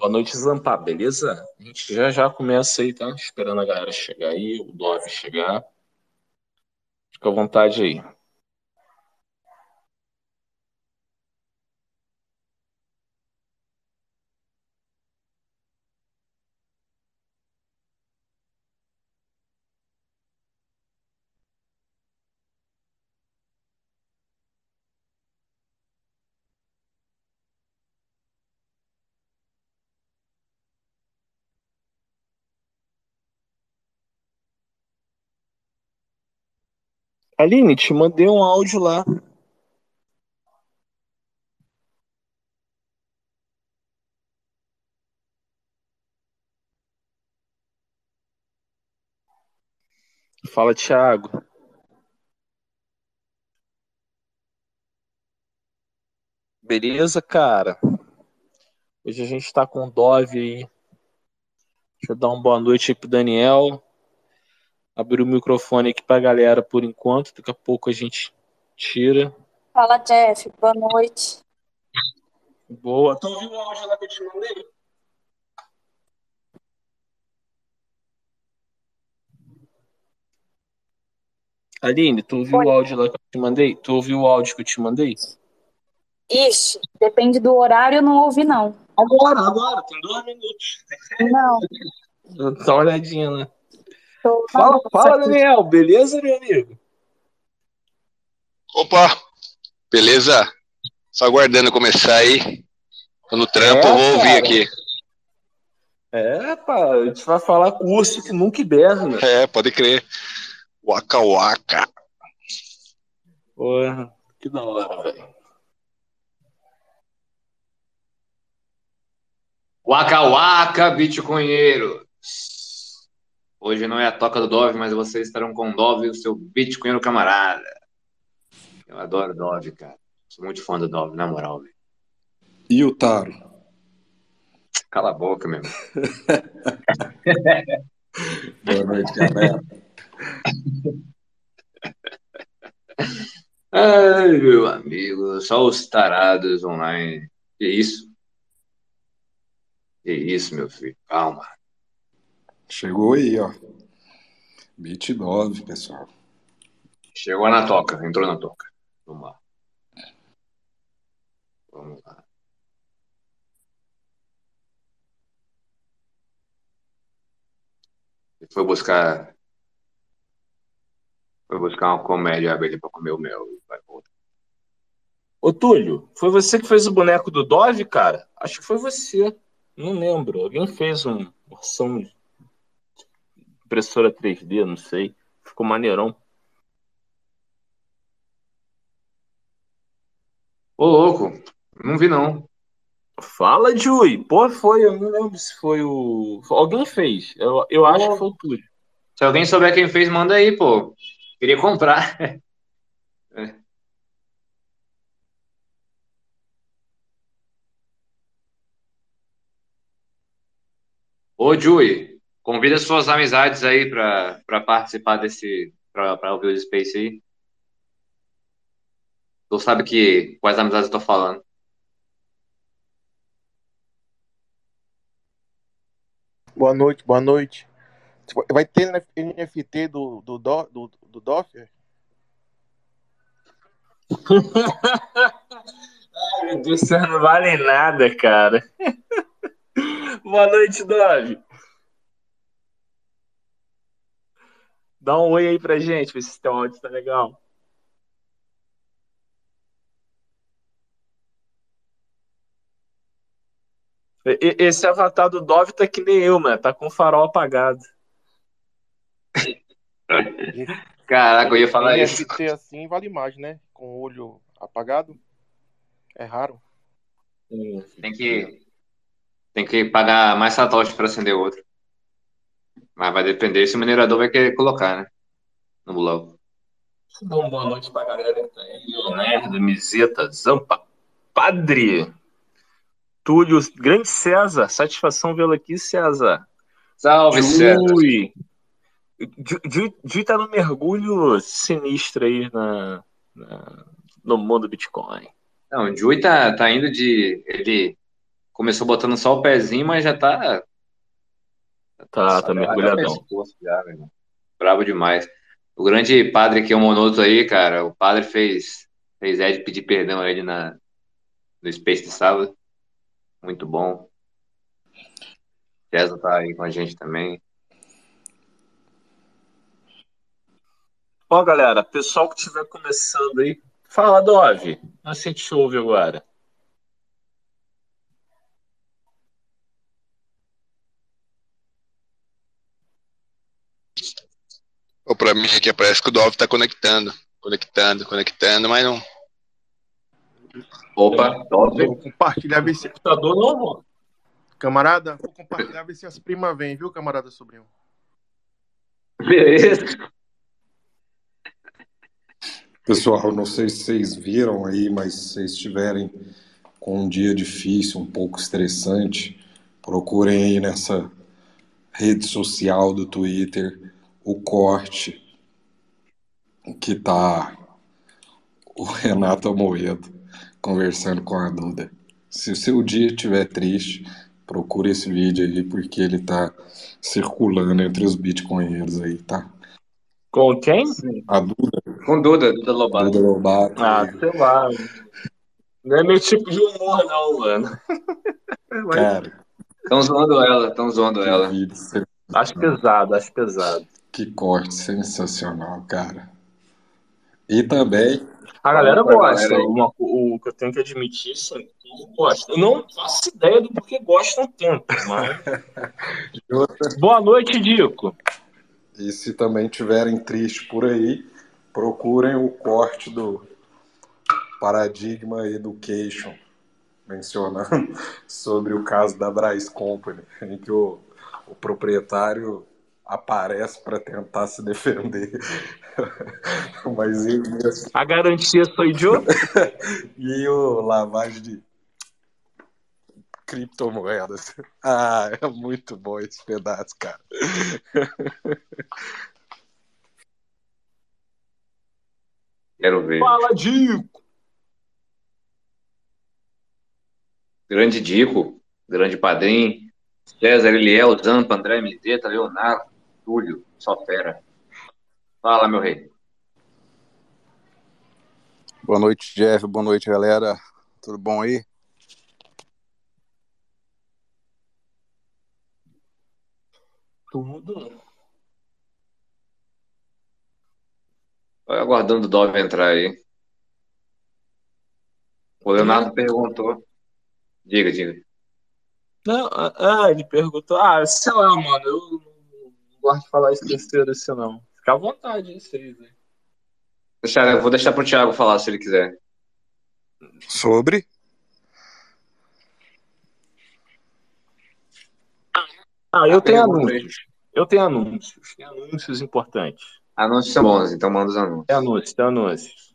Boa noite, Zampa, beleza? A gente já já começa aí, tá? Esperando a galera chegar aí, o Dove chegar. Fica à vontade aí. Aline, te mandei um áudio lá. Fala, Thiago. Beleza, cara? Hoje a gente tá com o Dove aí. Deixa eu dar uma boa noite aí pro Daniel. Abrir o microfone aqui pra galera por enquanto. Daqui a pouco a gente tira. Fala, Jeff. Boa noite. Boa. Tu ouviu o áudio lá que eu te mandei? Aline, tu ouviu Oi. o áudio lá que eu te mandei? Tu ouviu o áudio que eu te mandei? Ixi, depende do horário, eu não ouvi, não. Agora, agora, tem dois minutos. Não. Dá uma olhadinha, né? Tô na Fala, bolsa fala. Daniel. Beleza, meu amigo? Opa, beleza? Só aguardando começar aí. Tô no trampo, É, vou ouvir cara. aqui. É, pá, a gente vai falar com o urso que nunca hiberna. É, pode crer. Waka waka. Porra, que da hora, velho. Waka Waka, bitcoinheiros! Hoje não é a toca do Dove, mas vocês estarão com o Dove, o seu bitcoinheiro camarada. Eu adoro Dove, cara. Sou muito fã do Dove, na moral, velho. E o Taro? Cala a boca, meu irmão. Boa noite, galera. Ai, meu amigo, só os tarados online. Que isso? Que isso, meu filho? Calma. Chegou aí, ó. Beat 9, pessoal. Chegou na toca, entrou na toca. Vamos lá. Vamos lá. Ele foi buscar. Foi buscar uma comédia abelha pra comer o mel. e vai voltar. Ô, Túlio, foi você que fez o boneco do Dove, cara? Acho que foi você. Não lembro. Alguém fez um- uma ação impressora 3D, não sei. Ficou maneirão. Ô, louco, não vi não. Fala, Jui. Pô, foi. Eu não lembro se foi o. Alguém fez. Eu, eu acho que foi o Túlio. Se alguém souber quem fez, manda aí, pô. Queria comprar. É. Ô, Jui, convida suas amizades aí pra, pra participar desse. Pra, pra ouvir o Space aí. Tu sabe que quais amizades eu tô falando. Boa noite, boa noite. Vai ter NFT do, do, do, do, do Doffer? Ai, meu Deus, não valem nada, cara. Boa noite, Dove. Dá um oi aí pra gente, ver se teu áudio tá legal. E- Esse avatar do Dove tá que nem eu, mano. Tá com o farol apagado. Caraca, eu ia falar isso. NFT assim vale mais, né? Com o olho apagado. É raro. Tem que, tem que pagar mais satoshi para acender o outro. Mas vai depender se o minerador vai querer colocar, né? No bloco. Dá uma boa noite pra galera que tá aí. Leonardo, Mizeta, Zampa, Padre, Túlio, Grande César. Satisfação vê-lo aqui, César. Salve, César. Jui tá no mergulho sinistro aí na, na- no mundo Bitcoin. Não, o tá, tá indo de. Ele começou botando só o pezinho, mas já tá. Tá, tá mergulhadão. já. Bravo demais. O grande padre que é o Monoto aí, cara, o padre fez, fez Ed pedir perdão a ele na, no Space de sábado. Muito bom. César tá aí com a gente também. Ó, galera, pessoal que estiver começando aí, fala, Dove. Nós a gente te ouve agora. Pra mim aqui parece que o Dove tá conectando. Conectando, conectando, mas não. Opa, top. Vou compartilhar, ver se. Computador mano. Camarada, vou compartilhar, ver se as primas vêm, viu, camarada sobrinho? Beleza. Pessoal, não sei se vocês viram aí, mas se vocês estiverem com um dia difícil, um pouco estressante, procurem aí nessa rede social do Twitter o corte que tá o Renato Amoedo conversando com a Duda. Se o seu dia estiver triste, procure esse vídeo aí, porque ele tá circulando entre os bitcoinheiros aí, tá? Com quem? A Duda, Com Duda, Duda Lobato. Duda Lobato. Ah, sei lá. Não é meu tipo de humor, não, mano. Cara, Estão zoando ela, estão zoando ela. Acho pesado, acho pesado. Que corte sensacional, cara. E também, A galera gosta. galera. Uma- o que eu tenho que admitir, sim, que gosta. Eu não faço ideia do porquê gostam tanto, mas. Boa noite, Dico. e se também tiverem triste por aí, procurem o corte do Paradigma Education, mencionando sobre o caso da Bryce Company, em que o, o proprietário aparece para tentar se defender. Mas ele mesmo. A garantia sou idiota? E o lavagem de criptomoedas. Ah, é muito bom esse pedaço, cara. Quero ver. Fala, Dico. Grande Dico, grande padrinho. César, Eliel, Zampa, André Mizeta, Leonardo, Túlio, só fera. Fala, meu rei. Boa noite, Jeff. Boa noite, galera. Tudo bom aí? Tudo. Tô aguardando o Dove entrar aí. O Leonardo perguntou. Diga, diga. Não, ah, ah, ele perguntou. Ah, sei lá, mano. Eu gosto de falar isso terceiro assim, não. Fica à vontade, isso aí. Deixa, vou deixar pro Thiago falar se ele quiser. Sobre? Ah, eu tenho anúncios. Eu tenho anúncios. Tem anúncios importantes. Anúncios são bons, então manda os anúncios. Tem anúncios, tem anúncios.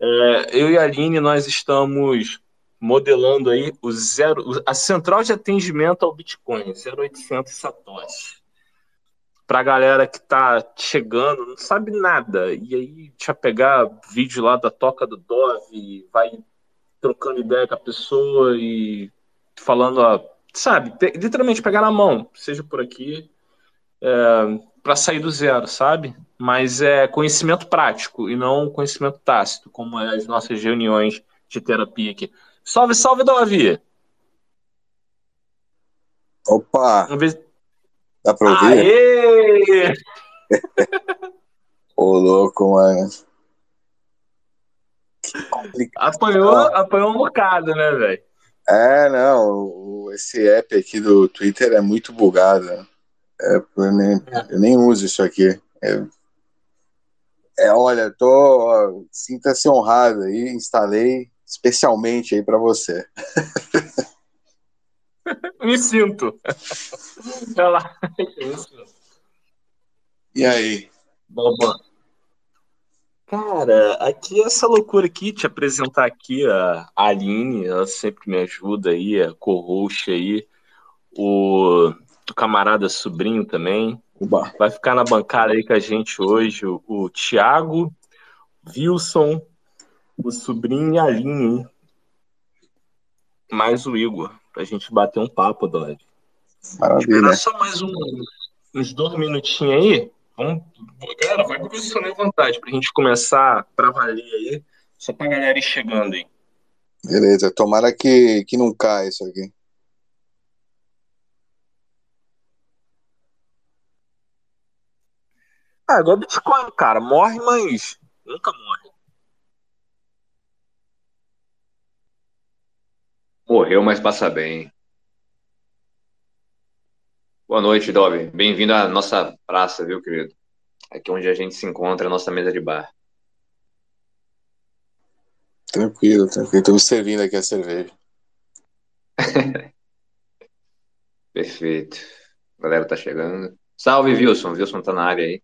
É, eu e a Aline, nós estamos modelando aí o zero, a central de atendimento ao Bitcoin, 0800 Satoshi. Pra galera que tá chegando, não sabe nada, e aí deixa pegar vídeo lá da toca do Dove, vai trocando ideia com a pessoa e falando, ó, sabe, literalmente pegar na mão, seja por aqui, é, para sair do zero, sabe? Mas é conhecimento prático e não conhecimento tácito, como é as nossas reuniões de terapia aqui. Salve, salve, Davi! Opa, Vamos ver. Dá pra ouvir? Aê! Ô, louco, mano. Apanhou, apanhou um bocado, né, velho? É, não, esse app aqui do Twitter é muito bugado. É, eu, nem, eu nem uso isso aqui. É, é, olha, tô, sinta-se honrado aí, instalei especialmente aí pra você. Me sinto. Olha lá. E aí? Boba. Cara, aqui essa loucura aqui, te apresentar aqui a Aline, ela sempre me ajuda aí, a co-host aí, o, o camarada sobrinho também. Uba. Vai ficar na bancada aí com a gente hoje o, o Thiago, Wilson, o sobrinho e a Aline, mais o Igor. Pra gente bater um papo, Dodge. Maravilha. Esperar só mais um, uns dois minutinhos aí. Vamos, galera, vai posicionando à vontade pra gente começar pra valer aí. Só pra galera ir chegando aí. Beleza, tomara que, que não caia isso aqui. Ah, igual Bitcoin, cara. Morre, mas nunca morre. Morreu, mas passa bem. Boa noite, Dove. Bem-vindo à nossa praça, viu, querido? Aqui onde a gente se encontra, a nossa mesa de bar. Tranquilo, tranquilo. Estou me servindo aqui a cerveja. Perfeito. A galera tá chegando. Salve, Wilson. Wilson tá na área aí.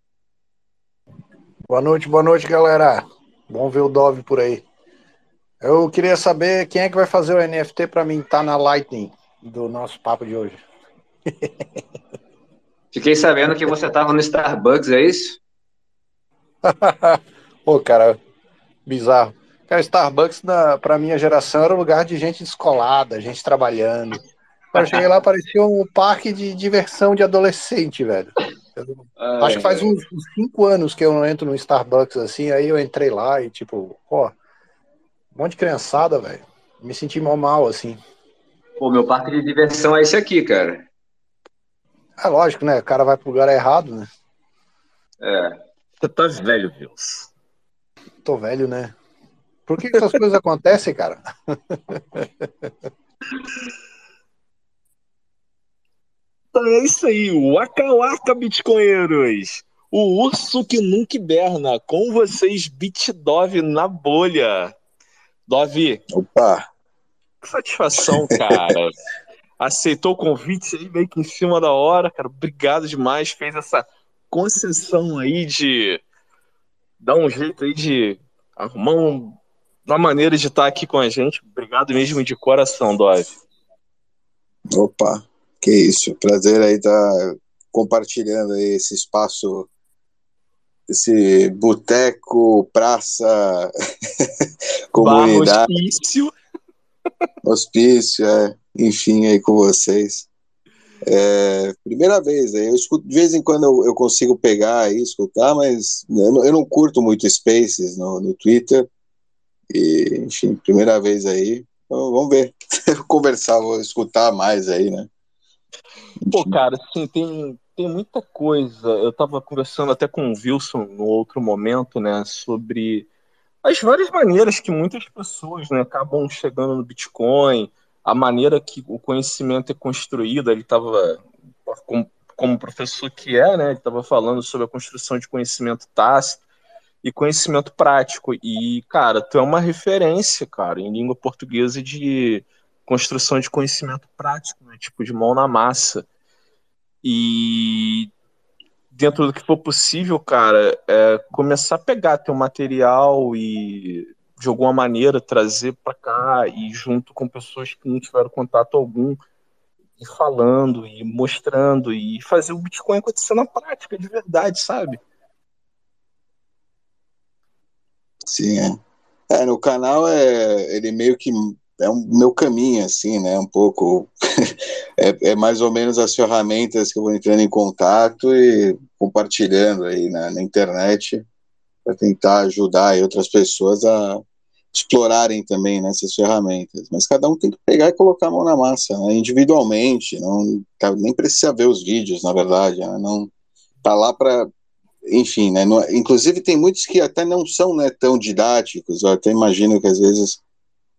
Boa noite, boa noite, galera. Bom ver o Dove por aí. Eu queria saber quem é que vai fazer o NFT para mim estar na Lightning do nosso papo de hoje. Fiquei sabendo que você tava no Starbucks, é isso? Pô, cara, bizarro. Cara, Starbucks na, pra minha geração era um lugar de gente descolada, gente trabalhando. Quando eu cheguei lá, parecia um parque de diversão de adolescente, velho. Eu- acho que faz uns, uns cinco anos que eu não entro no Starbucks assim, aí eu entrei lá e tipo, pô, um monte de criançada, velho. Me senti mal mal, assim. Pô, meu parque de diversão é esse aqui, cara. É lógico, né? O cara vai pro lugar errado, né? É. Você tá velho, Wilson. Tô velho, né? Por que, que essas coisas acontecem, cara? Então é isso aí, Waka Waka Bitcoinheiros. O urso que nunca hiberna, com vocês, Bitdove na bolha. Dove, Opa, que satisfação, cara. Aceitou o convite aí meio que em cima da hora, cara. Obrigado demais. Fez essa concessão aí de dar um jeito aí de arrumar um- uma maneira de estar aqui com a gente. Obrigado mesmo de coração, Dove. opa, que isso. Prazer aí estar compartilhando aí esse espaço, esse boteco, praça, comunidade, Barro Hospício. hospício, é, enfim, aí com vocês. É, primeira vez, aí eu escuto, de vez em quando eu, eu consigo pegar e escutar, mas eu não, eu não curto muito Spaces no, no Twitter. E, enfim, primeira vez aí. Então, vamos ver. Conversar, vou escutar mais aí, né? Pô, cara, assim, tem, tem muita coisa. Eu tava conversando até com o Wilson no outro momento, né, sobre as várias maneiras que muitas pessoas, né, acabam chegando no Bitcoin, a maneira que o conhecimento é construído. Ele tava, como, como professor que é, né, ele tava falando sobre a construção de conhecimento tácito e conhecimento prático. E, cara, tu é uma referência, cara, em língua portuguesa de construção de conhecimento prático, né? Tipo, de mão na massa. E dentro do que for possível, cara, é começar a pegar teu material e de alguma maneira trazer para cá e junto com pessoas que não tiveram contato algum e falando e mostrando e fazer o Bitcoin acontecer na prática de verdade, sabe? Sim, é. É, no canal é ele meio que é um meu caminho assim, né? Um pouco é, é mais ou menos as ferramentas que eu vou entrando em contato e compartilhando aí na, na internet para tentar ajudar outras pessoas a explorarem também nessas ferramentas. Mas cada um tem que pegar e colocar a mão na massa, né? individualmente. Não tá- nem precisa ver os vídeos, na verdade. Né? Não tá lá para enfim, né? não- inclusive tem muitos que até não são né, tão didáticos. Eu até imagino que às vezes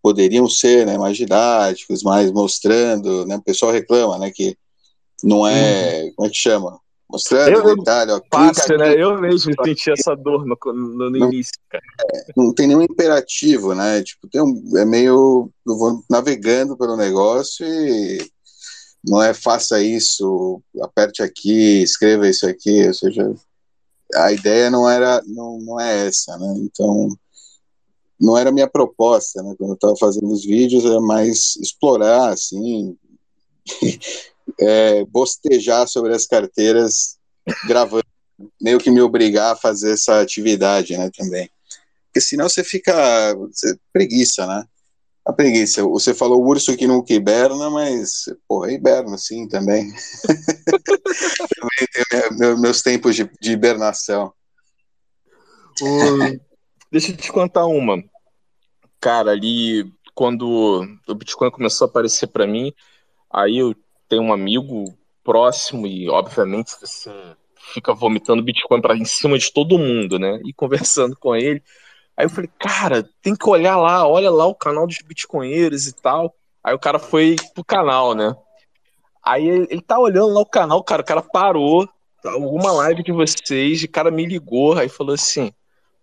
poderiam ser né, mais didáticos, mais mostrando, né? O pessoal reclama, né? Que não é, como é que chama? Mostrando Eu- detalhe, ó, Fácil, né? Eu mesmo senti essa dor no, no, no Não. início, cara. não tem nenhum imperativo, né? Tipo, tem um, é meio eu vou navegando pelo negócio e não é faça isso, aperte aqui, escreva isso aqui, ou seja, a ideia não era não, não é essa, né? Então não era minha proposta, né? Quando eu estava fazendo os vídeos era mais explorar assim, é, bostejar sobre as carteiras gravando, meio que me obrigar a fazer essa atividade, né? Também porque senão você fica você, preguiça, né? A preguiça. Você falou urso que nunca hiberna, mas, porra, hiberna sim também. também meus tempos de, de hibernação. O- Deixa eu te contar uma. Cara, ali, quando o Bitcoin começou a aparecer para mim, aí eu tenho um amigo próximo e, obviamente, você fica vomitando Bitcoin para em cima de todo mundo, né? E conversando com ele. Aí eu falei, cara, tem que olhar lá, olha lá o canal dos Bitcoinheiros e tal. Aí o cara foi pro canal, né? Aí ele, ele tá olhando lá o canal, cara, o cara parou, alguma live de vocês, o cara me ligou, aí falou assim.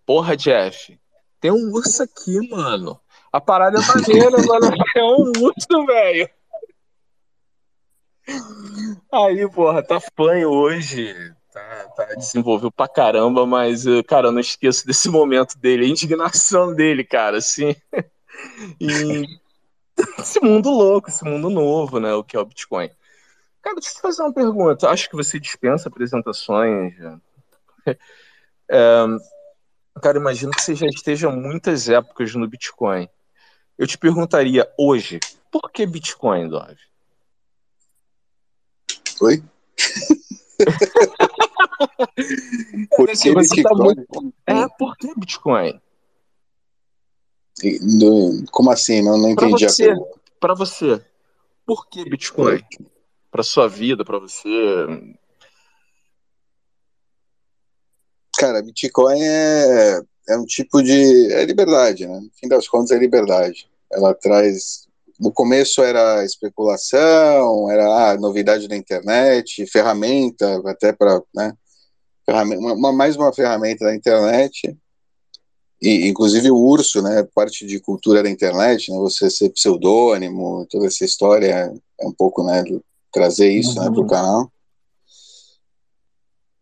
Porra, Jeff, tem um urso aqui, mano. A parada é maneira, mano. É um urso, velho. Aí, porra, tá fanho hoje. Tá, tá, desenvolveu pra caramba, mas, eh, cara, eu não esqueço desse momento dele, a indignação dele, cara, assim. E esse mundo louco, esse mundo novo, né? O que é o Bitcoin. Cara, deixa eu te fazer uma pergunta. Acho que você dispensa apresentações. É, Cara, imagino que você já esteja muitas épocas no Bitcoin. Eu te perguntaria hoje, por que Bitcoin, Dove? Oi? Por que tá Bitcoin? muito- É, por que Bitcoin? Como assim? Não, não Pra entendi a você, pergunta. pra você, por que Bitcoin? Pra sua vida, pra você. Cara, Bitcoin é, é um tipo de. É liberdade, né? No fim das contas, é liberdade. Ela traz. No começo era especulação, era ah, novidade da internet, ferramenta, até para. Né? Uma- uma- mais uma ferramenta da internet. E, inclusive o urso, né? Parte de cultura da internet, né? Você ser pseudônimo, toda essa história é um pouco, né? Trazer isso, né? Para o canal.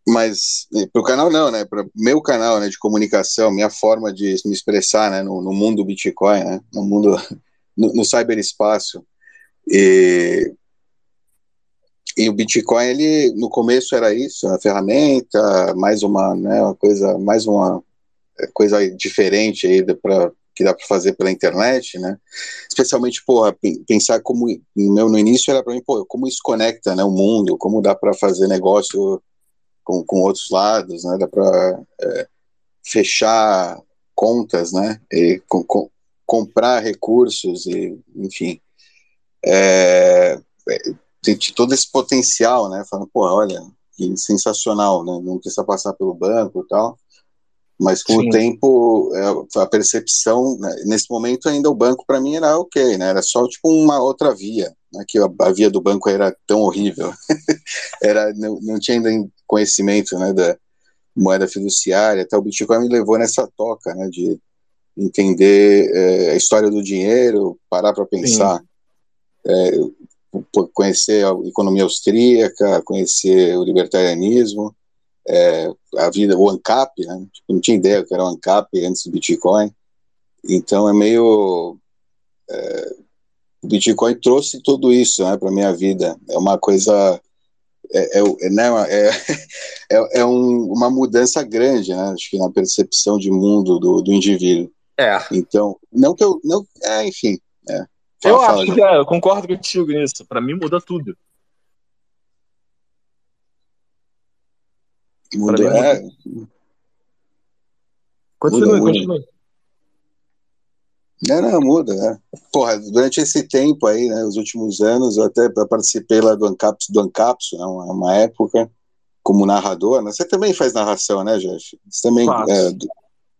Mas para o canal não, né? Para meu canal, né? De comunicação, minha forma de me expressar, né? No, no mundo Bitcoin, né? No mundo, no, no cyberespaço. E, e o Bitcoin, ele no começo era isso, a ferramenta, mais uma, né? Uma coisa, mais uma coisa diferente aí para que dá para fazer pela internet, né? Especialmente, porra, pe- pensar como meu no início era para mim, pô, como isso conecta, né, o mundo, como dá para fazer negócio com, com outros lados, né? Dá para fechar contas, né? E com, com- comprar recursos e, enfim, é, é, tem todo esse potencial, né? Falando, pô, olha, que sensacional, né? Não precisa passar pelo banco e tal. Mas com Sim. o tempo, é, a percepção, né, nesse momento ainda o banco para mim era ok, né? Era só tipo uma outra via, né? Que a, a via do banco era tão horrível, era não, não tinha ainda conhecimento, né? Da moeda fiduciária, até o Bitcoin me levou nessa toca, né? De entender é, a história do dinheiro, parar para pensar, é, conhecer a economia austríaca, conhecer o libertarianismo é, a vida, o ANCAP, né? Tipo, não tinha ideia que era o ANCAP antes do Bitcoin. Então é meio. o Bitcoin trouxe tudo isso né, para minha vida. É uma coisa. É, é, é, né, é, é, é um- uma mudança grande, né? Acho que na percepção de mundo do, do indivíduo. É. Então, não que eu. Não, é, enfim. É. Eu Fala, fala, acho que é, eu concordo contigo nisso. Pra mim muda tudo. Mim, Continue, muda. continue. Não, não, muda, né? Porra, durante esse tempo aí, né, os últimos anos, eu até participei lá do Ancapsu, do Ancapsu, né, uma, uma época, como narrador, né? Você também faz narração, né, Jeff? Você também, é,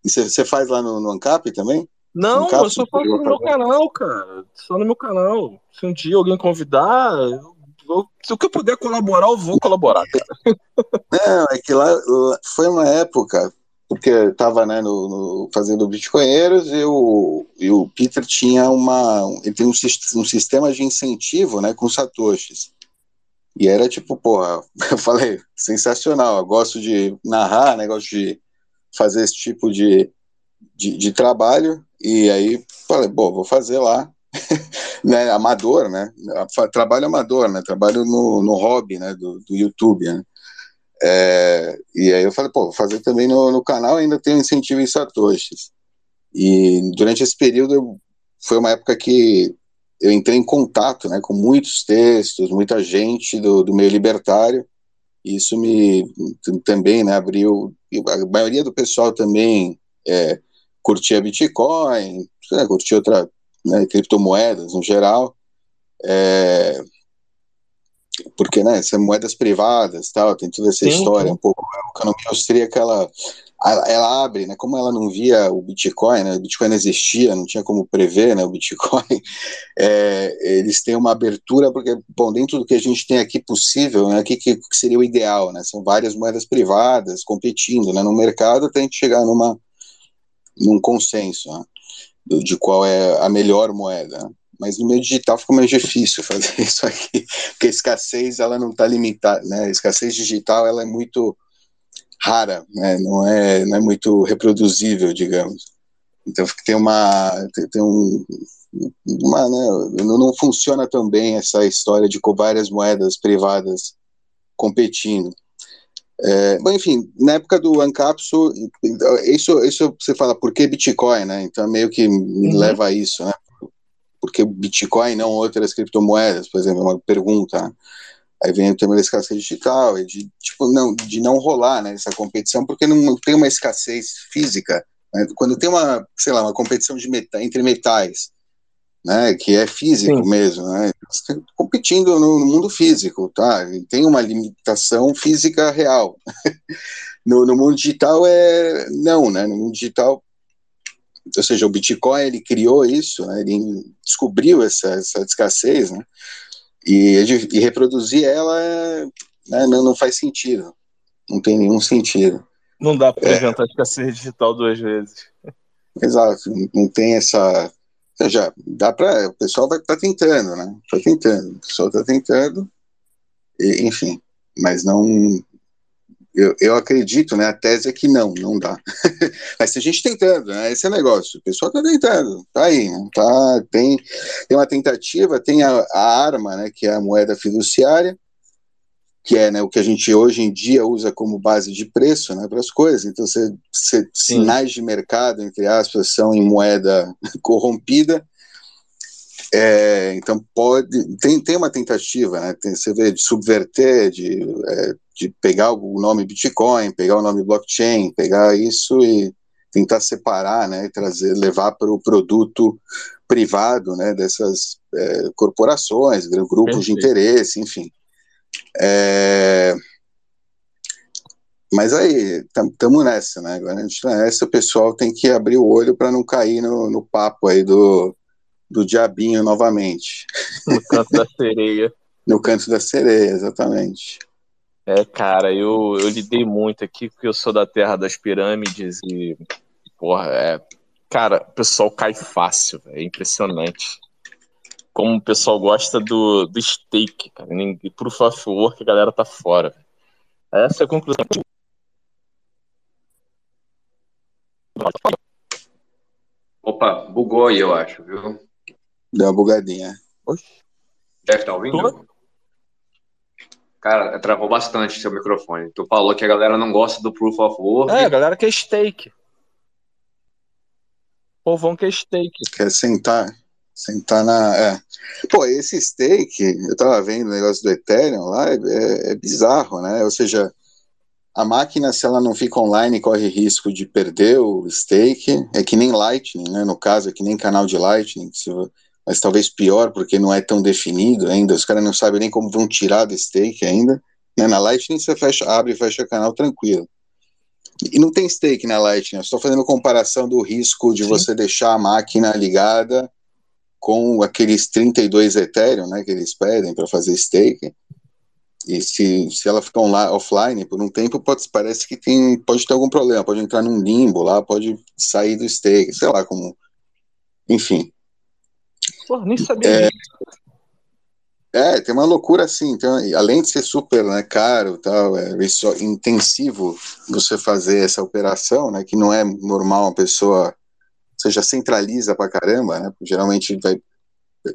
e você, você faz lá no, no Ancap também? Não, caso, eu só faço no meu canal, cara. Só no meu canal. Se um dia alguém convidar, eu- eu- se o que eu puder colaborar, eu vou colaborar, cara. Não, é que lá, lá foi uma época, porque eu tava, né, no, no- fazendo Bitcoinheiros e o, e o Peter tinha uma, ele tem um, um sistema de incentivo, né, com satoshis. E era tipo, porra, eu falei, sensacional, eu gosto de narrar, né, gosto de fazer esse tipo de, de, de trabalho, e aí falei, bom, vou fazer lá, né, amador, né, trabalho amador, né, trabalho no, no hobby, né, do, do YouTube, né. É, e aí eu falei, pô, vou fazer também no, no canal, ainda tem incentivo em satoshis. E durante esse período eu foi uma época que eu entrei em contato né, com muitos textos, muita gente do, do meio libertário, e isso me também né, abriu. A maioria do pessoal também é, curtia Bitcoin, né, curtia outra né, criptomoedas no geral. É, porque né, são moedas privadas, tal, tem toda essa sim, história, um pouco a economia austríaca ela, ela abre, né, como ela não via o Bitcoin, né, o Bitcoin não existia, não tinha como prever, né, o Bitcoin, é, eles têm uma abertura, porque, bom, dentro do que a gente tem aqui possível, né, o que, que, seria o ideal, né, são várias moedas privadas competindo, né, no mercado até a gente chegar numa, num consenso, né, de qual é a melhor moeda, né mas no meio digital fica mais difícil fazer isso aqui, porque a escassez ela não está limitada, né? A escassez digital ela é muito rara, né? Não é, não é muito reproduzível, digamos. Então tem uma tem, um uma, né, não, não funciona tão bem essa história de com várias moedas privadas competindo. É, bom, enfim, na época do Ancapsu, isso, isso você fala, por que Bitcoin, né? Então meio que me uhum. leva a isso, né? Porque Bitcoin não outras criptomoedas, por exemplo, é uma pergunta. Aí vem o tema da escassez digital, de, tipo, não, de não rolar né, essa competição, porque não tem uma escassez física. Né? Quando tem uma, sei lá, uma competição de meta, entre metais, né, que é físico Sim. mesmo, né, competindo no, no, mundo físico, tá? Tem uma limitação física real. no, no mundo digital é não, né? No mundo digital ou seja, o Bitcoin ele criou isso, né, ele descobriu essa, essa escassez, né, e, e reproduzir ela né, não, não, faz sentido, não tem nenhum sentido. Não dá para é, inventar a escassez digital duas vezes. Exato, não tem essa. Já dá para. O pessoal vai estar tá tentando, né? Está tentando, o pessoal está tentando, e, enfim, mas não, eu, eu acredito, né? A tese é que não, não dá. Mas se a gente tentando, né? Esse é o negócio. O pessoal está tentando, tá aí, tá, tem, tem uma tentativa, tem a, a, arma, né? Que é a moeda fiduciária, que é né, o que a gente hoje em dia usa como base de preço, né? Para as coisas. Então, você, você sinais de mercado, entre aspas, são em moeda corrompida. É, então pode tem, tem uma tentativa, né? Tem, você vê de subverter, de é, de pegar o nome Bitcoin, pegar o nome blockchain, pegar isso e tentar separar, né, trazer, levar para o produto privado, né, dessas é, corporações, grupos Perfeito. de interesse, enfim. É... Mas aí, estamos nessa, né? Agora a gente tá nessa, o pessoal tem que abrir o olho para não cair no, no papo aí do, do diabinho novamente. No canto da sereia. no canto da sereia, exatamente. É, cara, eu, eu lidei muito aqui porque eu sou da terra das pirâmides e, porra, é. Cara, o pessoal cai fácil, é impressionante. Como o pessoal gosta do, do steak, cara. E proof of work a galera tá fora. Essa é a conclusão. Opa, bugou aí, eu acho, viu? Deu uma bugadinha. Oxe. Deve estar tá ouvindo? Tô? Cara, travou bastante seu microfone. Tu falou que a galera não gosta do Proof of Work. É, a galera quer steak. O povão quer steak. Quer sentar, sentar na. É. Pô, esse steak, eu tava vendo o negócio do Ethereum lá, é, é bizarro, né? Ou seja, a máquina, se ela não fica online, corre risco de perder o stake. É que nem Lightning, né? No caso, é que nem canal de Lightning. Se mas talvez pior porque não é tão definido ainda, os caras não sabem nem como vão tirar do stake ainda. Né? Na Lightning você fecha, abre e fecha canal tranquilo. E não tem stake na Lightning, eu estou fazendo comparação do risco de Sim. você deixar a máquina ligada com aqueles 32 Ethereum né, que eles pedem para fazer stake. E se, se ela ficar offline por um tempo, pode, parece que tem, pode ter algum problema, pode entrar num limbo lá, pode sair do stake, sei lá como. Enfim, Porra, nem sabia é, É, tem uma loucura assim, então, além de ser super né, caro, tal, é intensivo você fazer essa operação, né, que não é normal uma pessoa, você já centraliza pra caramba, né, geralmente vai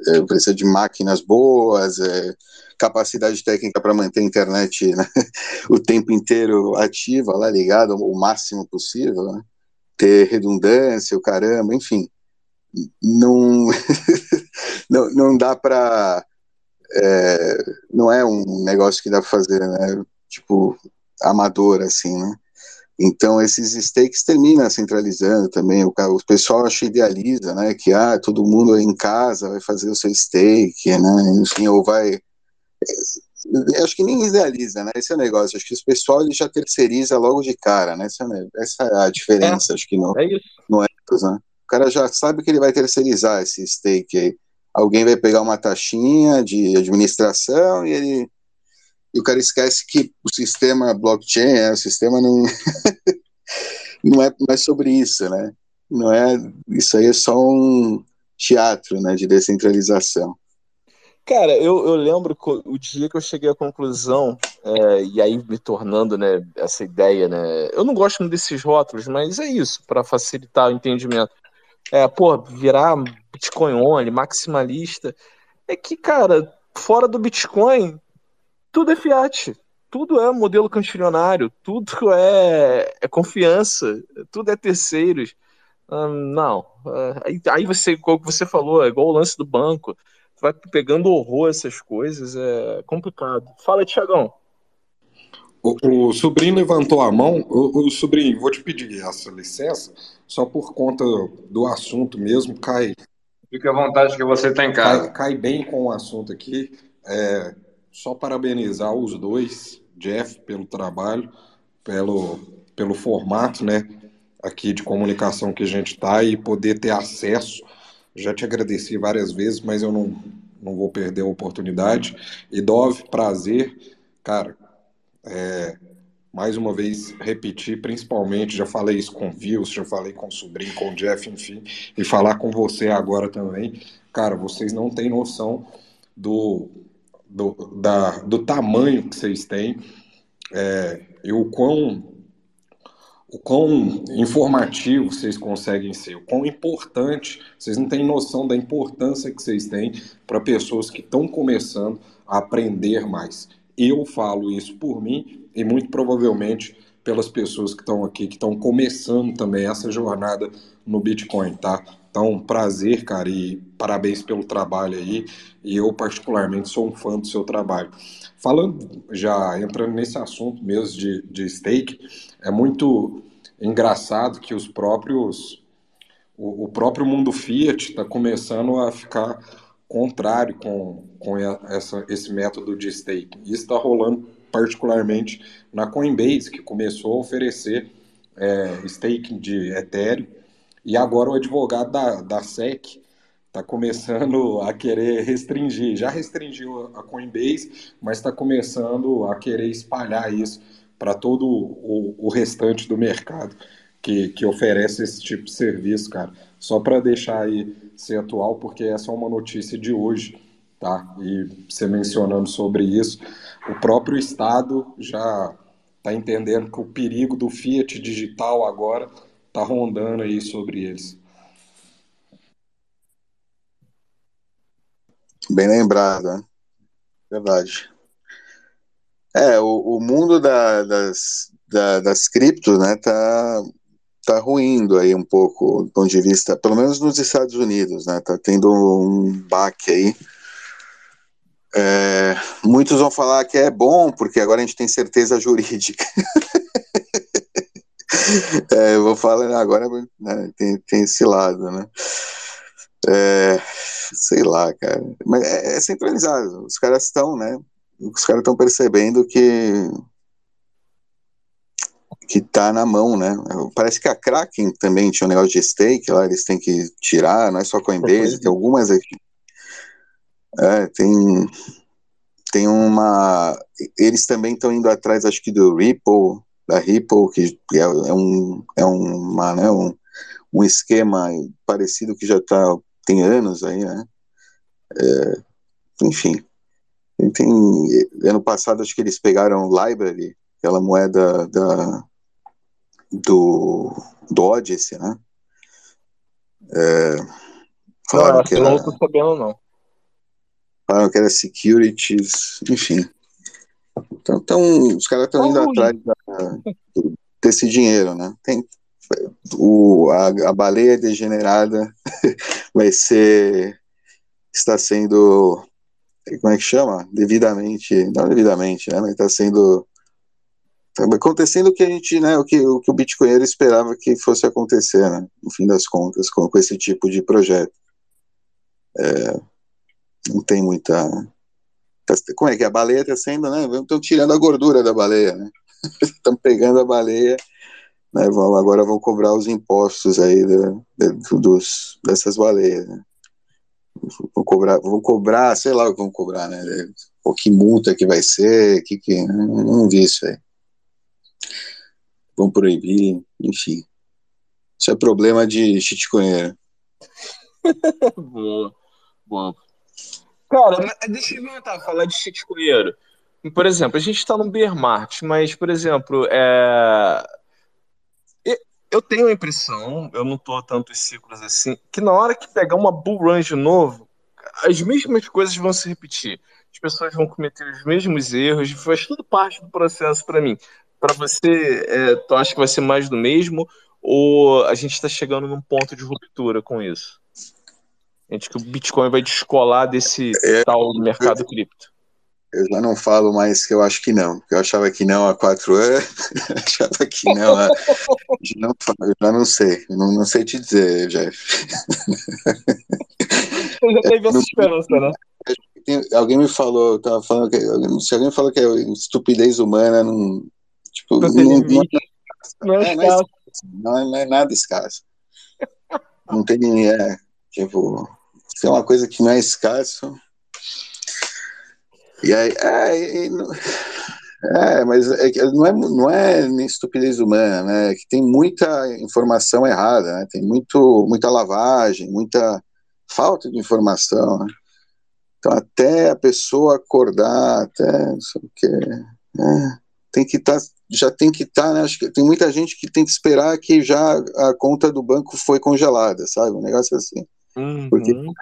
é, precisa de máquinas boas, é, capacidade técnica para manter a internet né, o tempo inteiro ativa, lá ligada o máximo possível, né, ter redundância, o caramba, enfim. não, não, não dá para é, não é um negócio que dá para fazer, né? Tipo, amador, assim, né? Então, esses stakes terminam centralizando também. O, o pessoal acha idealiza, né? Que ah, todo mundo em casa vai fazer o seu stake, né? Enfim, ou vai. Eu acho que nem idealiza, né? Esse é o negócio. Acho que o pessoal ele já terceiriza logo de cara, né? Essa, essa é a diferença. É, acho que não, é isso. não é, né? O cara já sabe que ele vai terceirizar esse stake aí alguém vai pegar uma taxinha de administração e ele e o cara esquece que o sistema blockchain, é, o sistema não não, é, não é sobre isso, né? Não é isso aí é só um teatro, né, de descentralização. Cara, eu, eu lembro o dia que eu cheguei à conclusão, é, e aí me tornando né, essa ideia, né? Eu não gosto muito desses rótulos, mas é isso, para facilitar o entendimento é, pô, virar Bitcoin only, maximalista, é que, cara, fora do Bitcoin, tudo é fiat, tudo é modelo cantilionário, tudo é, é confiança, tudo é terceiros. Hum, não, é, aí, aí você, como você falou, é igual o lance do banco, vai pegando horror essas coisas, é complicado. Fala, Tiagão. O, o, sobrinho levantou a mão. O, o, sobrinho, vou te pedir essa licença, só por conta do assunto mesmo, cai. Fique à vontade que você está em casa. Cai, cai, bem com o assunto aqui. É, só parabenizar os dois, Jeff, pelo trabalho, pelo, pelo formato, né? Aqui de comunicação que a gente está e poder ter acesso. Já te agradeci várias vezes, mas eu não, não vou perder a oportunidade. E Dove, prazer. Cara, é, mais uma vez repetir, principalmente, já falei isso com o Vils, já falei com o sobrinho, com o Jeff, enfim, e falar com você agora também. Cara, vocês não têm noção do, do, da, do tamanho que vocês têm é, e o quão, o quão informativo vocês conseguem ser, o quão importante, vocês não têm noção da importância que vocês têm para pessoas que estão começando a aprender mais. Eu falo isso por mim e muito provavelmente pelas pessoas que estão aqui, que estão começando também essa jornada no Bitcoin, tá? Então, prazer, cara, e parabéns pelo trabalho aí. E eu, particularmente, sou um fã do seu trabalho. Falando, já entrando nesse assunto mesmo de, de stake, é muito engraçado que os próprios. O, o próprio mundo Fiat está começando a ficar contrário com, com essa, esse método de stake. Isso está rolando particularmente na Coinbase, que começou a oferecer é, staking de Ethereum, e agora o advogado da, da SEC está começando a querer restringir. Já restringiu a Coinbase, mas está começando a querer espalhar isso para todo o, o restante do mercado que, que oferece esse tipo de serviço, cara. Só para deixar aí ser atual, porque essa é uma notícia de hoje, tá? E você mencionando sobre isso, o próprio Estado já está entendendo que o perigo do Fiat digital agora está rondando aí sobre eles. Bem lembrado, né? Verdade. É, o, o mundo da, das, da, das criptos, né, tá, tá ruindo aí um pouco do ponto de vista, pelo menos nos Estados Unidos, né? Tá tendo um baque aí. É, muitos vão falar que é bom, porque agora a gente tem certeza jurídica. é, eu vou falar agora, né, tem, tem esse lado, né? É, sei lá, cara. Mas é, é centralizado. Os caras estão, né? Os caras estão percebendo que que tá na mão, né? Parece que a Kraken também tinha um negócio de stake lá, eles têm que tirar, não é só Coinbase, tem algumas aqui. É, tem tem uma eles também estão indo atrás acho que do Ripple, da Ripple, que é, é um é uma, né, um, um esquema parecido que já tá tem anos aí, né? É, enfim. Tem, ano passado acho que eles pegaram Library, aquela moeda da do, do Odyssey, né? É, não, que era, não tô sabendo, não. Falaram que era securities, enfim. Então, então os caras estão indo atrás da, desse dinheiro, né? Tem, o, a, a baleia degenerada vai ser está sendo como é que chama? Devidamente, não devidamente, né? Mas está sendo tá acontecendo o que a gente, né? O que o, que o Bitcoinheiro esperava que fosse acontecer, né? No fim das contas, com, com esse tipo de projeto. É, não tem muita. tá- Como é que é? a baleia está sendo, né? Estão tirando a gordura da baleia, né? Estão pegando a baleia, né? Vão, agora vão cobrar os impostos aí dos, dessas baleias. Né? Vão cobrar, vão cobrar, sei lá o que vão cobrar, né? Pô, que multa que vai ser, que que não, não vi isso aí. Vão proibir, enfim. Isso é problema de chiticonheiro. Boa, boa. Cara, deixa eu inventar, falar de shitcoinheiro. Por exemplo, a gente tá num bear market, mas, por exemplo, é... eu tenho a impressão, eu não tô há tantos ciclos assim, que na hora que pegar uma bull run de novo, as mesmas coisas vão se repetir. As pessoas vão cometer os mesmos erros, faz tudo parte do processo pra mim. Pra você, é, tu acha que vai ser mais do mesmo ou a gente tá chegando num ponto de ruptura com isso? A gente que o Bitcoin vai descolar desse É, tal mercado cripto. Eu já não falo mais que eu acho que não. Eu achava que não há quatro anos, eu achava que não há. Já não, falo, eu já não sei. Eu não, não sei te dizer, Jeff. Você já teve essa Não- esperança, né? Alguém me falou, eu tava falando que. Se alguém falou que é estupidez humana, não. Tipo, Não não, tem não, é é, não, é, escasso. não, é, não é nada escasso. Não tem. É, tipo, se é uma coisa que não é escasso. E aí. É, não- é, mas é não é, não é nem estupidez humana, né? É que tem muita informação errada, né? Tem muito, muita lavagem, muita falta de informação, né? Então, até a pessoa acordar, até não sei o quê, é, tem que estar, já tem que estar, né? Acho que tem muita gente que tem que esperar que já a conta do banco foi congelada, sabe? Um negócio assim. Porque Uhum.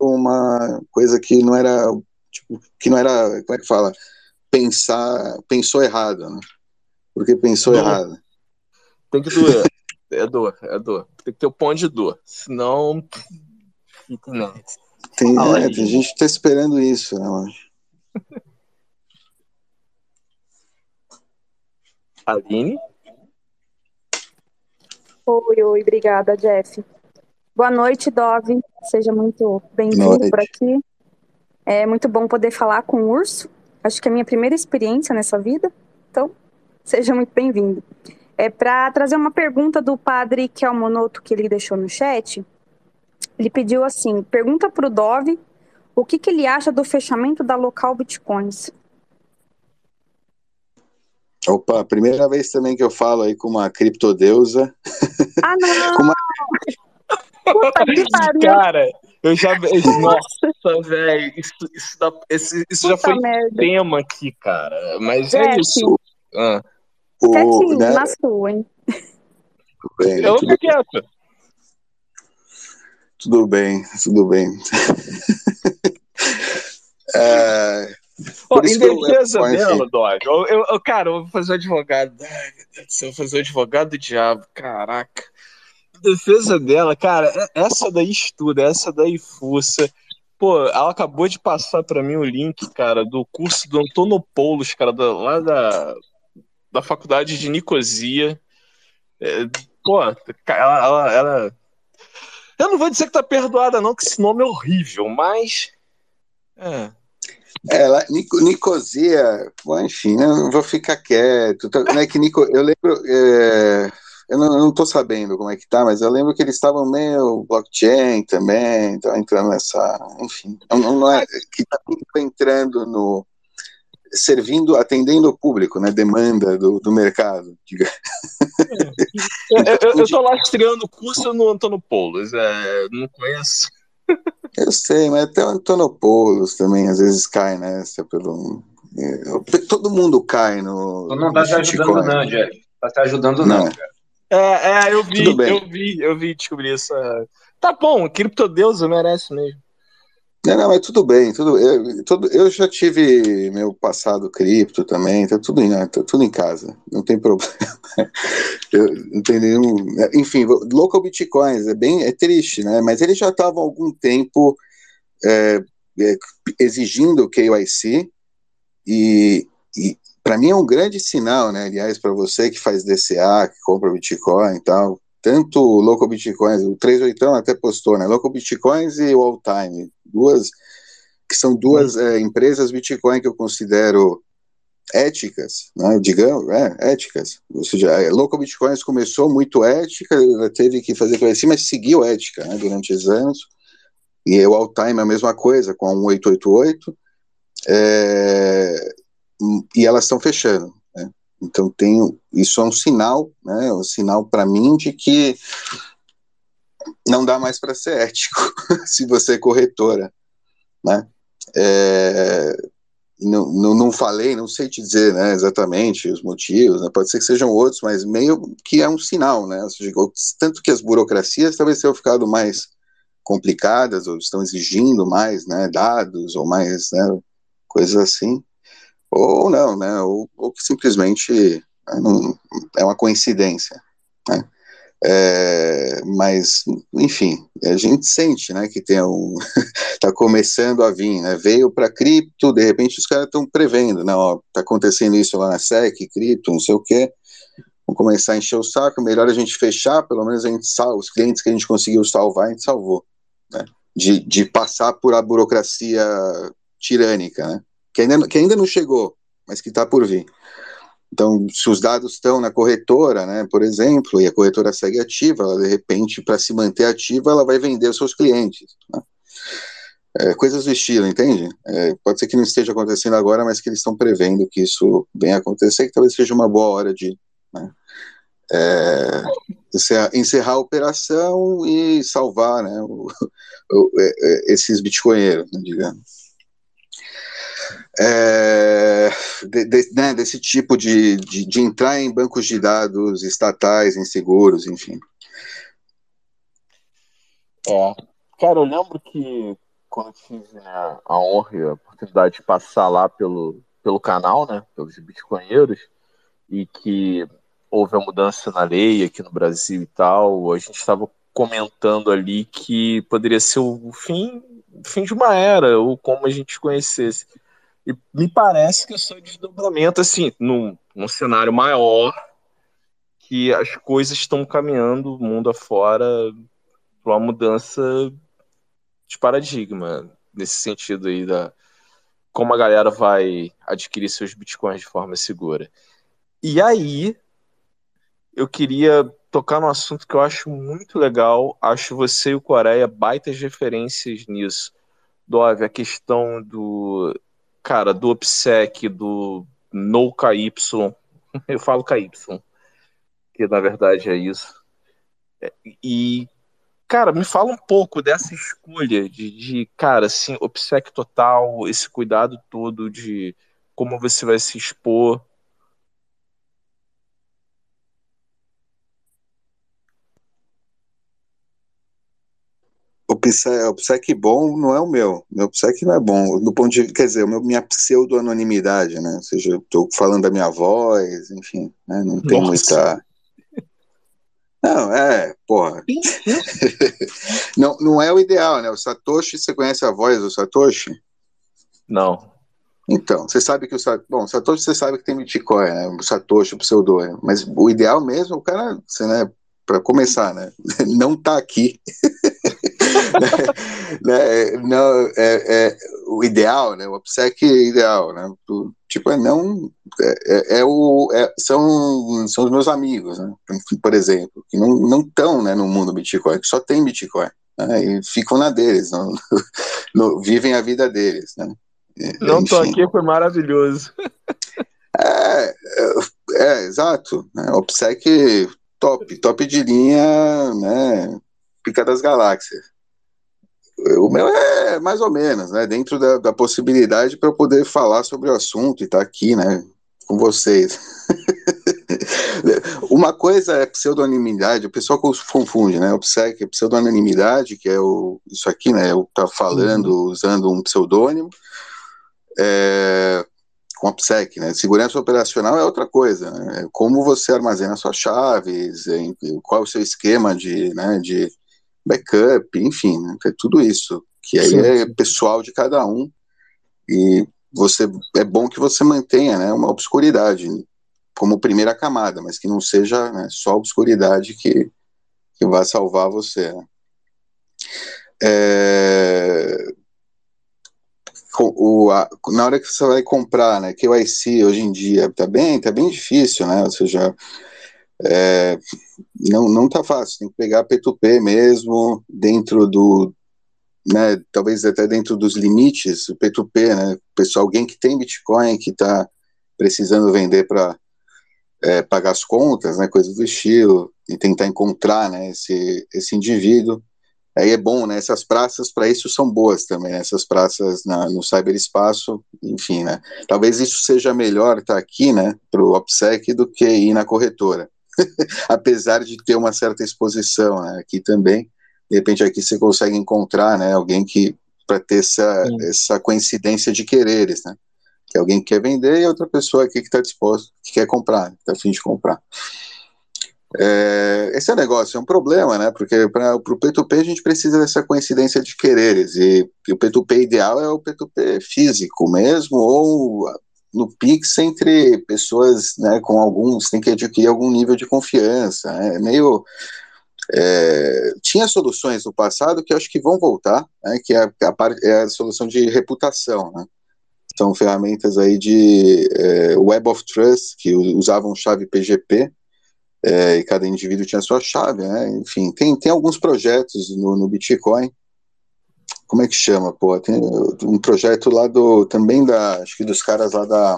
uma coisa que não era, tipo, que não era, como é que fala? Pensar, pensou errado, né? Porque pensou Dor. errado. Tem que doer. É dor, é dor. Tem que ter o pão de dor. Senão. Nessa. Tem, é, tem gente que tá esperando isso, né, mano? Aline? Oi, oi, obrigada, Jeff. Boa noite, Dove. Seja muito bem-vindo por aqui. É muito bom poder falar com o Urso. Acho que é a minha primeira experiência nessa vida. Então, seja muito bem-vindo. É para trazer uma pergunta do padre Kelmonoto que ele deixou no chat. Ele pediu assim: pergunta para o Dove o que, que ele acha do fechamento da local Bitcoins. Opa, primeira vez também que eu falo aí com uma criptodeusa. Ah, não! Com uma- Puta que pariu! Cara, eu já. Nossa, velho. Isso, isso, dá- esse- isso já foi merda. tema aqui, cara. Mas é Jeff, isso. Ah, O, quietinho, né, na sua, hein? tudo bem, eu tudo, quieto. tudo bem, tudo bem. É, em defesa eu- dela, Dog, eu, eu- eu- cara, eu vou fazer o advogado. Ai, meu Deus do céu, eu vou fazer o advogado do diabo, caraca. Defesa dela, cara, é- essa daí estuda, essa daí fuça. Pô, ela acabou de passar pra mim o link, cara, do curso do Antonopoulos, cara, da- lá da, da faculdade de Nicosia. É, pô, ela, ela, ela- Eu não vou dizer que tá perdoada, não, que esse nome é horrível, mas. É. Lá, Nico, Nicosia, enfim, eu vou ficar quieto. Não é que Nico, eu lembro, é, eu não, tô sabendo como é que tá, mas eu lembro que eles estavam meio blockchain também, tá entrando nessa, enfim, não, não- é que tá entrando no servindo, atendendo o público, né, demanda do, do mercado. diga. Eu, eu, eu tô lastreando o curso no Antonopoulos, é, não conheço. Eu sei, mas até o Antonopoulos também às vezes cai nessa pelo é, todo mundo cai no Tu não tá te ajudando, não, Jeff. Tá te ajudando, não. Não. cara. É, é, eu vi, eu vi, eu vi descobrir isso. Tá bom, criptodeusa merece mesmo. Não, não, mas tudo bem, tudo, eu, tudo, eu já tive meu passado cripto também, tá tudo em, tá tudo em casa, não tem problema. Eu, não tem nenhum, enfim, local bitcoins é bem, é triste, né? Mas eles já estavam há algum tempo é, é, exigindo KYC e, e para mim é um grande sinal, né? Aliás, para você que faz DCA, que compra Bitcoin e tal, tanto o Local Bitcoins, o 38 até postou, né? Local Bitcoins e o All Time, duas que são duas é, empresas Bitcoin que eu considero éticas, né? digamos, é, éticas. Ou seja, a Local Bitcoins começou muito ética, ela teve que fazer coisa assim, mas seguiu ética né, durante os anos. E o All Time é a mesma coisa, com a 1888. É, e elas estão fechando. Então tem isso é um sinal, né? É um sinal para mim de que não dá mais para ser ético se você é corretora, né? É, não, não, não, falei, não sei te dizer né, exatamente os motivos, né, pode ser que sejam outros, mas meio que é um sinal, né? Seja, tanto que as burocracias talvez tenham ficado mais complicadas, ou estão exigindo mais né, dados, ou mais né, coisas assim, ou não, né? Ou, ou que simplesmente né, não, é uma coincidência, né? É, mas, enfim, a gente sente, né, que tem um, tá começando a vir, né, veio para cripto, de repente os caras estão prevendo, não, ó, tá acontecendo isso lá na SEC, cripto, não sei o quê, vamos começar a encher o saco, melhor a gente fechar, pelo menos a gente salva, os clientes que a gente conseguiu salvar, a gente salvou, né, de, de passar por a burocracia tirânica, né, que ainda, que ainda não chegou, mas que está por vir. Então, se os dados estão na corretora, né, por exemplo, e a corretora segue ativa, ela, de repente, para se manter ativa, ela vai vender os seus clientes. Né? É, coisas do estilo, entende? É, pode ser que não esteja acontecendo agora, mas que eles estão prevendo que isso venha acontecer, que talvez seja uma boa hora de né, é, encerrar, a operação e salvar né, o, o, é, é, esses bitcoinheiros, né, digamos é, de, de, né, desse tipo de, de, de, entrar em bancos de dados estatais, inseguros, enfim. É, cara, eu lembro que quando tive né, a honra e a oportunidade de passar lá pelo, pelo canal, né, pelos bitcoinheiros, e que houve a mudança na lei aqui no Brasil e tal, a gente estava comentando ali que poderia ser o fim, o fim de uma era, ou como a gente conhecesse. E me parece que é desdobramento, assim, num, num cenário maior, que as coisas estão caminhando mundo afora para uma mudança de paradigma, nesse sentido aí da como a galera vai adquirir seus bitcoins de forma segura. E aí, eu queria tocar num assunto que eu acho muito legal, acho você e o Coreia baitas referências nisso. Dove, a questão do cara, do OPSEC, do No KY, eu falo KY, que na verdade é isso. E, cara, me fala um pouco dessa escolha de, de cara, assim, OPSEC total, esse cuidado todo de como você vai se expor o PSEC bom não é o meu. Meu PSEC não é bom. Do ponto de, quer dizer, meu, minha pseudo-anonimidade, né? Ou seja, eu tô falando da minha voz, enfim, né? Não tem Nossa. muita. Não, é, porra. não, não é o ideal, né? O Satoshi, você conhece a voz do Satoshi? Não. Então, você sabe que o Satoshi, bom, Satoshi você sabe que tem Bitcoin, né? O Satoshi, o pseudônimo, mas o ideal mesmo, o cara, você, né, para começar, né? Não tá aqui. Né, não, é, é, o ideal, né, o OPSEC ideal, né, tipo, é não, é, é, é o, é, são, são os meus amigos, né, por exemplo, que não não estão, né, no mundo Bitcoin, que só tem Bitcoin, né, e ficam na deles, não, no, vivem a vida deles, né. Não tô aqui, foi maravilhoso. É, é, exato, né, OPSEC top, top de linha, né, pica das galáxias. O meu é mais ou menos, né? Dentro da, da possibilidade para eu poder falar sobre o assunto e estar tá aqui, né? Com vocês. uma coisa é pseudonimidade, o pessoal confunde, né? OPSEC é pseudonimidade, que é o, isso aqui, né? Eu tá falando uhum. usando um pseudônimo. É, com a PSEC, né? Segurança operacional é outra coisa, né? Como você armazena suas chaves, em, qual é o seu esquema de, né, de backup, enfim, né? é tudo isso, que aí Sim. é pessoal de cada um, e você é bom que você mantenha né, uma obscuridade como primeira camada, mas que não seja né, só a obscuridade que, que vai salvar você. Né? É, o, a, na hora que você vai comprar, né, KYC hoje em dia, tá bem, tá bem difícil, né, ou seja, é, não, não tá fácil, tem que pegar P2P mesmo, dentro do, né, talvez até dentro dos limites, o P2P, né, pessoal, alguém que tem Bitcoin, que tá precisando vender para é, pagar as contas, né, coisas do estilo, e tentar encontrar, né, esse, esse indivíduo, Aí é bom, né? Essas praças para isso são boas também, né? essas praças na, no cyberespaço, enfim, né? Talvez isso seja melhor estar tá aqui, né, para o OPSEC do que ir na corretora, apesar de ter uma certa exposição, né? Aqui também, de repente aqui você consegue encontrar, né, alguém que para ter essa, essa coincidência de quereres, né? Que alguém quer vender e outra pessoa aqui que está disposto, que quer comprar, está afim de comprar. É, esse é um negócio, é um problema, né? Porque para o P2P a gente precisa dessa coincidência de quereres, e, e o P2P ideal é o P2P físico mesmo, ou no Pix entre pessoas né, com alguns, tem que adquirir algum nível de confiança. Né? É meio. É, tinha soluções no passado que acho que vão voltar, né, que é a, a, é a solução de reputação. Né? São ferramentas aí de é, Web of Trust, que usavam chave PGP, é, e cada indivíduo tinha sua chave, né? Enfim, tem, tem alguns projetos no, no Bitcoin. Como é que chama, pô? Tem um projeto lá do também da, acho que dos caras lá da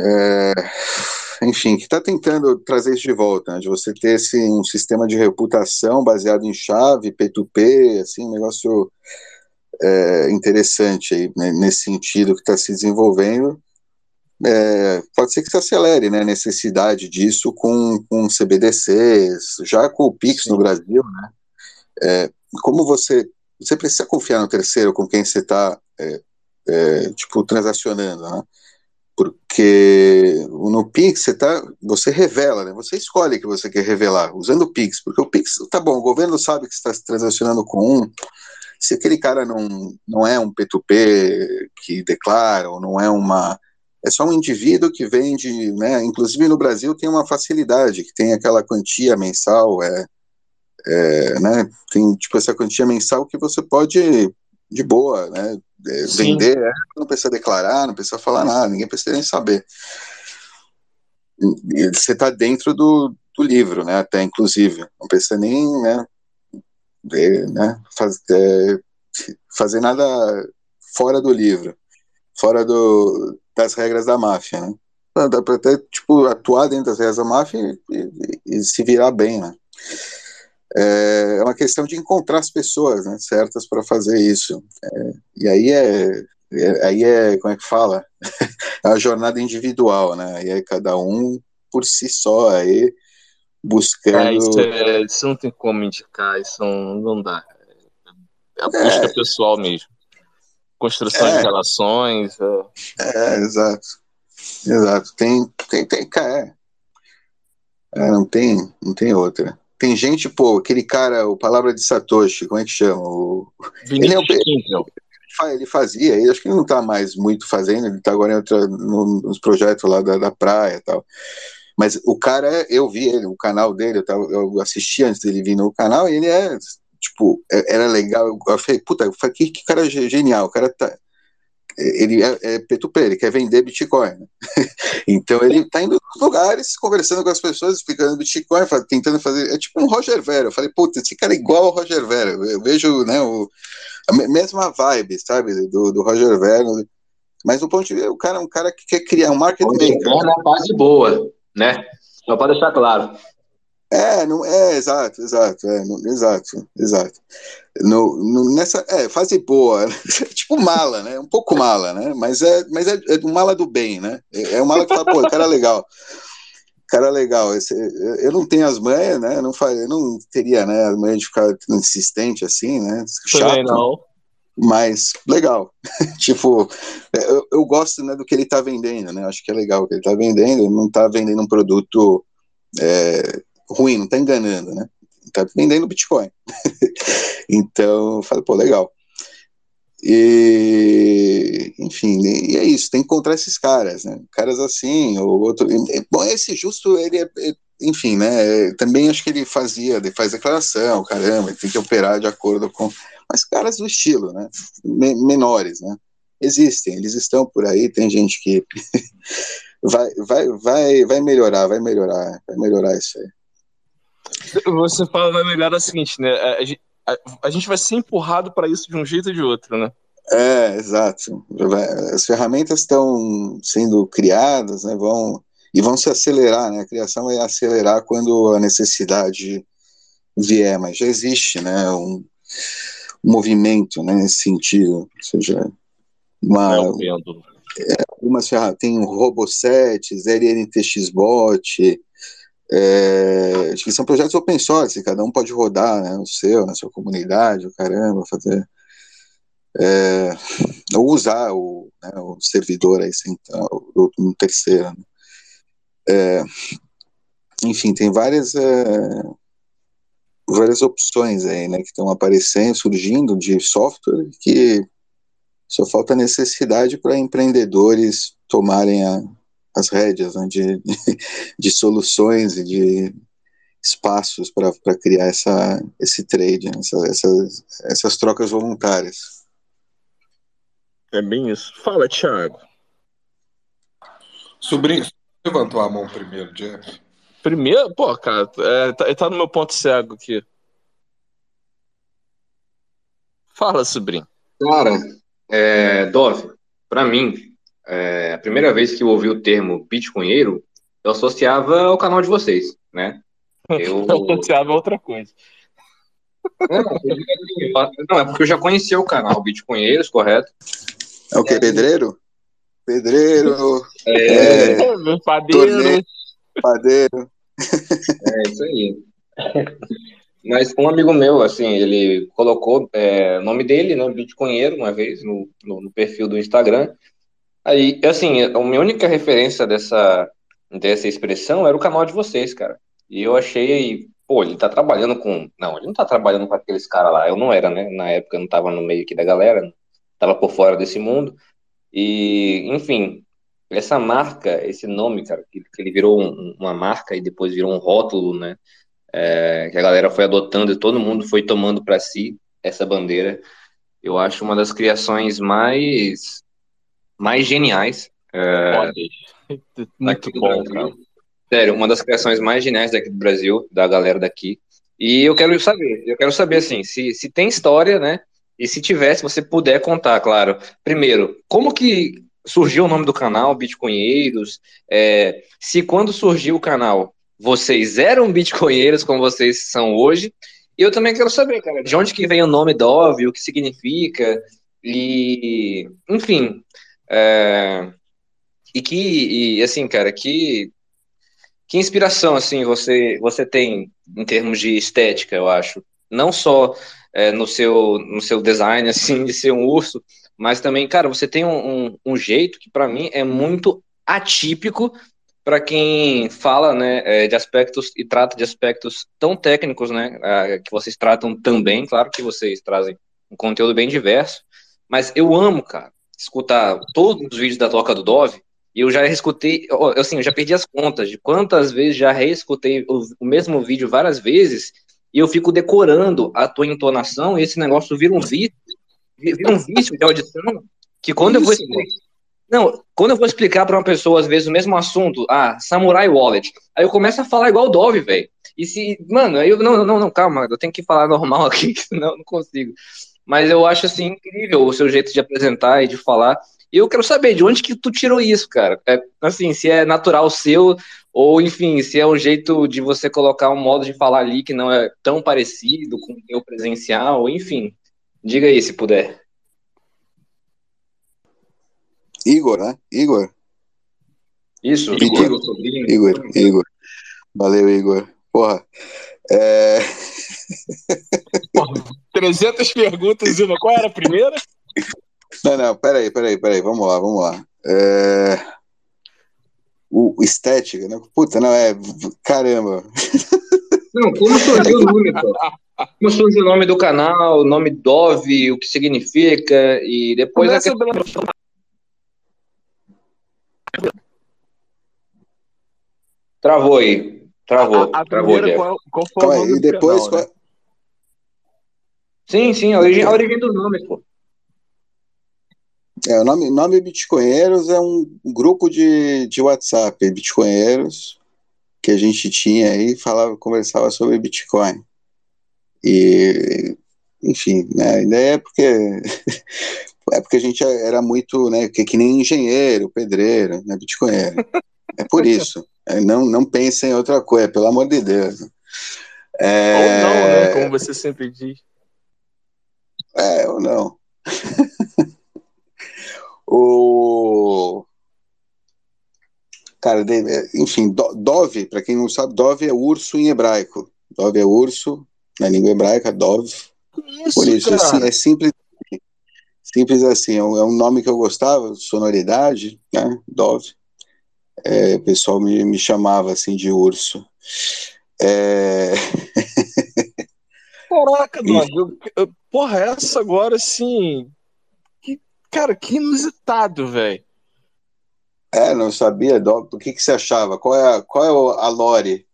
é, enfim, que está tentando trazer isso de volta, né, de você ter esse, um sistema de reputação baseado em chave, P2P, assim, um negócio é, interessante aí, né, nesse sentido que está se desenvolvendo, é, pode ser que se acelere né, a necessidade disso com, com CBDCs, já com o Pix no Brasil, né? É, como você você precisa confiar no terceiro com quem você está é, é, tipo transacionando, né? Porque no Pix você tá, você revela, né? Você escolhe que você quer revelar usando o Pix, porque o Pix tá bom, o governo sabe que está transacionando com um. Se aquele cara não, não é um P2P que declara, ou não é uma é só um indivíduo que vende, né? Inclusive no Brasil tem uma facilidade, que tem aquela quantia mensal, é, é né? Tem tipo essa quantia mensal que você pode de boa, né? É, vender, é, não precisa declarar, não precisa falar nada, ninguém precisa nem saber. E você está dentro do, do livro, né? Até inclusive, não precisa nem, né? De, né? Faz, é, fazer nada fora do livro, fora do, das regras da máfia, né? Dá pra até, tipo, atuar dentro das regras da máfia e, e, e se virar bem, né? É, é uma questão de encontrar as pessoas né, certas para fazer isso. É, e aí é, é, aí é, como é que fala? é uma jornada individual, né? E aí cada um por si só, aí buscando. É, isso, é, isso não tem como indicar, isso não, não dá. É a busca é. pessoal mesmo construção é. de relações. É. é, exato. Exato. Tem, tem, tem, é. é. não tem, não tem outra. Tem gente, pô, aquele cara, o Palavra de Satoshi, como é que chama? O, ele, é o, ele fazia, ele acho que ele não tá mais muito fazendo, ele tá agora em outra, no, nos projetos lá da, da praia e tal. Mas o cara, eu vi ele, o canal dele, eu, tava, eu assisti antes dele vir no canal, e ele é tipo, é, era legal. Eu falei, puta, falei, que, que cara genial, o cara tá. Ele é, é P2P, ele quer vender Bitcoin. Né? então ele tá indo nos lugares, conversando com as pessoas, explicando Bitcoin, tentando fazer. É tipo um Roger Vera. Eu falei, puta, esse cara é igual ao Roger Vera. Eu vejo, né, o, a mesma vibe, sabe, do, do Roger Vera. Mas no ponto de vista, o cara é um cara que quer criar um market maker. É na parte boa, né? Só pode deixar claro. É, não, é, exato, exato, é, não, exato, exato. No, no, nessa, é, fase boa, tipo mala, né? Um pouco mala, né? Mas é, mas é, é mala do bem, né? É, é um mala que fala, pô, cara é legal. Cara legal, esse, eu não tenho as manhas, né? Eu não, eu não teria né, as manhas de ficar insistente assim, né? Chato. Também não. Mas legal. tipo, eu, eu gosto né, do que ele tá vendendo, né? Acho que é legal o que ele tá vendendo. Ele não tá vendendo um produto é, ruim, não tá enganando, né? Tá vendendo Bitcoin. então, eu falo, pô, legal. E, enfim, e é isso, tem que encontrar esses caras, né? Caras assim, ou outro. Bom, esse justo, ele é, é enfim, né? Também acho que ele fazia, ele faz declaração, caramba, ele tem que operar de acordo com. Mas caras do estilo, né? Menores, né? Existem, eles estão por aí, tem gente que vai, vai, vai, vai melhorar, vai melhorar, vai melhorar isso aí. Você fala vai melhorar o seguinte, né? A, a, a gente vai ser empurrado para isso de um jeito ou de outro, né? É, exato. As ferramentas estão sendo criadas, né? Vão e vão se acelerar, né? A criação vai acelerar quando a necessidade vier, mas já existe, né? Um, um movimento, né? Nesse sentido, ou seja, uma é, algumas ferramentas tem o Robosets, LNTXBot, é, que são projetos open source, cada um pode rodar né, o seu, na sua comunidade, o caramba, fazer. É, ou usar o, né, o servidor aí central, um terceiro. Né. É, enfim, tem várias, é, várias opções aí, né, que estão aparecendo, surgindo de software que só falta necessidade para empreendedores tomarem a, as rédeas né, de, de, soluções e de espaços para criar essa, esse trade, essa, essas, essas trocas voluntárias. É bem isso. Fala, Thiago. Sobrinho, levantou a mão primeiro, Jeff. Primeiro? Pô, cara, é, tá, tá no meu ponto cego aqui. Fala, sobrinho. Cara, é, Dove, para mim, é, a primeira vez que eu ouvi o termo bitcoinheiro, eu associava ao canal de vocês, né? Eu, eu associava a outra coisa. Não, é porque eu já conhecia o canal Bitcoinheiros, correto? É o que? Pedreiro? Pedreiro. É, é, padeiro. Padeiro. É isso aí. Mas um amigo meu, assim, ele colocou é, o nome dele, né, Bitcoinheiro, uma vez, no, no, no perfil do Instagram, Aí, assim, a minha única referência dessa, dessa expressão era o canal de vocês, cara. E eu achei, pô, ele tá trabalhando com. Não, ele não tá trabalhando com aqueles caras lá. Eu não era, né? Na época eu não tava no meio aqui da galera, tava por fora desse mundo. E, enfim, essa marca, esse nome, cara, que, que ele virou um, uma marca e depois virou um rótulo, né? É, que a galera foi adotando e todo mundo foi tomando para si essa bandeira. Eu acho uma das criações mais mais geniais. É, Muito bom, cara. Sério, uma das criações mais geniais daqui do Brasil, da galera daqui. E eu quero saber, eu quero saber assim, se, se tem história, né? E se tiver, se você puder contar, claro. Primeiro, como que surgiu o nome do canal, Bitcoinheiros? É, se quando surgiu o canal, vocês eram bitcoinheiros como vocês são hoje? E eu também quero saber, cara, de onde que vem o nome Dove, o que significa? E, enfim, é, e que, e, assim, cara, que, que inspiração, assim, você, você tem em termos de estética, eu acho. Não só é, no, seu, no seu design, assim, de ser um urso, mas também, cara, você tem um, um, um jeito que, para mim, é muito atípico para quem fala, né, é, de aspectos e trata de aspectos tão técnicos, né, que vocês tratam também, claro que vocês trazem um conteúdo bem diverso, mas eu amo, cara, escutar todos os vídeos da Toca do Dove, e eu já escutei, assim, eu já perdi as contas de quantas vezes já reescutei o, o mesmo vídeo várias vezes, e eu fico decorando a tua entonação, e esse negócio vira um vício, vira um vício de audição, que quando Isso, eu vou explicar, não, quando eu vou explicar para uma pessoa, às vezes, o mesmo assunto, ah, Samurai Wallet, aí eu começo a falar igual o Dove, velho. E se, mano, aí eu, não, não, não, calma, eu tenho que falar normal aqui, senão eu não consigo. Mas eu acho assim incrível o seu jeito de apresentar e de falar. E eu quero saber de onde que tu tirou isso, cara. É, assim, se é natural seu Ou, enfim, se é um jeito de você colocar um modo de falar ali que não é tão parecido com o teu presencial, enfim. Diga aí, se puder. Igor, né? Igor? Isso, Igor. Igor. Igor, Igor. Valeu, Igor. Porra. É... Porra, 300 perguntas e uma. Qual era a primeira? Não, não, peraí, peraí, peraí. Vamos lá, vamos lá. É... O estética, né? Puta, não, é. Caramba. Não, como surgiu o nome, pô? Como surgiu o nome do canal, o nome Dove, o que significa, e depois a Começa questão... pela- Travou aí. Travou, a, a travou, primeira, qual, qual foi Calma o aí, nome e do depois. canal, né? Sim, sim, a origem, a origem dos nomes, pô. É, o nome, nome Bitcoinheiros é um grupo de, de WhatsApp, Bitcoinheiros, que a gente tinha aí, falava, conversava sobre Bitcoin. E, enfim, né, a ideia é porque é porque a gente era muito, né, que, que nem engenheiro, pedreiro, né, Bitcoinheiro. É por isso. É, não, não pense em outra coisa, pelo amor de Deus. É, Ou não, né? Como você sempre diz. É, ou não. o. Cara, enfim, do- Dove, para quem não sabe, Dove é urso em hebraico. Dove é urso, na língua hebraica, Dove. Isso, Por isso, assim, é simples, simples assim. É um, é um nome que eu gostava, sonoridade, né? Dove. É, o pessoal me, me chamava assim de urso. É, Caraca, Dog. Porra, essa agora, assim. Que, cara, que inusitado, velho. é, não sabia, Dove. O que, que você achava? Qual é a, qual é o- a lore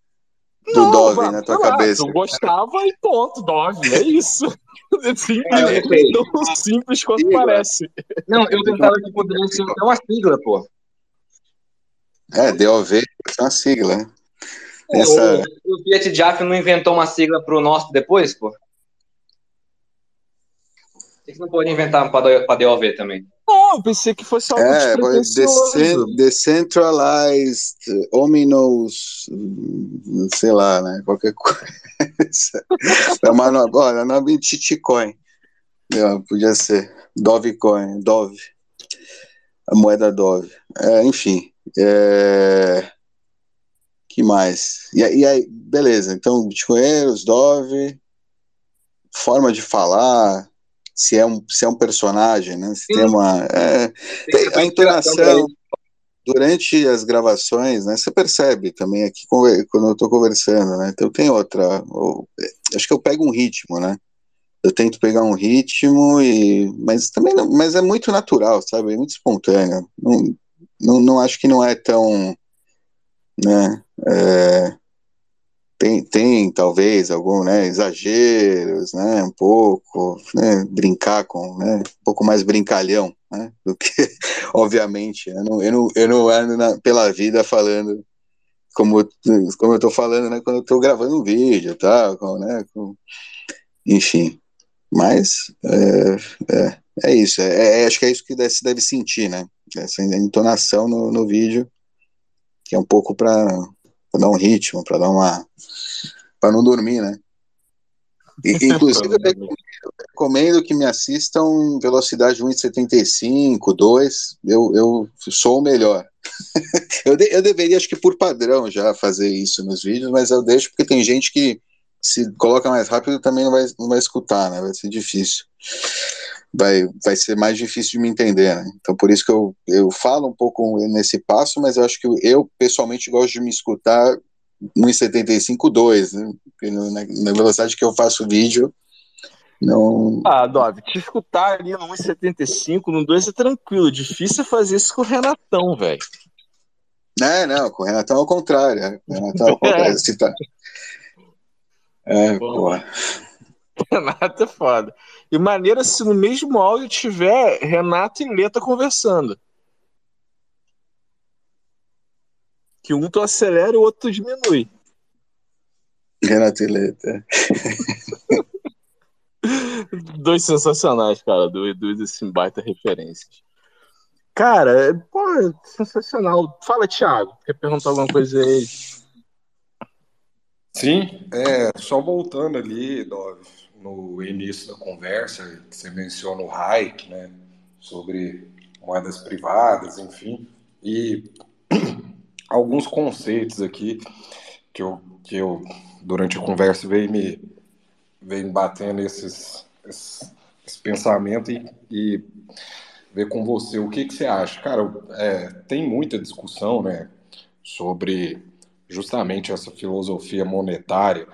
do Não, Dove na tua cabeça? Eu gostava e ponto, Dove. É isso. É simples, É, tão simples quanto Sim, parece. Não, eu pensava que poderia ser uma sigla, pô. É, DOV é uma sigla. né? É, Essa, o, o Fiat Jaffe não inventou uma sigla pro nosso depois, pô? Por que não pode inventar pra DOV também? Não, eu pensei que fosse algo é, despretensioso. decen- decentralized, ominous, sei lá, né? Qualquer coisa. É uma no- olha, nome de Titicoin. Podia ser. Dovecoin, Dove. A moeda Dove. É, enfim. É... que mais? E, aí- e aí, beleza. Então, Bitcoinheiros, Dove, forma de falar, se é um, se é um personagem, né? Se tem uma. é, tem a entonação durante as gravações, né? Você percebe também aqui quando eu estou conversando, né? Então tem outra. ou- acho que eu pego um ritmo, né? Eu tento pegar um ritmo e, mas também, não, mas é muito natural, sabe? É muito espontâneo. Não, não, não acho que não é tão, né? É, tem, tem talvez algum, né? Exageros, né? Um pouco, né? Brincar com, né? Um pouco mais brincalhão, né? Do que obviamente, eu não, eu não, eu não ando na- pela vida falando como, como eu tô falando, né, quando eu tô gravando um vídeo, tá, com, né, com- enfim, mas é, é, é isso, é, é- acho que é isso que deve- se deve sentir, né, essa entonação no, no vídeo, que é um pouco para dar um ritmo, para dar uma, para não dormir, né, e, inclusive eu recomendo, eu recomendo que me assistam velocidade 1,75, 2, eu, eu sou o melhor. eu, de- eu deveria, acho que por padrão, já fazer isso nos vídeos, mas eu deixo porque tem gente que se coloca mais rápido também não vai, não vai escutar, né? Vai ser difícil. Vai, vai ser mais difícil de me entender, né? Então por isso que eu, eu falo um pouco nesse passo, mas eu acho que eu pessoalmente gosto de me escutar 1,75, 2, né? Na, na velocidade que eu faço vídeo, não. Ah, Dove, te escutar ali no 1,75, no 2 é tranquilo. Difícil é fazer isso com o Renatão, velho. Não, não, com o Renatão é o contrário. o Renatão é o contrário. Se tá... É, porra. Renato é foda. E maneira se no mesmo áudio tiver Renato e Leta conversando. Que um tu acelera e o outro tu diminui. Renato e Leta. Dois sensacionais, cara. Dois, dois assim, baita referências. Cara, pô, sensacional. Fala, Thiago. Quer perguntar alguma coisa aí? Sim, é, só voltando ali, Dove, no início da conversa, que você menciona o Hayek, né, sobre moedas privadas, enfim, e alguns conceitos aqui que eu, que eu durante a conversa, veio me, veio batendo esses, esses, esse pensamento e, e ver com você o que, que você acha. Cara, é, tem muita discussão né, sobre justamente essa filosofia monetária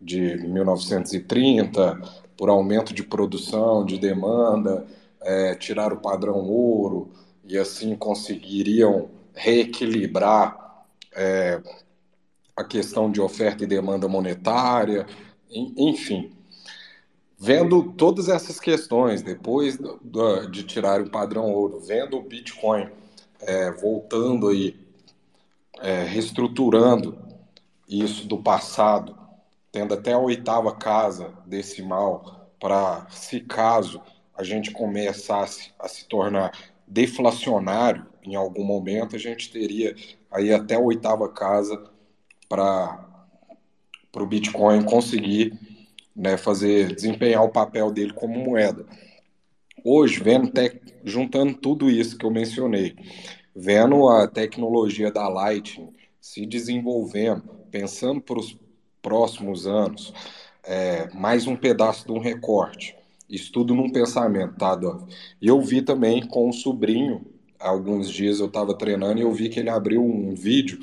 de 1930, por aumento de produção, de demanda, é, tirar o padrão ouro e assim conseguiriam reequilibrar é, a questão de oferta e demanda monetária, enfim. Vendo todas essas questões, depois de tirar o padrão ouro, vendo o Bitcoin é, voltando aí, é, reestruturando isso do passado, tendo até a oitava casa decimal, para, se caso a gente começasse a se tornar deflacionário em algum momento, a gente teria aí até a oitava casa para o Bitcoin conseguir né, fazer desempenhar o papel dele como moeda. Hoje, vendo tec, juntando tudo isso que eu mencionei, vendo a tecnologia da Lightning se desenvolvendo, pensando para os próximos anos, é, mais um pedaço de um recorte. Isso tudo num pensamento, tá, Dove? E eu vi também com o sobrinho, alguns dias eu estava treinando e eu vi que ele abriu um vídeo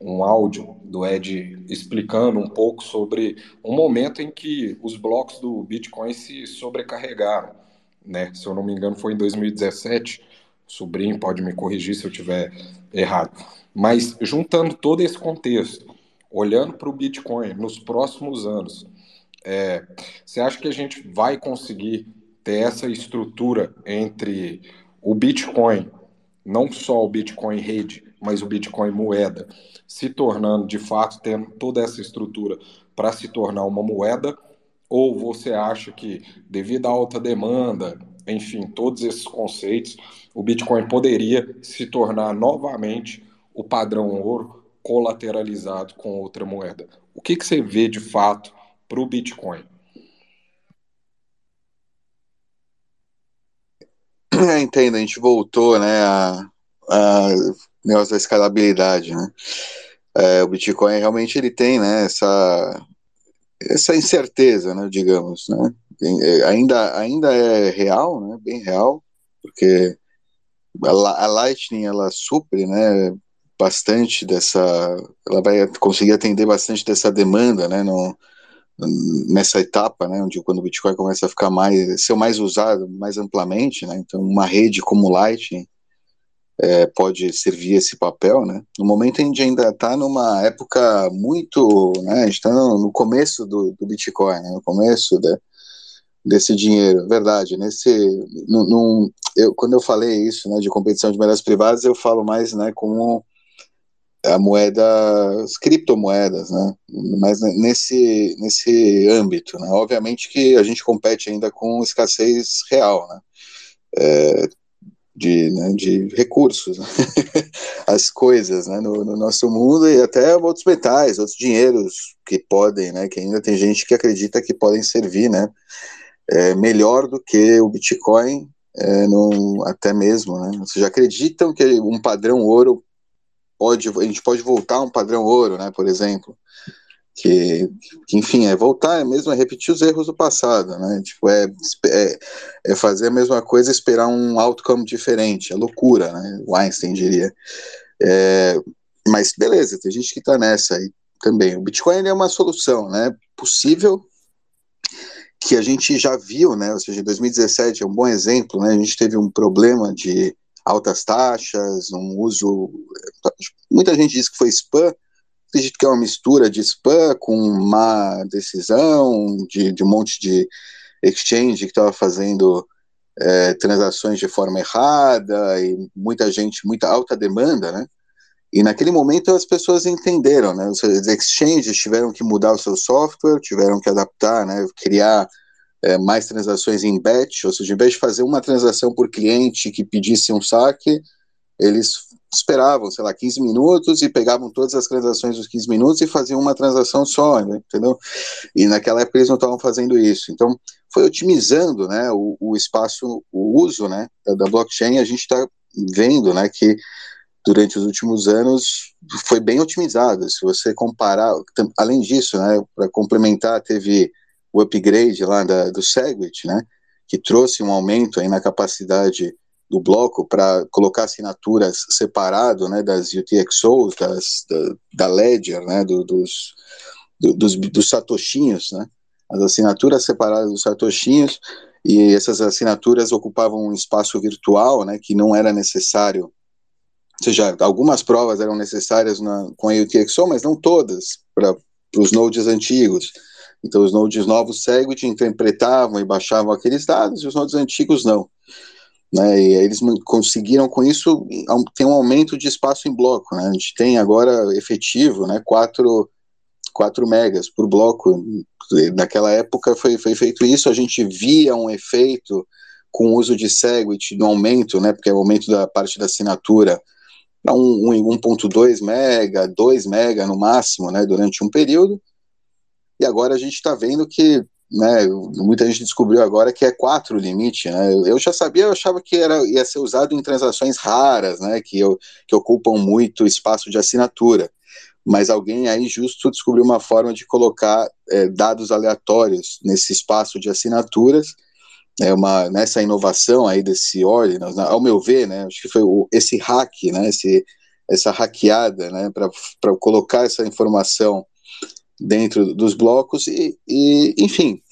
um áudio do Ed explicando um pouco sobre um momento em que os blocos do Bitcoin se sobrecarregaram, né? Se eu não me engano, foi em 2017. O sobrinho pode me corrigir se eu tiver errado. Mas juntando todo esse contexto, olhando para o Bitcoin nos próximos anos, é, você acha que a gente vai conseguir ter essa estrutura entre o Bitcoin, não só o Bitcoin rede, mas o Bitcoin moeda, se tornando de fato tendo toda essa estrutura para se tornar uma moeda? Ou você acha que, devido à alta demanda, enfim, todos esses conceitos, o Bitcoin poderia se tornar novamente o padrão ouro colateralizado com outra moeda? O que, que você vê de fato para o Bitcoin? É, entendo, a gente voltou né, a, a negócio da escalabilidade, né? É, o Bitcoin realmente ele tem, né, essa, essa incerteza, né, digamos, né? É, ainda, ainda é real, né, bem real, porque a, a Lightning ela supre, né, bastante dessa, ela vai conseguir atender bastante dessa demanda, né, no, nessa etapa, né, onde quando o Bitcoin começa a ficar mais, ser mais usado mais amplamente, né, então uma rede como Lightning é, pode servir esse papel, né? No momento a gente ainda está numa época muito, né? A gente está no, no, começo do, do Bitcoin, né? no começo desse dinheiro, verdade. Nesse, no, eu, quando eu falei isso, né, de competição de moedas privadas, eu falo mais, né, como a moeda, as criptomoedas, né? Mas nesse nesse âmbito, né? Obviamente que a gente compete ainda com escassez real, né? É, de, né, de recursos, né? as coisas né, no, no, nosso mundo e até outros metais, outros dinheiros que podem, né, que ainda tem gente que acredita que podem servir né, é, melhor do que o Bitcoin, é, no, até mesmo. Né, vocês já acreditam que um padrão ouro pode, a gente pode voltar a um padrão ouro, né, por exemplo? que, que, enfim, é voltar, é mesmo é repetir os erros do passado, né? Tipo, é, é, é, fazer a mesma coisa, esperar um outcome diferente, é loucura, né? O Einstein diria. É, mas beleza, tem gente que está nessa aí também. O Bitcoin é uma solução, né? Possível que a gente já viu, né? Ou seja, 2017 é um bom exemplo, né? A gente teve um problema de altas taxas, um uso. Muita gente diz que foi spam, acredito que é uma mistura de spam com má decisão, de, de um monte de exchange que estava fazendo é, transações de forma errada e muita gente, muita alta demanda, né? E naquele momento as pessoas entenderam, né? Os exchanges tiveram que mudar o seu software, tiveram que adaptar, né? Criar é, mais transações em batch, ou seja, em vez de fazer uma transação por cliente que pedisse um saque, eles esperavam, sei lá, 15 minutos e pegavam todas as transações dos 15 minutos e faziam uma transação só, né, entendeu? E naquela época eles não estavam fazendo isso. Então, foi otimizando, né, o, o espaço, o uso, né, da, da blockchain, a gente está vendo, né, que durante os últimos anos foi bem otimizado. Se você comparar, além disso, né, para complementar, teve o upgrade lá da, do Segwit, né, que trouxe um aumento aí na capacidade do bloco para colocar assinaturas separado, né, das UTXOs, das, da, da Ledger, né, do, dos, do, dos, dos satoshinhos, né, as assinaturas separadas dos satoshinhos, e essas assinaturas ocupavam um espaço virtual, né, que não era necessário, ou seja, algumas provas eram necessárias na, com a UTXO, mas não todas, para os nodes antigos. Então, os nodes novos Segwit interpretavam e baixavam aqueles dados, e os nodes antigos não. Né, e eles conseguiram com isso ter um aumento de espaço em bloco. Né, a gente tem agora efetivo né, 4, 4 megas por bloco. Naquela época foi, foi feito isso, a gente via um efeito com o uso de Segwit no aumento, né, porque é o aumento da parte da assinatura um 1.2 mega, 2 mega no máximo, né, durante um período. E agora a gente está vendo que né, muita gente descobriu agora que é 4 o limite, né, eu já sabia, eu achava que era, ia ser usado em transações raras, né, que, eu, que ocupam muito espaço de assinatura, mas alguém aí justo descobriu uma forma de colocar é, dados aleatórios nesse espaço de assinaturas, é uma, nessa inovação aí desse Ordinals, né, ao meu ver, né, acho que foi o, esse hack, né, esse, essa hackeada, né, para colocar essa informação dentro dos blocos e, e, enfim,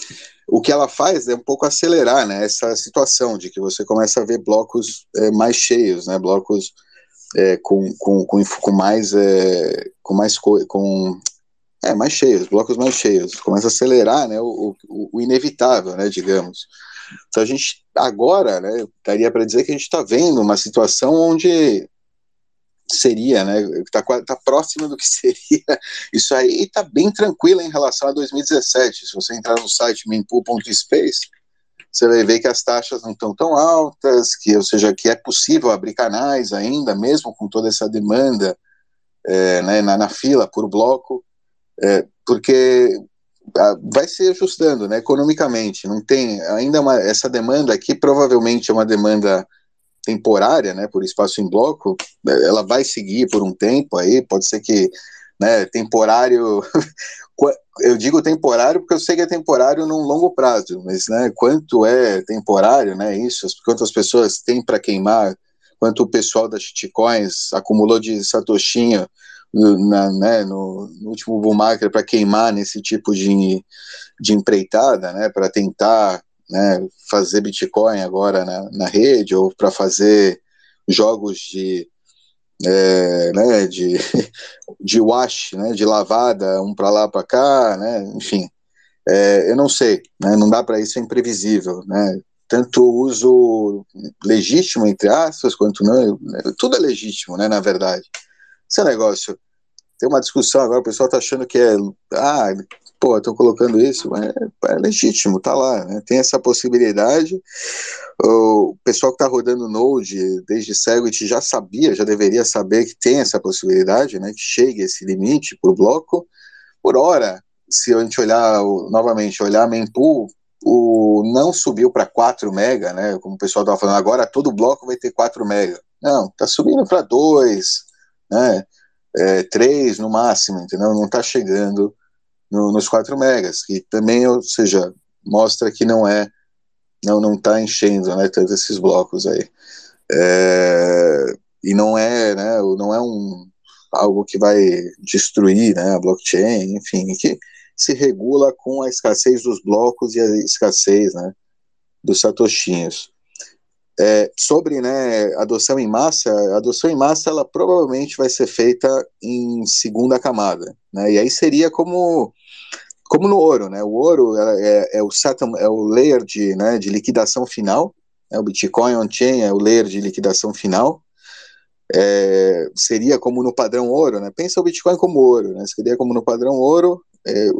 o que ela faz é um pouco acelerar, né, essa situação de que você começa a ver blocos é, mais cheios, né, blocos é, com, com, com, com, mais é, com mais com é mais cheios, blocos mais cheios, começa a acelerar, né, o, o, o inevitável, né, digamos. Então a gente agora, né, daria para dizer que a gente está vendo uma situação onde seria, né? Está tá próxima do que seria isso aí está bem tranquila em relação a 2017. Se você entrar no site mempool.space, você vai ver que as taxas não estão tão altas, que, ou seja, que é possível abrir canais ainda, mesmo com toda essa demanda é, né, na, na, fila por bloco, é, porque vai se ajustando, né, economicamente. Não tem ainda uma, essa demanda aqui provavelmente é uma demanda temporária, né, por espaço em bloco, ela vai seguir por um tempo aí, pode ser que, né, temporário, eu digo temporário porque eu sei que é temporário num longo prazo, mas, né, quanto é temporário, né, isso, quantas pessoas tem para queimar, quanto o pessoal das shitcoins acumulou de satoshinho na, né, no, no, último bull market para queimar nesse tipo de, de empreitada, né, para tentar né, fazer Bitcoin agora na, na rede ou para fazer jogos de é, né, de, de wash, né, de lavada, um para lá para cá, né, enfim, é, eu não sei, né, não dá para isso, é imprevisível, né, tanto o uso legítimo, entre aspas, quanto não, tudo é legítimo, né, na verdade. Esse negócio, tem uma discussão agora, o pessoal está achando que é, ah, pô, estão colocando isso, é, é, legítimo, tá lá, né? tem essa possibilidade. O pessoal que está rodando Node desde Segwit já sabia, já deveria saber que tem essa possibilidade, né? Que chegue esse limite por bloco. Por hora, se a gente olhar novamente, olhar a mempool, o não subiu para 4 mega, né? Como o pessoal estava falando, agora todo bloco vai ter 4 mega. Não, está subindo para 2, né? É, 3 no máximo, entendeu? Não está chegando no, nos 4 megas, que também, ou seja, mostra que não é, não não está enchendo, né, todos esses blocos aí. É, e não é, né, não é um algo que vai destruir, né, a blockchain, enfim, que se regula com a escassez dos blocos e a escassez, né, dos satoshinhos. É, sobre né, adoção em massa, a adoção em massa ela provavelmente vai ser feita em segunda camada, né, e aí seria como como no ouro, né, o ouro é, é o settlement, é o layer de, né, de liquidação final, né, o Bitcoin on-chain é o layer de liquidação final, é, seria como no padrão ouro, né, pensa o Bitcoin como ouro, né, seria como no padrão ouro, é,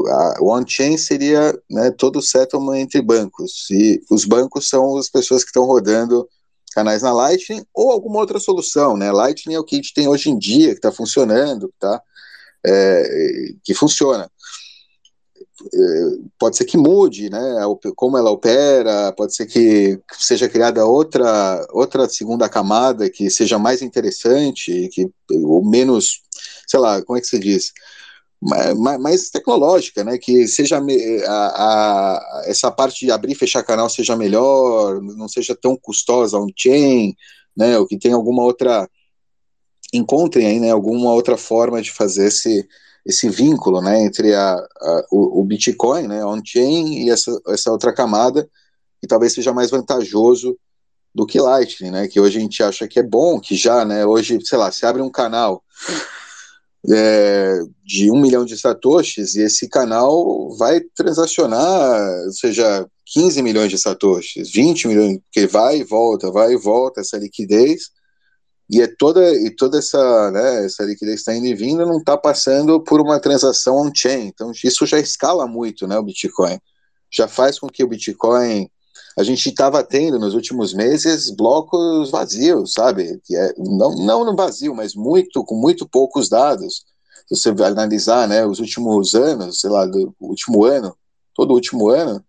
o on-chain seria né, todo o settlement entre bancos, e os bancos são as pessoas que estão rodando canais na Lightning ou alguma outra solução, né? Lightning é o que a gente tem hoje em dia, que está funcionando, tá? É, que funciona. É, pode ser que mude, né? Como ela opera, pode ser que seja criada outra outra segunda camada que seja mais interessante, que ou menos, sei lá, como é que se diz? mais, mais tecnológica, né? Que seja a, a, essa parte de abrir e fechar canal seja melhor, não seja tão custosa on-chain, né? Ou que tenha alguma outra encontrem aí, né? Alguma outra forma de fazer esse esse vínculo, né? Entre a, a o, o, Bitcoin, né? On-chain e essa essa outra camada que talvez seja mais vantajoso do que Lightning, né? Que hoje a gente acha que é bom, que já, né? Hoje, sei lá, se abre um canal é, de um milhão de satoshis e esse canal vai transacionar, ou seja, 15 milhões de satoshis, 20 milhões, que vai e volta, vai e volta essa liquidez e é toda e toda essa né, essa liquidez está indo e vindo não está passando por uma transação on-chain, então isso já escala muito, né, o Bitcoin, já faz com que o Bitcoin a gente estava tendo nos últimos meses blocos vazios, sabe? Que é, não, não no vazio, mas muito com muito poucos dados. Se você analisar, né, os últimos anos, sei lá, do último ano, todo o último ano,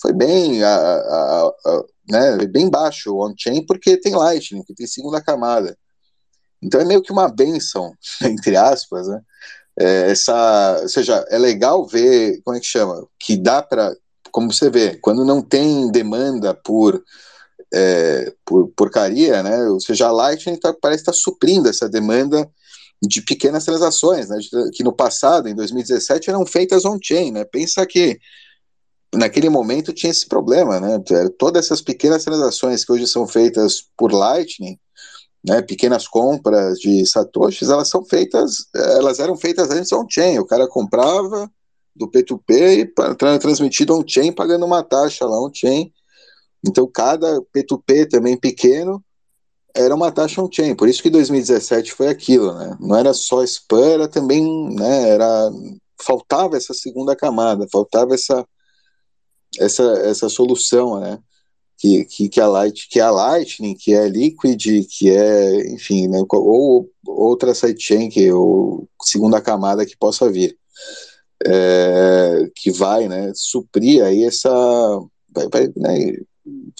foi bem, a, a, a, né, bem baixo o on-chain porque tem Lightning, que tem segunda camada. Então é meio que uma benção, entre aspas, né? É, essa, ou seja, é legal ver, como é que chama, que dá para como você vê, quando não tem demanda por, é, por porcaria, né, ou seja, a Lightning tá, parece estar tá suprindo essa demanda de pequenas transações, né, que no passado, em 2017, eram feitas on-chain, né, pensa que naquele momento tinha esse problema, né, todas essas pequenas transações que hoje são feitas por Lightning, né, pequenas compras de satoshis, elas são feitas, elas eram feitas antes on-chain, o cara comprava, do P2P e transmitido on-chain pagando uma taxa lá on-chain. Então cada P2P também pequeno era uma taxa on-chain. Por isso que 2017 foi aquilo, né? Não era só spam, era também, né, era faltava essa segunda camada, faltava essa essa essa solução, né? Que, que, que, a Light, que é a Lightning, que é a Liquid, que é, enfim, né, ou outra sidechain, que ou segunda camada que possa vir é, que vai né, suprir aí essa. Vai, vai, né,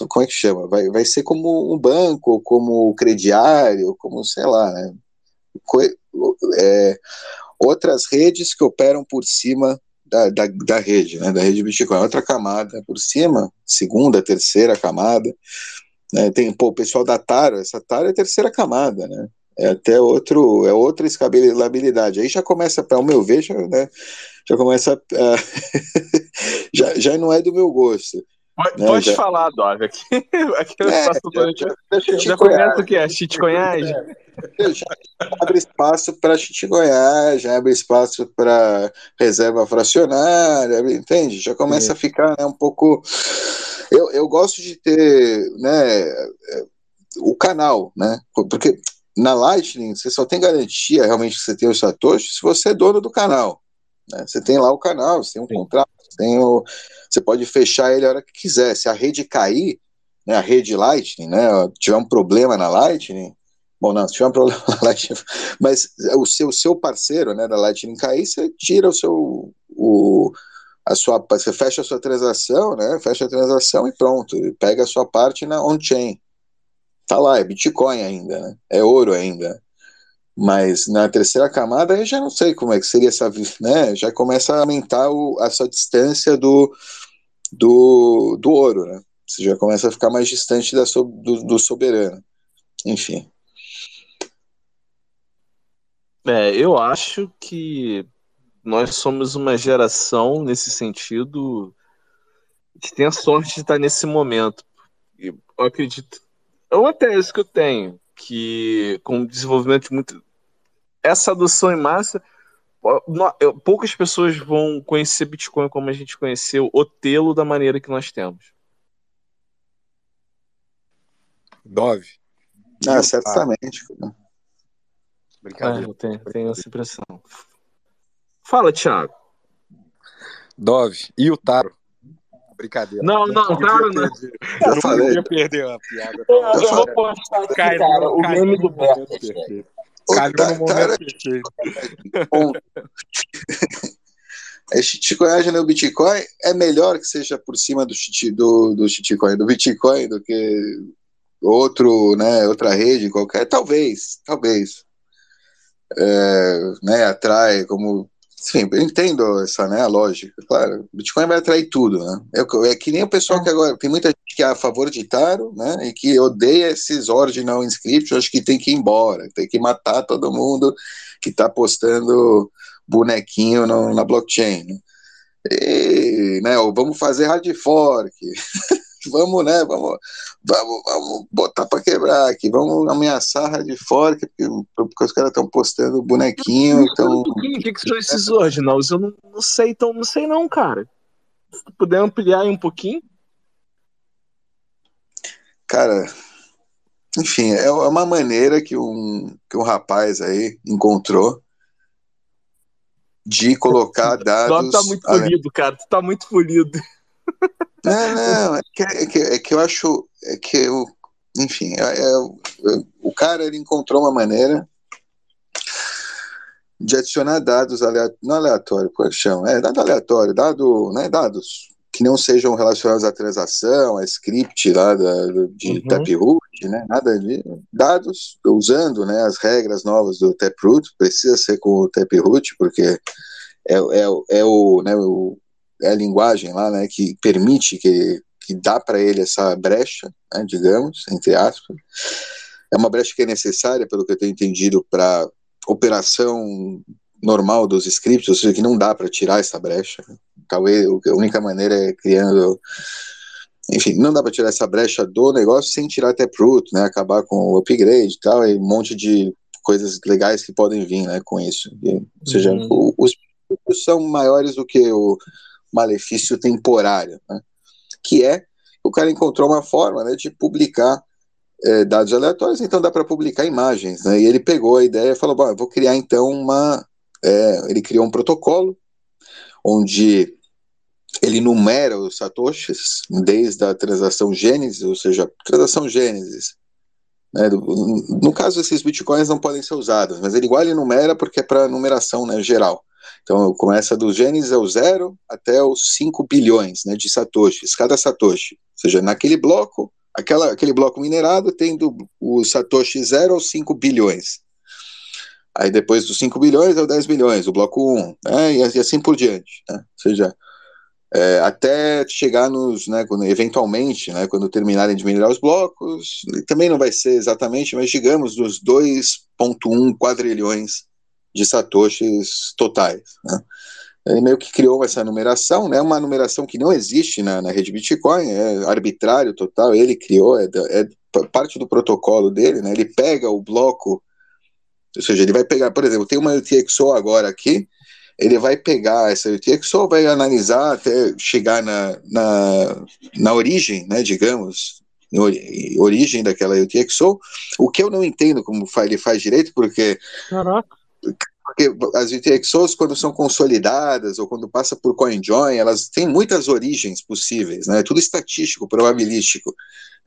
como é que chama? Vai, vai ser como um banco, como crediário, como sei lá, né? Co é, outras redes que operam por cima da, da, da, rede, né, da rede Bitcoin, outra camada por cima, segunda, terceira camada, né, tem pô, o pessoal da Taro, essa Taro é a terceira camada, né, é até outro, é outra escalabilidade, aí já começa, para o meu ver, já, né, já começa a, já, já não é do meu gosto. Pode, né, pode já... falar, Dog. Aqui, aqui é, já, já, já começa o que é? Chitgoiás? É, já abre espaço para Chitgoiás, já abre espaço para reserva fracionária, entende? Já começa é. a ficar né, um pouco. Eu, eu gosto de ter né, o canal, né? Porque na Lightning você só tem garantia realmente que você tem o Satoshi se você é dono do canal. Né? Você tem lá o canal, você tem um Sim. contrato, tem o, você pode fechar ele a hora que quiser. Se a rede cair, né, a rede Lightning, né, tiver um problema na Lightning, bom, não, se tiver um problema na Lightning, mas o seu, seu parceiro né, da Lightning cair, você tira o seu. O, a sua, você fecha a sua transação, né? Fecha a transação e pronto. Pega a sua parte na on-chain. Tá lá, é Bitcoin ainda, né? É ouro ainda. Mas na terceira camada eu já não sei como é que seria essa, né? Já começa a aumentar o, a sua distância do, do, do ouro, né? Você já começa a ficar mais distante da, do, do soberano. Enfim. É, eu acho que nós somos uma geração nesse sentido que tem a sorte de estar nesse momento. Eu acredito. É uma tese que eu tenho, que com o desenvolvimento de muito, essa adoção em massa, poucas pessoas vão conhecer Bitcoin como a gente conheceu, o tê-lo da maneira que nós temos. Dove. Ah, certamente. Brincadeira. É, eu tenho, tenho essa impressão. Fala, Thiago. Dove. E o Taro. Brincadeira. Não, não, podia Taro não. Já Não falei. podia perder a piada. Eu, Eu eu vou postar aqui, Calhou- cara, o meme do momento Calhou Ta- no momento. É shitcoin no Bitcoin é melhor que seja por cima do shit, do, do shitcoin, do Bitcoin, do que outro, né, outra rede qualquer. Talvez, talvez. É, né, atrai como. Enfim, eu entendo essa né, a lógica. Claro, Bitcoin vai atrair tudo, né? É, é que nem o pessoal que agora. Tem muita gente que é a favor de Taro, né? E que odeia esses ordinal inscripts, acho que tem que ir embora, tem que matar todo mundo que está postando bonequinho no- na blockchain. né? E, né, ou vamos fazer hard fork, vamos, né, vamos, vamos, vamos botar para quebrar aqui, vamos ameaçar hard fork, porque, porque os caras estão postando bonequinho, então... O que, que são esses ordinals? Eu não, não sei, então não sei não, cara. Se tu puder ampliar aí um pouquinho. Cara, enfim, é uma maneira que um, que um rapaz aí encontrou de colocar O dados... nome tá muito polido, cara. Tu tá muito polido. Não, não, é que, é que, é que eu acho é que eu, enfim, é, é- é- o cara ele encontrou uma maneira de adicionar dados não aleatório, como é chama? É, dado aleatório, dado, né, dados que não sejam relacionados à transação, a script lá da, de Uhum. Taproot, né, nada de dados usando, né, as regras novas do Taproot, precisa ser com o Taproot, porque é, é, é o, né, o é a linguagem lá, né, que permite que, que dá para ele essa brecha, né, digamos, entre aspas. É uma brecha que é necessária, pelo que eu tenho entendido, para operação normal dos scripts, ou seja, que não dá para tirar essa brecha. Talvez a única maneira é criando. Enfim, não dá para tirar essa brecha do negócio sem tirar Taproot, né, acabar com o upgrade e tal, e um monte de coisas legais que podem vir né, com isso. E, ou seja, Uhum. os custos são maiores do que o malefício temporário, né? que é o cara encontrou uma forma né, de publicar eh, dados aleatórios, então dá para publicar imagens, né? E ele pegou a ideia e falou: vou criar então uma. eh, ele criou um protocolo onde ele numera os satoshis desde a transação Gênesis, ou seja, transação Gênesis. né, no caso, esses bitcoins não podem ser usados, mas ele igual ele numera porque é para numeração né, geral. Então começa do Gênesis ao zero até os 5 bilhões né, de satoshis, cada satoshi. Ou seja, naquele bloco, aquela, aquele bloco minerado tem do, o satoshi 0 aos 5 bilhões. Aí depois dos 5 bilhões é o 10 bilhões, o bloco 1, né, e, e assim por diante. Né? Ou seja, é, até chegar nos, né, quando, eventualmente, né, quando terminarem de minerar os blocos, também não vai ser exatamente, mas digamos dos 2,1 quadrilhões de satoshis totais. Né? Ele meio que criou essa numeração, né, uma numeração que não existe na, na rede Bitcoin, é arbitrário total, ele criou, é, é parte do protocolo dele, né, ele pega o bloco, ou seja, ele vai pegar, por exemplo, tem uma UTXO agora aqui, ele vai pegar essa UTXO, vai analisar até chegar na, na, na origem, né, digamos, em ori- origem daquela UTXO, o que eu não entendo como ele faz direito, porque Caraca. Porque as UTXOs, quando são consolidadas ou quando passa por CoinJoin, elas têm muitas origens possíveis, né? É tudo estatístico, probabilístico.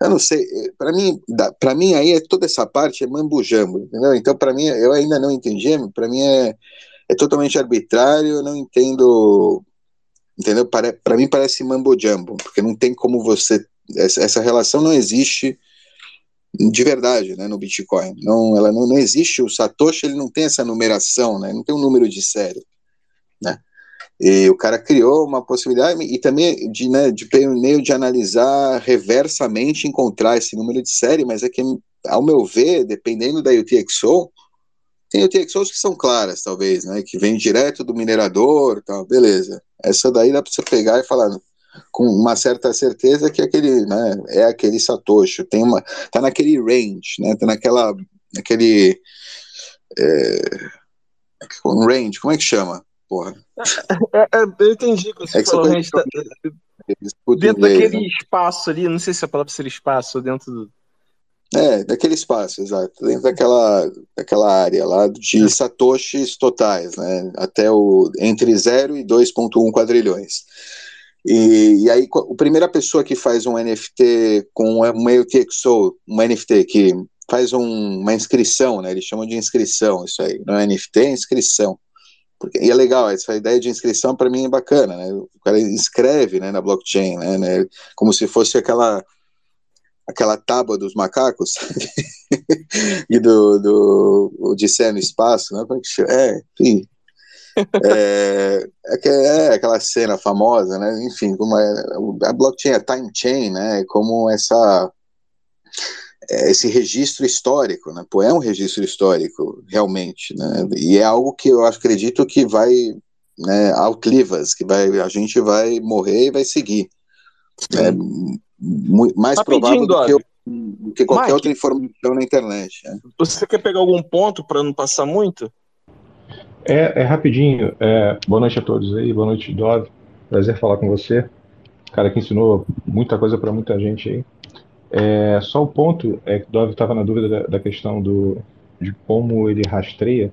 Eu não sei, para mim, para mim aí é toda essa parte é mambo-jambo, entendeu? Então para mim eu ainda não entendi, para mim é, é totalmente arbitrário, eu não entendo, entendeu? Para mim parece mambo-jambo, porque não tem como você essa, essa relação não existe de verdade, né, no Bitcoin. Não, ela não, não existe. O Satoshi ele não tem essa numeração, né? Não tem um número de série, né? E o cara criou uma possibilidade e também de, né, de meio de analisar reversamente, encontrar esse número de série, mas é que, ao meu ver, dependendo da UTXO, tem UTXOs que são claras, talvez, né? Que vem direto do minerador, tal, beleza. Essa daí dá para você pegar e falar com uma certa certeza que aquele, né, é aquele satoshi, tem uma, tá naquele range, né, tá naquela, naquele, é, range, como é que chama, porra? É, é, eu entendi que você É que falou. você range tá- dentro inglês, daquele né? espaço ali, não sei se a palavra seria espaço, dentro do. É, daquele espaço, exato. Dentro daquela, daquela área lá de satoshis totais, né? Até o entre 0 e 2.1 quadrilhões. E, e aí, a primeira pessoa que faz um NFT com um meio TXO, um NFT que faz um, uma inscrição, né? Eles chamam de inscrição isso aí. Não é NFT, é inscrição. Porque, e é legal, essa ideia de inscrição para mim é bacana, né? O cara inscreve né, na blockchain, né, né? Como se fosse aquela aquela tábua dos macacos e do, do Odisseia no espaço, né? É, é, enfim. É, é, é, aquela cena famosa, né? Enfim, como é, a blockchain é time chain, né? Como essa é, esse registro histórico, né? Pô, é um registro histórico, realmente, né? E é algo que eu acredito que vai, né, outlivas, que vai, a gente vai morrer e vai seguir. É, mais provável do que, eu, do que, qualquer Mike, outra informação na internet. Né? Você quer pegar algum ponto para não passar muito? É, é rapidinho. É, boa noite a todos aí, boa noite, Dove. Prazer falar com você. Cara que ensinou muita coisa para muita gente aí. É, só o ponto é que Dove estava na dúvida da, da, questão do, de como ele rastreia.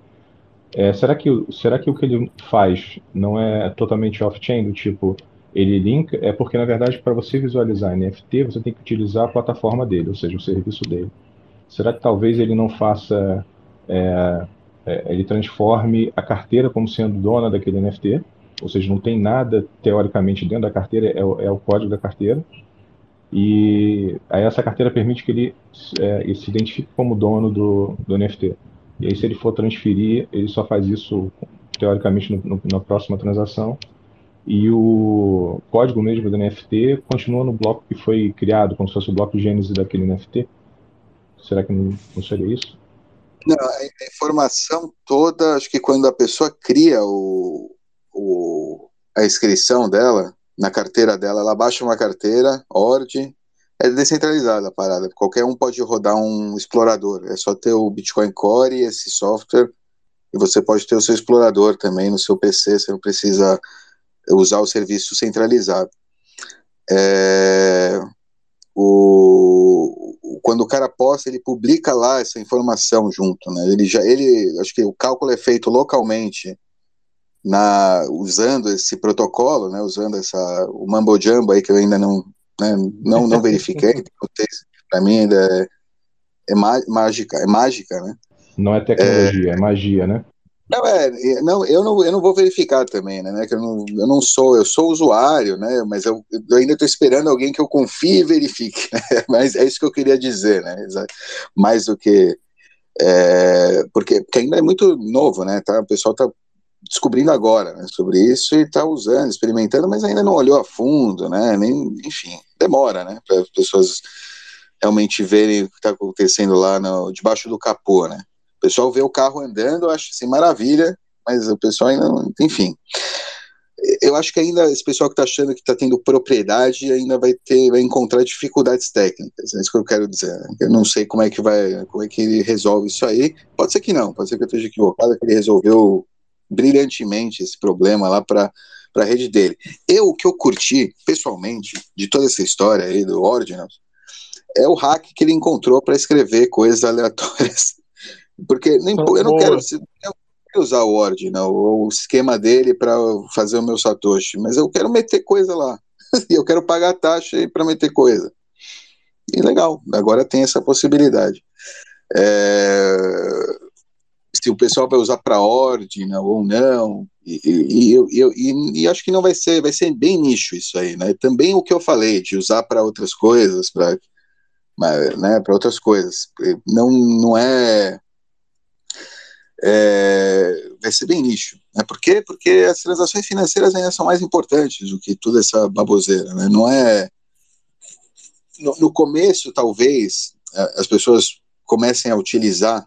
É, será, que, será que o que ele faz não é totalmente off-chain, do tipo, ele linka? É porque, na verdade, para você visualizar NFT, você tem que utilizar a plataforma dele, ou seja, o serviço dele. Será que talvez ele não faça, é, é ele transforme a carteira como sendo dona daquele NFT? Ou seja, não tem nada teoricamente dentro da carteira, é, é o código da carteira e aí essa carteira permite que ele, é, ele se identifique como dono do, do NFT. E aí se ele for transferir, ele só faz isso teoricamente no, no, na próxima transação. E o código mesmo do NFT continua no bloco que foi criado, como se fosse o bloco gênese daquele NFT. Será que não, não seria isso? Não, a informação toda, acho que quando a pessoa cria o, o, a inscrição dela, na carteira dela, ela baixa uma carteira, ORD, é descentralizada a parada, qualquer um pode rodar um explorador, é só ter o Bitcoin Core, esse software, e você pode ter o seu explorador também no seu PC, você não precisa usar o serviço centralizado. É, o, quando o cara posta, ele publica lá essa informação junto, né? Ele já, ele, acho que o cálculo é feito localmente na, usando esse protocolo, né, usando essa, o Mambo Jumbo aí que eu ainda não, né, não, não verifiquei, para mim ainda é, é mágica, é mágica, né? Não é tecnologia, é, é magia, né? Não, é, não, eu não, eu não vou verificar também, né, que eu não, eu não sou, eu sou usuário, né, mas eu, eu ainda estou esperando alguém que eu confie e verifique, né, mas é isso que eu queria dizer, né, mais do que, é, porque, porque ainda é muito novo, né, tá, o pessoal tá descobrindo agora né, sobre isso e está usando, experimentando, mas ainda não olhou a fundo, né? Nem, enfim, demora, né? Para as pessoas realmente verem o que está acontecendo lá no, debaixo do capô, né? O pessoal vê o carro andando, acha assim maravilha, mas o pessoal ainda, não, enfim. Eu acho que ainda esse pessoal que está achando que está tendo propriedade ainda vai ter, vai encontrar dificuldades técnicas. É isso que eu quero dizer. Né? Eu não sei como é que vai, como é que ele resolve isso aí. Pode ser que não, pode ser que eu esteja equivocado, que ele resolveu brilhantemente esse problema lá para a rede dele. Eu, o que eu curti, pessoalmente, de toda essa história aí do Ordinals, é o hack que ele encontrou para escrever coisas aleatórias. Porque nem, eu não quero, eu quero usar o Ordinal, o esquema dele para fazer o meu Satoshi, mas eu quero meter coisa lá. e eu quero pagar taxa para meter coisa. E legal, agora tem essa possibilidade. É, se o pessoal vai usar para ordem ou não, e, e, e, e, acho que não vai ser, vai ser bem nicho isso aí, né? Também o que eu falei de usar para outras coisas, para né, para outras coisas, não, não é, é, vai ser bem nicho, né? Por quê? Porque as transações financeiras ainda são mais importantes do que toda essa baboseira, né? Não é no, no começo talvez as pessoas comecem a utilizar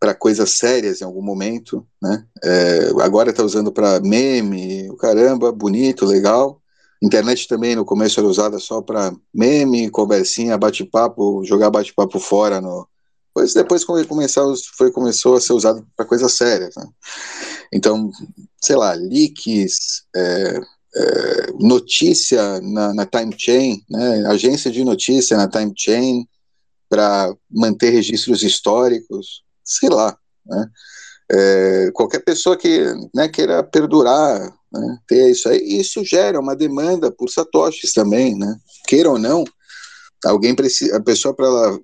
para coisas sérias em algum momento, né? É, agora está usando para meme, caramba, bonito, legal. Internet também no começo era usada só para meme, conversinha, bate-papo, jogar bate-papo fora no. Depois, depois começar, foi, começou a ser usado para coisas sérias. Né? Então, sei lá, leaks, é, é, notícia na, na time chain, né? agência de notícia na time chain, para manter registros históricos, sei lá, né? É, qualquer pessoa que né, queira perdurar, né, ter isso aí, isso gera uma demanda por satoshis também, né? Queira ou não, alguém precisa, a pessoa para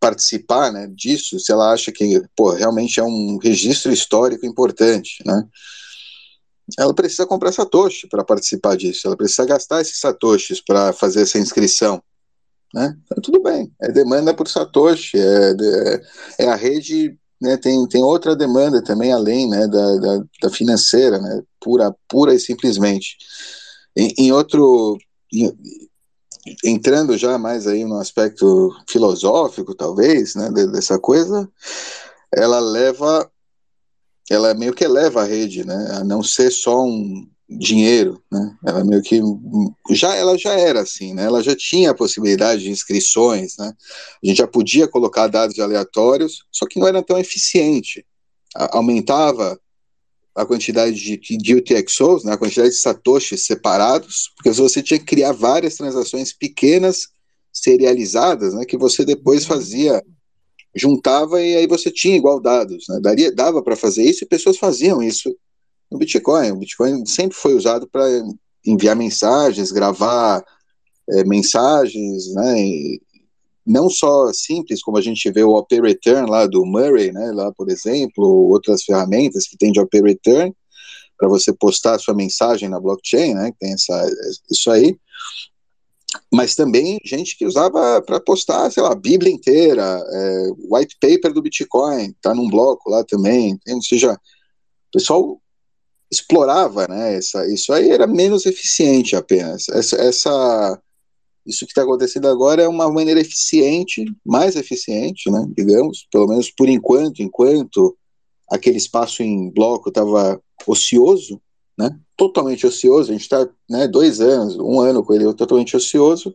participar, né, disso, se ela acha que, pô, realmente é um registro histórico importante, né? Ela precisa comprar satoshi para participar disso, ela precisa gastar esses satoshis para fazer essa inscrição, né? Então, tudo bem, é demanda por satoshi, é, é, é a rede né, tem, tem outra demanda também além né, da, da, da financeira, né, pura, pura e simplesmente. Em, em outro, em, entrando já mais aí no aspecto filosófico, talvez, né, dessa coisa, ela leva, ela meio que eleva a rede, né, a não ser só um, dinheiro, né? Ela meio que já ela já era assim, né? Ela já tinha a possibilidade de inscrições, né? A gente já podia colocar dados aleatórios, só que não era tão eficiente. Aumentava a quantidade de, de UTXOs, né? A quantidade de satoshis separados, porque você tinha que criar várias transações pequenas serializadas, né? Que você depois fazia juntava e aí você tinha igual dados, né? Daria, dava para fazer isso e pessoas faziam isso no Bitcoin. O Bitcoin sempre foi usado para enviar mensagens, gravar é, mensagens, né? E não só simples, como a gente vê o Opera Return lá do Murray, né? Lá, por exemplo, outras ferramentas que tem de Opera Return para você postar sua mensagem na blockchain, né? Tem essa, isso aí. Mas também gente que usava para postar, sei lá, a Bíblia inteira, é, white paper do Bitcoin, tá num bloco lá também. Ou seja, o pessoal explorava, né? Essa, isso aí era menos eficiente apenas. Essa, essa isso que está acontecendo agora é uma maneira eficiente, mais eficiente, né? Digamos, pelo menos por enquanto, enquanto aquele espaço em bloco estava ocioso, né? Totalmente ocioso. A gente está, né? Dois anos, um ano com ele totalmente ocioso.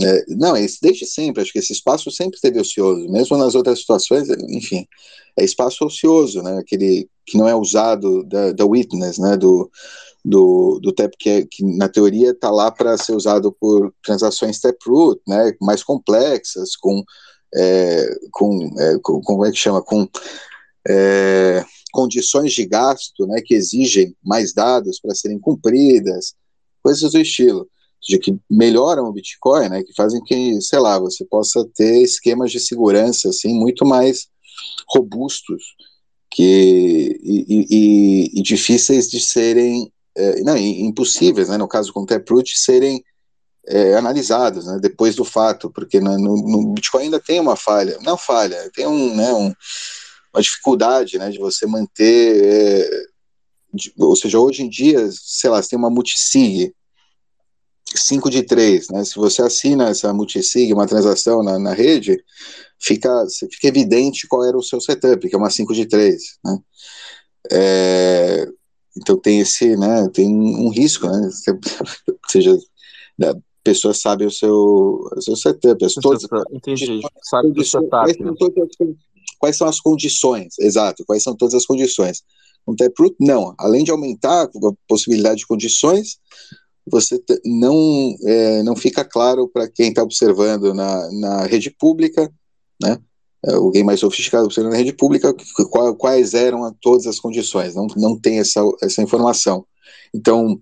É, não, desde sempre, acho que esse espaço sempre esteve ocioso, mesmo nas outras situações, enfim, é espaço ocioso, né, aquele que não é usado da, da witness, né, do, do, do TAP, que, é, que na teoria está lá para ser usado por transações Taproot, né, mais complexas, com, é, com, é, com, como é que chama, com é, condições de gasto, né, que exigem mais dados para serem cumpridas, coisas do estilo de que melhoram o Bitcoin, né, que fazem que, sei lá, você possa ter esquemas de segurança assim muito mais robustos que e, e, e difíceis de serem, é, não, impossíveis, né, no caso com o Taproot, serem é, analisados, né, depois do fato, porque no, no, Bitcoin ainda tem uma falha, não falha, tem um, né, um, uma dificuldade, né, de você manter, é, de, ou seja, hoje em dia, sei lá, você tem uma multisig, 5 de 3, né? Se você assina essa multisig, uma transação na, na rede, fica, fica evidente qual era o seu setup, que é uma 5 de 3, né? É, então tem esse, né, tem um risco, né? Ou seja, a pessoa sabe o seu, o seu setup. As todas, Entendi, sabe do setup. Quais são, todas, quais são as condições, exato, quais são todas as condições. Com Taproot, não. Além de aumentar a possibilidade de condições, você não, é, não fica claro para quem está observando na, na rede pública, né? É, alguém mais sofisticado observando na rede pública, quais eram todas as condições, não, não tem essa, essa informação. Então,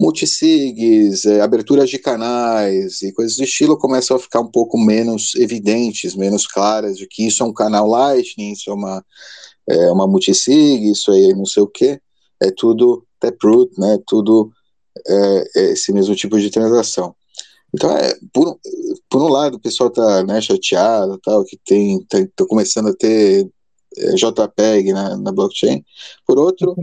multisigs, é, aberturas de canais e coisas do estilo começam a ficar um pouco menos evidentes, menos claras, de que isso é um canal Lightning, isso é uma, é uma multisig, isso aí não sei o que, é tudo Taproot, né, tudo é, é, esse mesmo tipo de transação. Então, é, por, por um lado, o pessoal está né, chateado, tal, que tem, tá, tá começando a ter é, JPEG na, na blockchain. Por outro,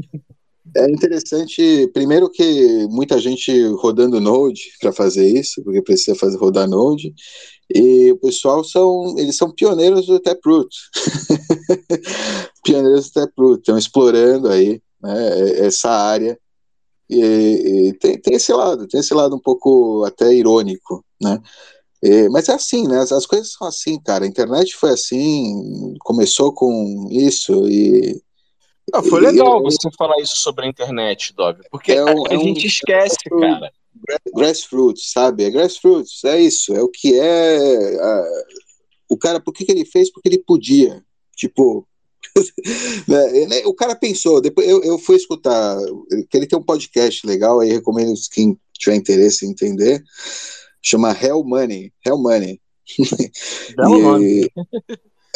é interessante, primeiro que muita gente rodando Node para fazer isso, porque precisa fazer rodar Node, e o pessoal são, eles são pioneiros do Taproot. pioneiros do Taproot, estão explorando aí né, essa área e, e tem, tem, esse lado, tem esse lado um pouco até irônico, né? E, mas é assim, né? As, as, coisas são assim, cara. A internet foi assim, começou com isso e. Ah, foi legal você falar isso sobre a internet, Dog, porque é um, a, a é gente um, esquece, é um, cara. Grassroots, sabe? É grassroots, é isso, é o que é. A, o cara, por que, que ele fez? Porque ele podia. Tipo, o cara pensou, depois eu, eu fui escutar, que ele tem um podcast legal, aí recomendo quem tiver interesse em entender, chama Hell Money, Hell Money. Belo nome.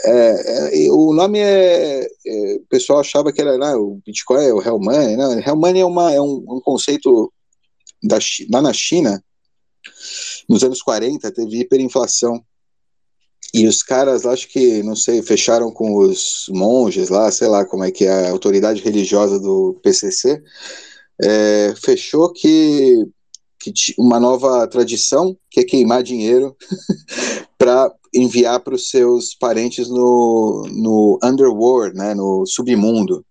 É, é, o nome é, é, O pessoal achava que era né, o Bitcoin, é o Hell Money. Não, Hell Money é, uma, é um, um conceito da, lá na China, nos anos 40, teve hiperinflação. E os caras, acho que, não sei, fecharam com os monges lá, sei lá como é que é a autoridade religiosa do PCC, é, fechou que, que uma nova tradição, que é queimar dinheiro para enviar para os seus parentes no, no underworld, né, no submundo,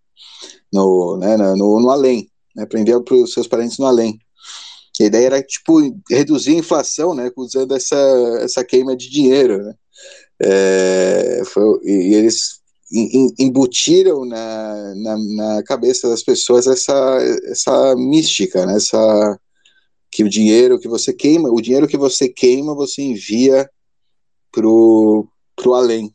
no, né, no, no além, né, para enviar para os seus parentes no além. A ideia era, tipo, reduzir a inflação, né, usando essa, essa queima de dinheiro, né. É, foi, e eles embutiram na, na, na, cabeça das pessoas essa, essa mística, né, essa, que o dinheiro que você queima, o dinheiro que você queima, você envia pro, pro além.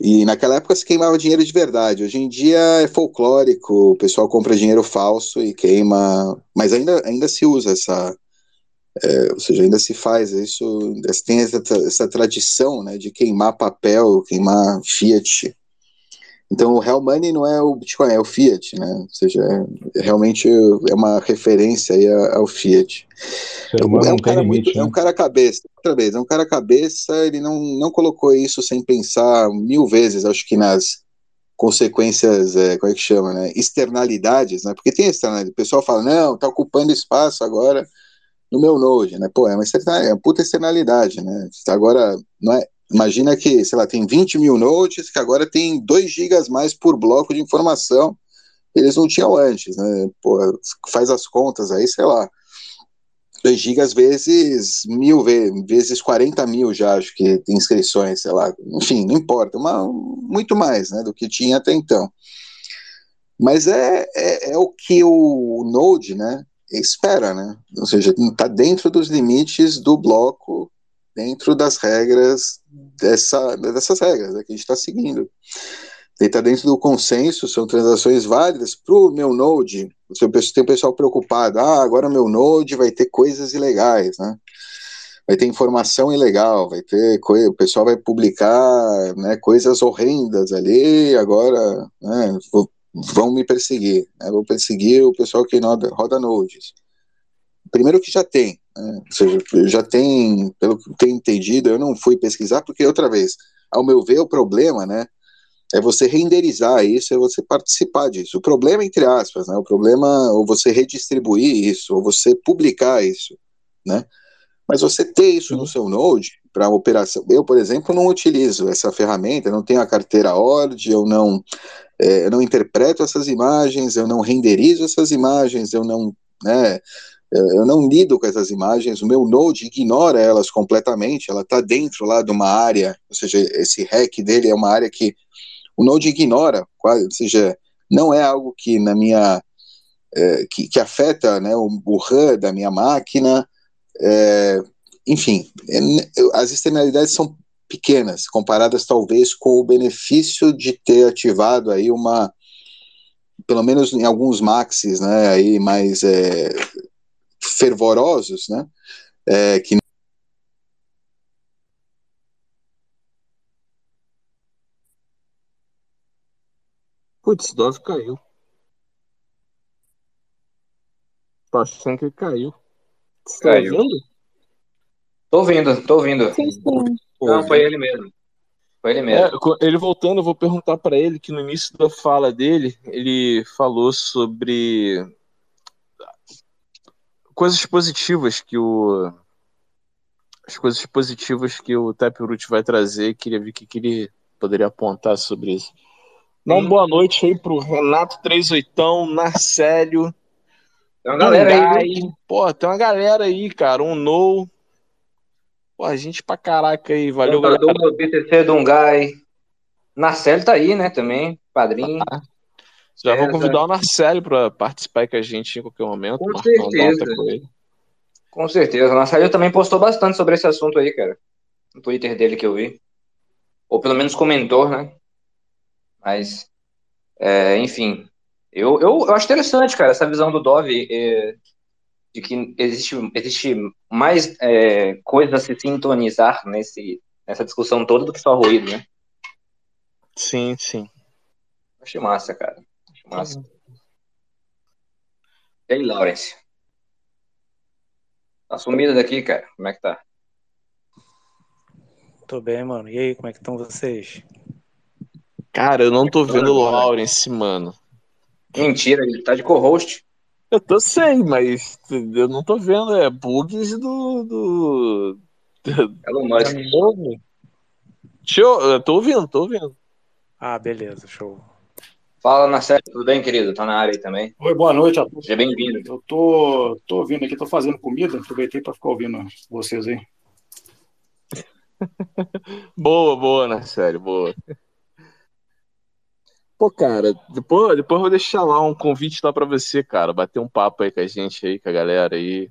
E naquela época se queimava dinheiro de verdade. Hoje em dia é folclórico, o pessoal compra dinheiro falso e queima, mas ainda, ainda se usa essa, é, ou seja, ainda se faz isso, tem essa, essa tradição né, de queimar papel, queimar fiat. Então o Real Money não é o Bitcoin, é o Fiat, né? Ou seja, é, realmente é uma referência aí ao Fiat. É um, cara muito, é um né? cara cabeça, outra vez, é um cara cabeça, ele não, não colocou isso sem pensar mil vezes, acho que nas consequências, é, como é que chama, né? Externalidades, né? Porque tem externalidade, o pessoal fala, não, tá ocupando espaço agora no meu Node, né? Pô, é uma, é uma puta externalidade, né? Agora, não é, Imagina que, sei lá, tem 20 mil nodes que agora tem 2 gigas mais por bloco de informação. Eles não tinham antes, né? Pô, faz as contas aí, sei lá. 2 gigas vezes mil, vezes 40 mil já, acho que tem inscrições, sei lá. Enfim, não importa, uma, muito mais né, do que tinha até então. Mas é, é, é o que o Node né, espera, né? Ou seja, está dentro dos limites do bloco dentro das regras dessa, dessas regras né, que a gente está seguindo. Ele está dentro do consenso, são transações válidas para o meu Node. Tem um pessoal preocupado, ah, agora meu Node vai ter coisas ilegais, né? Vai ter informação ilegal, vai ter o pessoal vai publicar né, coisas horrendas ali, agora né, vão me perseguir, né, vão perseguir o pessoal que roda, roda nodes. Primeiro que já tem, né? Ou seja, já tem, pelo que eu tenho entendido, eu não fui pesquisar, porque, outra vez, ao meu ver, o problema, né, é você renderizar isso, é você participar disso. O problema, entre aspas, né, o problema, ou você redistribuir isso, ou você publicar isso, né, mas você ter isso no seu Node, para operação, eu, por exemplo, não utilizo essa ferramenta, não tenho a carteira ORD, eu não, é, eu não interpreto essas imagens, eu não renderizo essas imagens, eu não, né, eu não lido com essas imagens, o meu Node ignora elas completamente, ela está dentro lá de uma área, ou seja, esse hack dele é uma área que o Node ignora, ou seja, não é algo que na minha é, que, que, afeta né, o, o RAM da minha máquina, é, enfim, é, as externalidades são pequenas, comparadas talvez com o benefício de ter ativado aí uma, pelo menos em alguns maxis, né, aí mais é, fervorosos, né? É, que Putz, Dove caiu. Tô achando que caiu. Você tá Caiu. ouvindo? Tô ouvindo, tô ouvindo. Sim, sim. Não, foi ele mesmo. Foi ele mesmo. É, ele voltando, eu vou perguntar pra ele que no início da fala dele, ele falou sobre coisas positivas que o as coisas positivas que o Taproot vai trazer, queria ver o que, que ele poderia apontar sobre isso. Então, Sim. boa noite aí pro Renato 38, Narcélio, Tem uma galera aí, viu? Dungai. Pô, tem uma galera aí, cara, um No. Pô, a gente pra caraca aí, valeu, galera. Contador, BTC Dungai. Narcélio tá aí, né, também. Padrinho. Já vou César. convidar o Narcélio pra participar aí com a gente em qualquer momento, Com certeza. com. Com certeza. O Narcélio também postou bastante sobre esse assunto aí, cara. No Twitter dele que eu vi. ou pelo menos comentou, né? Mas, é, enfim, eu, eu, eu acho interessante, cara, essa visão do Dove é, de que existe, existe mais é, coisa a se sintonizar nesse, nessa discussão toda do que só ruído, né? Sim, sim. Achei massa, cara. Achei massa. E aí, Lawrence? Tá sumido daqui, cara. Como é que tá? Tô bem, mano. E aí, como é que estão vocês? Cara, eu não tô vendo o Lawrence, mano. Mentira, ele tá de co-host. Eu tô sem, mas eu não tô vendo. É bugs do. do... Elon Musk. Deixa eu, eu tô ouvindo, tô ouvindo. Ah, beleza, show. Fala, Marcelo, tudo bem, querido? Tá na área aí também. Oi, boa noite a todos. Seja bem-vindo. Eu tô, tô ouvindo aqui, tô fazendo comida, aproveitei para ficar ouvindo vocês aí. boa, boa? Sério, boa. Pô, cara, depois, depois eu vou deixar lá um convite lá pra você, cara. Bater um papo aí com a gente aí, com a galera aí.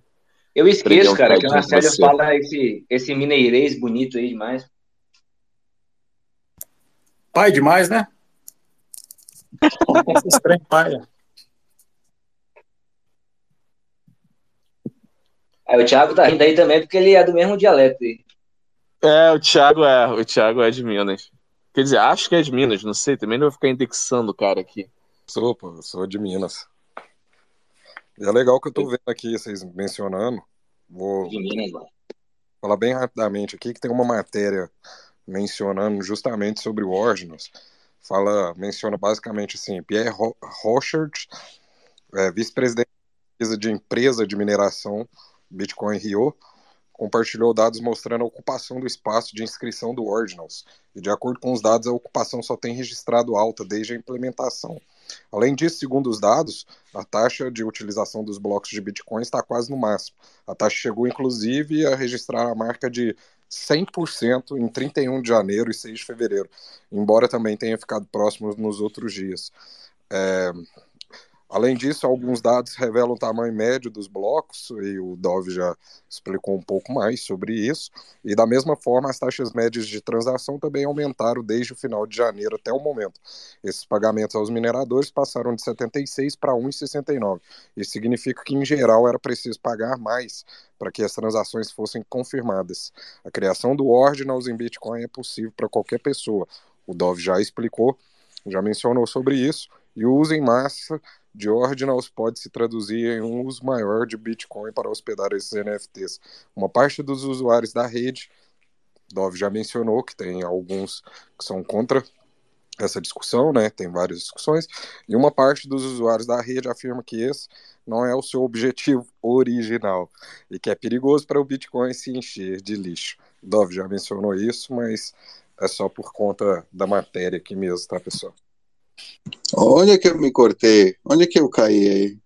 Eu esqueço, um cara, que o Marcelo fala esse, esse mineirês bonito aí demais. Pai demais, né? Esse trem pai. Aí o Thiago tá rindo aí também porque ele é do mesmo dialeto aí. É, o Thiago é, o Thiago é de Minas. Quer dizer, acho que é de Minas, não sei, também não vou ficar indexando o cara aqui. Sou, pô, sou de Minas. E é legal que eu tô vendo aqui, vocês mencionando. Vou De Minas, mano. falar bem rapidamente aqui que tem uma matéria mencionando justamente sobre o Ordinals. Fala, menciona basicamente assim, Pierre Ro- Rochert, é, vice-presidente de empresa de mineração Bitcoin Rio, compartilhou dados mostrando a ocupação do espaço de inscrição do Ordinals. E de acordo com os dados, a ocupação só tem registrado alta desde a implementação. Além disso, segundo os dados, a taxa de utilização dos blocos de Bitcoin está quase no máximo. A taxa chegou, inclusive, a registrar a marca de 100% em 31 de janeiro e 6 de fevereiro, embora também tenha ficado próximo nos outros dias. É, Além disso, alguns dados revelam o tamanho médio dos blocos, e o Dove já explicou um pouco mais sobre isso. E da mesma forma, as taxas médias de transação também aumentaram desde o final de janeiro até o momento. Esses pagamentos aos mineradores passaram de 76 para 1,69. Isso significa que, em geral, era preciso pagar mais para que as transações fossem confirmadas. A criação do Ordinals em Bitcoin é possível para qualquer pessoa. O Dove já explicou, já mencionou sobre isso, e o uso em massa de Ordinals pode se traduzir em um uso maior de Bitcoin para hospedar esses NFTs. Uma parte dos usuários da rede, Dove já mencionou que tem alguns que são contra essa discussão, né? Tem várias discussões, e uma parte dos usuários da rede afirma que esse não é o seu objetivo original e que é perigoso para o Bitcoin se encher de lixo. Dove já mencionou isso, mas é só por conta da matéria aqui mesmo, tá, pessoal? Onde é que eu me cortei? Onde é que eu caí aí?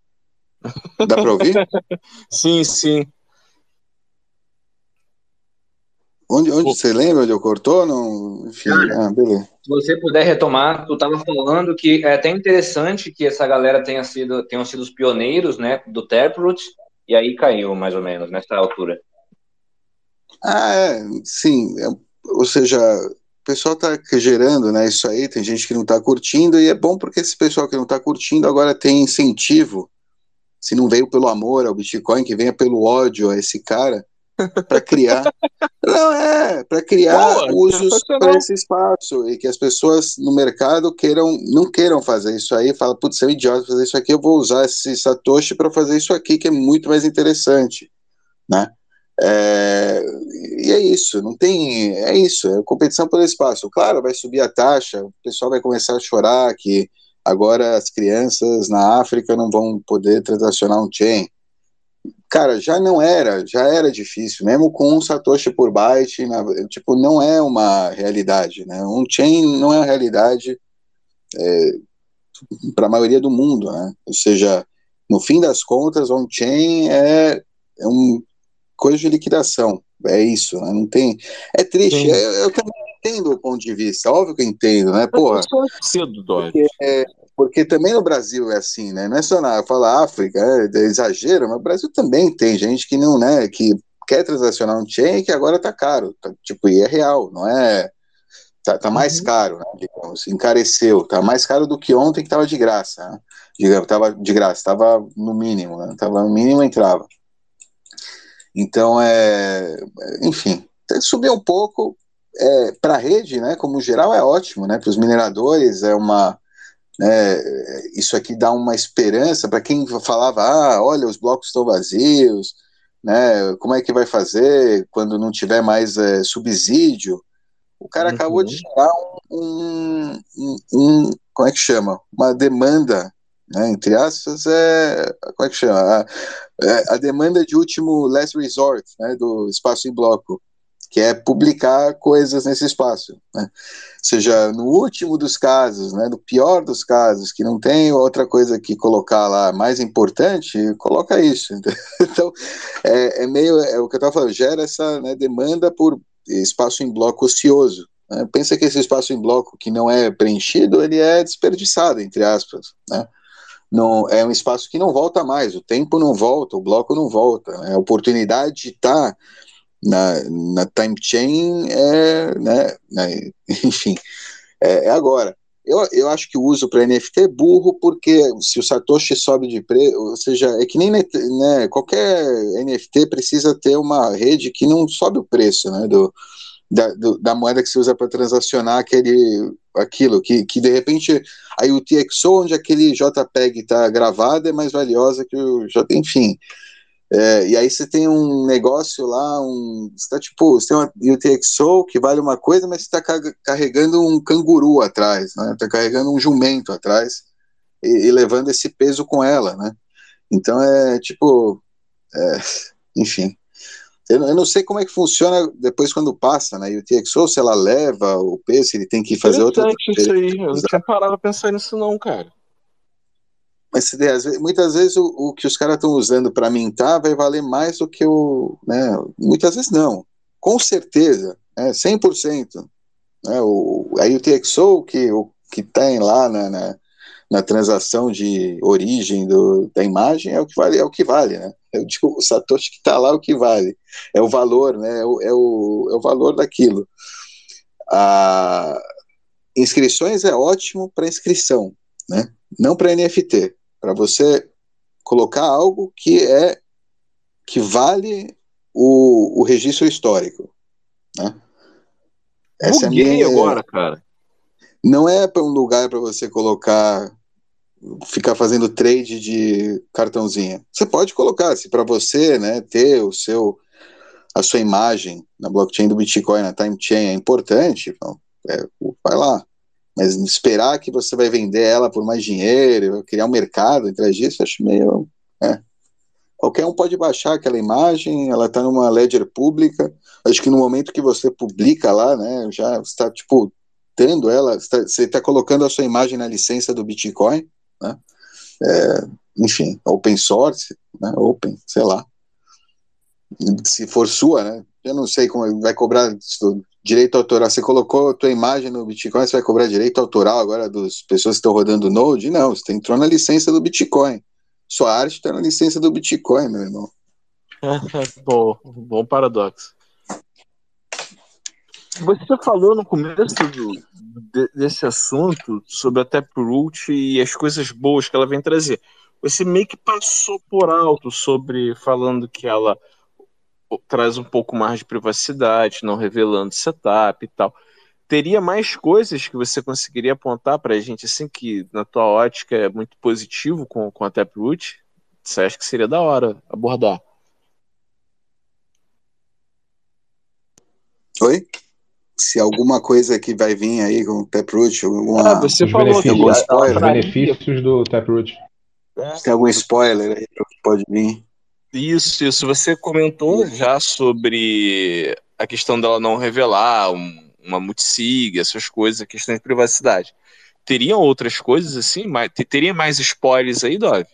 Dá pra ouvir? Sim, sim. Onde, onde você lembra onde eu cortou? Não, enfim, Cara, ah, beleza. Se você puder retomar, tu estava falando que é até interessante que essa galera tenha sido, tenham sido os pioneiros, né, do Taproot, e aí caiu, mais ou menos, nessa altura. Ah, é, sim. é, ou seja, o pessoal tá gerando, né, isso aí, tem gente que não tá curtindo, e é bom porque esse pessoal que não tá curtindo agora tem incentivo, se não veio pelo amor ao Bitcoin, que venha pelo ódio a esse cara, para criar. Não, é, para criar Boa, usos para esse espaço e que as pessoas no mercado queiram, não queiram fazer isso aí, fala, putz, você é um idiota fazer isso aqui, eu vou usar esse Satoshi para fazer isso aqui, que é muito mais interessante, né? É, e é isso, não tem, é isso, é competição pelo espaço. Claro, vai subir a taxa, o pessoal vai começar a chorar que agora as crianças na África não vão poder transacionar um chain. Cara, já não era, já era difícil, mesmo com um Satoshi por byte, na- tipo, não é uma realidade, né? Um chain não é uma realidade para a maioria do mundo, né? Ou seja, no fim das contas, on-chain é, é um coisa de liquidação, é isso, né? Não tem, é triste, Sim. eu, também entendo o ponto de vista, óbvio que eu entendo, né? Porra, Cedo, Dove. é, porque também no Brasil é assim, né? Não é só na fala África, é, é exagero, mas o Brasil também tem gente que não, né, que quer transacionar um chain que agora tá caro, tá, tipo, e é real, não é Tá, tá mais caro, né, digamos, encareceu, tá mais caro do que ontem que estava de graça, né? digamos, tava de graça, estava no mínimo, né? Tava no mínimo entrava. Então é, enfim, subiu um pouco é, para a rede, né? Como geral é ótimo, né? Para os mineradores é uma né, isso aqui dá uma esperança para quem falava, ah, olha, os blocos estão vazios, né? Como é que vai fazer quando não tiver mais é, subsídio? O cara Uhum. acabou de gerar um, um, um- como é que chama? Uma demanda, né, entre aspas, é, como é que chama? A, é a demanda de último last resort, né, do espaço em bloco, que é publicar coisas nesse espaço, né? Ou seja, no último dos casos, né, no pior dos casos, que não tem outra coisa que colocar lá mais importante, coloca isso. Então, é, é meio, é o que eu estava falando, gera essa né, demanda por espaço em bloco ocioso. né? Pensa que esse espaço em bloco que não é preenchido, ele é desperdiçado, entre aspas. Né? Não, é um espaço que não volta mais, o tempo não volta, o bloco não volta. né? A oportunidade de estar na, na time chain é, né, né, enfim, é, é agora. Eu, eu acho que o uso para NFT é burro, porque se o Satoshi sobe de preço, ou seja, é que nem né, qualquer NFT precisa ter uma rede que não sobe o preço né, do, da, do- da moeda que se usa para transacionar aquele, aquilo, que, que de repente a UTXO, onde aquele JPEG está gravado, é mais valiosa que o J, enfim. É, e aí você tem um negócio lá, um, você tá tipo, você tem uma UTXO que vale uma coisa, mas você está carregando um canguru atrás, né? Tá carregando um jumento atrás e, e levando esse peso com ela, né? Então é tipo, é, enfim. Eu, não- eu não sei como é que funciona depois quando passa na UTXO, se ela leva o peso, ele tem que fazer outra isso aí. Eu não tinha parado a pensar nisso, não, cara. Mas muitas vezes o, o que os caras estão usando para mintar vai valer mais do que o. Né, muitas vezes não. Com certeza, né, 100%. Né, o, a UTXO que, o, que tem lá na, na, na transação de origem do, da imagem é o que vale, é o que vale, né? Eu digo, o Satoshi que está lá é o que vale. É o valor, né? É o, é o, é o valor daquilo. A, inscrições é ótimo para inscrição, né? Não para NFT, para você colocar algo que é que vale o, o registro histórico, né? Essa é a Buguei minha- agora, cara. Não é para um lugar para você colocar ficar fazendo trade de cartãozinha. Você pode colocar, se para você, né, ter o seu a sua imagem na blockchain do Bitcoin, na time chain é importante, então, é, vai lá. Mas esperar que você vai vender ela por mais dinheiro, criar um mercado atrás disso, acho meio. é. Qualquer um pode baixar aquela imagem, ela está numa ledger pública. Acho que no momento que você publica lá, né, já está tipo dando ela, você tá- você está colocando a sua imagem na licença do Bitcoin, né? É, enfim, open source, né? Open, sei lá. Se for sua, né? Eu não sei como vai cobrar direito autoral. Você colocou a tua imagem no Bitcoin, você vai cobrar direito autoral agora das pessoas que estão rodando Node? Não, você entrou na licença do Bitcoin. Sua arte está na licença do Bitcoin, meu irmão. bom, bom paradoxo. Você falou no começo do- de- desse assunto sobre a Taproot e as coisas boas que ela vem trazer. Você meio que passou por alto sobre falando que ela traz um pouco mais de privacidade, não revelando setup e tal. Teria mais coisas que você conseguiria apontar para a gente, assim, que na tua ótica é muito positivo com, com a Taproot? Você acha que seria da hora abordar? Oi? Se alguma coisa que vai vir aí com o Taproot, alguma, Ah, você Os falou que algum benefícios, ela spoiler, os benefícios do Taproot. tem algum spoiler aí que pode vir? Isso, isso. Você comentou já sobre a questão dela não revelar um- uma multisig, essas coisas, a questão de privacidade. Teriam outras coisas assim? Mais, teria mais spoilers aí, Dove?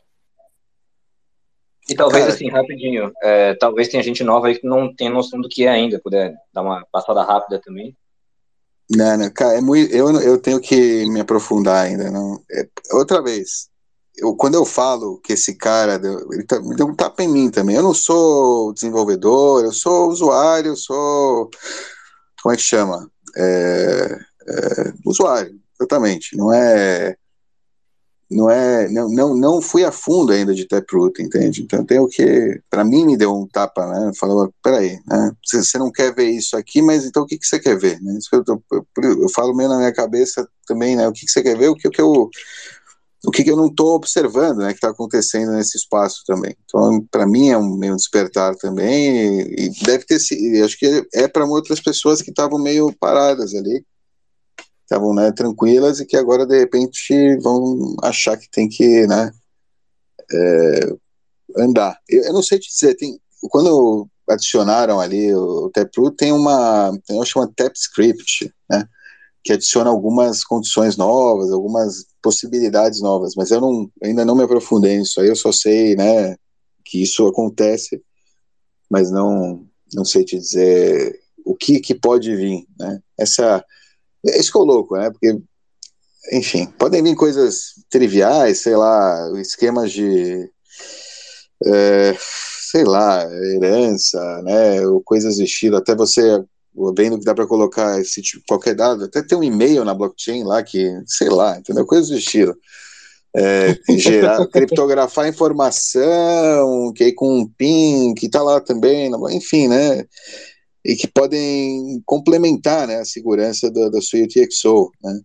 E talvez, Cara. assim, rapidinho, é, talvez tenha gente nova aí que não tenha noção do que é ainda, puder dar uma passada rápida também. Não, não, cara, é muito, eu, eu tenho que me aprofundar ainda. Não, é- outra vez, eu, quando eu falo que esse cara deu, ele tá, deu um tapa em mim também. Eu não sou desenvolvedor, eu sou usuário, eu sou. Como é que chama? É, é, usuário, exatamente. Não é não é não, não, não fui a fundo ainda de Taproot, entende? Então tem o que para mim me deu um tapa, né? Falou, peraí, né? Você, não quer ver isso aqui, mas então o que, que você quer ver? Né? Isso que eu, tô, eu, eu, falo meio na minha cabeça também, né? O que, que você quer ver? O que, que eu o que, que eu não estou observando, né? Que está acontecendo nesse espaço também. Então para mim é um meio despertar também e, e deve ter sido, acho que é para outras pessoas que estavam meio paradas ali estavam né, tranquilas e que agora de repente vão achar que tem que né, é, andar. Eu, eu, não sei te dizer, tem, quando adicionaram ali o Taproot, tem uma, tem uma chama TapScript, né, que adiciona algumas condições novas, algumas possibilidades novas, mas eu não, ainda não me aprofundei nisso aí, eu só sei né, que isso acontece, mas não, não sei te dizer o que, que pode vir. Né? Essa é isso que é louco, né? Porque, enfim, podem vir coisas triviais, sei lá, esquemas de. É, sei lá, herança, né? Ou coisas do estilo, até você vendo que dá para colocar esse tipo, qualquer dado, até tem um e-mail na blockchain lá que, sei lá, entendeu? Coisas do estilo. É, gerar, criptografar informação, que aí com um PIN, que tá lá também, enfim, né? E que podem complementar né, a segurança da, da sua UTXO, né?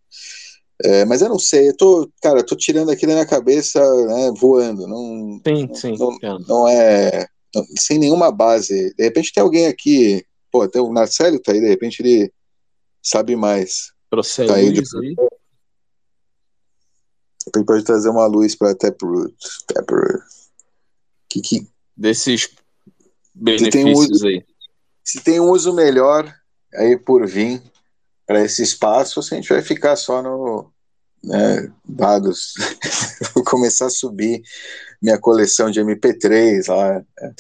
É, mas eu não sei, eu tô, cara, eu tô tirando aqui da minha cabeça, né, voando, não, sim, sim, não, não é, não, sem nenhuma base. De repente tem alguém aqui, pô, tem o Marcelo tá aí, de repente ele sabe mais. Procede tá aí, de... aí. Ele pode trazer uma luz para Taproot. Taproot. Que, que... Desses benefícios um... aí se tem um uso melhor aí por vir para esse espaço, a gente vai ficar só no né, dados. Vou começar a subir minha coleção de MP3 lá. Né?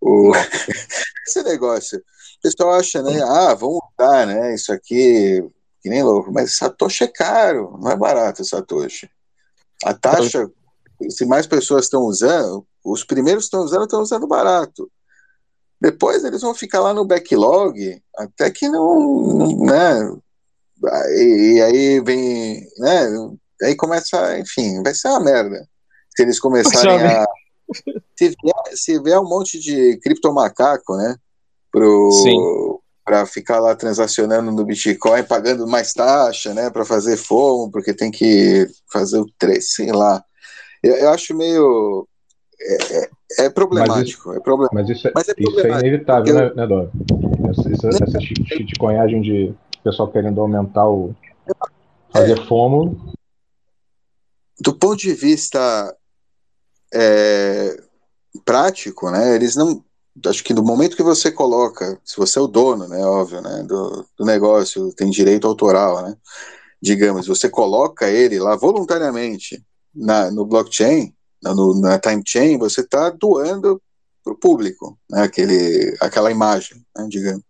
O... esse negócio. O pessoal acha, né? Ah, vamos usar, né? Isso aqui, que nem louco. Mas Satoshi é caro, não é barato Satoshi. A taxa, se mais pessoas estão usando, os primeiros estão usando, estão usando barato. Depois eles vão ficar lá no backlog até que não, né? E, e aí vem, né? Aí começa, enfim, vai ser uma merda. Se eles começarem a. Se vier, se vier um monte de criptomacaco, né? Pro, para ficar lá transacionando no Bitcoin, pagando mais taxa, né, para fazer fomo, porque tem que fazer o 3, sei lá. Eu, eu acho meio é, é, é problemático, mas isso, é problemático. Mas isso é, mas é, isso é inevitável, né, né Dó? Essa, essa, essa shitcoinhagem de pessoal querendo aumentar o. fazer é, fomo. Do ponto de vista prático, né? Eles não. Acho que no momento que você coloca, se você é o dono, né, óbvio, né, do, do negócio, tem direito autoral, né, digamos, você coloca ele lá voluntariamente na, no blockchain, na time chain, você está doando para o público, né, aquele, aquela imagem, né, digamos.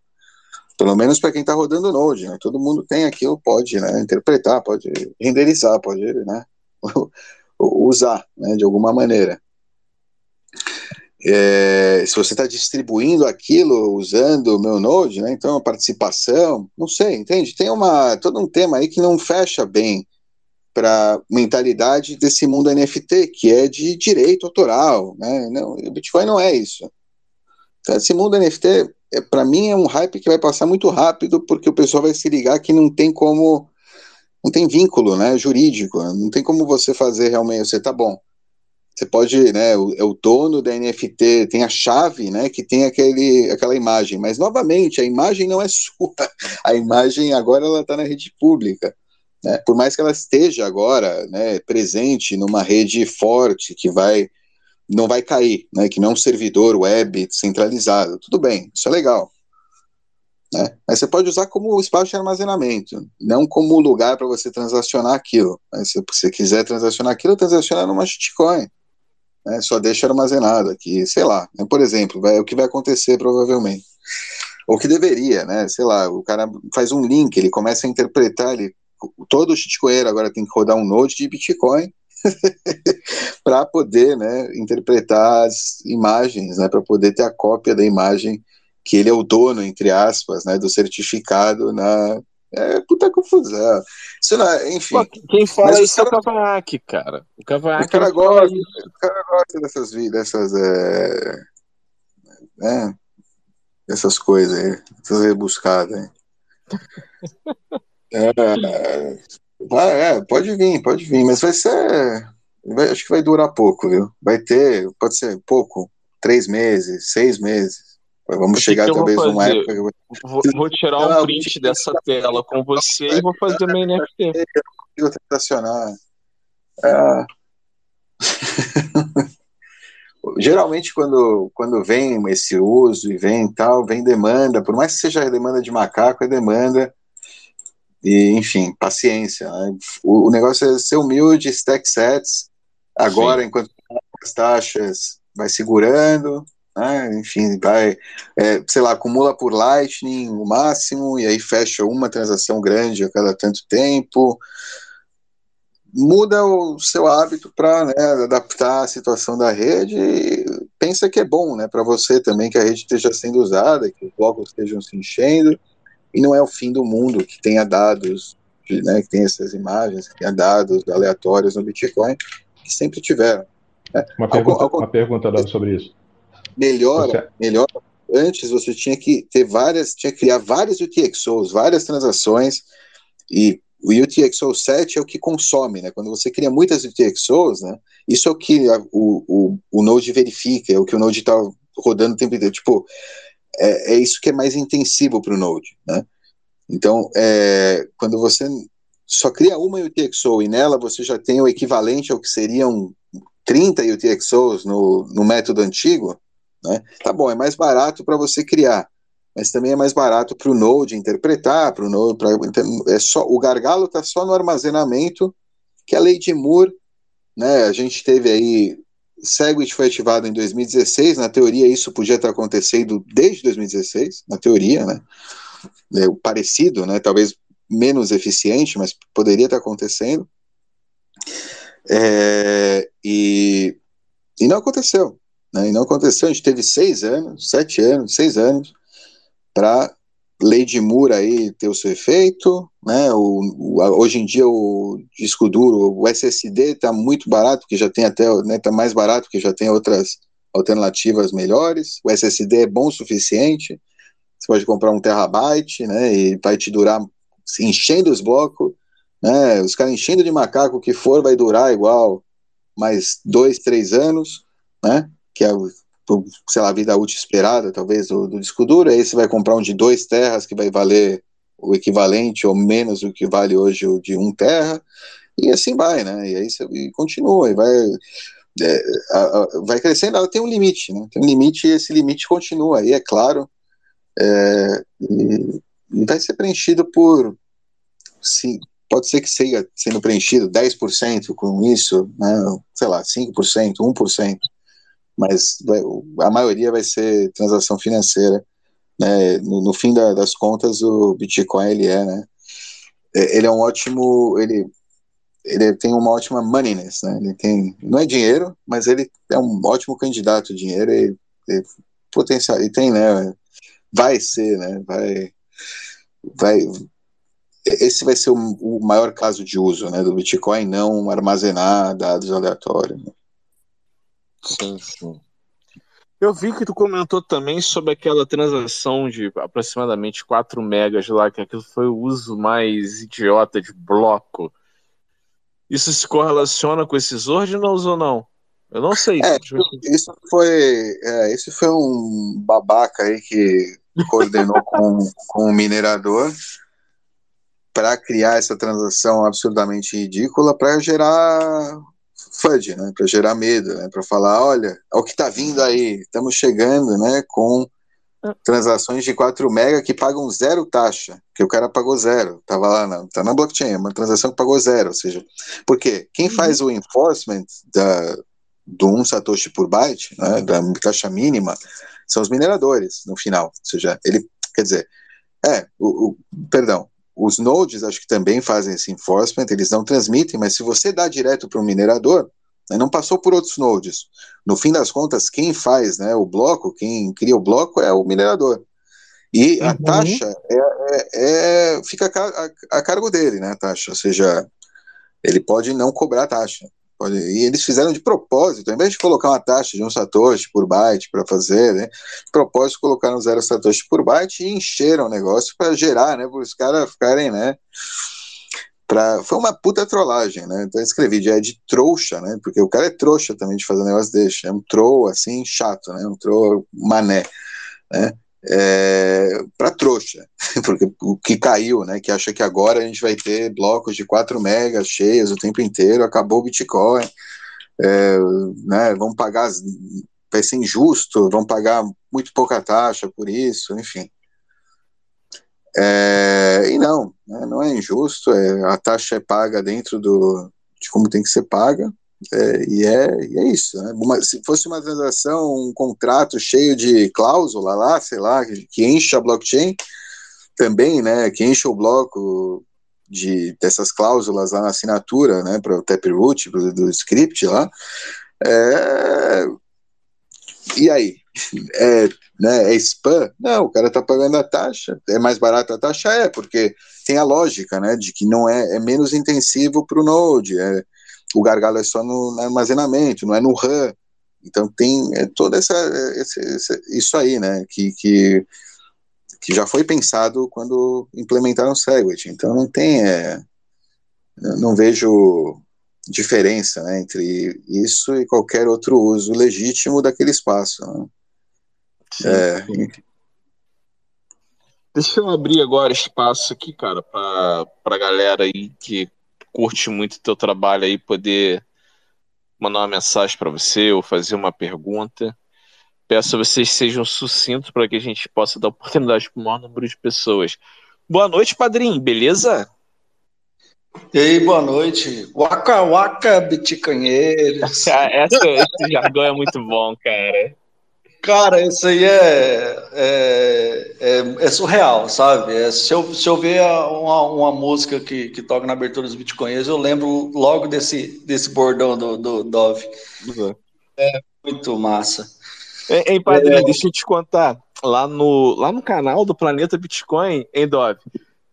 Pelo menos para quem está rodando o Node, né, todo mundo tem aquilo, pode né, interpretar, pode renderizar, pode né, usar né, de alguma maneira. É, se você está distribuindo aquilo usando o meu Node, né, então a participação, não sei, entende? Tem uma, todo um tema aí que não fecha bem para mentalidade desse mundo NFT, que é de direito autoral, né? Não, o Bitcoin não é isso. Então, esse mundo NFT, é, para mim, é um hype que vai passar muito rápido, porque o pessoal vai se ligar que não tem como, não tem vínculo, né, jurídico, não tem como você fazer realmente, você tá bom. Você pode, né, o, é o dono da NFT, tem a chave, né, que tem aquele, aquela imagem, mas novamente, a imagem não é sua, a imagem agora ela está na rede pública. Né? Por mais que ela esteja agora né, presente numa rede forte que vai não vai cair, né, que não é um servidor web centralizado, tudo bem, isso é legal. Né? Mas você pode usar como espaço de armazenamento, não como lugar para você transacionar aquilo. Né? Se você quiser transacionar aquilo, transaciona numa shitcoin. Né? Só deixa armazenado aqui, sei lá. Né? Por exemplo, vai, o que vai acontecer provavelmente. Ou que deveria, né? Sei lá, o cara faz um link, ele começa a interpretar, ele todo shitcoin agora tem que rodar um node de Bitcoin para poder né, interpretar as imagens, né, para poder ter a cópia da imagem que ele é o dono, entre aspas, né, do certificado na, É puta confusão. Isso não enfim. Pô, quem fala o isso é o cara- Cavac, cara. O Cavac O cara gosta, o cara gosta dessas vidas, dessas, é, né, dessas coisas aí, essas rebuscadas aí. É, vai, é, pode vir, pode vir, mas vai ser, vai- acho que vai durar pouco, viu? Vai ter, pode ser pouco, três meses, seis meses. Vamos O chegar eu talvez numa época eu vou Vou, tirar um Não, print dessa tela com você e vou fazer meu NFT. consigo transacionar. É. Geralmente, quando, quando vem esse uso e vem tal, vem demanda, por mais que seja demanda de macaco, é demanda. E, enfim, paciência. né? O, o negócio é ser humilde, stack sets. Agora, enquanto as taxas vai segurando, né? enfim, vai, é, sei lá, acumula por Lightning o máximo, e aí fecha uma transação grande a cada tanto tempo muda o seu hábito para né, adaptar a situação da rede e pensa que é bom né, para você também que a rede esteja sendo usada, que os blocos estejam se enchendo, e não é o fim do mundo que tenha dados, né, que tenha essas imagens, que tenha dados aleatórios no Bitcoin, que sempre tiveram. né. Uma pergunta, ao- uma pergunta Dado, sobre isso. melhora, melhora. Antes você tinha que ter várias, tinha que criar várias UTXOs, várias transações, e o UTXO 7 é o que consome, né? Quando você cria muitas UTXOs, né? Isso é o que a- o, o, o Node verifica, é o que o Node está rodando o tempo inteiro. Tipo, é, é isso que é mais intensivo para o Node, né? Então, é, quando você só cria uma UTXO e nela você já tem o equivalente ao que seriam 30 UTXOs no, no método antigo, né? Tá bom, é mais barato para você criar, mas também é mais barato para o Node interpretar, para o Node, pra, então, é só o gargalo está só no armazenamento, que a lei de Moore, né? A gente teve aí Segwit foi ativado em 2016, na teoria isso podia estar acontecendo desde 2016, na teoria, né? É, parecido, né? Talvez menos eficiente, mas poderia estar acontecendo. É, e, e não aconteceu. Né? E não aconteceu. A gente teve seis anos, sete anos, seis anos para lei de Moore aí ter o seu efeito, né? O, o- hoje em dia o disco duro, o SSD está muito barato, que já tem até, né, tá mais barato, que já tem outras alternativas melhores. O SSD é bom o suficiente. Você pode comprar um terabyte, né? E vai te durar se enchendo os blocos, né? Os caras enchendo de macaco o que for vai durar igual mais dois, três anos, né? Que é o o, sei lá, vida útil esperada, talvez, do, do disco duro, aí você vai comprar um de dois terras que vai valer o equivalente ou menos do que vale hoje o de um terra, e assim vai, né? E aí você e continua, e vai, é, a- a- vai crescendo, ela tem um limite, né? Tem um limite e esse limite continua, aí é claro, é, e, e vai ser preenchido por, sim, pode ser que seja sendo preenchido 10% com isso, né? sei lá, 5%, 1%, mas vai- a maioria vai ser transação financeira. Né? No, no fim da- das contas, o Bitcoin ele é, né? É- Ele é um ótimo, ele, ele tem uma ótima moneyness, né? Ele tem, não é dinheiro, mas ele é um ótimo candidato dinheiro e, e potencial, e tem, né? Vai ser, né? Vai, vai. Esse vai ser o, o maior caso de uso, né? Do Bitcoin, não armazenar dados aleatórios. né? Sim, sim. Eu vi que tu comentou também sobre aquela transação de aproximadamente 4 megas lá, que aquilo foi o uso mais idiota de bloco. Isso se correlaciona com esses ordinals ou não? Eu não sei. É, isso foi, é, esse foi um babaca aí que coordenou com, com o minerador para criar essa transação absurdamente ridícula para gerar FUD, né? Para gerar medo, né? Para falar, olha, é o que está vindo aí, estamos chegando, né? Com transações de 4 mega que pagam zero taxa, que o cara pagou zero, tava lá na, tá na blockchain, é uma transação que pagou zero, ou seja, por quê? Quem faz o enforcement da, do 1 satoshi por byte, né, da taxa mínima, são os mineradores no final, ou seja, ele, quer dizer, é, o, o- perdão, os nodes acho que também fazem esse enforcement, eles não transmitem, mas se você dá direto para o minerador, né, não passou por outros nodes. No fim das contas, quem faz né, o bloco, quem cria o bloco é o minerador. E a Uhum. taxa é, é- é- fica a, a- a cargo dele, né? A taxa, ou seja, ele pode não cobrar a taxa. E eles fizeram de propósito, ao invés de colocar uma taxa de um satoshi por byte para fazer, né? De propósito colocaram zero satoshi por byte e encheram o negócio para gerar, né? Para os caras ficarem, né? Pra, foi uma puta trollagem, né? Então eu escrevi já é de trouxa, né? Porque o cara é trouxa também de fazer um negócio desse. É um troll assim, chato, né? Um troll mané, né? É, para trouxa, porque o que caiu, né? Que acha que agora a gente vai ter blocos de 4 megas cheios o tempo inteiro, acabou o Bitcoin, é, né? Vão pagar, vai ser injusto, vão pagar muito pouca taxa por isso, enfim. É, e não, né, não é injusto, é, a taxa é paga dentro do, de como tem que ser paga, é, e, é, e é isso. Né? Uma- se fosse uma transação, um contrato cheio de cláusula lá, sei lá, que, que enche a blockchain, também, né, que enche o bloco de, dessas cláusulas lá na assinatura, né, para o Taproot, pro- do script lá, é, e aí? É, né, é spam? Não, o cara tá pagando a taxa. É mais barata a taxa? É, porque tem a lógica, né, de que não é, é menos intensivo para o Node. É, o gargalo é só no, no armazenamento, não é no RAM. Então tem é, toda essa, esse- esse- isso aí, né, que, que, que já foi pensado quando implementaram o Segwit. Então não tem, é, não vejo diferença né, entre isso e qualquer outro uso legítimo daquele espaço. né? É, Deixa eu abrir agora espaço aqui, cara, pra, pra galera aí que curte muito teu trabalho aí poder mandar uma mensagem pra você ou fazer uma pergunta. Peço a vocês sejam sucintos para que a gente possa dar oportunidade para o maior número de pessoas. Boa noite, padrinho, beleza? E aí, boa noite. Waka Waka Biticanheiros. Esse jargão é muito bom, cara. Cara, isso aí é, é, é, é surreal, sabe? É, se, eu, se eu ver uma, uma música que, que toca na abertura dos Bitcoinheiros, eu lembro logo desse, desse bordão do, do Dove. É muito massa. Hein, hein, padrinho, deixa eu te contar. Lá no, lá no canal do Planeta Bitcoin, hein, Dove?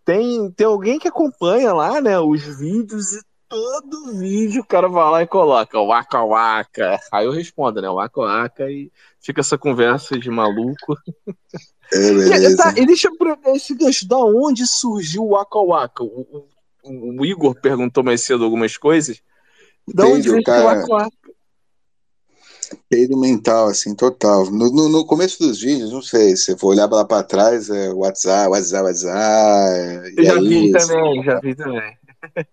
Tem, tem alguém que acompanha lá, né, os vídeos e todo vídeo o cara vai lá e coloca Waka Waka. Aí eu respondo, né, Waka Waka e fica essa conversa de maluco. É, E, beleza. tá, e deixa eu esse gancho, da onde surgiu o Waka Waka? O, o- o Igor perguntou mais cedo algumas coisas. Da onde Peido, veio o cara. Waka Waka? Peido mental, assim, total. No, no, no começo dos vídeos, não sei, se for olhar lá pra trás, é WhatsApp, WhatsApp, WhatsApp. Eu e já vi também, já vi também.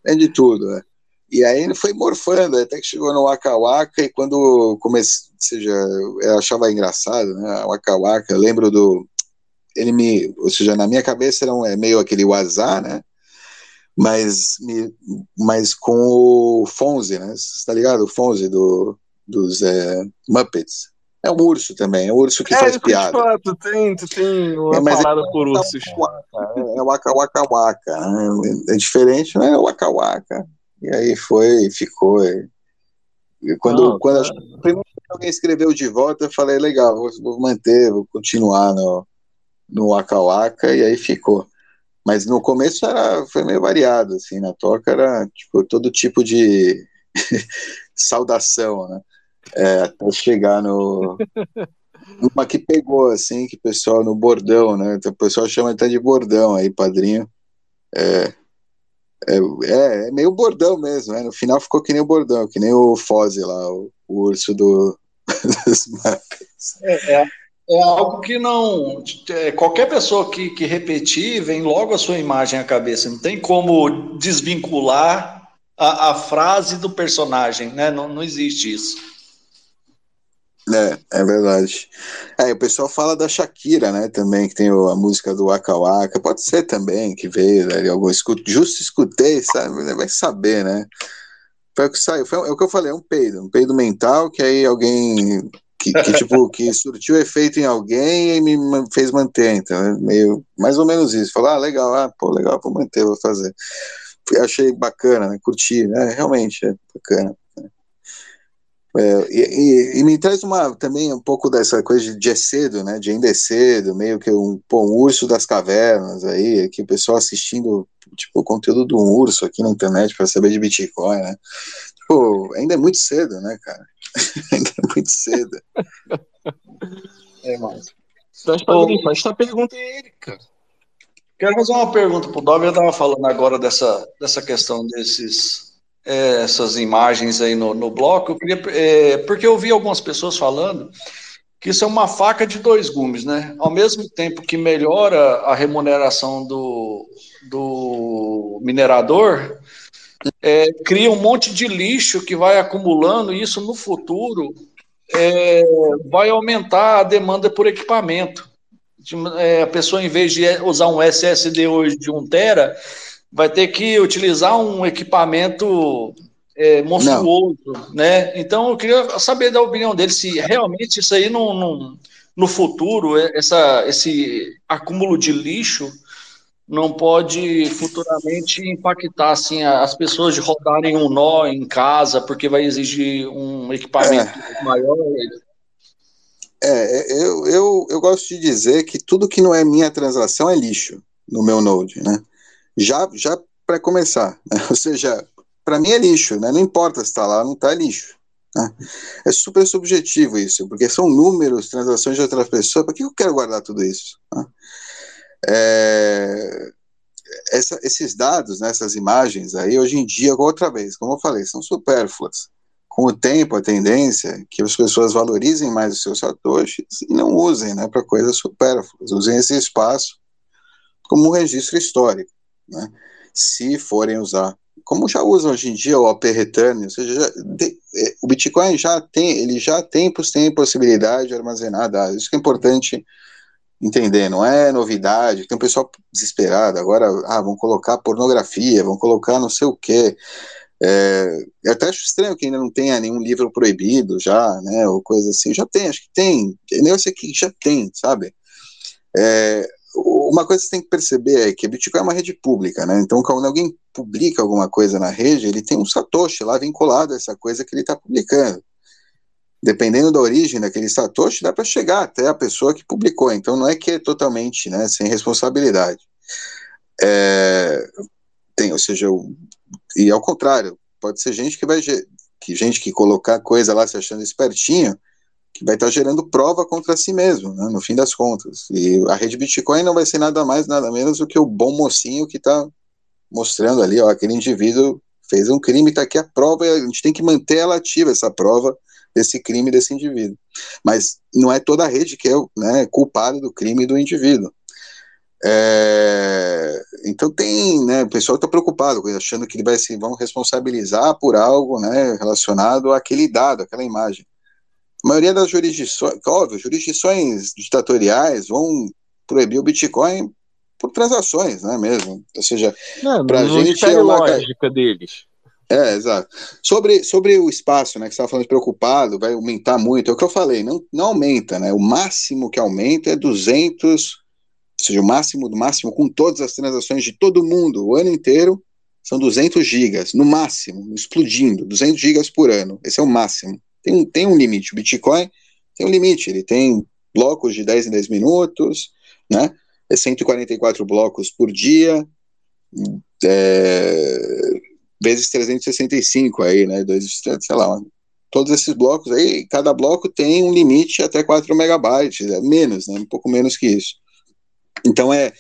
É de tudo, né? E aí ele foi morfando, até que chegou no Waka Waka, e quando comecei, ou seja, eu achava engraçado, né? Waka Waka, eu lembro do. Ele me. Ou seja, na minha cabeça era um, é meio aquele Wazá, né? Mas, me, mas com o Fonze, né? Você tá ligado? O Fonze do, dos é, Muppets. É um urso também, é um urso que é, faz piada. falar, tu tem, tu tem uma É, é- parada por ursos. É Waka Waka Waka, né? É diferente, né? Waka Waka. E aí foi, ficou. E e quando, Não, quando tá. primeiro que alguém escreveu de volta, eu falei, legal, vou, vou manter, vou continuar no, no Waka Waka, e aí ficou. Mas no começo era, foi meio variado, assim, na toca era tipo, todo tipo de saudação, né? É, até chegar no. Uma que pegou, assim, que o pessoal no bordão, né? Então, o pessoal chama até de bordão aí, padrinho. É, é, é, é meio bordão mesmo, né? No final ficou que nem o bordão, que nem o Foze lá, o, o urso do, dos Muppets. É, é, é algo que não. é, qualquer pessoa que, que repetir, vem logo a sua imagem à cabeça. Não tem como desvincular a, a frase do personagem, né? Não, não existe isso. É, é verdade. É, o pessoal fala da Shakira, né, também, que tem a música do Waka Waka, pode ser também que veio dali, algum escuto, justo escutei, sabe, vai saber, né, foi o que saiu, foi, é o que eu falei, é um peido, um peido mental, que aí alguém, que, que, tipo, que surtiu efeito em alguém e me fez manter, então, é meio, mais ou menos isso, falar, ah, legal, ah, pô, legal, vou manter, vou fazer. Achei bacana, né, curti, né, realmente, é bacana. É, e, e- e me traz uma, também um pouco dessa coisa de, de é cedo, né? De ainda é cedo, meio que um, pô, um urso das cavernas aí, aqui o pessoal assistindo tipo, o conteúdo de um urso aqui na internet para saber de Bitcoin, né? Tipo, ainda é muito cedo, né, cara? ainda é muito cedo. É, mas... Então, faz tua pergunta a ele, cara. Quero fazer uma pergunta pro Dove. Eu estava falando agora dessa, dessa questão desses é, essas imagens aí no, no bloco. Eu queria, é, porque eu vi algumas pessoas falando que isso é uma faca de dois gumes, né? Ao mesmo tempo que melhora a remuneração do, do minerador, é, cria um monte de lixo que vai acumulando, e isso no futuro é, vai aumentar a demanda por equipamento. De- é, a pessoa, em vez de usar um SSD hoje de 1 tera, vai ter que utilizar um equipamento é, monstruoso, né? Então, eu queria saber da opinião dele se realmente isso aí não, não- no futuro, é- essa, esse acúmulo de lixo não pode futuramente impactar assim as pessoas de rodarem um nó em casa porque vai exigir um equipamento maior. É, eu, eu, eu gosto de dizer que tudo que não é minha transação é lixo no meu Node, né? Já, já para começar, né? ou seja, para mim é lixo, né? Não importa se está lá ou não está, é lixo. né? É super subjetivo isso, porque são números, transações de outra pessoa. Para que eu quero guardar tudo isso? né? É, essa- esses dados, né, essas imagens aí, hoje em dia, outra vez, como eu falei, são supérfluas. Com o tempo, a tendência é que as pessoas valorizem mais os seus satoshis e não usem né, para coisas supérfluas. Usem esse espaço como um registro histórico, né, se forem usar. Como já usam hoje em dia o OP Return, ou seja, já tem- eh, o Bitcoin já tem, ele já tem, tem possibilidade de armazenar dados. Isso que é importante entender, não é novidade. Tem um pessoal desesperado agora, ah, vão colocar pornografia, vão colocar não sei o quê. É, eu até acho estranho que ainda não tenha nenhum livro proibido já, né, ou coisa assim. Já tem, acho que tem. Eu sei que já tem, sabe? É, uma coisa que você tem que perceber é que Bitcoin é uma rede pública, né? Então, quando alguém publica alguma coisa na rede, ele tem um satoshi lá vinculado a essa coisa que ele está publicando. Dependendo da origem daquele satoshi, dá para chegar até a pessoa que publicou. Então, não é que é totalmente, né, sem responsabilidade. É, tem, ou seja, e ao contrário, pode ser gente que vai que gente que colocar coisa lá se achando espertinho, que vai estar gerando prova contra si mesmo, né, no fim das contas. E a rede Bitcoin não vai ser nada mais, nada menos do que o bom mocinho que está mostrando ali, ó, aquele indivíduo fez um crime, está aqui a prova, a gente tem que manter ela ativa, essa prova desse crime desse indivíduo. Mas não é toda a rede que é né, culpada do crime do indivíduo. É, então tem, né, o pessoal está preocupado, achando que ele vai se vão responsabilizar por algo, né, relacionado àquele dado, àquela imagem. A maioria das jurisdições, óbvio, jurisdições ditatoriais vão proibir o Bitcoin por transações, né, mesmo. Ou seja, pra não gente é uma ca- lógica deles. é, exato. Sobre, sobre o espaço, né, que você estava falando de preocupado, vai aumentar muito, é o que eu falei, não, não aumenta, né, o máximo que aumenta é 200, ou seja, o máximo do máximo com todas as transações de todo mundo, o ano inteiro, são 200 gigas, no máximo, explodindo, 200 gigas por ano, esse é o máximo. Tem, tem um limite, o Bitcoin tem um limite, ele tem blocos de 10 em 10 minutos, né, é 144 blocos por dia, é, vezes 365 aí, né? Dois, sei lá, todos esses blocos aí, cada bloco tem um limite até 4 megabytes, é menos, né? Um pouco menos que isso. Então é,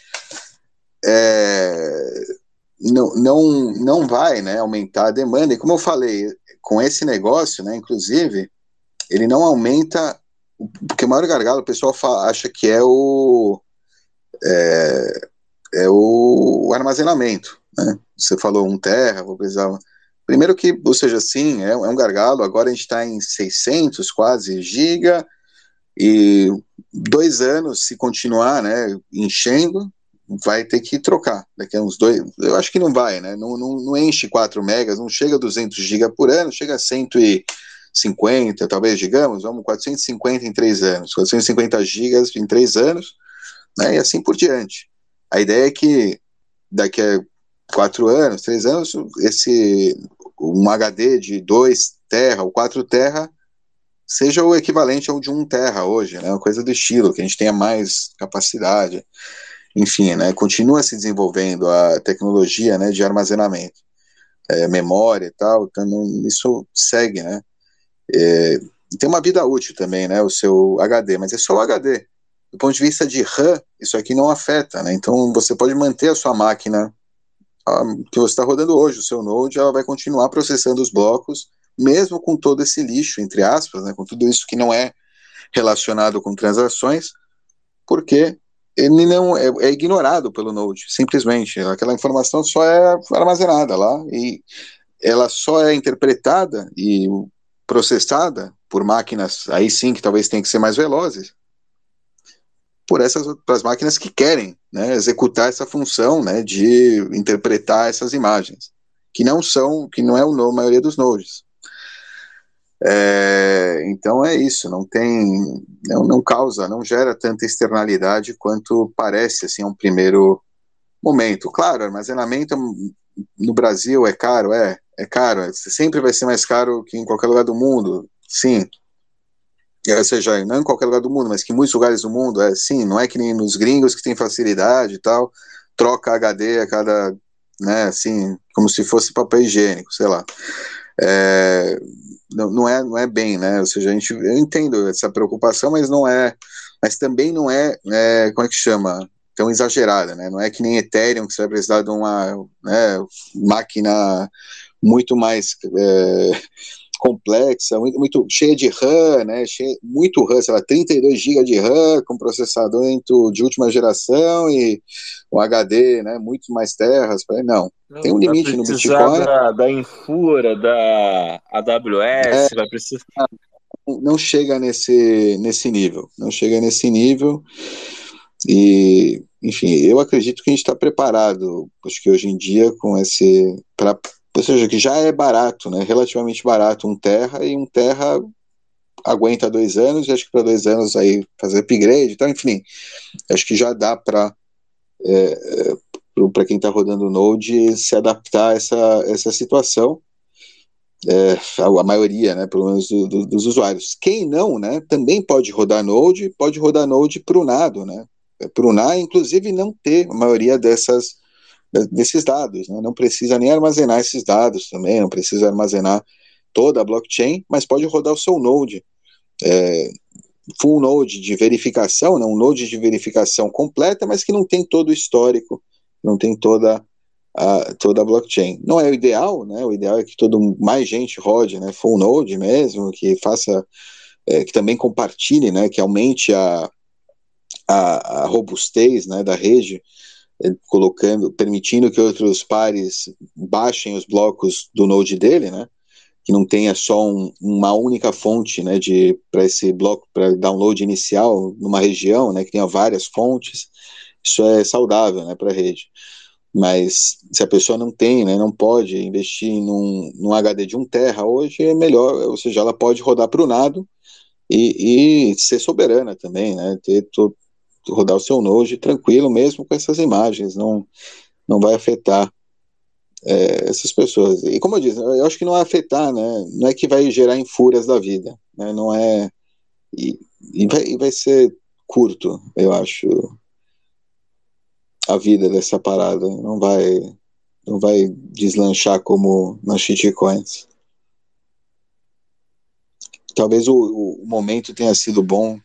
é não, não, não vai né, aumentar a demanda, e como eu falei, com esse negócio, né, inclusive, ele não aumenta, porque o maior gargalo o pessoal fala, acha que é o é, é o, o armazenamento, né? Você falou um terra, vou precisar. Primeiro que, ou seja, sim, é, é um gargalo. Agora a gente está em 600 quase giga e dois anos se continuar, né, enchendo, vai ter que trocar. Daqui a uns dois, eu acho que não vai, né? Não, não, não enche 4 megas, não chega a 200 giga por ano, chega a 150, talvez, digamos, vamos 450 em três anos, 450 gigas em três anos, né? E assim por diante. A ideia é que daqui a quatro anos, três anos, esse um HD de 2 terra ou 4 terra seja o equivalente ao de um terra hoje, né? Uma coisa do estilo, que a gente tenha mais capacidade. Enfim, né? Continua se desenvolvendo a tecnologia, né, de armazenamento, é, memória e tal. Então isso segue, né? É, tem uma vida útil também, né? O seu HD, mas é só o HD. Do ponto de vista de RAM, isso aqui não afeta, né? Então você pode manter a sua máquina a, que você está rodando hoje, o seu Node, ela vai continuar processando os blocos, mesmo com todo esse lixo, entre aspas, né? Com tudo isso que não é relacionado com transações, porque ele não é, é ignorado pelo Node, simplesmente. Aquela informação só é armazenada lá e ela só é interpretada e processada por máquinas, aí sim que talvez tenha que ser mais velozes, por essas as máquinas que querem né, executar essa função né, de interpretar essas imagens, que não são, que não é a maioria dos nodes. É, então é isso, não tem, não, não causa, não gera tanta externalidade quanto parece assim um primeiro momento. Claro, armazenamento no Brasil é caro, é, é caro, sempre vai ser mais caro que em qualquer lugar do mundo, sim. Ou seja, não em qualquer lugar do mundo, mas que em muitos lugares do mundo, é sim, não é que nem nos gringos que tem facilidade e tal, troca HD a cada, né, assim, como se fosse papel higiênico, sei lá. É, não, não, é, não é bem, né, ou seja, a gente, eu entendo essa preocupação, mas não é, mas também não é, é como é que chama, tão exagerada, né? Não é que nem Ethereum, que você vai precisar de uma né, máquina muito mais é, complexa, muito, muito, cheia de RAM, né? Cheia, muito RAM, sei lá, 32 GB de RAM com processador de última geração e um HD, né? Muito mais terras. Não, não tem um limite no Bitcoin. Da, da Infura, da AWS, é, vai precisar. Não chega nesse, nesse nível, não chega nesse nível. E, enfim, eu acredito que a gente está preparado, acho que hoje em dia, com esse. Ou seja, que já é barato, né? Relativamente barato um terra, e um terra aguenta dois anos, e acho que para dois anos aí fazer upgrade, então, enfim, acho que já dá para. É, é para quem está rodando Node se adaptar a essa, essa situação. É, a, maioria, né, pelo menos do, do, dos usuários. Quem não, né, também pode rodar Node, pode rodar Node prunado, né, prunar, inclusive não ter a maioria dessas desses dados, né? não precisa nem armazenar esses dados também, não precisa armazenar toda a blockchain, mas pode rodar o seu node, é, full node de verificação, né? um node de verificação completa, mas que não tem todo o histórico, não tem toda a, toda a blockchain. Não é o ideal, né? O ideal é que todo mais gente rode, né? Full node mesmo, que faça, é, que também compartilhe, né? Que aumente a, a, a robustez né, da rede, colocando, permitindo que outros pares baixem os blocos do node dele, né, que não tenha só um, uma única fonte, né, de para esse bloco para download inicial numa região, né, que tenha várias fontes. Isso é saudável, né, para a rede. Mas se a pessoa não tem, né, não pode investir num, num HD de 1 terra hoje, é melhor, ou seja, ela pode rodar para o nado e, e, ser soberana também, né, ter to, rodar o seu Node tranquilo, mesmo com essas imagens, não, não vai afetar é, essas pessoas. E como eu disse, eu acho que não vai afetar, né? Não é que vai gerar infúrias da vida, né? Não é. E, e, vai, e vai ser curto, eu acho, a vida dessa parada. Não vai, não vai deslanchar como nas shitcoins. Talvez o, o momento tenha sido bom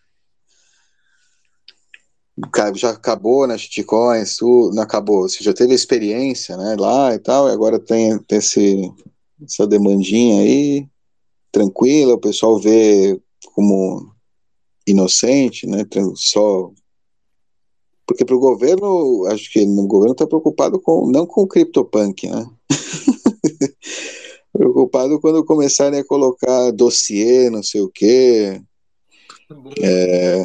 já acabou nas shitcoins, tudo, não acabou, você já teve experiência, né, lá e tal, e agora tem, tem esse, essa demandinha aí, tranquila, o pessoal vê como inocente, né, só porque para o governo, acho que o governo está preocupado com, não com o CryptoPunk, né, preocupado quando começarem a colocar dossiê, não sei o quê, é,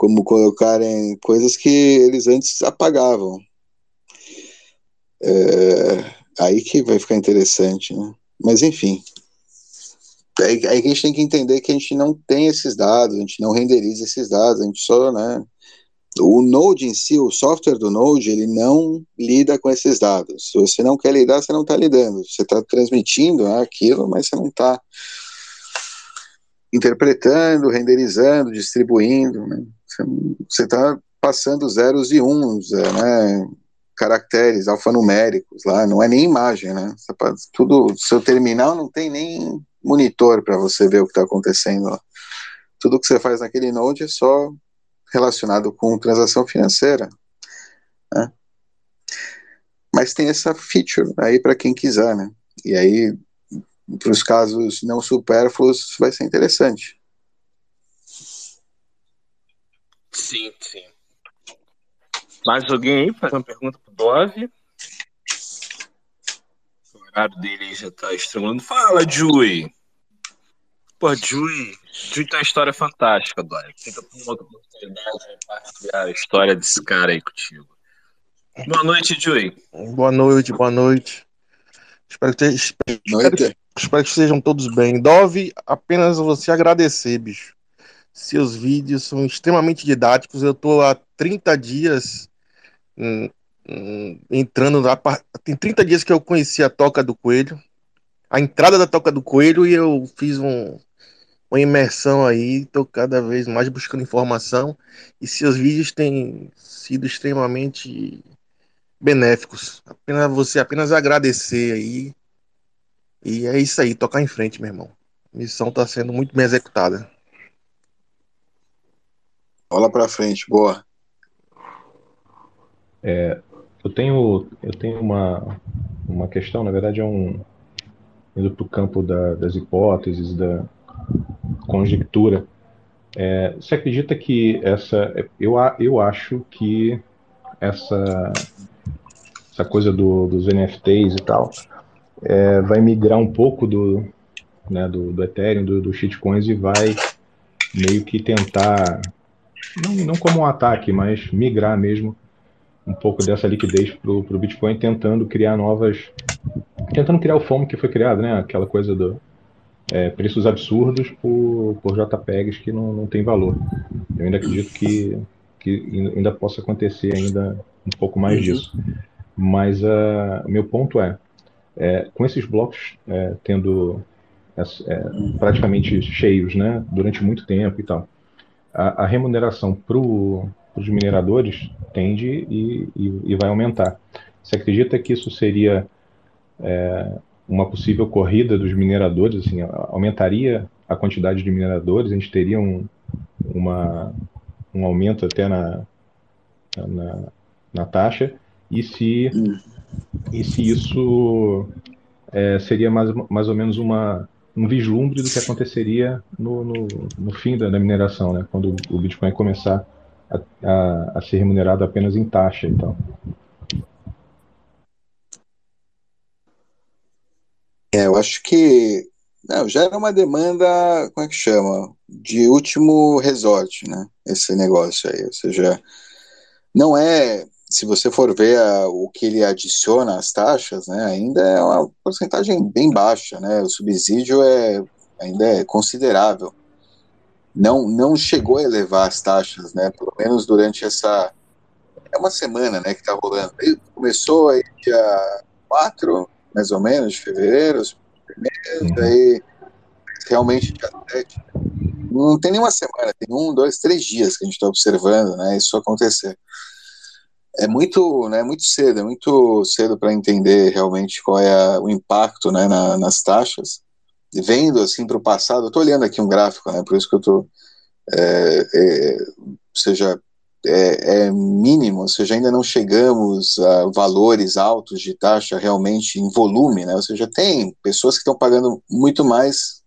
como colocarem coisas que eles antes apagavam. É, aí que vai ficar interessante, né? Mas enfim. Aí, aí a gente tem que entender que a gente não tem esses dados, a gente não renderiza esses dados, a gente só, né? O Node em si, o software do Node, ele não lida com esses dados. Se você não quer lidar, você não está lidando. Você está transmitindo né, aquilo, mas você não está interpretando, renderizando, distribuindo. Né? Você está passando zeros e uns, é, né? caracteres alfanuméricos lá, não é nem imagem, né? Tudo, seu terminal não tem nem monitor para você ver o que está acontecendo lá. Tudo que você faz naquele node é só relacionado com transação financeira. Né? Mas tem essa feature aí para quem quiser, né? E aí, para os casos não supérfluos, vai ser interessante. Sim, sim. Mais alguém aí faz uma pergunta pro Dove? O horário dele aí já tá estrangulando. Fala, Jui! Pô, Jui, Jui tem uma história fantástica, Dove. Fica com outra oportunidade de partilhar a história desse cara aí contigo. Boa noite, Jui. Boa noite, boa noite. Espero que, espero, noite. espero que estejam todos bem. Dove, apenas você agradecer, bicho. Seus vídeos são extremamente didáticos. Eu tô há 30 dias hum, hum, entrando lá. Tem 30 dias que eu conheci a Toca do Coelho. A entrada da Toca do Coelho e eu fiz um, uma imersão aí. Tô cada vez mais buscando informação. E seus vídeos têm sido extremamente benéficos. Apenas você apenas agradecer aí. E é isso aí, tocar em frente, meu irmão. A missão está sendo muito bem executada. Bola para frente, boa. É, eu tenho, eu tenho uma, uma questão, na verdade é um indo para o campo da, das hipóteses, da conjectura. É, você acredita que essa, eu, eu acho que essa essa coisa do, dos NFTs e tal, é, vai migrar um pouco do, né, do, do Ethereum, do, do shitcoins e vai meio que tentar, não, não como um ataque, mas migrar mesmo um pouco dessa liquidez para o Bitcoin, tentando criar novas, tentando criar o FOMO que foi criado, né, aquela coisa do é, preços absurdos por, por JPEGs que não, não tem valor. Eu ainda acredito que, que ainda possa acontecer ainda um pouco mais uhum. disso. Mas uh, meu ponto é, é, com esses blocos é, tendo é, praticamente cheios, né, durante muito tempo e tal, a, a remuneração para os mineradores tende e, e, e, vai aumentar. Você acredita que isso seria é, uma possível corrida dos mineradores? Assim, aumentaria a quantidade de mineradores? A gente teria um, uma, um aumento até na, na, na taxa? e se, e se isso é, seria mais, mais ou menos uma, um vislumbre do que aconteceria no, no, no fim da, da, mineração, né? quando o Bitcoin começar a, a, a ser remunerado apenas em taxa. Então. É, eu acho que não, gera uma demanda, como é que chama? De último resort, né? Esse negócio aí. Ou seja, não é se você for ver a, o que ele adiciona às taxas, né, ainda é uma porcentagem bem baixa, né, o subsídio é, ainda é considerável. Não, não chegou a elevar as taxas, né, pelo menos durante essa, é uma semana, né, que está rolando. Ele começou aí dia 4, mais ou menos, de fevereiro, os primeiros, uhum. aí realmente dia 7. Não tem nenhuma semana, tem um, dois, três dias que a gente está observando, né, isso acontecer é muito, né, muito cedo, é muito cedo para entender realmente qual é a, o impacto né, na, nas taxas. Vendo assim para o passado, eu estou olhando aqui um gráfico, né, por isso que eu estou, é, é, seja, é, é, mínimo, ou seja, ainda não chegamos a valores altos de taxa realmente em volume, né, ou seja, tem pessoas que estão pagando muito mais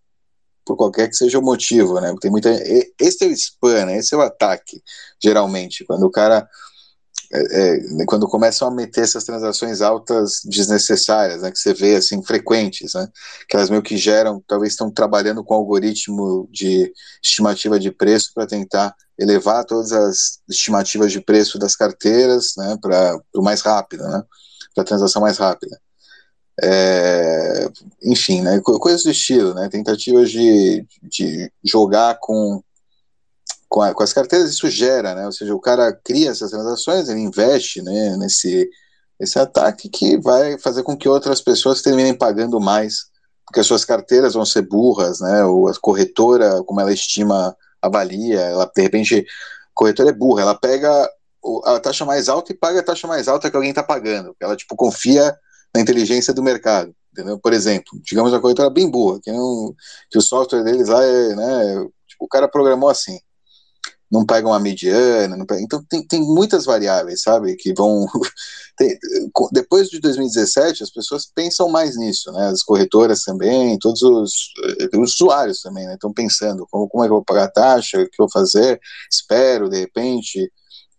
por qualquer que seja o motivo, né, tem muita, esse é o spam, né, esse é o ataque, geralmente, quando o cara é, é, quando começam a meter essas transações altas desnecessárias, né, que você vê assim frequentes, né, que elas meio que geram, talvez estão trabalhando com algoritmo de estimativa de preço para tentar elevar todas as estimativas de preço das carteiras, né, para o mais rápido, né, para a transação mais rápida. É, enfim, né, coisas do estilo, né, tentativas de, de jogar com com, a, com, as carteiras isso gera, né? Ou seja, o cara cria essas transações, ele investe né, nesse esse ataque que vai fazer com que outras pessoas terminem pagando mais porque as suas carteiras vão ser burras, né? Ou a corretora, como ela estima, avalia, ela de repente, a corretora é burra, ela pega a taxa mais alta e paga a taxa mais alta que alguém está pagando. Ela tipo confia na inteligência do mercado. Entendeu? Por exemplo, digamos uma corretora bem boa, que, não, que o software deles lá é, né, tipo, o cara programou assim, não pega uma mediana, pega, então tem, tem muitas variáveis, sabe, que vão, tem, depois de 2017 as pessoas pensam mais nisso, né, as corretoras também, todos os, os usuários também, né, estão pensando, como, como é que eu vou pagar a taxa, o que eu vou fazer, espero, de repente,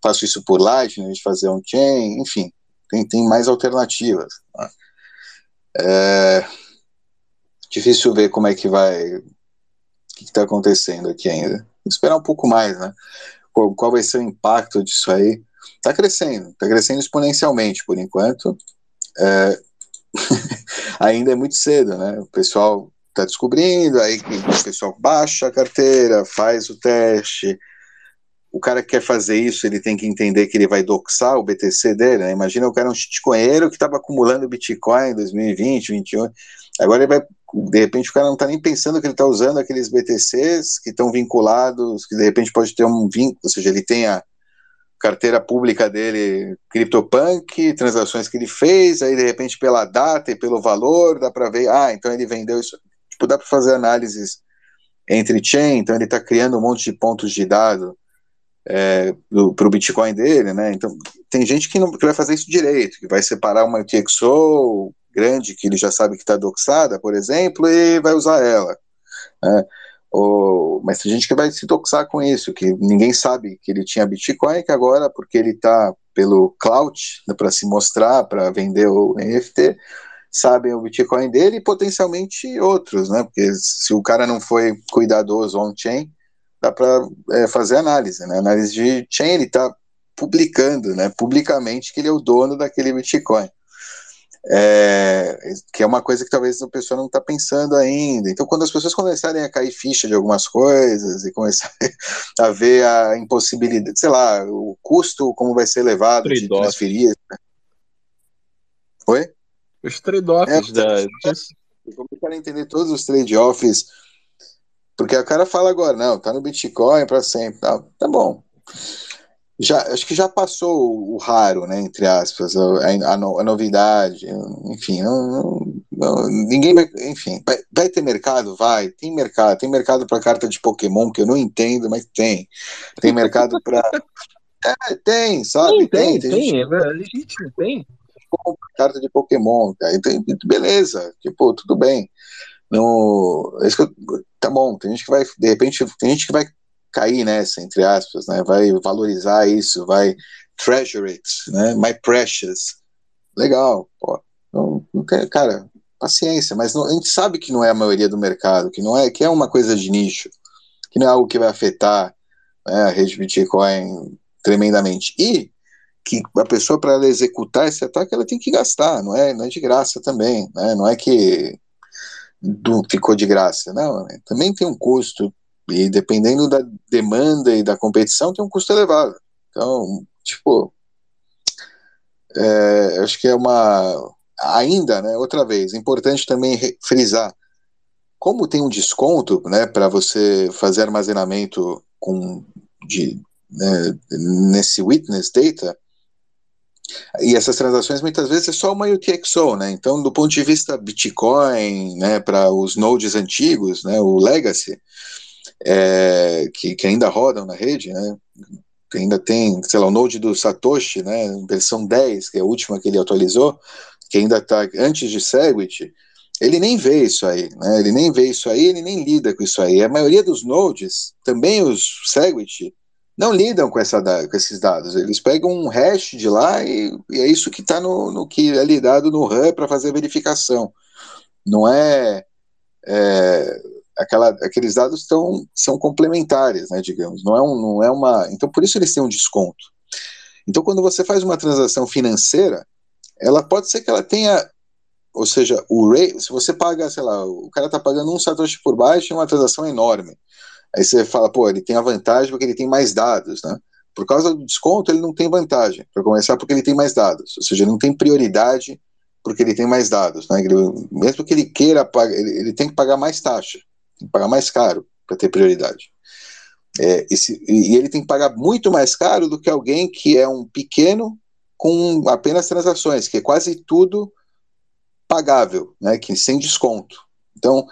faço isso por Lightning, de fazer on-chain, enfim, tem, tem mais alternativas, né? É difícil ver como é que vai, o que está acontecendo aqui ainda. Esperar um pouco mais, né? Qual, qual vai ser o impacto disso aí? Está crescendo, está crescendo exponencialmente por enquanto. É, ainda é muito cedo, né? O pessoal está descobrindo, aí o pessoal baixa a carteira, faz o teste, o cara que quer fazer isso, ele tem que entender que ele vai doxar o BTC dele, né? Imagina o cara um shitcoinheiro que estava acumulando Bitcoin em 2020, 2021, agora ele vai, de repente o cara não está nem pensando que ele está usando aqueles BTCs que estão vinculados, que de repente pode ter um vínculo, ou seja, ele tem a carteira pública dele, CryptoPunk, transações que ele fez, aí de repente pela data e pelo valor, dá para ver, ah, então ele vendeu isso, tipo, dá para fazer análises entre chain, então ele está criando um monte de pontos de dado, é, para o Bitcoin dele, né? Então tem gente que não que vai fazer isso direito, que vai separar uma UTXO grande que ele já sabe que está doxada, por exemplo, e vai usar ela. Né? Ou, mas tem gente que vai se doxar com isso, que ninguém sabe que ele tinha Bitcoin, que agora, porque ele está pelo cloud, né, para se mostrar, para vender o NFT, sabem o Bitcoin dele e potencialmente outros, né? Porque se o cara não foi cuidadoso on-chain, dá para é, fazer análise, né? Análise de chain, ele está publicando, né, publicamente que ele é o dono daquele Bitcoin. É, que é uma coisa que talvez a pessoa não está pensando ainda. Então, quando as pessoas começarem a cair ficha de algumas coisas e começarem a ver a impossibilidade, sei lá, o custo, como vai ser elevado de transferir. Né? Oi? Os trade-offs é, da. Começarem a entender todos os trade-offs porque o cara fala agora, não, tá no Bitcoin para sempre. Tá, tá bom. Já, acho que já passou o raro, né, entre aspas, a, a, a novidade, enfim, não, não, não, ninguém vai, enfim, vai, vai, ter mercado? Vai, tem mercado, tem mercado para carta de Pokémon, que eu não entendo, mas tem, tem mercado para, é, tem, sabe, tem, tem, tem, tem, gente... é legítimo, tem. Carta de Pokémon, cara, então, beleza, tipo, tudo bem, no, é isso eu, tá bom, tem gente que vai, de repente, tem gente que vai cair nessa, entre aspas, né, vai valorizar isso, vai treasure it, né, my precious, legal, pô, não, não cara, paciência, mas não, a gente sabe que não é a maioria do mercado, que não é, que é uma coisa de nicho, que não é algo que vai afetar né, a rede Bitcoin tremendamente, e que a pessoa para ela executar esse ataque ela tem que gastar, não é, não é de graça também, né, não é que do, ficou de graça. Não, né? também tem um custo, e dependendo da demanda e da competição, tem um custo elevado. Então, tipo, é, acho que é uma. Ainda, né, outra vez, importante também frisar, como tem um desconto né, para você fazer armazenamento com, de, né, nesse witness data, e essas transações muitas vezes é só uma UTXO, né? Então, do ponto de vista Bitcoin, né, para os nodes antigos, né, o Legacy, é, que, que ainda rodam na rede, né? Que ainda tem, sei lá, o node do Satoshi, né, versão 10, que é a última que ele atualizou, que ainda está antes de Segwit, ele nem vê isso aí, né? Ele nem vê isso aí, ele nem lida com isso aí. A maioria dos nodes, também os Segwit, não lidam com, essa, com esses dados. Eles pegam um hash de lá e, e é isso que está no, no, que é lidado no RAM para fazer a verificação. Não é, é aquela, aqueles dados tão, são complementares, né, digamos. Não é, um, não é uma. Então por isso eles têm um desconto. Então quando você faz uma transação financeira, ela pode ser que ela tenha ou seja, o rate, se você paga, sei lá, o cara está pagando um satoshi por baixo é uma transação enorme. Aí você fala, pô, ele tem a vantagem porque ele tem mais dados, né? Por causa do desconto, ele não tem vantagem, para começar, porque ele tem mais dados, ou seja, ele não tem prioridade porque ele tem mais dados, né? Ele, mesmo que ele queira pagar, ele, ele, tem que pagar mais taxa, tem que pagar mais caro para ter prioridade. É, e, se, e, ele tem que pagar muito mais caro do que alguém que é um pequeno com apenas transações, que é quase tudo pagável, né? Que sem desconto. Então,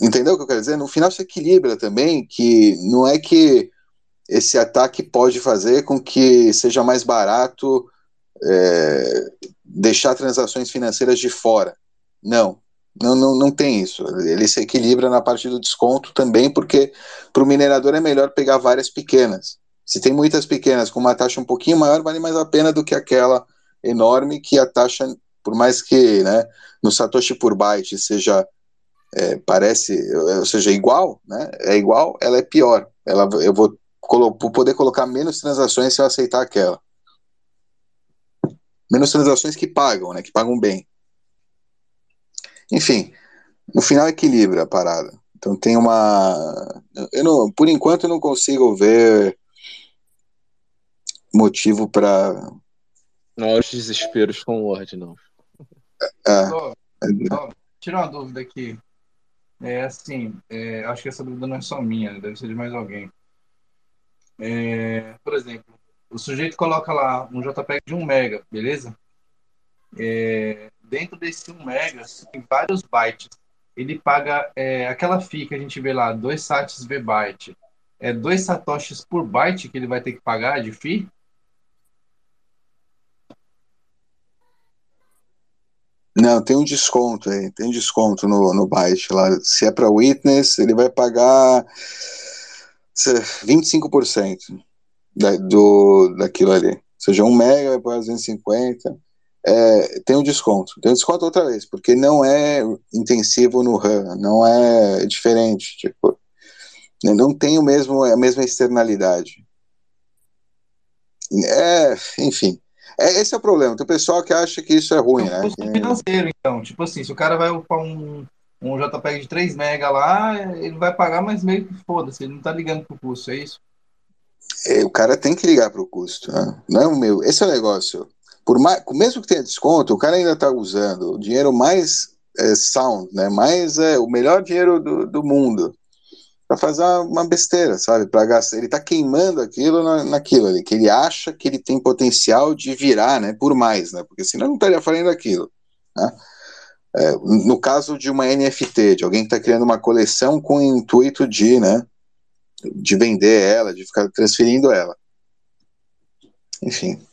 entendeu o que eu quero dizer? No final se equilibra também que não é que esse ataque pode fazer com que seja mais barato é, deixar transações financeiras de fora. Não, não, não, não tem isso. Ele se equilibra na parte do desconto também, porque para o minerador é melhor pegar várias pequenas. Se tem muitas pequenas com uma taxa um pouquinho maior, vale mais a pena do que aquela enorme que a taxa, por mais que né, no Satoshi por byte seja é, parece, ou seja, igual, né? É igual, ela é pior. Ela, eu vou, vou poder colocar menos transações se eu aceitar aquela menos transações que pagam, né, que pagam bem. Enfim, no final equilibra a parada. Então tem uma, eu não, por enquanto eu não consigo ver motivo para maiores desesperos com o Word, não. É, é. Tira uma dúvida aqui. É assim, é, acho que essa dúvida não é só minha, deve ser de mais alguém. É, por exemplo, o sujeito coloca lá um JPEG de 1 mega, beleza? É, dentro desse 1 mega tem vários bytes. Ele paga é, aquela FII que a gente vê lá, 2 sats V byte. É 2 satoshis por byte que ele vai ter que pagar de FII? Não, tem um desconto aí, tem um desconto no, no byte lá. Se é para witness, ele vai pagar 25% da, do, daquilo ali. Ou seja, 1 mega vai para 250. É, tem um desconto. Tem um desconto outra vez, porque não é intensivo no RAM, não é diferente. Tipo, não tem o mesmo, a mesma externalidade. É, enfim. É, esse é o problema. Tem o pessoal que acha que isso é ruim, né? Custo financeiro, então. Tipo assim, se o cara vai upar um, um JPEG de 3 MB lá, ele vai pagar, mas meio que foda-se, ele não tá ligando pro custo, é isso? É, o cara tem que ligar pro custo, né? Não é o meu. Esse é o negócio. Por mais, mesmo que tenha desconto, o cara ainda tá usando o dinheiro mais é, sound, né? Mais é, o melhor dinheiro do, do mundo para fazer uma besteira, sabe? Para gastar, ele está queimando aquilo na, naquilo ali, que ele acha que ele tem potencial de virar, né? Por mais, né? Porque senão não estaria fazendo aquilo, né? É, no caso de uma NFT, de alguém que está criando uma coleção com o intuito de, né? De vender ela, de ficar transferindo ela. Enfim.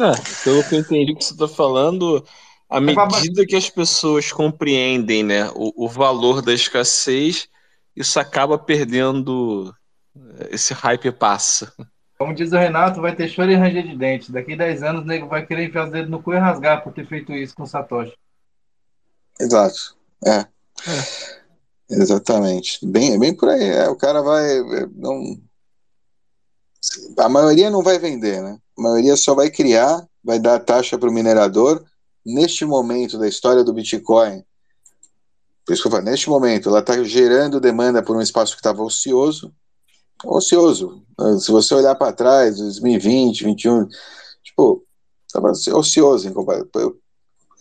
É, pelo que eu entendi que você está falando, à medida que as pessoas compreendem, né, o, o valor da escassez isso acaba perdendo. Eh, esse hype passa. Como diz o Renato, vai ter choro e ranger de dente. Daqui 10 anos o nego vai querer enfiar os dedos no cu e rasgar por ter feito isso com o Satoshi. Exato. É. é. Exatamente. Bem, bem por aí. É, o cara vai. É, não... A maioria não vai vender, né? A maioria só vai criar, vai dar taxa para o minerador. Neste momento da história do Bitcoin, falo, neste momento, ela está gerando demanda por um espaço que estava ocioso. Ocioso. Se você olhar para trás, 2020, 2021, tipo, estava ocioso em comparação. Eu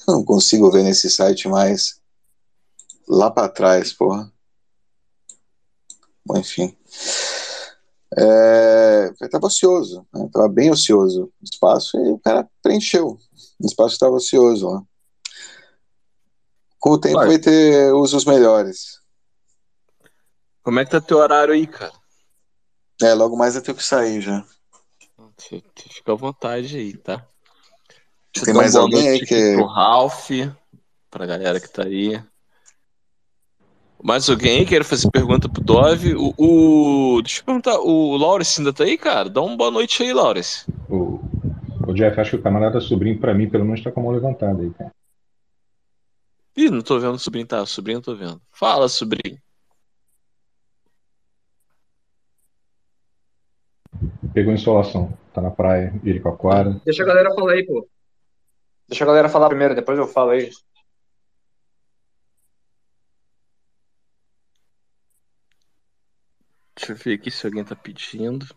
não consigo ver nesse site mais lá para trás, porra. Bom, enfim. É, estava ocioso, estava né? bem ocioso o espaço e o cara preencheu. O espaço estava ocioso lá. Com o tempo vai, ter usos melhores. Como é que tá teu horário aí, cara? É, logo mais eu tenho que sair já. Fica à vontade aí, tá? Deixa Tem mais alguém aí que. Pro Ralph, pra galera que tá aí. Mais alguém quer fazer pergunta pro Dove? O, o, Deixa eu perguntar, o Laurence ainda tá aí, cara? Dá uma boa noite aí, Laurence. O, o Jeff, acho que o camarada sobrinho, pra mim, pelo menos tá com a mão levantada aí, cara. Ih, não tô vendo o sobrinho, tá? O sobrinho tô vendo. Fala, sobrinho. Pegou insolação. Tá na praia, Iricoacoara. Deixa a galera falar aí, pô. Deixa a galera falar primeiro, depois eu falo aí. Deixa eu ver aqui se alguém tá pedindo.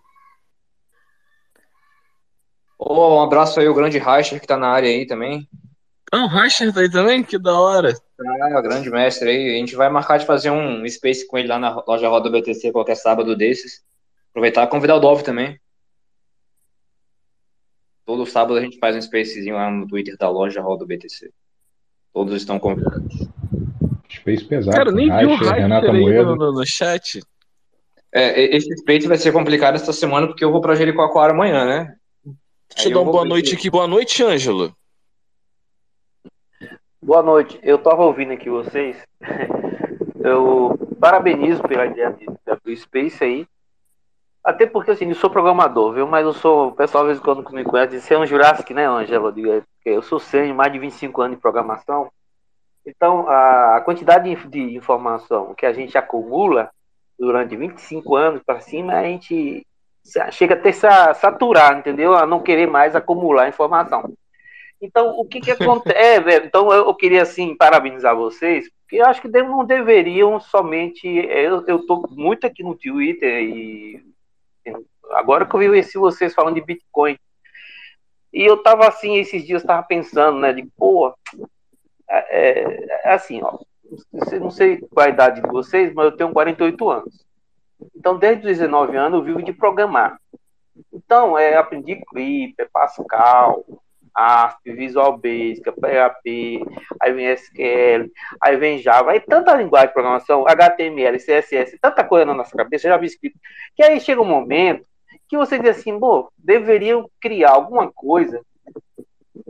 Oh, um abraço aí, o grande Reicher que tá na área aí também. Ah, o Racher tá aí também? Que da hora. Ah, grande mestre aí. A gente vai marcar de fazer um space com ele lá na loja Roda BTC qualquer sábado desses. Aproveitar e convidar o Dove também. Todo sábado a gente faz um spacezinho lá no Twitter da loja Roda BTC. Todos estão convidados. Space pesado. Cara, nem vi o Renata aí no, no chat. É, esse space vai ser complicado essa semana porque eu vou pra Jericoacoara amanhã, né? Deixa eu dar uma boa noite se- aqui. Boa noite, Ângelo. Boa noite. Eu estava ouvindo aqui vocês. Eu parabenizo pela ideia de, de abrir space aí. Até porque assim, eu sou programador, viu? Mas eu sou. O pessoal às vezes quando me conhece diz, você é um Jurassic, né, Angela? Eu digo, "É, sou sênior, mais de 25 anos de programação. Então, a, quantidade de, de informação que a gente acumula durante 25 anos para cima, a gente chega até se a saturar, entendeu? A não querer mais acumular informação. Então, o que que acontece? É, velho, então eu, queria, assim, parabenizar vocês, porque eu acho que não deveriam somente... é, Eu, eu tô muito aqui no Twitter e agora que eu vi esse vocês falando de Bitcoin, e eu tava assim, esses dias, tava pensando, né, de, pô, é, é assim, ó, não sei- qual a idade de vocês, mas eu tenho 48 anos. Então, desde os 19 anos, eu vivo de programar. Então, é, aprendi Clipper, Pascal, ASP, Visual Basic, PHP, aí vem SQL, aí vem Java, aí tanta linguagem de programação, HTML, CSS, tanta coisa na nossa cabeça, JavaScript, que aí chega um momento que você diz assim, pô, deveriam criar alguma coisa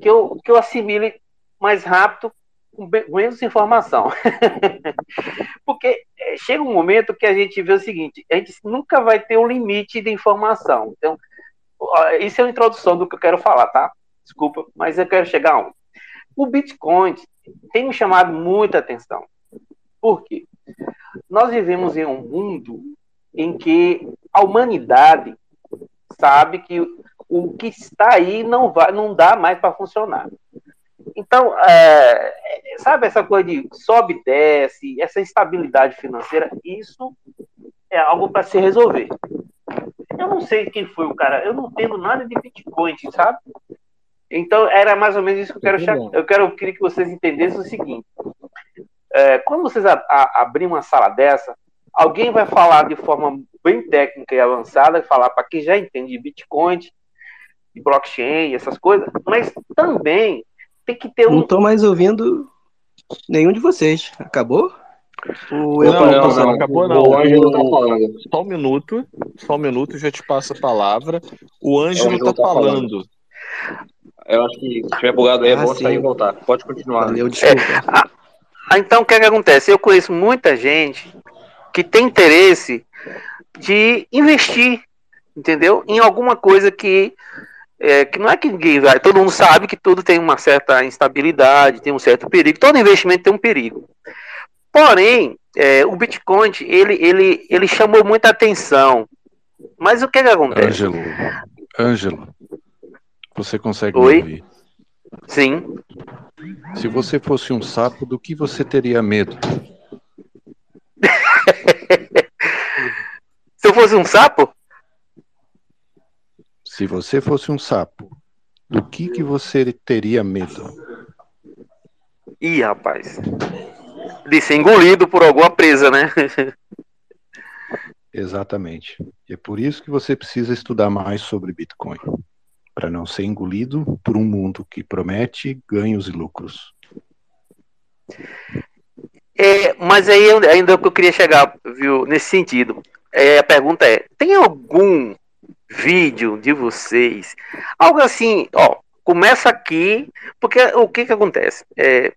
que eu, que eu assimile mais rápido com menos informação. Porque eh, chega um momento que a gente vê o seguinte, a gente nunca vai ter um limite de informação. Então, isso é uma introdução do que eu quero falar, tá? Desculpa, mas eu quero chegar a um. O Bitcoin tem me chamado muita atenção. Por quê? Nós vivemos em um mundo em que a humanidade sabe que o que está aí não vai, não dá mais para funcionar. Então, é, sabe essa coisa de sobe e desce, essa instabilidade financeira, isso é algo para se resolver. Eu não sei quem foi o cara, eu não entendo nada de Bitcoin, sabe? Então, era mais ou menos isso que eu quero. Eu quero, eu queria que vocês entendessem o seguinte: é, quando vocês a, a, abrirem uma sala dessa, alguém vai falar de forma bem técnica e avançada, falar para quem já entende de Bitcoin, de blockchain, essas coisas, mas também tem que ter um. Não tô mais ouvindo nenhum de vocês. Acabou? Ou eu Não, não, passando? não, acabou não. O Ângelo tá falando. Só um minuto, só um minuto, já te passo a palavra. O Ângelo tá tá falando. falando. Eu acho que se tiver bugado aí, é Ah, bom sim. sair e voltar. Pode continuar. Valeu, desculpa. Ah, então, o que, é que acontece? Eu conheço muita gente que tem interesse de investir, entendeu? Em alguma coisa que, é, que não é que ninguém vai. Todo mundo sabe que tudo tem uma certa instabilidade, tem um certo perigo. Todo investimento tem um perigo. Porém, é, o Bitcoin, ele, ele, ele chamou muita atenção. Mas o que, é que acontece? Ângelo, Ângelo, você consegue Oi? me ouvir? Sim. Se você fosse um sapo, do que você teria medo? Se eu fosse um sapo, Se você fosse um sapo, do que que você teria medo? ih, rapaz, de ser engolido por alguma presa, né? Exatamente. E é por isso que você precisa estudar mais sobre Bitcoin, para não ser engolido por um mundo que promete ganhos e lucros. É, mas aí ainda que eu queria chegar, viu, nesse sentido. É, a pergunta é: tem algum vídeo de vocês, algo assim, ó, começa aqui, porque o que que acontece? É,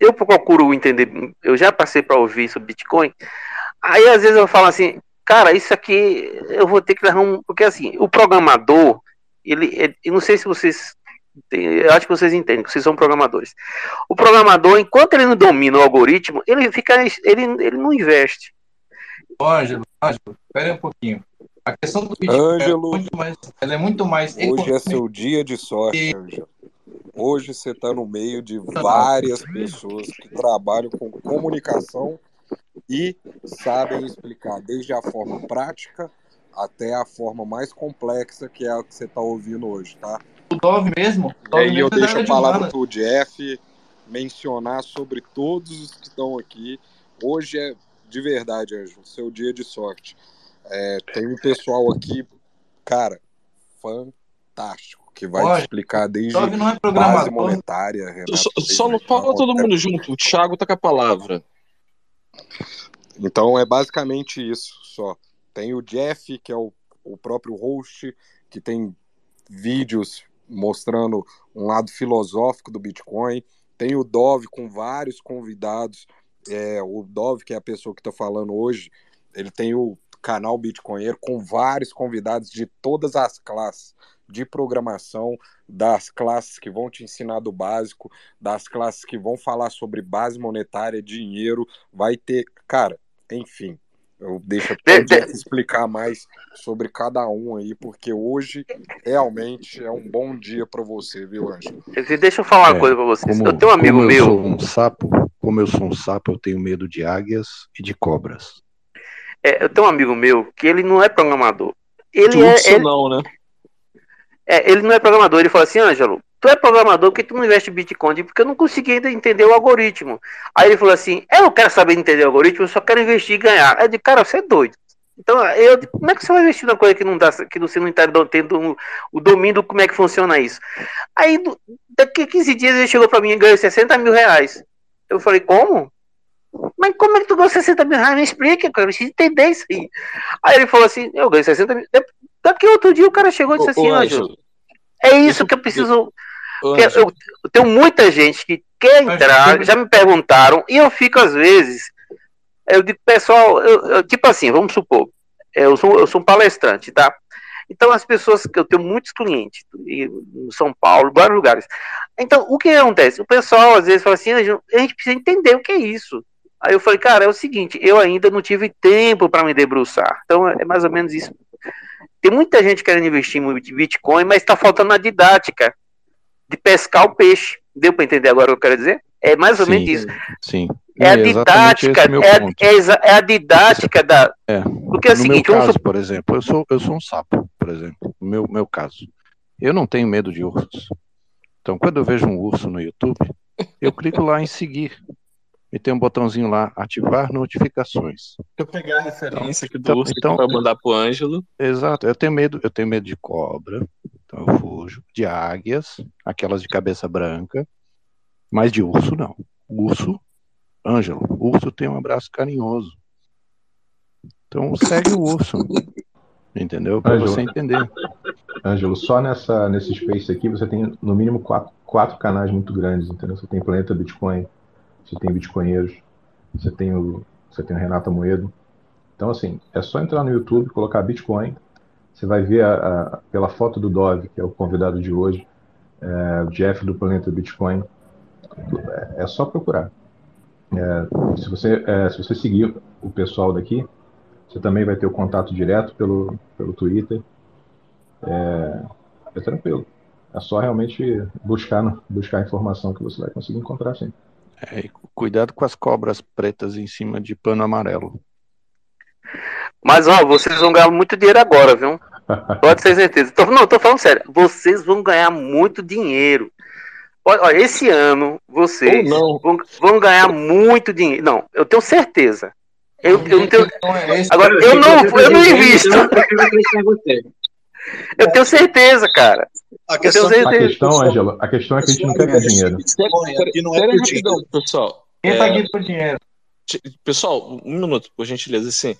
eu procuro entender, eu já passei para ouvir sobre Bitcoin, aí às vezes eu falo assim, cara, isso aqui eu vou ter que levar um, porque assim, o programador, ele, eu não sei se vocês eu acho que vocês entendem, vocês são programadores. O programador, enquanto ele não domina o algoritmo, ele fica, ele, ele não investe. Ângelo, Ângelo, espera um pouquinho. A questão do Bitcoin Ângelo. é muito mais, ela é muito mais Hoje é seu dia de sorte, Ângelo. Hoje você está no meio de várias pessoas que trabalham com comunicação e sabem explicar desde a forma prática até a forma mais complexa, que é a que você está ouvindo hoje, tá? o Dove mesmo. o E Dove aí eu é deixo a palavra humanas. pro Jeff mencionar sobre todos os que estão aqui. Hoje é de verdade, Ângelo, seu dia de sorte. É, tem um pessoal aqui, cara, fantástico, que vai Olha, te explicar desde não é base monetária, Renato. Só, só não fala todo mundo junto. O Thiago tá com a palavra. Então é basicamente isso só. Tem o Jeff, que é o, o próprio host, que tem vídeos mostrando um lado filosófico do Bitcoin. Tem o Dove com vários convidados. É, o Dove, que é a pessoa que está falando hoje, ele tem o canal Bitcoinheiro com vários convidados de todas as classes de programação, das classes que vão te ensinar do básico, das classes que vão falar sobre base monetária, dinheiro, vai ter, cara, enfim, eu deixo Jeff explicar mais sobre cada um aí, porque hoje realmente é um bom dia para você, viu, Ângelo? Deixa eu falar uma É, coisa pra vocês. Como, eu tenho um amigo como eu meu. sou um sapo, como eu sou um sapo, eu tenho medo de águias e de cobras. É, eu tenho um amigo meu que ele não é programador. Ele De é, ele, não, né? é, ele não é programador. Ele falou assim, Ângelo, tu é programador, por que tu não investe em Bitcoin? Porque eu não consegui ainda entender o algoritmo. Aí ele falou assim, eu não quero saber entender o algoritmo, eu só quero investir e ganhar. Aí eu digo, cara, você é doido. Então, eu como é que você vai investir numa coisa que não dá, que você não está tendo o, o domínio de como é que funciona isso? Aí, do- daqui a 15 dias, ele chegou para mim e ganhou 60 mil reais. Eu falei, como? Mas como é que tu ganhou 60 mil reais? Me explica, cara, eu preciso entender isso aí. Aí ele falou assim, eu ganhei 60 mil. Daqui outro dia o cara chegou e disse Ô, assim, Ângelo, é isso que eu preciso. Eu, Ângelo. eu tenho muita gente que quer entrar, já me perguntaram, e eu fico às vezes. Eu digo, pessoal, eu- eu- tipo assim, vamos supor, eu sou, eu sou um palestrante, tá? Então as pessoas que eu tenho muitos clientes e- em São Paulo, vários lugares. Então, o que acontece? O pessoal às vezes fala assim, "Ângelo, a gente precisa entender o que é isso. Aí eu falei, cara, é o seguinte, eu ainda não tive tempo para me debruçar. Então é mais ou menos isso. Tem muita gente querendo investir em Bitcoin, mas está faltando a didática de pescar o peixe. Deu para entender agora o que eu quero dizer? É mais ou menos Sim, isso. sim. É a É exatamente didática, é, é é a didática da. É. Porque é o no seguinte, meu caso, por exemplo, eu sou, eu sou um sapo, por exemplo. No meu, meu caso. Eu não tenho medo de ursos. Então, quando eu vejo um urso no YouTube, eu clico lá em seguir. E tem um botãozinho lá, ativar notificações. Deixa eu pegar a referência aqui do Então- urso então- que vai mandar pro Ângelo. Exato, eu tenho medo, eu tenho medo de cobra, então eu fujo, de águias, aquelas de cabeça branca, mas de urso não. Urso, Ângelo, urso tem um abraço carinhoso. Então segue o urso. Entendeu? Para você entender. Ângelo, só nessa, nesse space aqui você tem no mínimo quatro, quatro canais muito grandes, entendeu? Você tem Planeta Bitcoin, você tem Bitcoinheiros, você tem o, você tem o Renato Moedo. Então, assim, é só entrar no YouTube, colocar Bitcoin, você vai ver a, a- pela foto do Dove, que é o convidado de hoje, é, o Jeff do Planeta Bitcoin. É, é só procurar. É, se, você, é, se você seguir o pessoal daqui, você também vai ter o contato direto pelo, pelo Twitter. É, é tranquilo. É só realmente buscar, buscar a informação que você vai conseguir encontrar sim. É, e cu- cuidado com as cobras pretas em cima de pano amarelo. Mas ó, vocês vão ganhar muito dinheiro agora, viu? Pode ter certeza. Tô, não, tô falando sério. Vocês vão ganhar muito dinheiro. Olha, olha, esse ano vocês vão, vão ganhar muito dinheiro. Não, eu tenho certeza. Eu, eu não tenho. Agora, eu não, eu não invisto. Eu tenho certeza, cara. A Eu tenho A questão, Ângelo, a questão é que a gente não quer ganhar dinheiro. Não é Pera por rapidão, pessoal. Quem tá É, aqui por dinheiro? Pessoal, um minuto, por gentileza. Assim,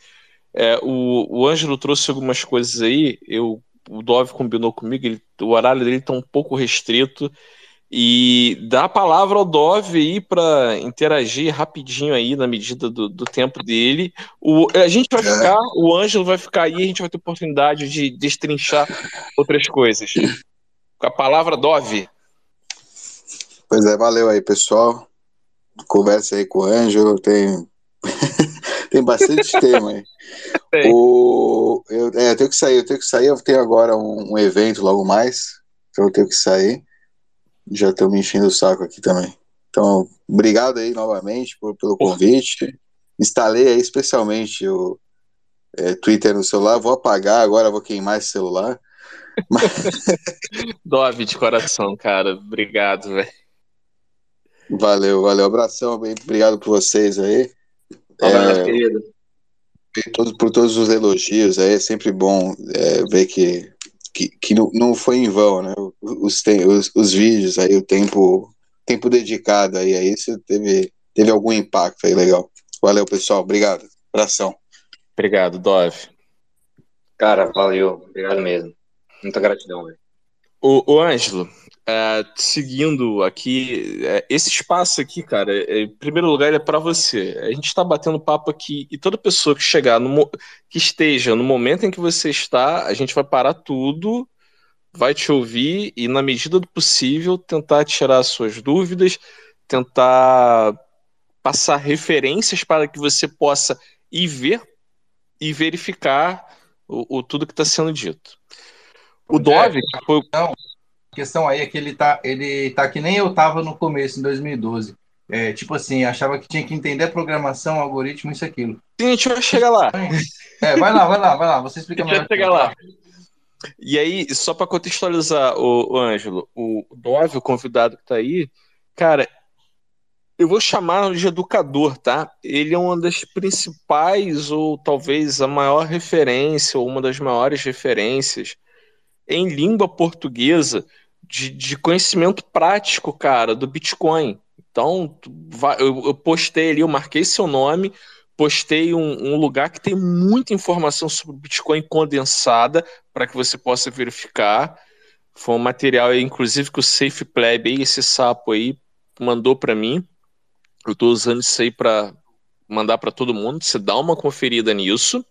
é, o, o Ângelo trouxe algumas coisas aí. Eu, o Dove combinou comigo. ele- o horário dele está um pouco restrito. E dá a palavra ao Dove aí para interagir rapidinho aí na medida do, do tempo dele. O, a gente vai ficar, o Ângelo vai ficar aí, a gente vai ter oportunidade de destrinchar outras coisas. Com a palavra Dove. Pois é, valeu aí, pessoal. Conversa aí com o Ângelo, tem, tem bastante tema aí. O, eu, é, eu tenho que sair, eu tenho que sair, eu tenho agora um, um evento logo mais, então eu tenho que sair. Já estou me enchendo o saco aqui também. Então, obrigado aí novamente por, pelo convite. Instalei aí especialmente o é, Twitter no celular, vou apagar agora, vou queimar esse celular. Dove de coração, cara. Obrigado, velho. Valeu, valeu. Abração, bem, obrigado por vocês aí. Abraço, É, querido. por todos, por todos os elogios aí, é sempre bom é, ver que, que, que não, não foi em vão, né? Os, tem- os, os vídeos aí, o tempo, tempo dedicado aí a isso teve, teve algum impacto aí legal. Valeu, pessoal. Obrigado. Abração. Obrigado, Dove. Cara, valeu. Obrigado mesmo. Muita gratidão, velho. O, o Ângelo, é, seguindo aqui, é, esse espaço aqui, cara, é, em primeiro lugar, ele é para você. A gente está batendo papo aqui e toda pessoa que chegar, no, que esteja no momento em que você está, a gente vai parar tudo, vai te ouvir e, na medida do possível, tentar tirar suas dúvidas, tentar passar referências para que você possa ir ver e verificar o, o tudo que está sendo dito. O Dove foi Não, a questão aí é que ele tá, ele tá que nem eu tava no começo, em 2012. É, tipo assim, achava que tinha que entender a programação, algoritmo, isso aquilo. Sim, a gente vai chegar lá. É, vai lá, vai lá, vai lá. Você explica melhor. chegar lá. E aí, só para contextualizar, o, o Ângelo, o Dove, o convidado que tá aí, cara, eu vou chamar de educador, tá? Ele é uma das principais, ou talvez a maior referência, ou uma das maiores referências em língua portuguesa de, de conhecimento prático, cara, do Bitcoin. Então, vai- eu, eu postei ali, eu marquei seu nome, postei um, um lugar que tem muita informação sobre Bitcoin condensada para que você possa verificar. Foi um material, inclusive, que o Safe Pleb, esse sapo aí, mandou para mim. Eu estou usando isso aí para mandar para todo mundo. Você dá uma conferida nisso.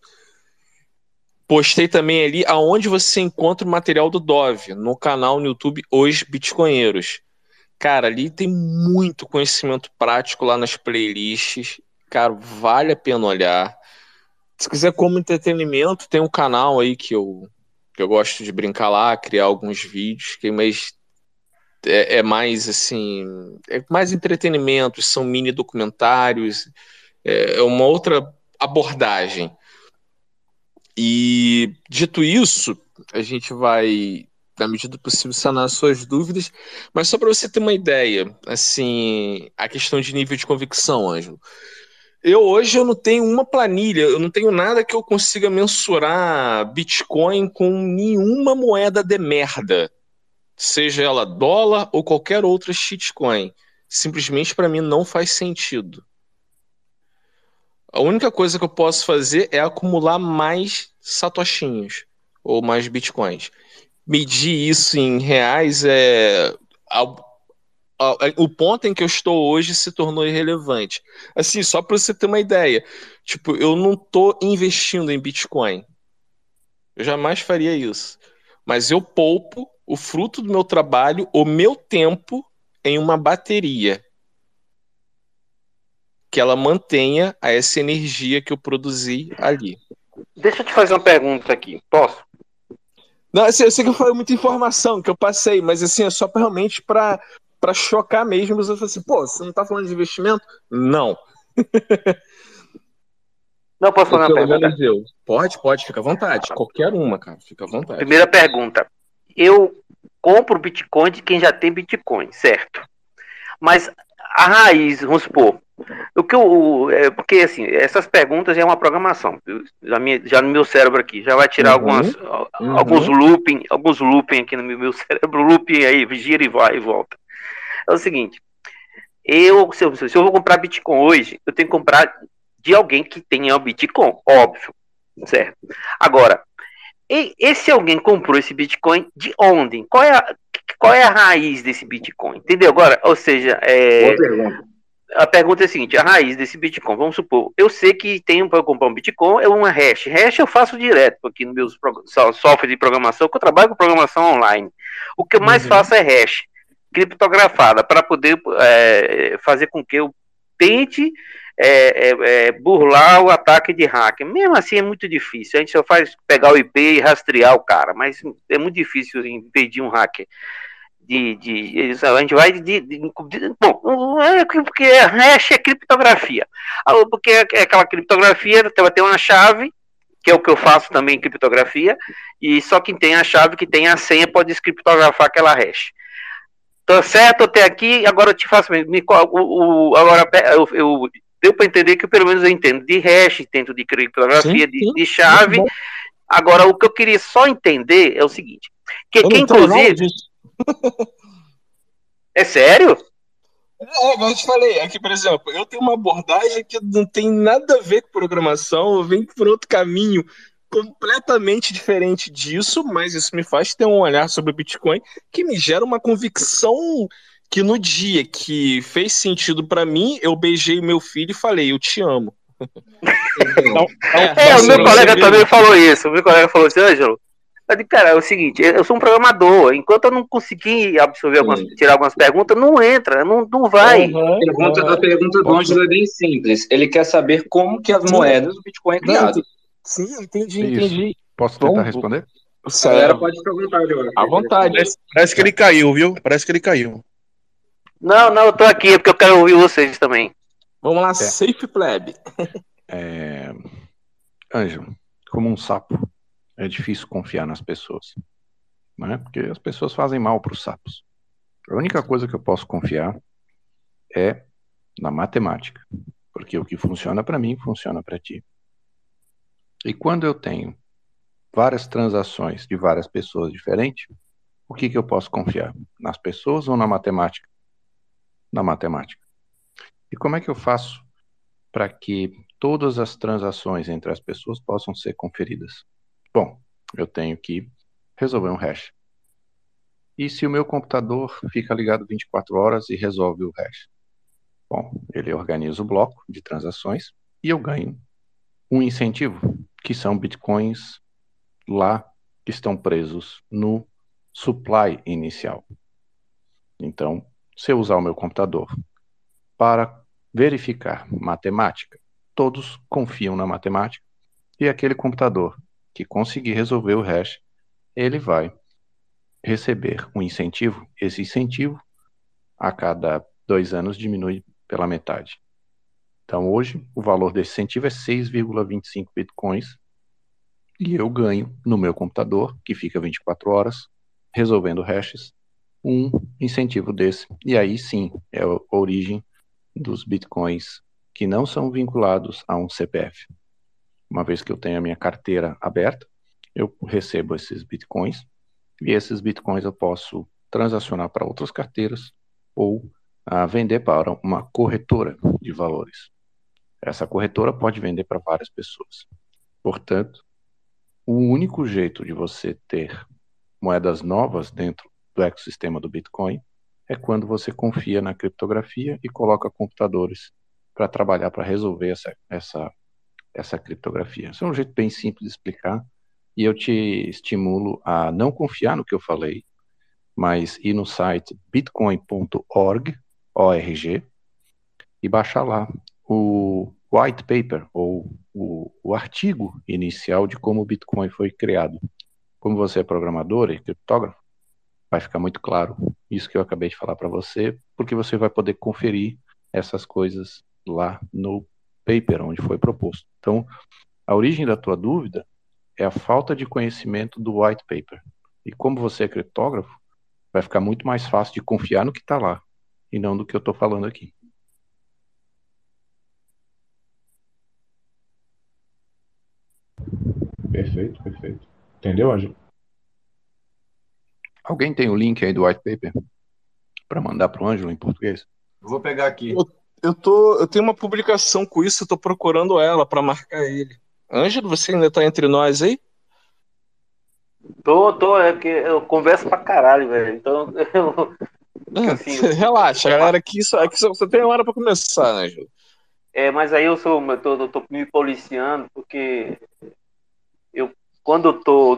Postei também ali aonde você encontra o material do Dove, no canal no YouTube Os Bitcoinheiros. Cara, ali tem muito conhecimento prático lá nas playlists. Cara, vale a pena olhar. Se quiser como entretenimento, tem um canal aí que eu, que eu gosto de brincar lá, criar alguns vídeos, que mas é, é mais assim, é mais entretenimento, são mini documentários, é, é uma outra abordagem. E dito isso, a gente vai, na medida do possível, sanar suas dúvidas. Mas só para você ter uma ideia, assim, a questão de nível de convicção, Ângelo. Eu hoje eu não tenho uma planilha, eu não tenho nada que eu consiga mensurar Bitcoin com nenhuma moeda de merda, seja ela dólar ou qualquer outra shitcoin. Simplesmente para mim não faz sentido. A única coisa que eu posso fazer é acumular mais satoshinhos ou mais bitcoins. Medir isso em reais é a- o ponto em que eu estou hoje se tornou irrelevante. Assim, só para você ter uma ideia, tipo, eu não tô investindo em bitcoin. Eu jamais faria isso. Mas eu poupo o fruto do meu trabalho, o meu tempo em uma bateria que ela mantenha essa energia que eu produzi ali. Deixa eu te fazer uma pergunta aqui. Posso? Não, assim, eu sei que foi muita informação que eu passei, mas assim, é só realmente para para chocar mesmo. Você fala assim, pô, você não tá falando de investimento? Não. Não posso fazer uma pergunta? eu. Pode, pode, fica à vontade. Qualquer uma, cara, fica à vontade. Primeira pergunta. Eu compro Bitcoin de quem já tem Bitcoin, certo? Mas a raiz, vamos supor, o que eu, é, porque assim, essas perguntas é uma programação, já, me- já no meu cérebro aqui, já vai tirar Uhum, algumas, uhum. alguns looping, alguns looping aqui no meu, cérebro, looping aí, gira e vai e volta. É o seguinte, eu, se eu, se eu vou comprar Bitcoin hoje, eu tenho que comprar de alguém que tenha o Bitcoin, óbvio, certo? Agora, e- esse alguém comprou esse Bitcoin de onde? Qual é a, qual é a raiz desse Bitcoin? Entendeu? Agora, ou seja, é, a pergunta é a seguinte: a raiz desse Bitcoin, vamos supor, eu sei que tem para comprar um Bitcoin é uma hash. Hash eu faço direto aqui no so- software de programação, que eu trabalho com programação online. O que eu mais faço é hash, criptografada, para poder é, fazer com que eu tente é, é, é, burlar o ataque de hacker. Mesmo assim é muito difícil. A gente só faz pegar o IP e rastrear o cara, mas é muito difícil impedir um hacker. De, de, a gente vai de, de- de- bom, é que- porque hash é criptografia. Ah, Porque é aquela criptografia vai ter uma chave, que é o que eu faço também em criptografia, e só quem tem a chave que tem a senha pode descriptografar aquela hash. Tô certo até aqui, agora eu te faço me, o, o, agora eu, eu deu para entender que pelo menos eu entendo de hash, entendo de criptografia, sim, de, sim. de, chave. Agora, o que eu queria só entender é o seguinte: que, que inclusive. é sério? É, mas eu te falei, aqui, por exemplo, eu tenho uma abordagem que não tem nada a ver com programação, eu venho por outro caminho completamente diferente disso, mas isso me faz ter um olhar sobre o Bitcoin que me gera uma convicção que no dia que fez sentido para mim, eu beijei meu filho e falei, eu te amo. então, é, é, o meu colega também falou isso, o meu colega falou assim, Ângelo, eu disse, cara, é o seguinte, eu sou um programador, enquanto eu não conseguir absorver algumas, tirar algumas perguntas, não entra, não, não vai. Uhum, a pergunta, uhum. a pergunta do Ângelo é bem simples, ele quer saber como que as moedas do Bitcoin é criado. Sim, entendi, Isso. entendi. Posso tentar Bom, responder? A galera pode vontade agora. À vontade. Parece, parece, que ele caiu, viu? Parece que ele caiu. Não, não, eu tô aqui, é porque eu quero ouvir vocês também. Vamos lá, é. Safe Pleb. É... Ângelo, como um sapo, é difícil confiar nas pessoas. Né? Porque as pessoas fazem mal para os sapos. A única coisa que eu posso confiar é na matemática. Porque o que funciona para mim, funciona para ti. E quando eu tenho várias transações de várias pessoas diferentes, o que, que eu posso confiar? Nas pessoas ou na matemática? Na matemática. E como é que eu faço para que todas as transações entre as pessoas possam ser conferidas? Bom, eu tenho que resolver um hash. E se o meu computador fica ligado 24 horas e resolve o hash? Bom, ele organiza o bloco de transações e eu ganho um incentivo que são bitcoins lá que estão presos no supply inicial. Então, se eu usar o meu computador para verificar matemática, todos confiam na matemática e aquele computador que conseguir resolver o hash, ele vai receber um incentivo. Esse incentivo, a cada dois anos, diminui pela metade. Então, hoje, o valor desse incentivo é 6,25 bitcoins e eu ganho no meu computador, que fica 24 horas, resolvendo hashes, um incentivo desse. E aí sim é a origem dos bitcoins que não são vinculados a um CPF. Uma vez que eu tenho a minha carteira aberta, eu recebo esses bitcoins e esses bitcoins eu posso transacionar para outras carteiras ou a vender para uma corretora de valores. Essa corretora pode vender para várias pessoas. Portanto, o único jeito de você ter moedas novas dentro do ecossistema do Bitcoin é quando você confia na criptografia e coloca computadores para trabalhar para resolver essa, essa, essa criptografia. Isso é um jeito bem simples de explicar e eu te estimulo a não confiar no que eu falei, mas ir no site bitcoin.org, ORG, e baixar lá o white paper, ou o, o artigo inicial de como o Bitcoin foi criado. Como você é programador e criptógrafo, vai ficar muito claro isso que eu acabei de falar para você, porque você vai poder conferir essas coisas lá no paper onde foi proposto. Então, a origem da tua dúvida é a falta de conhecimento do white paper. E como você é criptógrafo, vai ficar muito mais fácil de confiar no que está lá e não do que eu estou falando aqui. Perfeito, perfeito. Entendeu, Ângelo? Alguém tem o link aí do white paper para mandar para o Ângelo em português? vou pegar aqui. Eu, eu, tô, eu tenho uma publicação com isso, eu tô procurando ela para marcar ele. Ângelo, você ainda tá entre nós aí? Tô, tô, é porque eu converso pra caralho, velho. Então eu. Assim, Relaxa, galera, aqui só, aqui só, só tem hora pra começar, Ângelo. É, mas aí eu sou, eu tô, eu tô me policiando, porque eu, quando eu tô,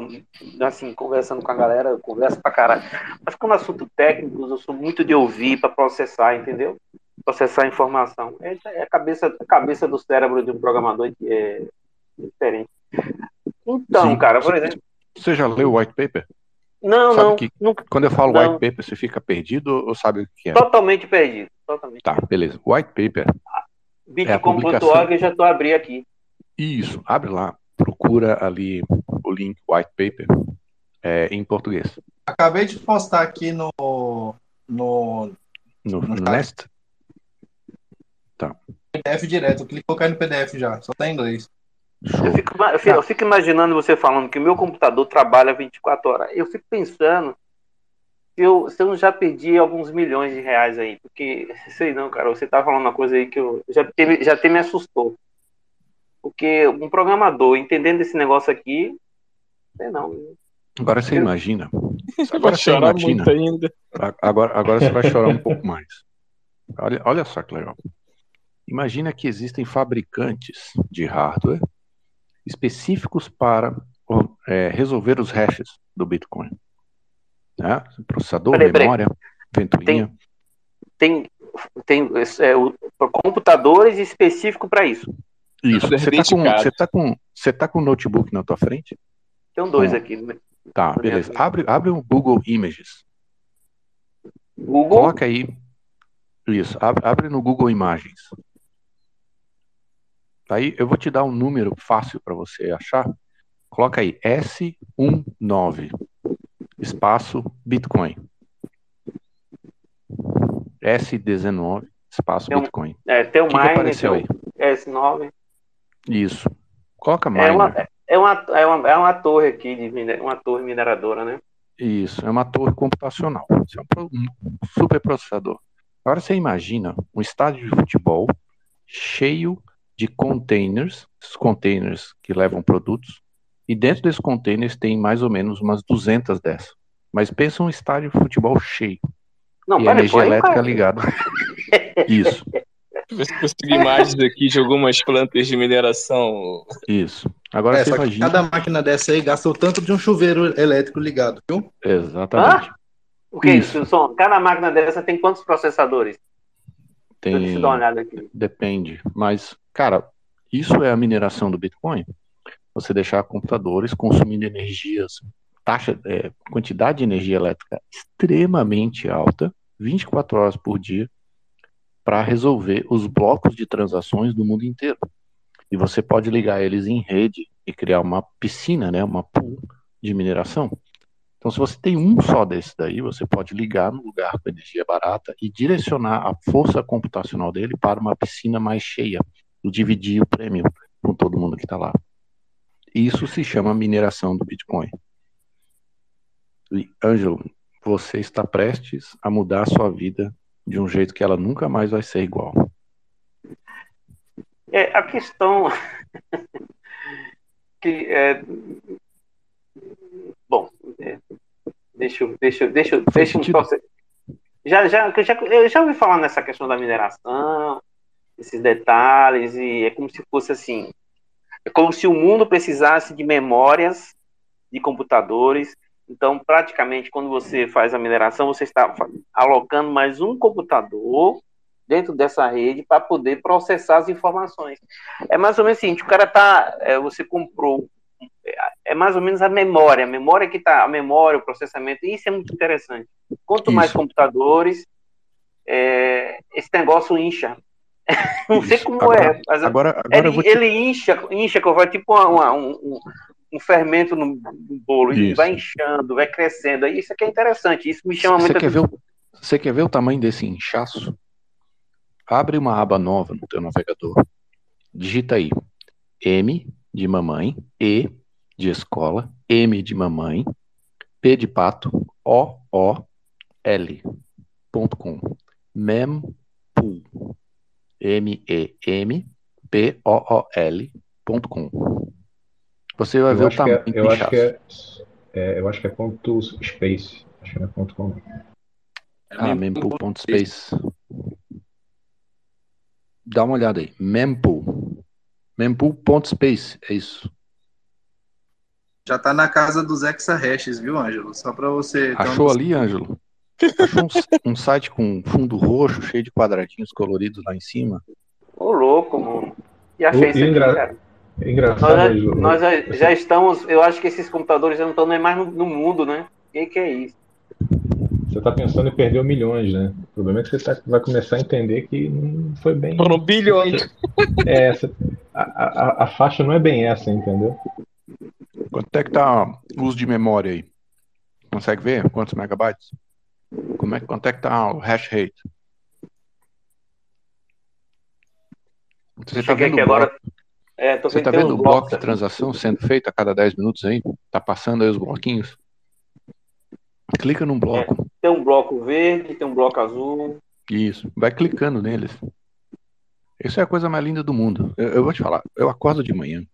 assim, conversando com a galera, eu converso pra caralho. Mas quando assunto técnico, eu sou muito de ouvir pra processar, entendeu? Processar a informação. É, é a, cabeça, a cabeça do cérebro de um programador é diferente. Então, Sim. cara, por exemplo. Você já leu o white paper? Não, sabe não, que, não. Quando eu falo não. white paper, você fica perdido ou sabe o que é? Totalmente perdido. Totalmente. Tá, beleza. White paper. Bitcom.org eu já estou abrindo aqui. Isso, abre lá, procura ali o link white paper é, em português. Acabei de postar aqui no, no, No, no. Nest? Tá. PDF direto. Cai no PDF já. Só tá em inglês. Eu fico, eu fico- eu fico imaginando você falando que o meu computador trabalha 24 horas. Eu fico pensando se eu, se eu não já perdi alguns milhões de reais aí. Porque, sei não, cara, você tá falando uma coisa aí que eu já, teve, já até me assustou. Porque um programador entendendo esse negócio aqui, sei não. Agora você imagina. Agora você imagina. muito ainda. A- Agora, agora você vai chorar um pouco mais. Olha, olha só que legal. Imagina que existem fabricantes de hardware específicos para é, resolver os hashes do Bitcoin. Né? Processador, Peraí, peraí. memória, ventoinha. Tem, tem é, o- computadores específicos para isso. Isso. Você tá, com, você, tá com, você tá com o notebook na tua frente? Tem dois Hum. aqui. né? Tá, beleza. Abre, abre o Google Images. Google? Coloca aí. Isso, abre, abre no Google Imagens. Aí eu vou te dar um número fácil para você achar. Coloca aí S19 espaço Bitcoin. S19 espaço Tem um- Bitcoin. É, tem o O que que Miner, apareceu o S9. Isso. Coloca É Miner. uma, é, uma, é, uma, é uma torre aqui, de uma torre mineradora, né? Isso, é uma torre computacional. Isso é um, um superprocessador. Agora você imagina um estádio de futebol cheio de containers, esses containers que levam produtos, e dentro desses containers tem mais ou menos umas 200 dessas. Mas pensa um estádio de futebol cheio. Não, e a energia elétrica ligada. Isso, Deixa eu ver se eu consigo imagens aqui de algumas plantas de mineração. isso. Agora é, você só que imagina. cada máquina dessa aí gasta o tanto de um chuveiro elétrico ligado, viu? Exatamente. O que é Isso. Som? Cada máquina dessa tem quantos processadores? Deixa Tem... eu dar uma olhada aqui. Depende. Mas, cara, isso é a mineração do Bitcoin. Você deixar computadores consumindo energias, taxa, é, quantidade de energia elétrica extremamente alta, 24 horas por dia, para resolver os blocos de transações do mundo inteiro. E você pode ligar eles em rede e criar uma piscina, né, uma pool de mineração. Então, se você tem um só desse daí, você pode ligar no lugar com energia barata e direcionar a força computacional dele para uma piscina mais cheia e dividir o prêmio com todo mundo que está lá. Isso se chama mineração do Bitcoin. E, Ângelo, você está prestes a mudar a sua vida de um jeito que ela nunca mais vai ser igual. É, a questão que é, bom, é, deixa eu, deixa eu, deixa eu, deixa eu já, já, já, eu já ouvi falar nessa questão da mineração, esses detalhes e é como se fosse assim, é como se o mundo precisasse de memórias de computadores. Então, praticamente, quando você faz a mineração, você está alocando mais um computador dentro dessa rede para poder processar as informações. É mais ou menos assim, o cara tá, é, você comprou, é mais ou menos a memória, a memória que tá, a memória, o processamento, isso é muito interessante. Quanto mais Isso. computadores, é, esse negócio incha. Não sei como Agora- é, mas agora- agora ele, te- ele incha, incha, tipo uma- uma- um, um- fermento no, no bolo, e Isso. vai inchando, vai crescendo. Isso aqui é interessante, isso me chama Você muito quer, ver o, você quer ver o tamanho desse inchaço? Abre uma aba nova no teu navegador. Digita aí M de mamãe, E de escola, M de mamãe, P de pato, O, O, L, ponto com. Mempool. M-E-M, P-O-O-L, ponto com. Você vai ver Eu o acho, que é, tamanho do eu, acho é, é, eu acho que é ponto space. Acho que não é ponto com. não. Ah, mempool.space. Dá uma olhada aí. Mempool. Mempool.space, é isso. Já tá na casa dos exahashes, viu, Ângelo? Só pra você. Achou ali, Ângelo? Achou um, um site com fundo roxo, cheio de quadradinhos coloridos lá em cima? Ô, louco, mano. E achei O- isso o aqui, engra- cara. É engraçado, Nós, já- Ângelo, nós já, já estamos, eu acho que esses computadores já não estão nem mais no, no mundo, né? O que, que é isso? Você tá pensando em perder milhões, né? O problema é que você tá- vai começar a entender que não foi bem. Foram bilhões. É, essa, a, a, a faixa não é bem essa, entendeu? Quanto é que tá o uso de memória aí? Consegue ver quantos megabytes? Como é, quanto é que tá o hash rate? Você tá vendo aqui bloco, agora. É, você tá vendo o bloco de transação sendo feito a cada 10 minutos aí? Tá passando aí os bloquinhos? Clica num bloco. Tem um bloco verde, tem um bloco azul. Isso. Vai clicando neles. Isso é a coisa mais linda do mundo. Eu, eu vou te falar. Eu acordo de manhã.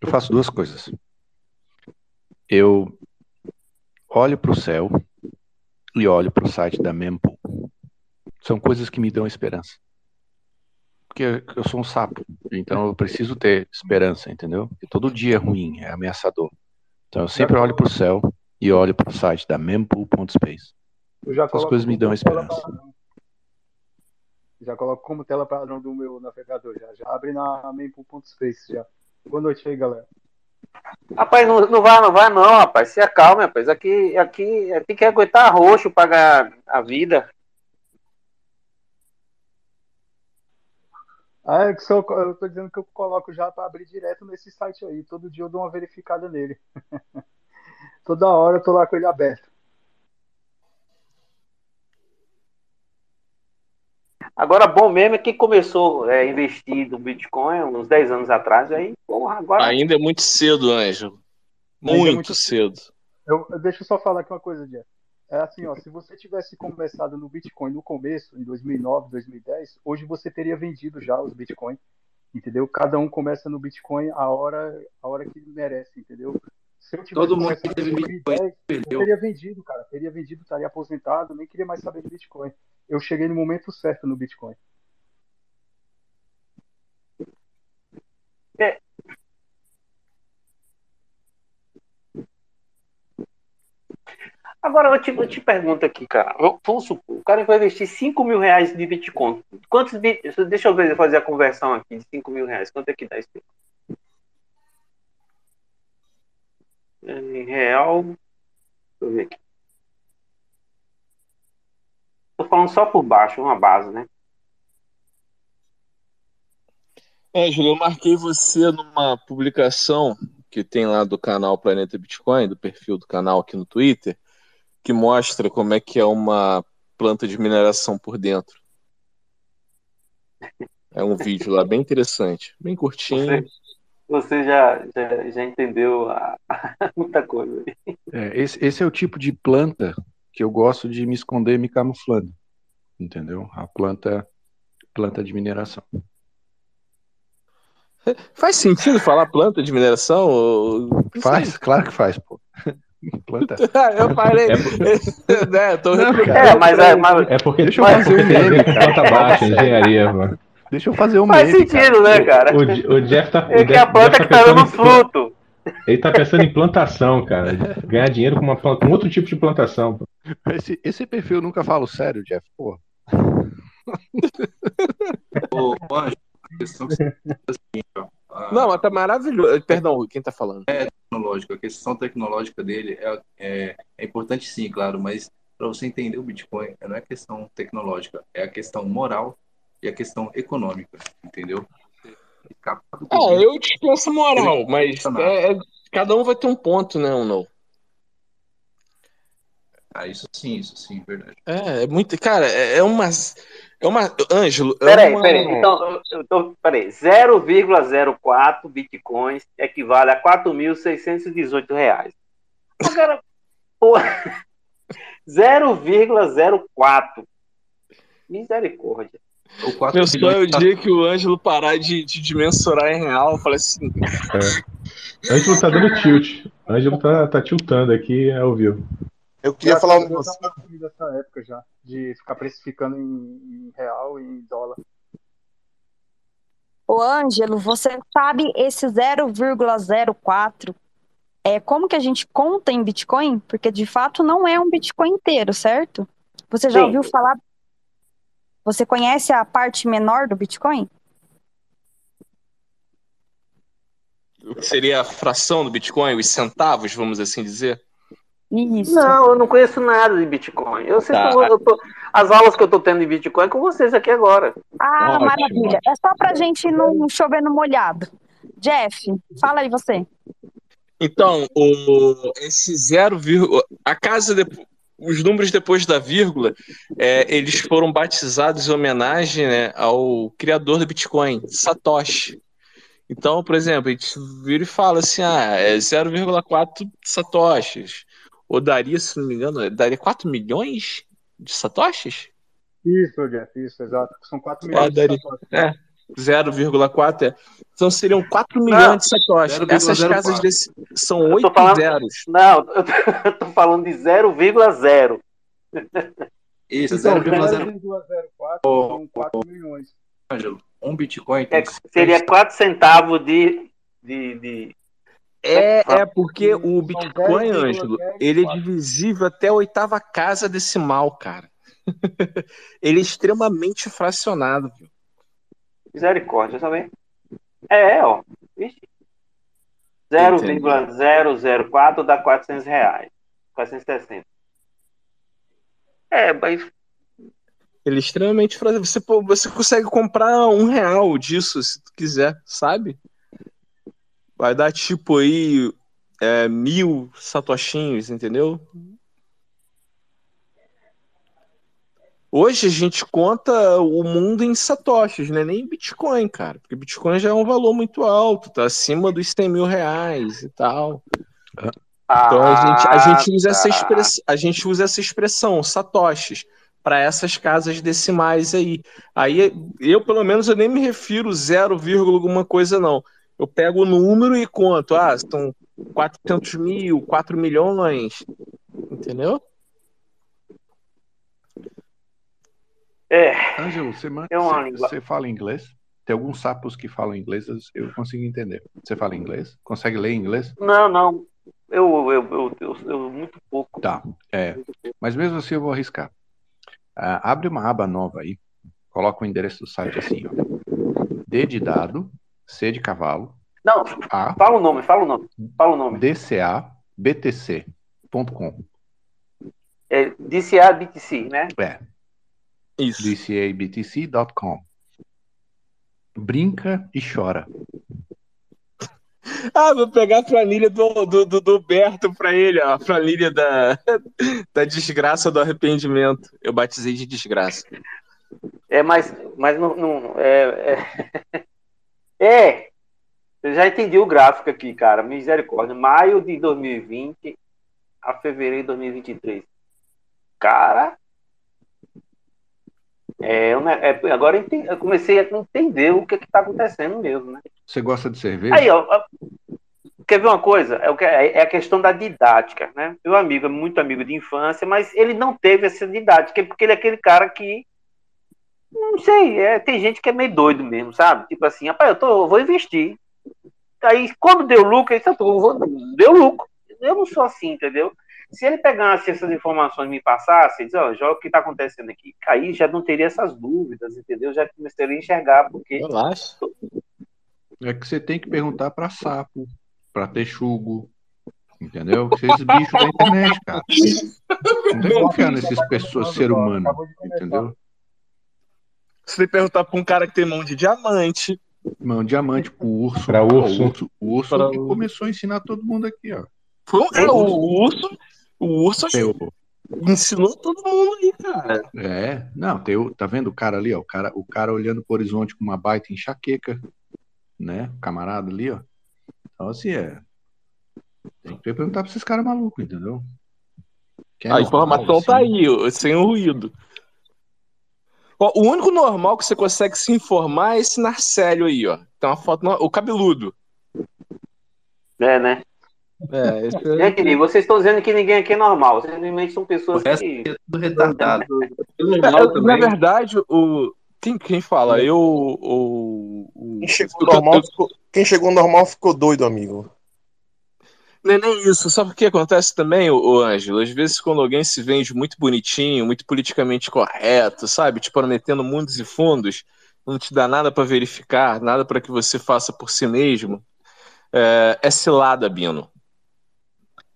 Eu faço duas coisas. Eu olho para o céu e olho para o site da Mempool. São coisas que me dão esperança. Porque eu sou um sapo, então eu preciso ter esperança, entendeu? Porque todo dia é ruim, é ameaçador. Então eu sempre olho para o céu e olho para o site da mempool.space. Eu já Essas coloco coisas me dão esperança. Já coloco como tela padrão do meu navegador. Já, já abre na mempool.space já. Boa noite aí, galera. Rapaz, não, não vai, não vai, não, rapaz. Se acalme, rapaz. Aqui, aqui tem que aguentar roxo pra ganhar a vida. Ah, é que só, eu tô dizendo que eu coloco já para abrir direto nesse site aí. Todo dia eu dou uma verificada nele. Toda hora eu tô lá com ele aberto. Agora, bom mesmo é que começou a investir no Bitcoin uns 10 anos atrás. Aí, porra, agora. Ainda é muito cedo, Ângelo. É Muito, muito cedo. Eu, eu- deixa eu só falar aqui uma coisa, Jeff. É assim, ó, se você tivesse começado no Bitcoin no começo, em 2009, 2010, hoje você teria vendido já os Bitcoin, entendeu? Cada um começa no Bitcoin a hora, a hora que merece, entendeu? Se eu tivesse Todo mundo começado que em teve Bitcoin 2010, eu perdeu. teria vendido, cara. Teria vendido, estaria aposentado, nem queria mais saber de Bitcoin. Eu cheguei no momento certo no Bitcoin. É. Agora eu te, eu te pergunto aqui, cara. Vamos supor, o cara vai investir 5 mil reais de Bitcoin. Quantos. Deixa eu ver, fazer a conversão aqui de 5 mil reais. Quanto é que dá isso? Em real. Deixa eu ver aqui. Tô falando só por baixo, uma base, né? Ângelo, eu marquei você numa publicação que tem lá do canal Planeta Bitcoin, do perfil do canal aqui no Twitter, que mostra como é que é uma planta de mineração por dentro. É um vídeo lá bem interessante, bem curtinho. Você, você já, já, já entendeu a- muita coisa. É, esse, esse é o tipo de planta que eu gosto de me esconder me camuflando. Entendeu? A planta, planta de mineração. Faz sentido falar planta de mineração? Faz, claro que faz, pô. Planta. eu parei. É né, tô Não, replicando. É, mas é, mas- É porque Deixa eu mas- fazer um meme, cara. Planta baixa, engenharia, mano. Deixa eu fazer um Faz meme, sentido, cara. né, cara? O, o- o Jeff tá. É que a planta Jeff que tá pensando dando fruto. Ele tá pensando em plantação, cara. Ganhar dinheiro com, uma, planta- com outro tipo de plantação. Esse, esse perfil eu nunca falo sério, Jeff. Pô. Ô, Anjo, a questão que você é a seguinte, ó. A- Não, mas tá maravilhoso. Perdão, quem tá falando? é tecnológica, a questão tecnológica dele é, é, é importante sim, claro, mas para você entender o Bitcoin, não é questão tecnológica, é a questão moral e a questão econômica, entendeu? É, eu dispenso moral, mas é- é- cada um vai ter um ponto, né, ou não? Ah, isso sim, isso sim, verdade. É, é muito. Cara, é, é uma. É uma. Ângelo, é Peraí, uma... peraí. Então, tô, peraí. 0,04 bitcoins equivale a 4.618 reais. Agora, pô, 0,04. Misericórdia. Ou 4 Meu sonho é o dia que o Ângelo parar de, de, de mensurar em real. Eu falei assim. É. Ângelo tá dando tilt. Ângelo tá, tá tiltando aqui ao vivo. Eu tá- já tava assim dessa época já, de ficar precificando em, em real e em dólar. Ô, Ângelo, você sabe esse 0,04 é como que a gente conta em Bitcoin? Porque de fato não é um Bitcoin inteiro, certo? Você já Sim. ouviu falar? Você conhece a parte menor do Bitcoin? O que seria a fração do Bitcoin, os centavos, vamos assim dizer? Isso. Não, eu não conheço nada de Bitcoin. Eu sei Tá. que eu- eu tô- as aulas que eu tô tendo de Bitcoin é com vocês aqui agora. Ah, Ótimo. maravilha. É só pra gente não chover no molhado. Jeff, fala aí você. Então, o, esse 0, a casa de, os números depois da vírgula, é, eles foram batizados em homenagem né, ao criador do Bitcoin, Satoshi. Então, por exemplo, a gente vira e fala assim, ah, é 0,4 satoshis. Ou daria, se não me engano, daria 4 milhões de satoshis? Isso, Jeff, isso, exato. São 4 É, milhões daria, de satoshis. é, 0,4 é. Então seriam 4 milhões de satoshis. Essas 0,04. casas desse, são Eu tô 8 falando- zeros. Não, eu tô, falando de 0,0. Isso, Então, 0,0. 0,04 são 4 milhões. Ângelo, um Bitcoin tem É, seria 4 centavos de. de, de... É, é porque o Bitcoin, 0,04. Ângelo, ele é divisível até a oitava casa decimal, cara. ele é extremamente fracionado. viu? Misericórdia, também. É, ó. Vixe. 0,004 dá 400 reais. 460. É, mas Ele é extremamente fracionado. Você, você consegue comprar um real disso, se tu quiser, sabe? Vai dar tipo aí é, mil satoshinhos, entendeu? Hoje a gente conta o mundo em satoshis, né? Nem em Bitcoin, cara. Porque Bitcoin já é um valor muito alto, tá acima dos 100 mil reais e tal. Então a gente, a gente usa essa tá. expressão, a gente usa essa expressão, satoshis, para essas casas decimais aí. Aí eu, pelo menos, eu nem me refiro 0, vírgula alguma coisa, não. Eu pego o número e conto. Ah, são 400 mil, 4 milhões. Entendeu? É. Ângelo, você, man- É uma você- fala inglês? Tem alguns sapos que falam inglês, eu consigo entender. Você fala inglês? Consegue ler inglês? Não, não. Eu, eu, eu, eu, eu muito pouco. Tá, é. Mas mesmo assim eu vou arriscar. Ah, abre uma aba nova aí, coloca o endereço do site assim, ó. D de dado, C de cavalo, Não, A, fala o nome, fala o nome. Fala o nome. DCA, BTC.com. É DCA BTC, né? É. Isso. DCABTC.com. Brinca e chora. Ah, vou pegar a planilha do, do, do, do Berto pra ele, ó. A planilha da, da desgraça do arrependimento. Eu batizei de desgraça. É, mas, mas não. não é, é, é. Eu já entendi o gráfico aqui, cara. Misericórdia. Maio de 2020 a fevereiro de 2023. Cara. É, né, é, agora eu, entendi- eu comecei a entender o que está acontecendo mesmo, né? Você gosta de cerveja? Aí, ó, quer ver uma coisa? É, é a questão da didática, né? Meu amigo é muito amigo de infância, mas ele não teve essa didática, porque ele é aquele cara que. Não sei, é, tem gente que é meio doido mesmo, sabe? Tipo assim, rapaz, eu, tô, eu vou investir. Aí, quando deu lucro, disse, eu tô, vou- deu lucro. Eu não sou assim, entendeu? Se ele pegasse essas informações e me passasse, ele diz, ó, já o que está acontecendo aqui? Aí já não teria essas dúvidas, entendeu? Já começaria a enxergar, porque. Relaxa. É que você tem que perguntar pra sapo, pra texugo, entendeu? Esses bichos da internet, cara. Não tem que confiar nesses pessoas, ser humano, entendeu? Você tem que perguntar pra um cara que tem mão de diamante. Mão de diamante pro urso. Pra urso. O urso, o urso Pra que começou a ensinar todo mundo aqui, ó. Foi um- é, o urso. O urso ensinou todo mundo aí, cara. É, não, tem o, tá vendo o cara ali, ó, o cara, o cara olhando pro horizonte com uma baita enxaqueca, né, o camarada ali, ó. Então, assim, é, tem que perguntar pra esses caras malucos, entendeu? É a normal, informação tá assim. aí, sem o ruído. Ó, o único normal que você consegue se informar é esse Narcélio aí, ó. Tem uma foto, no- o cabeludo. É, né? É, esse é... Gente, vocês estão dizendo que ninguém aqui é normal. Vocês simplesmente são pessoas que. Tudo retardado. É, Na verdade, o. Quem, quem fala? Eu. O, o... Quem chegou normal ficou, quem chegou normal ficou doido, amigo. Não é nem isso. Sabe o que acontece também, ô, ô Ângelo? Às vezes, quando alguém se vende muito bonitinho, muito politicamente correto, sabe? Te prometendo mundos e fundos, não te dá nada pra verificar, nada pra que você faça por si mesmo. É, é cilada, Bino.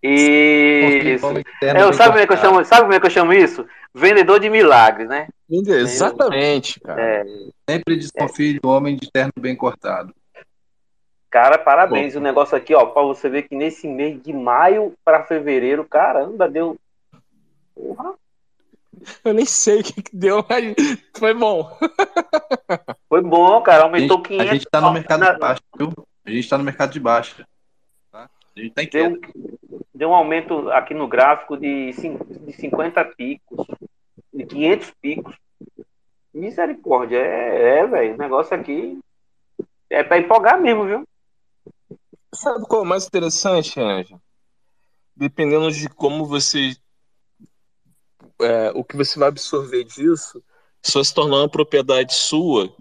Isso. Eu, bem sabe, como é que eu chamo, sabe como é que eu chamo isso? Vendedor de milagres, né? Exatamente, cara. É, Sempre desconfie do homem de terno bem cortado. Cara, parabéns. O negócio aqui, ó, pra você ver que nesse mês de maio para fevereiro, caramba, deu. Porra. Eu nem sei o que, que deu, mas foi bom. Foi bom, cara. Aumentou A 500. gente tá no mercado na- de baixo, viu? A gente tá no mercado de baixo. Tá? A gente tá em Deu, queda. deu um aumento aqui no gráfico de, cin- de 50 picos, de 500 picos. Misericórdia, é, é velho. O negócio aqui é pra empolgar mesmo, viu? Sabe qual é o mais interessante, Anja? Dependendo de como você. é, o que você vai absorver disso, isso vai se tornar uma propriedade sua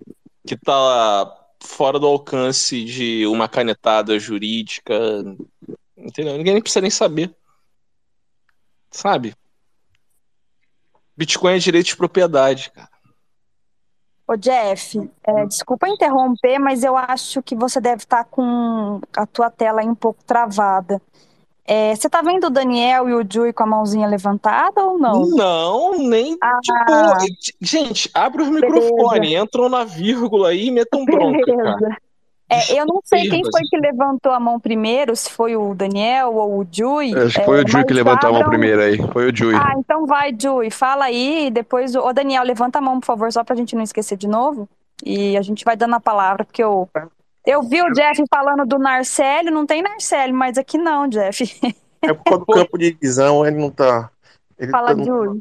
que está fora do alcance de uma canetada jurídica. Entendeu? Ninguém precisa nem saber. Sabe? Bitcoin é direito de propriedade, cara. Ô, Jeff, é, desculpa interromper, mas eu acho que você deve estar com a tua tela aí um pouco travada. É, você tá vendo o Daniel e o Jui com a mãozinha levantada ou não? Não, nem. Ah, Tipo, gente, abre os microfones, entram na vírgula aí e metam bronca, cara. É, eu não sei quem foi que levantou a mão primeiro, se foi o Daniel ou o Jui. Acho que é, foi o Jui que levantou a mão abram- primeiro aí. Foi o Jui. Ah, então vai, Jui, fala aí, e depois o Ô, Daniel, levanta a mão, por favor, só pra gente não esquecer de novo. E a gente vai dando a palavra, porque eu, eu vi o Jeff falando do Narcélio, não tem Narcélio, mas aqui não, Jeff. É por causa do campo de visão, ele não tá. Ele Fala, tá Jui.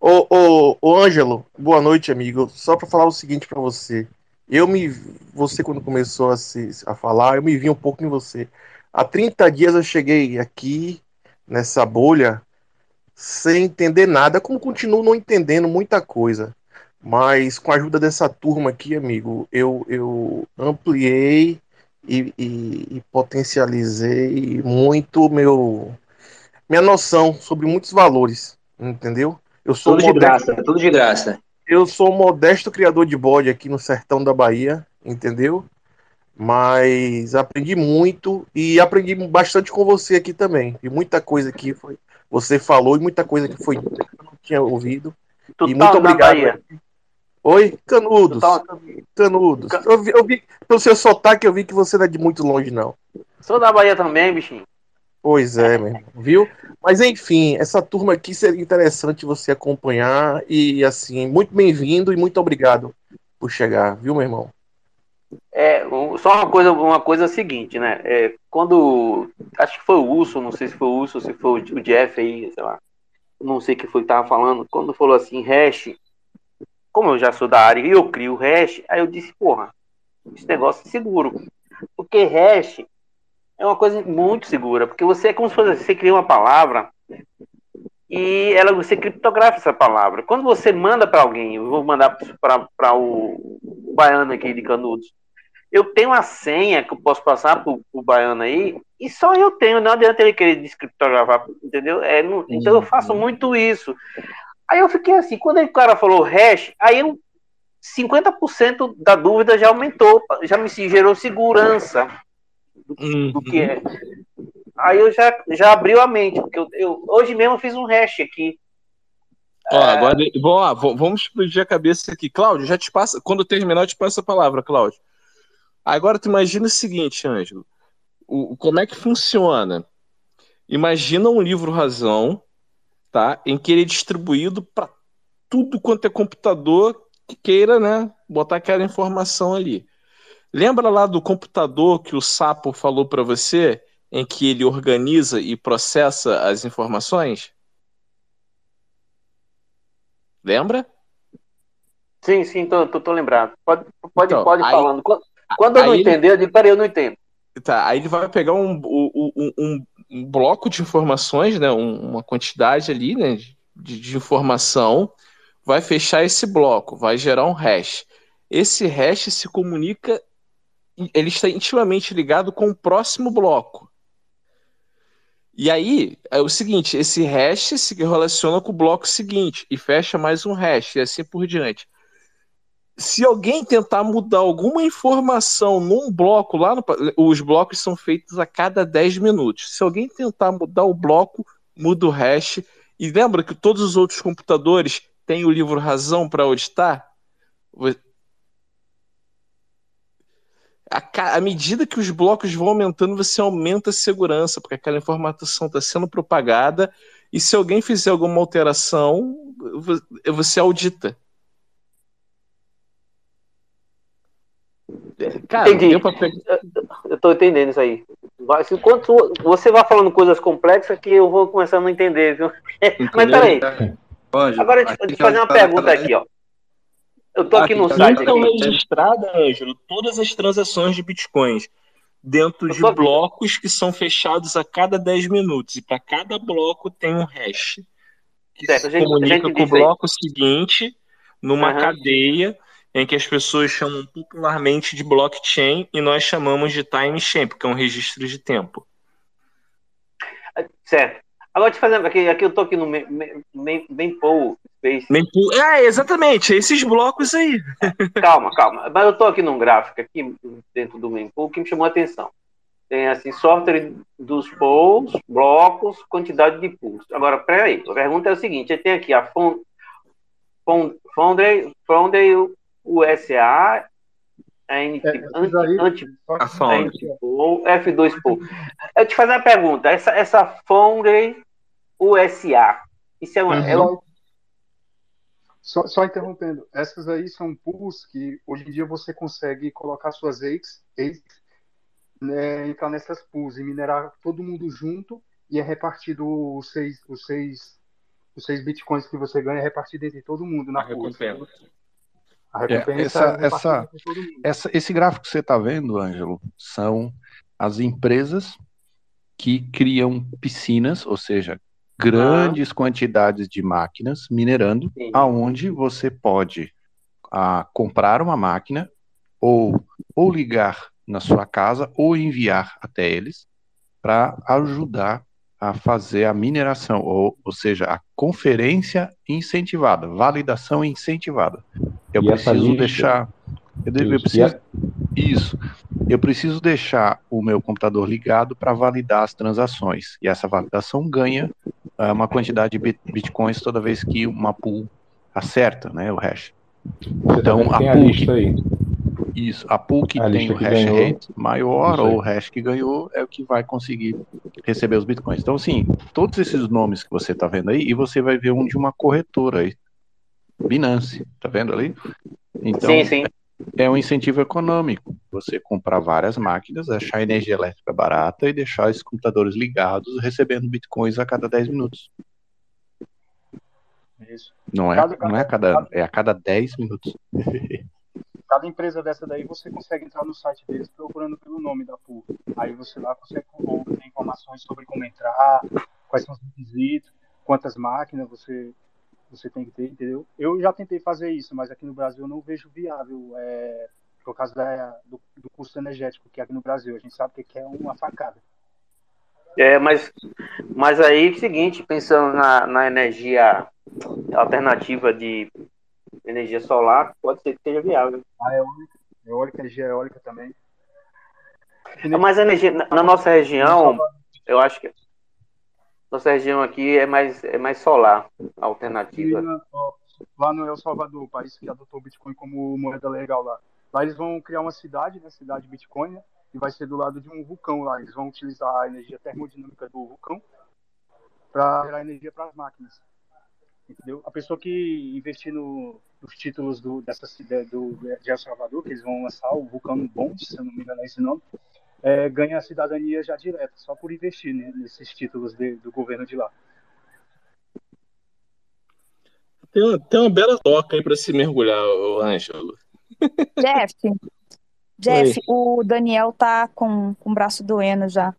Ô, ô, ô, Ângelo, boa noite, amigo. Só pra falar o seguinte pra você. Eu me. Você, quando começou a, se, a falar, eu me vi um pouco em você. Há 30 dias eu cheguei aqui, nessa bolha, sem entender nada, como continuo não entendendo muita coisa. Mas com a ajuda dessa turma aqui, amigo, eu, eu ampliei e, e- e potencializei muito meu minha noção sobre muitos valores, entendeu? Eu sou Tudo de graça, tudo de graça. Eu sou um modesto criador de bode aqui no sertão da Bahia, entendeu? Mas aprendi muito e aprendi bastante com você aqui também. E muita coisa que foi, você falou e muita coisa que foi que eu não tinha ouvido. Tu e tá muito obrigado. Bahia? Oi, Canudos. Tá- Canudos. Eu vi, eu vi, pelo seu sotaque, eu vi que você não é de muito longe, não. Sou da Bahia também, bichinho. Pois é, meu irmão, viu? Mas enfim, essa turma aqui seria interessante você acompanhar e assim, muito bem-vindo e muito obrigado por chegar, viu, meu irmão? É, só uma coisa, uma coisa seguinte, né? É, quando. Acho que foi o Urso, não sei se foi o Urso, se foi o Jeff aí, sei lá. Não sei quem foi que tava falando. Quando falou assim, hash, como eu já sou da área e eu crio hash, aí eu disse, porra, esse negócio é seguro. Porque hash é uma coisa muito segura, porque você é como se fosse você cria uma palavra e ela você criptografa essa palavra. Quando você manda para alguém, eu vou mandar para o, o baiano aqui de Canudos, eu tenho uma senha que eu posso passar pro, pro baiano aí e só eu tenho, não adianta ele querer descriptografar, entendeu? É, não- então eu faço muito isso. Aí eu fiquei assim, quando o cara falou hash, aí eu 50% da dúvida já aumentou, já me gerou segurança do, do que é. Aí eu já, já abriu a mente, porque eu, eu- hoje mesmo fiz um hash aqui. Ó, agora, vamos lá, v- vamos explodir a cabeça aqui. Cláudio, já te passa. Quando eu terminar, eu te passo a palavra, Cláudio. Agora, tu imagina o seguinte, Ângelo. O- como é que funciona? Imagina um livro razão, tá? Em que ele é distribuído para tudo quanto é computador que queira, né? Botar aquela informação ali. Lembra lá do computador que o Sapo falou para você, em que ele organiza e processa as informações? Lembra? Sim, sim, tô, tô, tô lembrado. Pode, pode, Então, pode aí- falando. Quando, quando eu não ele- entender, eu digo, peraí, eu não entendo. Tá, aí ele vai pegar um, um, um- um- bloco de informações, né, um- uma quantidade ali, né, de, de informação, vai fechar esse bloco, vai gerar um hash. Esse hash se comunica, ele está intimamente ligado com o próximo bloco. E aí, é o seguinte, esse hash se relaciona com o bloco seguinte e fecha mais um hash e assim por diante se alguém tentar mudar alguma informação num bloco lá no, os blocos são feitos a cada 10 minutos. Se alguém tentar mudar o bloco, muda o hash. E lembra que todos os outros computadores têm o livro razão para auditar? À medida que os blocos vão aumentando, você aumenta a segurança, porque aquela informação está sendo propagada e se alguém fizer alguma alteração, você audita. Cara, Entendi. Pra... Eu tô entendendo isso aí. Enquanto você vai falando coisas complexas que eu vou começando a não entender, viu? Mas peraí. Agora deixa eu fazer uma pergunta aqui, ó. Eu tô aqui no site. Estão registradas, Ângelo, todas as transações de bitcoins dentro de blocos que são fechados a cada 10 minutos. E para cada bloco tem um hash que certo, se gente, comunica com o bloco seguinte numa uhum. cadeia em que as pessoas chamam popularmente de blockchain e nós chamamos de timestamp, que é um registro de tempo. Certo. Agora te fazendo aqui, aqui eu tô aqui no Mempool Space. Mempool, é, exatamente, esses blocos aí. Calma, calma. Mas eu tô aqui num gráfico aqui dentro do Mempool que me chamou a atenção. Tem assim, software dos pools, blocos, quantidade de pools. Agora, peraí, a pergunta é o seguinte: tem aqui a Foundry, Foundry USA, anti, anti, anti, F2 Pool. Eu te fazer uma pergunta: essa, essa Foundry USA, isso é uma. Uhum. É uma... Só, só, interrompendo, essas aí são pools que hoje em dia você consegue colocar suas eggs, eggs né, entrar nessas pools e minerar todo mundo junto e é repartido os seis, os seis, os seis bitcoins que você ganha é repartido entre todo mundo na pool. É, essa, essa, essa, esse gráfico que você está vendo, Ângelo, são as empresas que criam piscinas, ou seja, grandes ah. quantidades de máquinas minerando, Sim. aonde você pode ah, comprar uma máquina ou, ou ligar na sua casa ou enviar até eles para ajudar a fazer a mineração, ou, ou seja, a conferência incentivada, validação incentivada. Eu e preciso deixar. Eu, eu preciso, isso. Eu preciso deixar o meu computador ligado para validar as transações. E essa validação ganha uh, uma quantidade de bitcoins toda vez que uma pool acerta né, o hash. Você então, a pool. A lista aí. Isso, a pool que a tem o hash rate maior ou o hash que ganhou é o que vai conseguir receber os bitcoins. Então, assim, todos esses nomes que você está vendo aí, e você vai ver um de uma corretora aí, Binance, tá vendo ali? Então, sim, sim. É um incentivo econômico. Você comprar várias máquinas, achar energia elétrica barata e deixar esses computadores ligados, recebendo bitcoins a cada 10 minutos. Isso. Não é, cada, não é a cada ano, é a cada 10 minutos. Cada empresa dessa daí você consegue entrar no site deles procurando pelo nome da pool. Aí você lá consegue ter informações sobre como entrar, quais são os requisitos, quantas máquinas você você tem que ter, entendeu? Eu já tentei fazer isso, mas aqui no Brasil eu não vejo viável é, por causa da, do, do, custo energético que é aqui no Brasil. A gente sabe que é uma facada. É, mas, mas aí é o seguinte, pensando na, na energia alternativa de energia solar, pode ser que seja viável. A eólica, eólica energia eólica também. Mas a energia, na, na nossa região, eu acho que nossa região aqui é mais, é mais solar, alternativa. lá no El Salvador, o país que adotou o Bitcoin como moeda legal lá. Lá eles vão criar uma cidade, né, cidade Bitcoin, né, e vai ser do lado de um vulcão lá. Eles vão utilizar a energia termodinâmica do vulcão para gerar energia para as máquinas. Entendeu? A pessoa que investir no, nos títulos do, dessa, do, de El Salvador, que eles vão lançar o Vulcano Bond, se eu não me engano é esse nome, é, ganha a cidadania já direta, só por investir nesses títulos de, do governo de lá. Tem uma, tem uma bela toca aí para se mergulhar, Ângelo. Jeff, Jeff, Oi. o Daniel tá com, com o braço doendo já.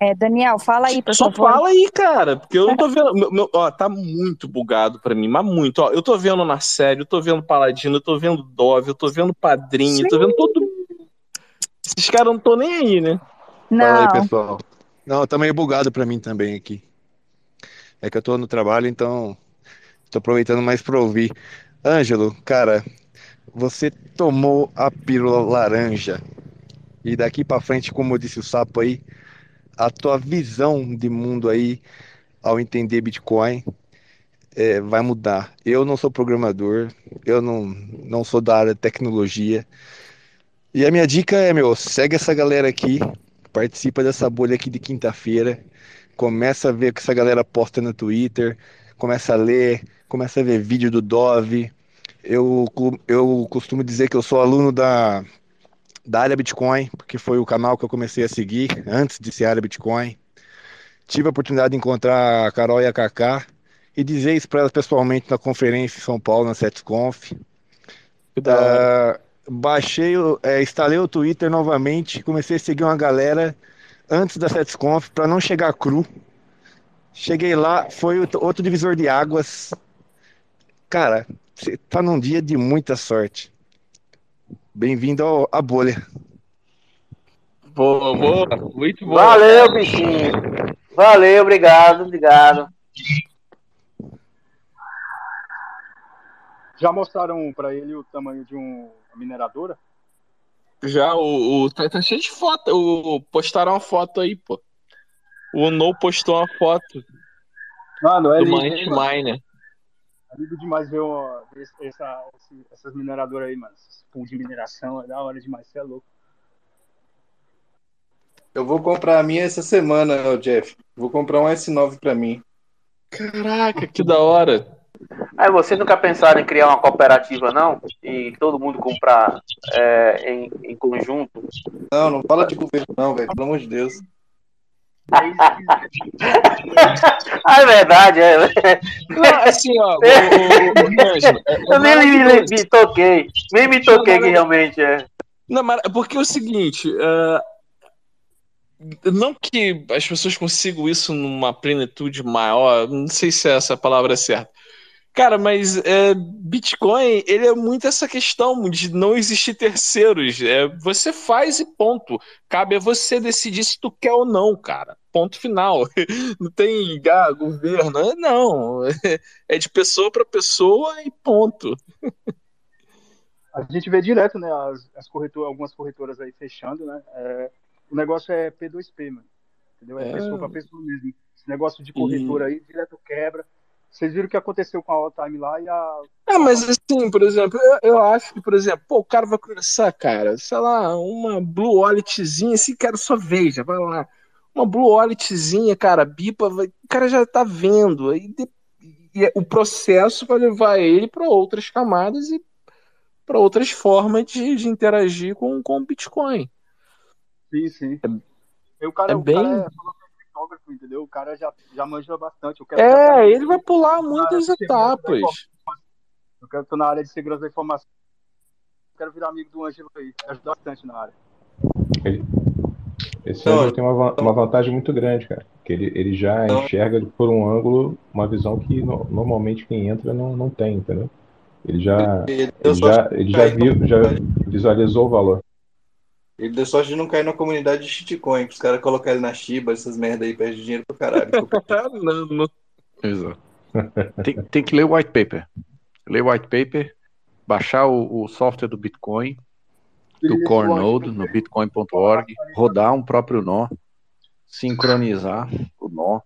É, Daniel, fala aí, por Só favor. fala aí, cara, porque eu não tô vendo. Meu, meu, ó, tá muito bugado pra mim, mas muito. Ó, eu tô vendo na série, eu tô vendo Paladino, eu tô vendo Dove, eu tô vendo Padrinho, Sim. eu tô vendo todo. Esses caras não estão nem aí, né? Não. Fala aí, pessoal. Não, tá meio bugado pra mim também aqui. É que eu tô no trabalho, então tô aproveitando mais pra ouvir. Ângelo, cara, você tomou a pílula laranja. E daqui para frente, como eu disse o sapo aí, a tua visão de mundo aí, ao entender Bitcoin, é, vai mudar. Eu não sou programador, eu não, não sou da área de tecnologia. E a minha dica é, meu, segue essa galera aqui, participa dessa bolha aqui de quinta-feira, começa a ver o que essa galera posta no Twitter, começa a ler, começa a ver vídeo do Dove. Eu, eu costumo dizer que eu sou aluno da, da área Bitcoin, porque foi o canal que eu comecei a seguir antes de ser área Bitcoin. Tive a oportunidade de encontrar a Carol e a Kaká e dizer isso para elas pessoalmente na conferência em São Paulo, na SetsConf. Uh, baixei, é, instalei o Twitter novamente, comecei a seguir uma galera antes da SetsConf para não chegar cru. Cheguei lá, foi outro divisor de águas. Cara, você tá num dia de muita sorte. Bem-vindo à bolha. Boa, boa, muito bom. Valeu, bichinho. Valeu, obrigado, obrigado. Já mostraram para ele o tamanho de um, uma mineradora? Já, o, o tá, tá, cheio de foto. O, postaram uma foto aí, pô. O No postou uma foto. Mano, é do lindo, Mind Miner. É lindo demais ver, uma, essa, essas mineradoras aí, mano. Esse pool de mineração é da hora demais, você é louco. Eu vou comprar a minha essa semana, Jeff. Vou comprar um S9 para mim. Caraca, que da hora. Aí você nunca pensaram em criar uma cooperativa, não? E todo mundo comprar é, em, em conjunto? Não, não fala de governo, não, velho. Pelo amor de Deus. ah, é verdade, é. Não, assim, ó. O, o, o, Ângelo, é, Eu nem me, me, toquei. Nem me toquei que realmente é. Não, mas porque é o seguinte. Uh, não que as pessoas consigam isso numa plenitude maior, não sei se essa palavra é certa. Cara, mas é, Bitcoin, ele é muito essa questão de não existir terceiros. É, você faz e ponto. Cabe a você decidir se tu quer ou não, cara. Ponto final. Não tem ah, governo. Não. É de pessoa para pessoa e ponto. A gente vê direto, né? As, as corretoras, algumas corretoras aí fechando, né? É, o negócio é P2P, mano. Entendeu? É, é. pessoa para pessoa mesmo. Esse negócio de corretora e... aí direto quebra. Vocês viram o que aconteceu com a All Time lá e a. Ah, mas assim, por exemplo, eu, eu acho que, por exemplo, pô, o cara vai começar, cara, sei lá, uma Blue Walletzinha, assim, quero só veja, vai lá. Uma Blue Walletzinha, cara, bipa, vai, o cara já tá vendo. Aí e o processo vai levar ele para outras camadas e para outras formas de, de interagir com, com o Bitcoin. Sim, sim. É, o cara, é o bem... cara fotógrafo, entendeu? O cara já, já manja bastante. Eu quero é, ele vai pular muitas etapas. Eu quero estar na área de segurança da informação. Eu quero virar amigo do Ângelo aí. Ajuda bastante na área. Ele, esse Ângelo tem uma, uma vantagem muito grande, cara. Que ele, ele já enxerga por um ângulo uma visão que no, normalmente quem entra não, não tem, entendeu? Ele já, ele já, ele já, viu, já visualizou o valor. Ele deu sorte de não cair na comunidade de shitcoin, os caras colocarem na Shiba, essas merda aí, perde dinheiro pra caralho. não, não. Exato. Tem, tem que ler o white paper. Ler o white paper, baixar o, o software do Bitcoin, do Core Node, no bitcoin.org, rodar um próprio nó, sincronizar o nó.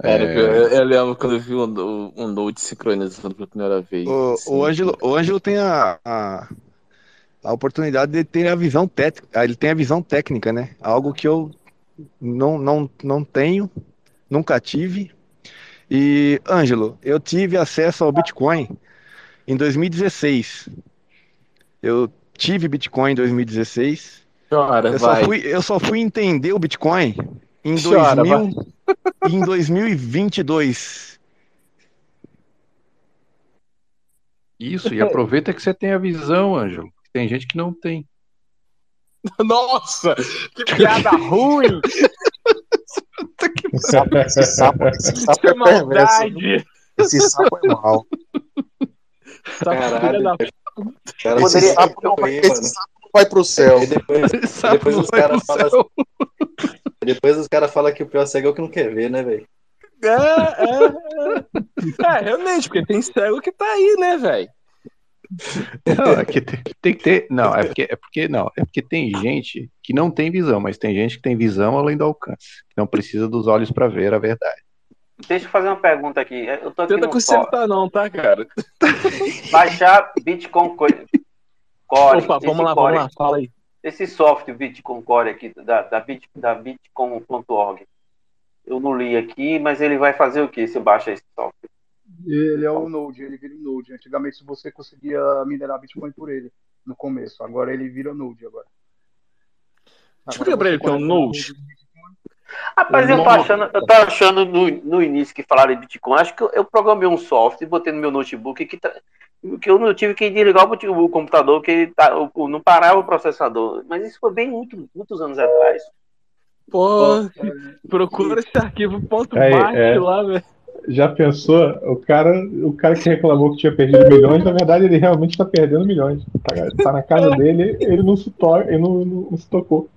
Cara, é... eu, eu, lembro quando eu vi um, um Node sincronizando pela primeira vez. O, assim. o, Ângelo, o Ângelo tem a, a a oportunidade de ter a visão técnica, ah, ele tem a visão técnica, né? Algo que eu não, não, não tenho, nunca tive. E, Ângelo, eu tive acesso ao Bitcoin em 2016. Eu tive Bitcoin em 2016. Chora, eu, vai. Só fui, eu só fui entender o Bitcoin em, Chora, 2000, em 2022. Isso, e aproveita que você tem a visão, Ângelo. Tem gente que não tem. Nossa, que piada ruim! esse sapo, esse sapo, esse sapo é perverso. Esse sapo é mal. Caralho, da... cara, esse sapo não vai, esse sapo não vai pro céu. E depois, depois os caras falam assim, depois os caras falam que o pior cego é o que não quer ver, né, velho? É, é, é. é, realmente, porque tem cego que tá aí, né, velho? Não, é que tem, tem, que ter. Não, é porque, é porque não, é porque tem gente que não tem visão, mas tem gente que tem visão além do alcance, que não precisa dos olhos para ver a verdade. Deixa eu fazer uma pergunta aqui. Eu tô aqui Tenta consertar, não, tá, cara? Baixar Bitcoin Core. Opa, vamos lá, Core, vamos lá, fala aí. Esse software Bitcoin Core aqui da, da, Bit, da Bitcoin.org. eu não li aqui, mas ele vai fazer o que se baixa esse software? Ele é o Node, ele vira o Node. Antigamente você conseguia minerar Bitcoin por ele no começo. Agora ele vira Node agora. Explica pra ele que é um Node. Rapaz, eu tô achando, eu tô achando no, no início que falaram de Bitcoin, acho que eu, eu programei um software, botei no meu notebook que, que eu não tive que desligar o, o computador, que ele tá, o- não parava o processador. Mas isso foi bem muito, muitos anos atrás. Pô, procura esse arquivo ponto é. lá, velho. Já pensou? O cara, o cara que reclamou que tinha perdido milhões, na verdade ele realmente está perdendo milhões. Tá, tá na casa dele, ele não se, to ele não, não- não se tocou.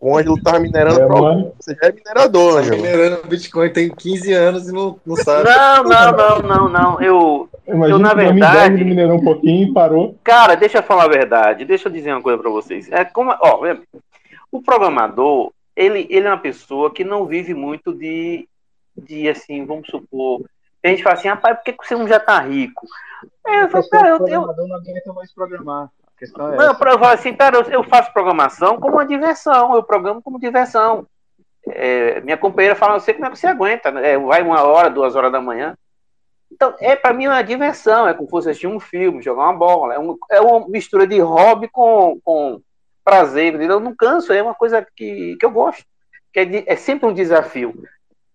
O Ângelo tava minerando É. Você já é minerador, Tá Ângelo. minerando Bitcoin tem 15 anos e não, não sabe. Não, não, não, não, não. Eu, Imagina eu na que em 2010 verdade. ele minerou um pouquinho e parou. Cara, deixa eu falar a verdade. Deixa eu dizer uma coisa pra vocês. É como, ó, o programador, ele, ele é uma pessoa que não vive muito de, de assim, vamos supor. A gente fala assim, rapaz, por que você não já tá rico? É, eu falo, cara, eu, eu, programador não aguenta mais programar. É Não, pra- eu falo assim, cara, eu, eu faço programação como uma diversão, eu programo como diversão. É, minha companheira fala, eu sei como é que você aguenta, né? É, vai uma hora, duas horas da manhã. Então, é para mim uma diversão, é como se fosse assistir um filme, jogar uma bola, é, um- é uma mistura de hobby com, com prazer, eu não canso, é uma coisa que, que eu gosto, que é, de- é sempre um desafio.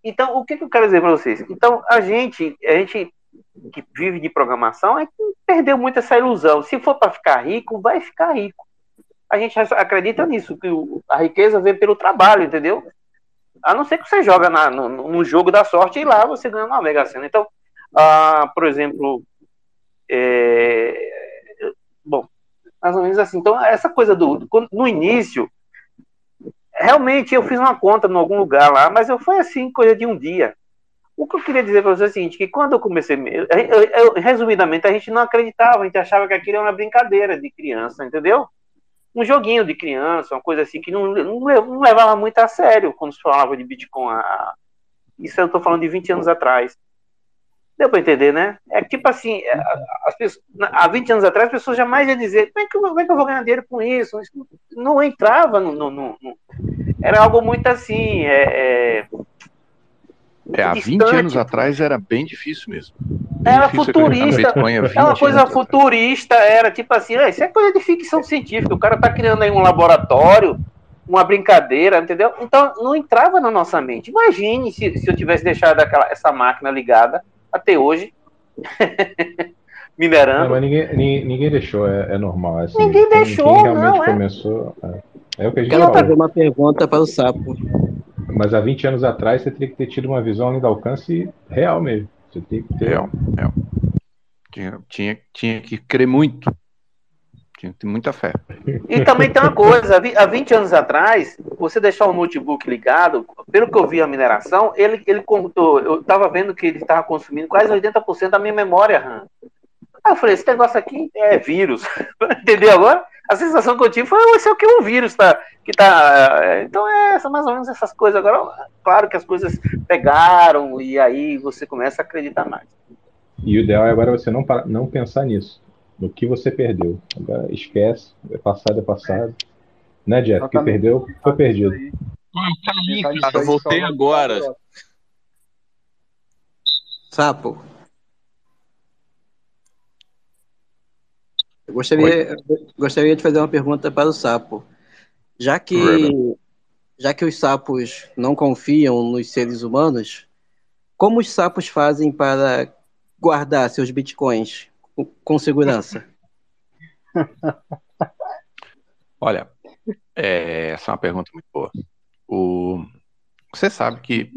Então, o que, que eu quero dizer para vocês? Então, a gente, a gente que vive de programação é que perdeu muito essa ilusão. Se for para ficar rico, vai ficar rico. A gente acredita nisso, que a riqueza vem pelo trabalho, entendeu? A não ser que você joga na, no, no jogo da sorte e lá você ganha uma mega sena. Então, ah, por exemplo, é, bom, mais ou menos assim. Então, essa coisa do. quando- No início, realmente eu fiz uma conta em algum lugar lá, mas eu foi assim, coisa de um dia. O que eu queria dizer para você é o seguinte, que quando eu comecei, eu- eu- eu- resumidamente, a gente não acreditava, a gente achava que aquilo era uma brincadeira de criança, entendeu? Um joguinho de criança, uma coisa assim que não, não não levava muito a sério quando se falava de Bitcoin. Isso eu estou falando de 20 anos atrás. Deu para entender, né? É tipo assim, é, as pessoas, há 20 anos atrás, as pessoas jamais iam dizer como é que, eu- como é que eu vou ganhar dinheiro com isso? Isso não entrava no, no- no- Era algo muito assim, é, é, É, há 20 distante. anos atrás era bem difícil mesmo. Bem era difícil futurista. Bitcoin há 20 uma coisa futurista, era tipo assim, "Ah, isso é coisa de ficção científica. O cara tá criando aí um laboratório, uma brincadeira, entendeu? Então não entrava na nossa mente. Imagine se, se eu tivesse deixado aquela, essa máquina ligada até hoje, Não, minerando. mas ninguém, ninguém, ninguém deixou, é, é normal. assim, Ninguém quem- deixou, quem realmente não, é. começou. É, é o que a gente Quero fazer uma pergunta para o Sapo. Mas há 20 anos atrás você teria que ter tido uma visão além do alcance real mesmo. Você tem que ter. Real, real. Tinha, tinha, tinha que crer muito. Tinha que ter muita fé. E também tem uma coisa, há vi- há 20 anos atrás, você deixar o notebook ligado, pelo que eu vi a mineração, ele, ele contou, eu estava vendo que ele estava consumindo quase 80% da minha memória RAM. Aí eu falei, esse negócio aqui é vírus. Entendeu agora? A sensação que eu tive foi, esse é o que um vírus tá, que tá. é, Então é mais ou menos essas coisas. Agora, claro que as coisas pegaram e aí você começa a acreditar mais. E o ideal é agora você não, não pensar nisso. No que você perdeu. Agora esquece. É passado, é passado. Né, Jeff? O que perdeu, foi perdido. Pensar nisso Cara, eu voltei agora. Sapo. Eu gostaria, gostaria de fazer uma pergunta para o Sapo. Já que, já que os sapos não confiam nos seres humanos, como os sapos fazem para guardar seus bitcoins com, segurança? Olha, é, essa é uma pergunta muito boa. O, você sabe que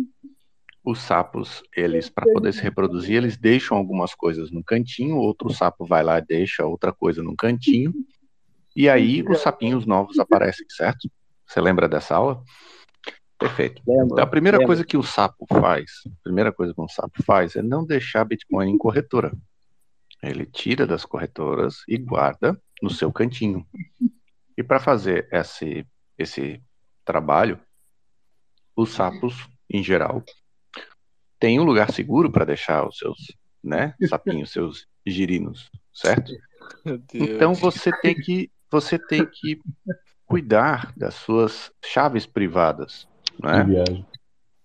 os sapos, eles, para poder se reproduzir, eles deixam algumas coisas no cantinho, outro sapo vai lá e deixa outra coisa no cantinho, e aí os sapinhos novos aparecem, certo? Você lembra dessa aula? Perfeito. Lembro, Então, a primeira lembro. coisa que o sapo faz, a primeira coisa que um sapo faz é não deixar Bitcoin em corretora. Ele tira das corretoras e guarda no seu cantinho. E para fazer esse, esse trabalho, os sapos, em geral, têm um lugar seguro para deixar os seus né, sapinhos, seus girinos, certo? Então você tem que você tem que cuidar das suas chaves privadas, né?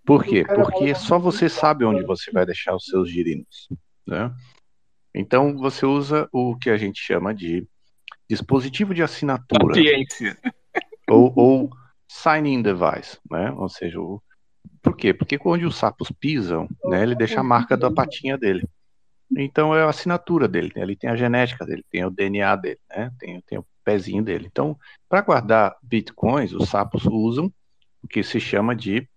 Por quê? Porque só você sabe onde você vai deixar os seus girinos, né? Então você usa o que a gente chama de dispositivo de assinatura. Paciência. Ou, ou sign-in device, né? Ou seja, o... por quê? Porque onde os sapos pisam, né, ele deixa a marca da patinha dele. Então é a assinatura dele, né? ele tem a genética dele, tem o DNA dele, né? Tem, tem o pezinho dele. Então, para guardar bitcoins, os sapos usam o que se chama de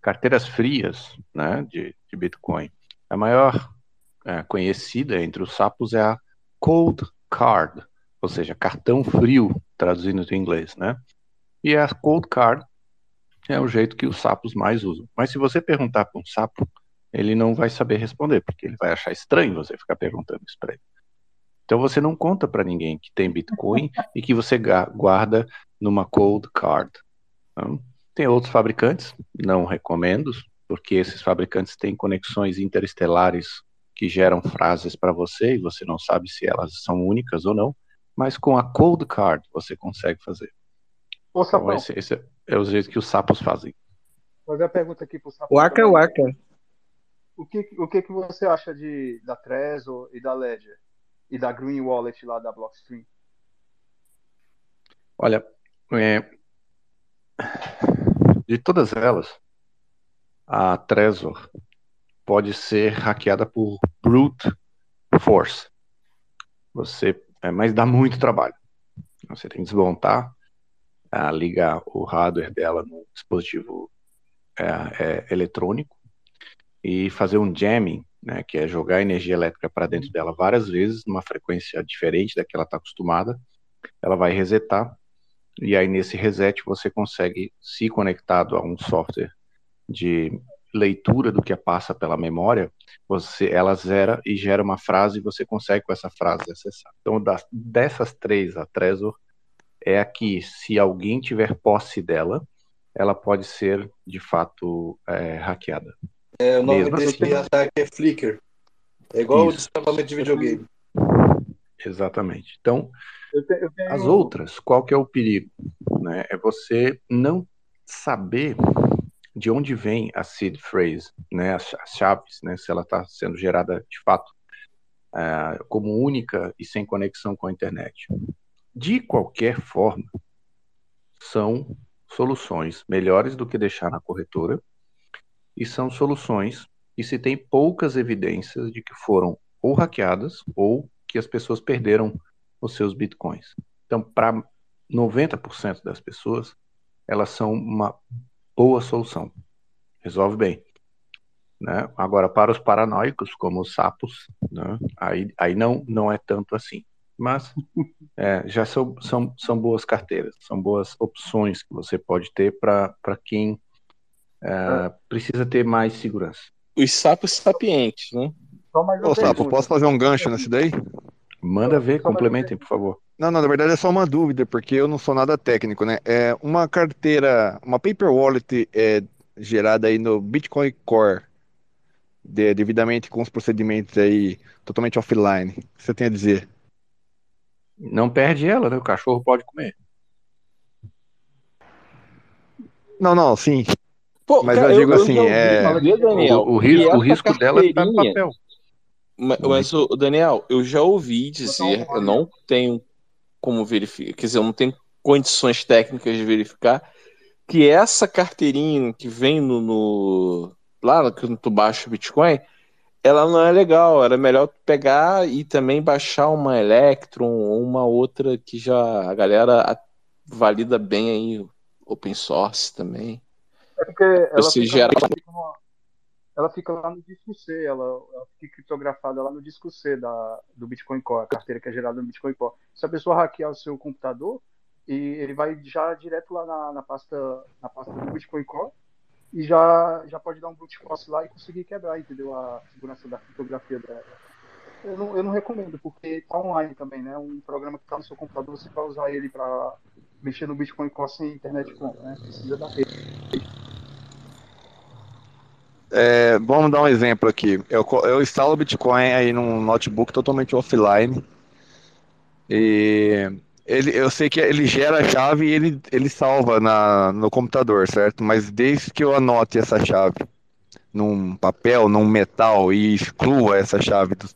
carteiras frias, né? De, de Bitcoin. A maior é, conhecida entre os sapos é a Cold Card, ou seja, cartão frio, traduzindo do inglês, né? E a Cold Card é o jeito que os sapos mais usam. Mas se você perguntar para um sapo, ele não vai saber responder, porque ele vai achar estranho você ficar perguntando isso para ele. Então você não conta para ninguém que tem Bitcoin e que você guarda numa cold card. Então, tem outros fabricantes, não recomendo, porque esses fabricantes têm conexões interestelares que geram frases para você e você não sabe se elas são únicas ou não, mas com a cold card você consegue fazer. Ô, então, esse, esse é o jeito que os sapos fazem. Vou fazer a pergunta aqui pro Sapo. Waka Waka. O que, o que, que você acha de, da Trezor e da Ledger? E da Green Wallet lá da Blockstream? Olha, é, de todas elas, a Trezor pode ser hackeada por brute force. Você, é, mas dá muito trabalho. Você tem que desmontar, é, ligar o hardware dela no dispositivo é, é, eletrônico e fazer um jamming, né, que é jogar energia elétrica para dentro dela várias vezes, numa frequência diferente da que ela está acostumada. Ela vai resetar e aí nesse reset você consegue, se conectado a um software de leitura do que passa pela memória, você ela zera e gera uma frase e você consegue com essa frase acessar. Então das, dessas três, a Trezor é a que, se alguém tiver posse dela, ela pode ser de fato é, hackeada. É, o nome Mesmo desse assim. ataque é Flickr. É igual o Isso. destravamento de videogame. Exatamente. Então, Eu te- eu tenho- as outras, qual que é o perigo? Né? É você não saber de onde vem a seed phrase, né? as, chaves, né? se ela está sendo gerada de fato ah, como única e sem conexão com a internet. De qualquer forma, são soluções melhores do que deixar na corretora e são soluções que se tem poucas evidências de que foram ou hackeadas ou que as pessoas perderam os seus bitcoins. Então, para 90% das pessoas, elas são uma boa solução. Resolve bem. Né? Agora, para os paranoicos, como os sapos, né? aí, aí não, não é tanto assim. Mas é, já são, são, são boas carteiras, são boas opções que você pode ter para quem é, precisa ter mais segurança. Os sapos sapientes, né? Só mais Ô, Sapo, posso fazer um gancho nessa daí? Manda ver, complementem, por favor. Não, não, na verdade é só uma dúvida, porque eu não sou nada técnico, né? É uma carteira, uma paper wallet é gerada aí no Bitcoin Core, de- devidamente com os procedimentos aí totalmente offline. O que você tem a dizer? Não perde ela, né? O cachorro pode comer. Não, não, sim. Pô, Mas cara, eu digo eu assim, ouvi é. Daniel, o, o risco, o essa risco dela está no carteirinha- papel. Ma- Mas, o Daniel, eu já ouvi dizer, eu não tenho como verificar, quer dizer, eu não tenho condições técnicas de verificar, que essa carteirinha que vem no, no lá que tu baixa o Bitcoin, ela não é legal. Era melhor tu pegar e também baixar uma Electron ou uma outra que já a galera valida bem aí, open source também. É porque ela Você fica, gera- ela fica lá no disco C, ela, ela fica criptografada lá no disco C da, do Bitcoin Core, a carteira que é gerada no Bitcoin Core. Se a pessoa hackear o seu computador, e ele vai já direto lá na, na pasta, na pasta do Bitcoin Core e já, já pode dar um brute force lá e conseguir quebrar, entendeu? A segurança da criptografia dela. Eu não, eu não recomendo, porque tá online também, né? Um programa que tá no seu computador, você vai usar ele para mexer no Bitcoin Core sem internet né? Precisa da rede. É, vamos dar um exemplo aqui. Eu, eu instalo o Bitcoin aí num notebook totalmente offline. E ele, eu sei que ele gera a chave e ele, ele salva na, no computador, certo? Mas desde que eu anote essa chave, num papel, num metal e exclua essa chave do,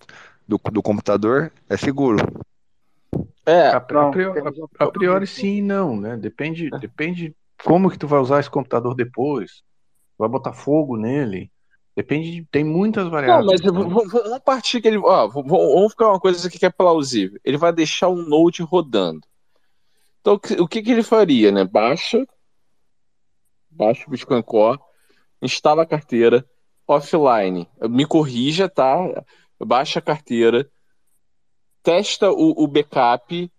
do, do computador, é seguro. É, A, a priori, a- a priori sim e não, né? Depende, depende como que tu vai usar esse computador depois. Vai botar fogo nele. Depende, de- tem muitas Não, variáveis. mas né? v- v- vamos partir que ele. Ó, vamos ficar uma coisa aqui que é plausível. Ele vai deixar um Node rodando. Então, o que- o que, que ele faria, né? Baixa, baixa o Bitcoin Core, instala a carteira offline. Me corrija, tá? Baixa a carteira, testa o, o backup.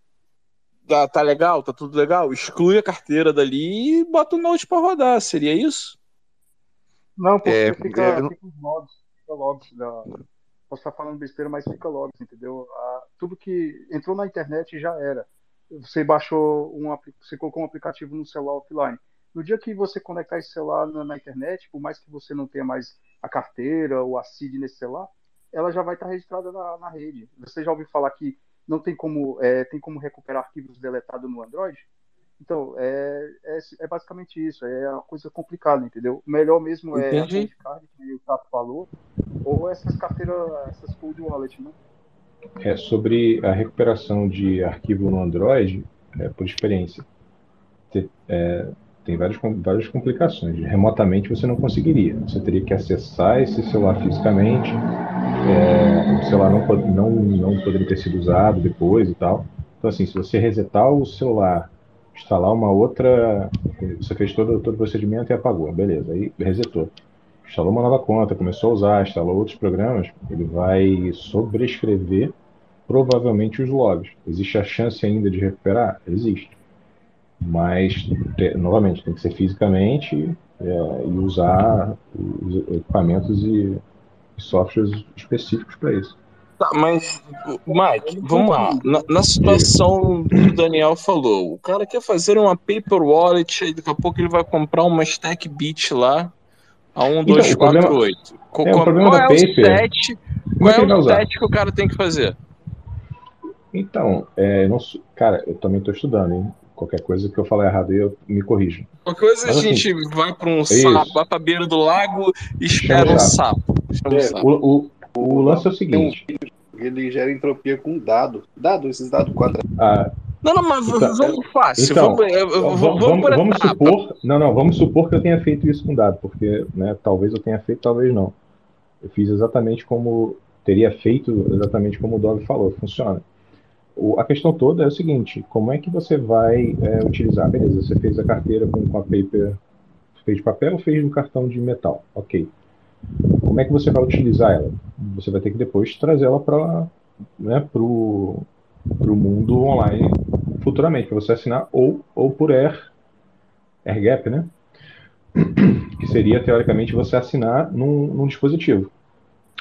Tá, tá legal? Tá tudo legal? Exclui a carteira dali e bota o Node para rodar. Seria isso? Não, porque É, fica, é, não- fica os logs, fica logs da. Posso estar falando besteira, mas fica logs, entendeu? Ah, tudo que entrou na internet já era. Você baixou um, você colocou um aplicativo no celular offline. No dia que você conectar esse celular na, na internet, por mais que você não tenha mais a carteira ou a CID nesse celular, ela já vai estar registrada na, na rede. Você já ouviu falar que não tem como, é, tem como recuperar arquivos deletados no Android? Então, é, é, é basicamente isso. É uma coisa complicada, entendeu? O melhor mesmo é a Entendi. cold card, que o Tato falou, ou essas carteiras, essas cold wallet, né? É, sobre a recuperação de arquivo no Android, é, por experiência, te- é, tem várias, várias complicações. Remotamente você não conseguiria. Você teria que acessar esse celular fisicamente, é, o celular não, não, não poderia ter sido usado depois e tal. Então, assim, se você resetar o celular, instalar uma outra. Você fez todo, todo o procedimento e apagou, beleza, aí resetou. Instalou uma nova conta, começou a usar, instalou outros programas, ele vai sobrescrever provavelmente os logs. Existe a chance ainda de recuperar? Existe. Mas, te- novamente, tem que ser fisicamente é, e usar os equipamentos e softwares específicos para isso. Tá, mas, Mike, vamos lá. Na, na situação que o Daniel falou, o cara quer fazer uma paper wallet, aí daqui a pouco ele vai comprar uma stack bit lá, a 1, Então, 2, o problema- 4, 8. Co- é, o qual é o set? Qual é que é ele vai o usar? set que o cara tem que fazer? Então, é, não cara, eu também estou estudando, hein? Qualquer coisa que eu falar errado aí, eu me corrijo. Qualquer coisa Mas, a assim, gente vai para um isso. sapo, vai pra beira do lago e espera um o sapo. Chama um É, sapo. o, o, o lance é o seguinte. Ele gera entropia com dado. Dado, esses dados quadrados. ah, Não, não, mas Então, vamos fácil. Então, vamos, vamos, vamos, vamos, supor, não, não, vamos supor que eu tenha feito isso com dado, porque, né, talvez eu tenha feito, talvez não. Eu fiz exatamente como teria feito, exatamente como o Dog falou, funciona. O- a questão toda é o seguinte: como é que você vai é, utilizar? Beleza, você fez a carteira com, com a paper, fez de papel ou fez no cartão de metal? Ok. Como é que você vai utilizar ela? Você vai ter que depois trazer ela para né, pro mundo online futuramente, para você assinar ou, ou por Air, AirGap, né? Que seria, teoricamente, você assinar num, num dispositivo.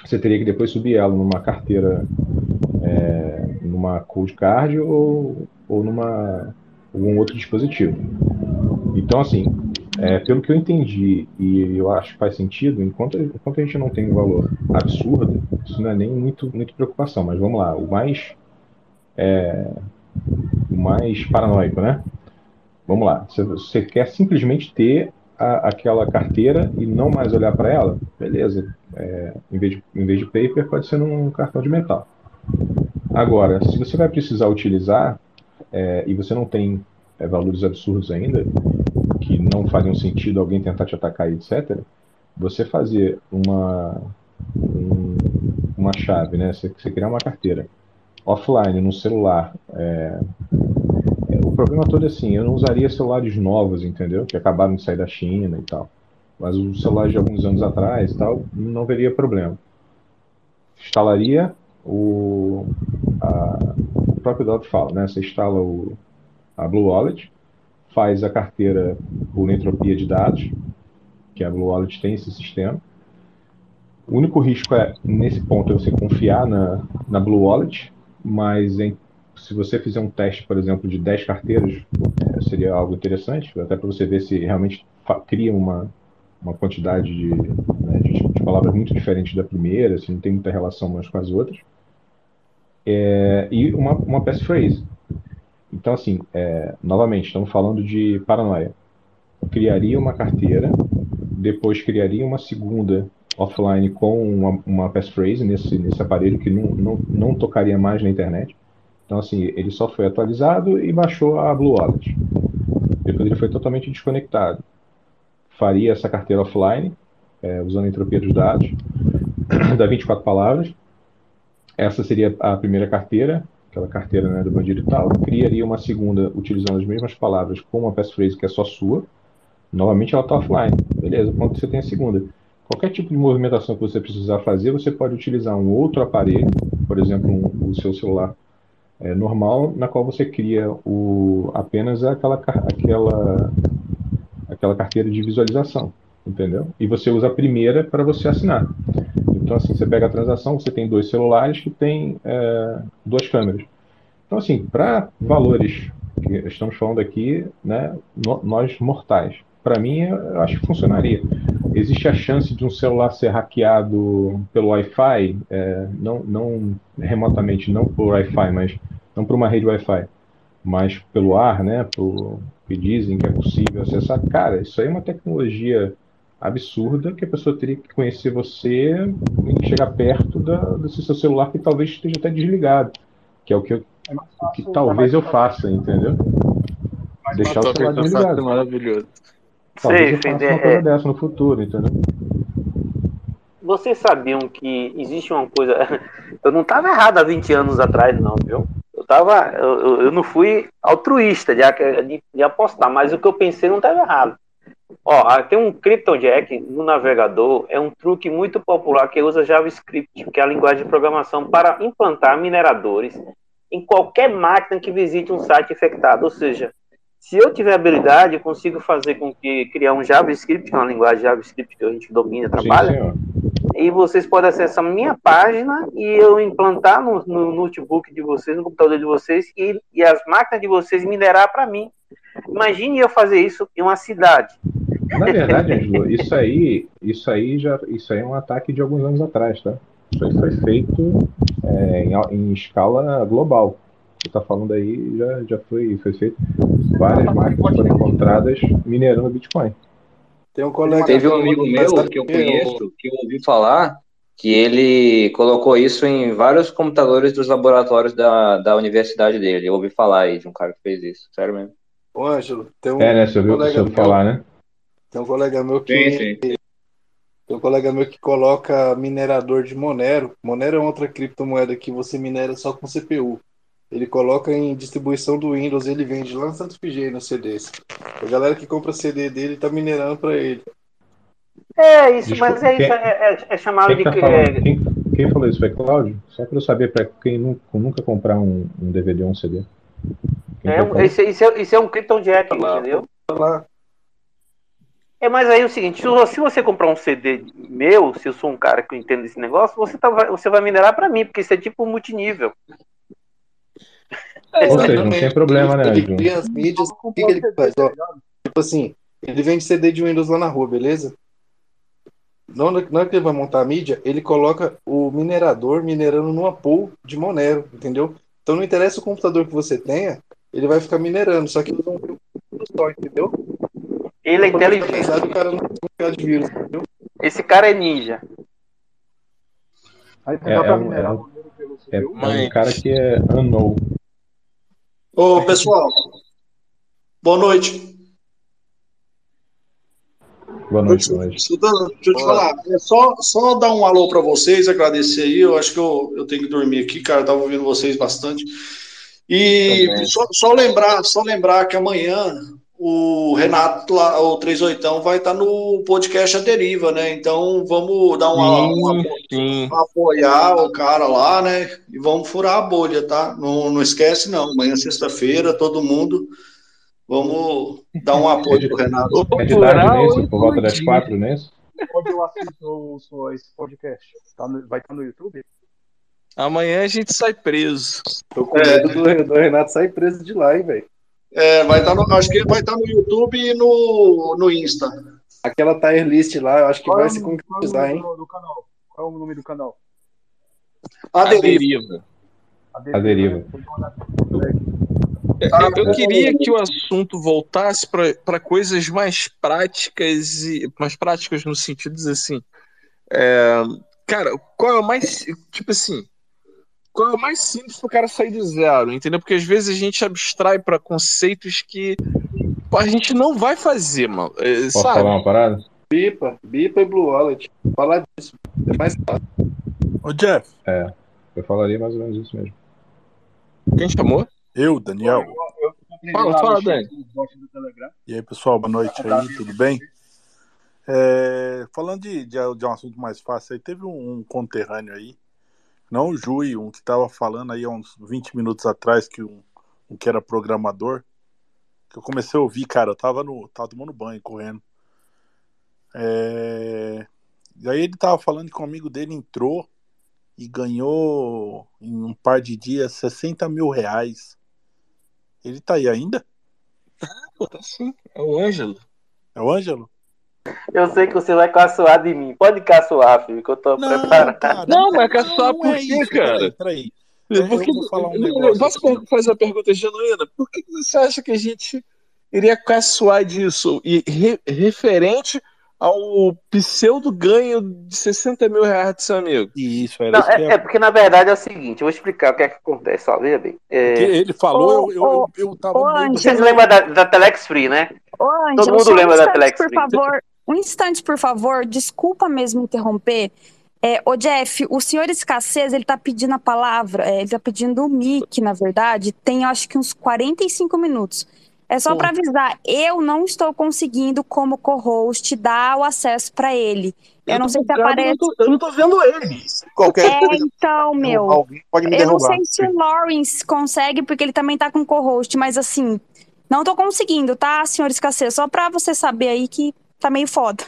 Você teria que depois subir ela numa carteira, é, numa cold card ou, ou numa algum outro dispositivo. Então, assim, é, pelo que eu entendi e eu acho que faz sentido, enquanto, enquanto a gente não tem um valor absurdo, isso não é nem muito, muito preocupação, mas vamos lá, o mais é, o mais paranoico, né? Vamos lá, você, você quer simplesmente ter a- aquela carteira e não mais olhar para ela? Beleza, é, em, vez de, em vez de paper, pode ser num cartão de metal. Agora, se você vai precisar utilizar é, e você não tem é, valores absurdos ainda, que não fariam sentido alguém tentar te atacar, etc., você fazer uma, um- uma chave, né? Você, você criar uma carteira offline no celular. é, é, o problema todo é assim, eu não usaria celulares novos, entendeu? Que acabaram de sair da China e tal. Mas os celulares de alguns anos atrás e tal, não veria problema. Instalaria o, a- o próprio Dot fala, né? Você instala o, a Blue Wallet, faz a carteira por entropia de dados, que a Blue Wallet tem esse sistema. O único risco é, nesse ponto, é você confiar na, na Blue Wallet, mas em- se você fizer um teste, por exemplo, de 10 carteiras, eh, seria algo interessante, até para você ver se realmente cria uma, uma quantidade de, né, de, de palavras muito diferentes da primeira, se não tem muita relação umas com as outras. É, e uma, uma passphrase. Então, assim, é, novamente, estamos falando de paranoia. Criaria uma carteira, depois criaria uma segunda offline com uma, uma passphrase nesse, nesse aparelho que não, não, não tocaria mais na internet. Então, assim, ele só foi atualizado e baixou a Blue Wallet. Depois ele foi totalmente desconectado. Faria essa carteira offline, é, usando a entropia dos dados, dá 24 palavras. Essa seria a primeira carteira, aquela carteira né, do bandido e tal. Criaria uma segunda utilizando as mesmas palavras com uma passphrase que é só sua. Novamente ela está offline. Beleza, quando você tem a segunda. Qualquer tipo de movimentação que você precisar fazer, você pode utilizar um outro aparelho, por exemplo, um, o seu celular é, normal, na qual você cria o, apenas aquela, aquela, aquela carteira de visualização, entendeu? E você usa a primeira para você assinar. Então, assim, você pega a transação, você tem dois celulares que têm é, duas câmeras. Então, assim, para valores que estamos falando aqui, né, nós mortais, para mim, eu acho que funcionaria. Existe a chance de um celular ser hackeado pelo Wi-Fi, é, não, não remotamente, não por Wi-Fi, mas não por uma rede Wi-Fi, mas pelo ar, né, pro, que dizem que é possível acessar. Cara, isso aí é uma tecnologia absurda que a pessoa teria que conhecer você e chegar perto da, desse seu celular que talvez esteja até desligado, que é o que, eu, é o que talvez eu faça, entendeu? Deixar o celular desligado. Maravilhoso. Talvez eu faça uma coisa dessa no futuro, entendeu? Vocês sabiam que existe uma coisa. Eu não estava errado há 20 anos atrás, não, viu? Eu tava. Eu, eu não fui altruísta de, de, de apostar, mas o que eu pensei não estava errado. Ó, tem um CryptoJack no navegador, é um truque muito popular que usa JavaScript, que é a linguagem de programação, para implantar mineradores em qualquer máquina que visite um site infectado. Ou seja, se eu tiver habilidade, eu consigo fazer com que criar um JavaScript, que é uma linguagem JavaScript que a gente domina, trabalha. Sim, e vocês podem acessar a minha página e eu implantar no, no, notebook de vocês, no computador de vocês e, e as máquinas de vocês minerar para mim. Imagine eu fazer isso em uma cidade. Na verdade, Angelo, isso aí, isso aí já, isso aí é um ataque de alguns anos atrás, tá? Isso aí foi feito é, em, em escala global você está falando aí já, já foi, foi feito. Várias máquinas foram encontradas minerando Bitcoin. Tem um colega Teve um amigo meu que eu conheço, que eu ouvi falar, que ele colocou isso em vários computadores dos laboratórios da, da universidade dele. Eu ouvi falar aí de um cara que fez isso. Sério mesmo. Ô, Ângelo, tem um. É, né? Você ouviu, você ouviu falar, né? Tem um colega meu que. Sim, sim. Tem um colega meu que coloca minerador de Monero. Monero é outra criptomoeda que você minera só com CPU. Ele coloca em distribuição do Windows, ele vende lá no Santo Figênio CDs. A galera que compra CD dele tá minerando para ele. É, isso, Desculpa, mas é, quem, isso, é, é, é chamado quem de. Tá é... quem, quem, falou isso foi Cláudio? Só para eu saber para quem nunca, nunca comprar um, um, DVD ou um CD. é, esse, esse, é, esse é um Krypton Jack, tá entendeu? Tá lá. É, mas aí é o seguinte, se você comprar um CD meu, se eu sou um cara que entende esse negócio, você, tá, você vai minerar para mim, porque isso é tipo multinível. É, Ou seja, não tem problema, né, Ele cria as mídias, o que, que ele faz? Ó, tipo assim, ele vende CD de Windows lá na rua, beleza? Não, não é que ele vai montar a mídia, ele coloca o minerador minerando numa pool de Monero, entendeu? Então não interessa o computador que você tenha, ele vai ficar minerando, só que ele não viu só, entendeu? Ele é inteligente. O cara não de vírus? Esse cara é ninja. É, é, um, é, um, é, um cara que é unknown. Ô, pessoal, boa noite. Boa noite, boa noite. Deixa eu te falar, é só, só dar um alô para vocês, agradecer aí. Eu acho que eu, eu tenho que dormir aqui, cara. Eu tava ouvindo vocês bastante. E só, só, lembrar, só lembrar que amanhã o Renato, lá, o 38 vai estar no podcast A Deriva, né? Então vamos dar uma, uma, uma, apoiar o cara lá, né? E vamos furar a bolha, tá? Não, não esquece, não. Amanhã, sexta-feira, todo mundo. Vamos dar um apoio pro Renato. É de tarde nesse, por volta das quatro, nesse? Onde eu assisto esse podcast? Tá no, vai estar no YouTube? Amanhã a gente sai preso. Tô com medo do, do Renato sair preso de lá, hein, velho. É, vai estar tá no, acho que vai estar tá no YouTube e no, no Insta. Aquela tier list lá, eu acho que qual vai é se concretizar, hein? Do canal? Qual é o nome do canal? A Deriva. A Deriva. É, eu, eu queria que o assunto voltasse para coisas mais práticas e mais práticas no sentido de assim, É, cara, qual é o mais. Tipo assim. Qual é o mais simples pro cara sair do zero, entendeu? Porque às vezes a gente abstrai para conceitos que a gente não vai fazer, mano. é, Posso sabe? falar uma parada? Bipa, Bipa e Blue Wallet. Falar disso é mais fácil. Ô, Jeff. É, eu falaria mais ou menos isso mesmo. Quem chamou? Eu, Daniel. Fala, fala, Dani. E aí, pessoal, boa noite aí, tudo bem? É, falando de, de, de um assunto mais fácil aí, teve um, um conterrâneo aí, não o Jui, um que tava falando aí há uns 20 minutos atrás, que um, um que era programador, que eu comecei a ouvir, cara, eu tava, no, tava tomando banho, correndo. É, e aí ele tava falando que um amigo dele entrou e ganhou em um par de dias 60 mil reais. Ele tá aí ainda? Pô, tá sim. É o Ângelo. É o Ângelo? Eu sei que você vai caçoar de mim. Pode caçoar, filho, que eu tô preparado. Não, mas caçoar por é quê, isso, cara? peraí, peraí. Eu- Porque, eu vou falar um não, negócio posso per- fazer uma pergunta genuína? Por que você acha que a gente iria caçoar disso? E re- referente ao pseudo ganho de 60 mil reais do seu amigo? Isso, era Não, é, é porque na verdade é o seguinte, eu vou explicar o que é que acontece, ó, veja bem. É... Ele falou, eu, eu, eu, eu tava do- Vocês lembram da, da Telex Free, né? Ô, Todo mundo só lembra da Telex por Free. favor. Um instante, por favor. Desculpa mesmo interromper. É, ô, Jeff, o senhor Escassez, ele tá pedindo a palavra, é, ele tá pedindo o mic, na verdade, tem eu acho que uns 45 minutos. É só para avisar, eu não estou conseguindo, como co-host, dar o acesso para ele. Eu, não sei se aparece. eu não eu tô vendo ele. Qualquer É, coisa, então, meu. alguém pode me eu não derrubar. sei se o Lawrence consegue, porque ele também tá com co-host, mas assim, não tô conseguindo, tá, senhor Escassez? Só pra você saber aí que tá meio foda.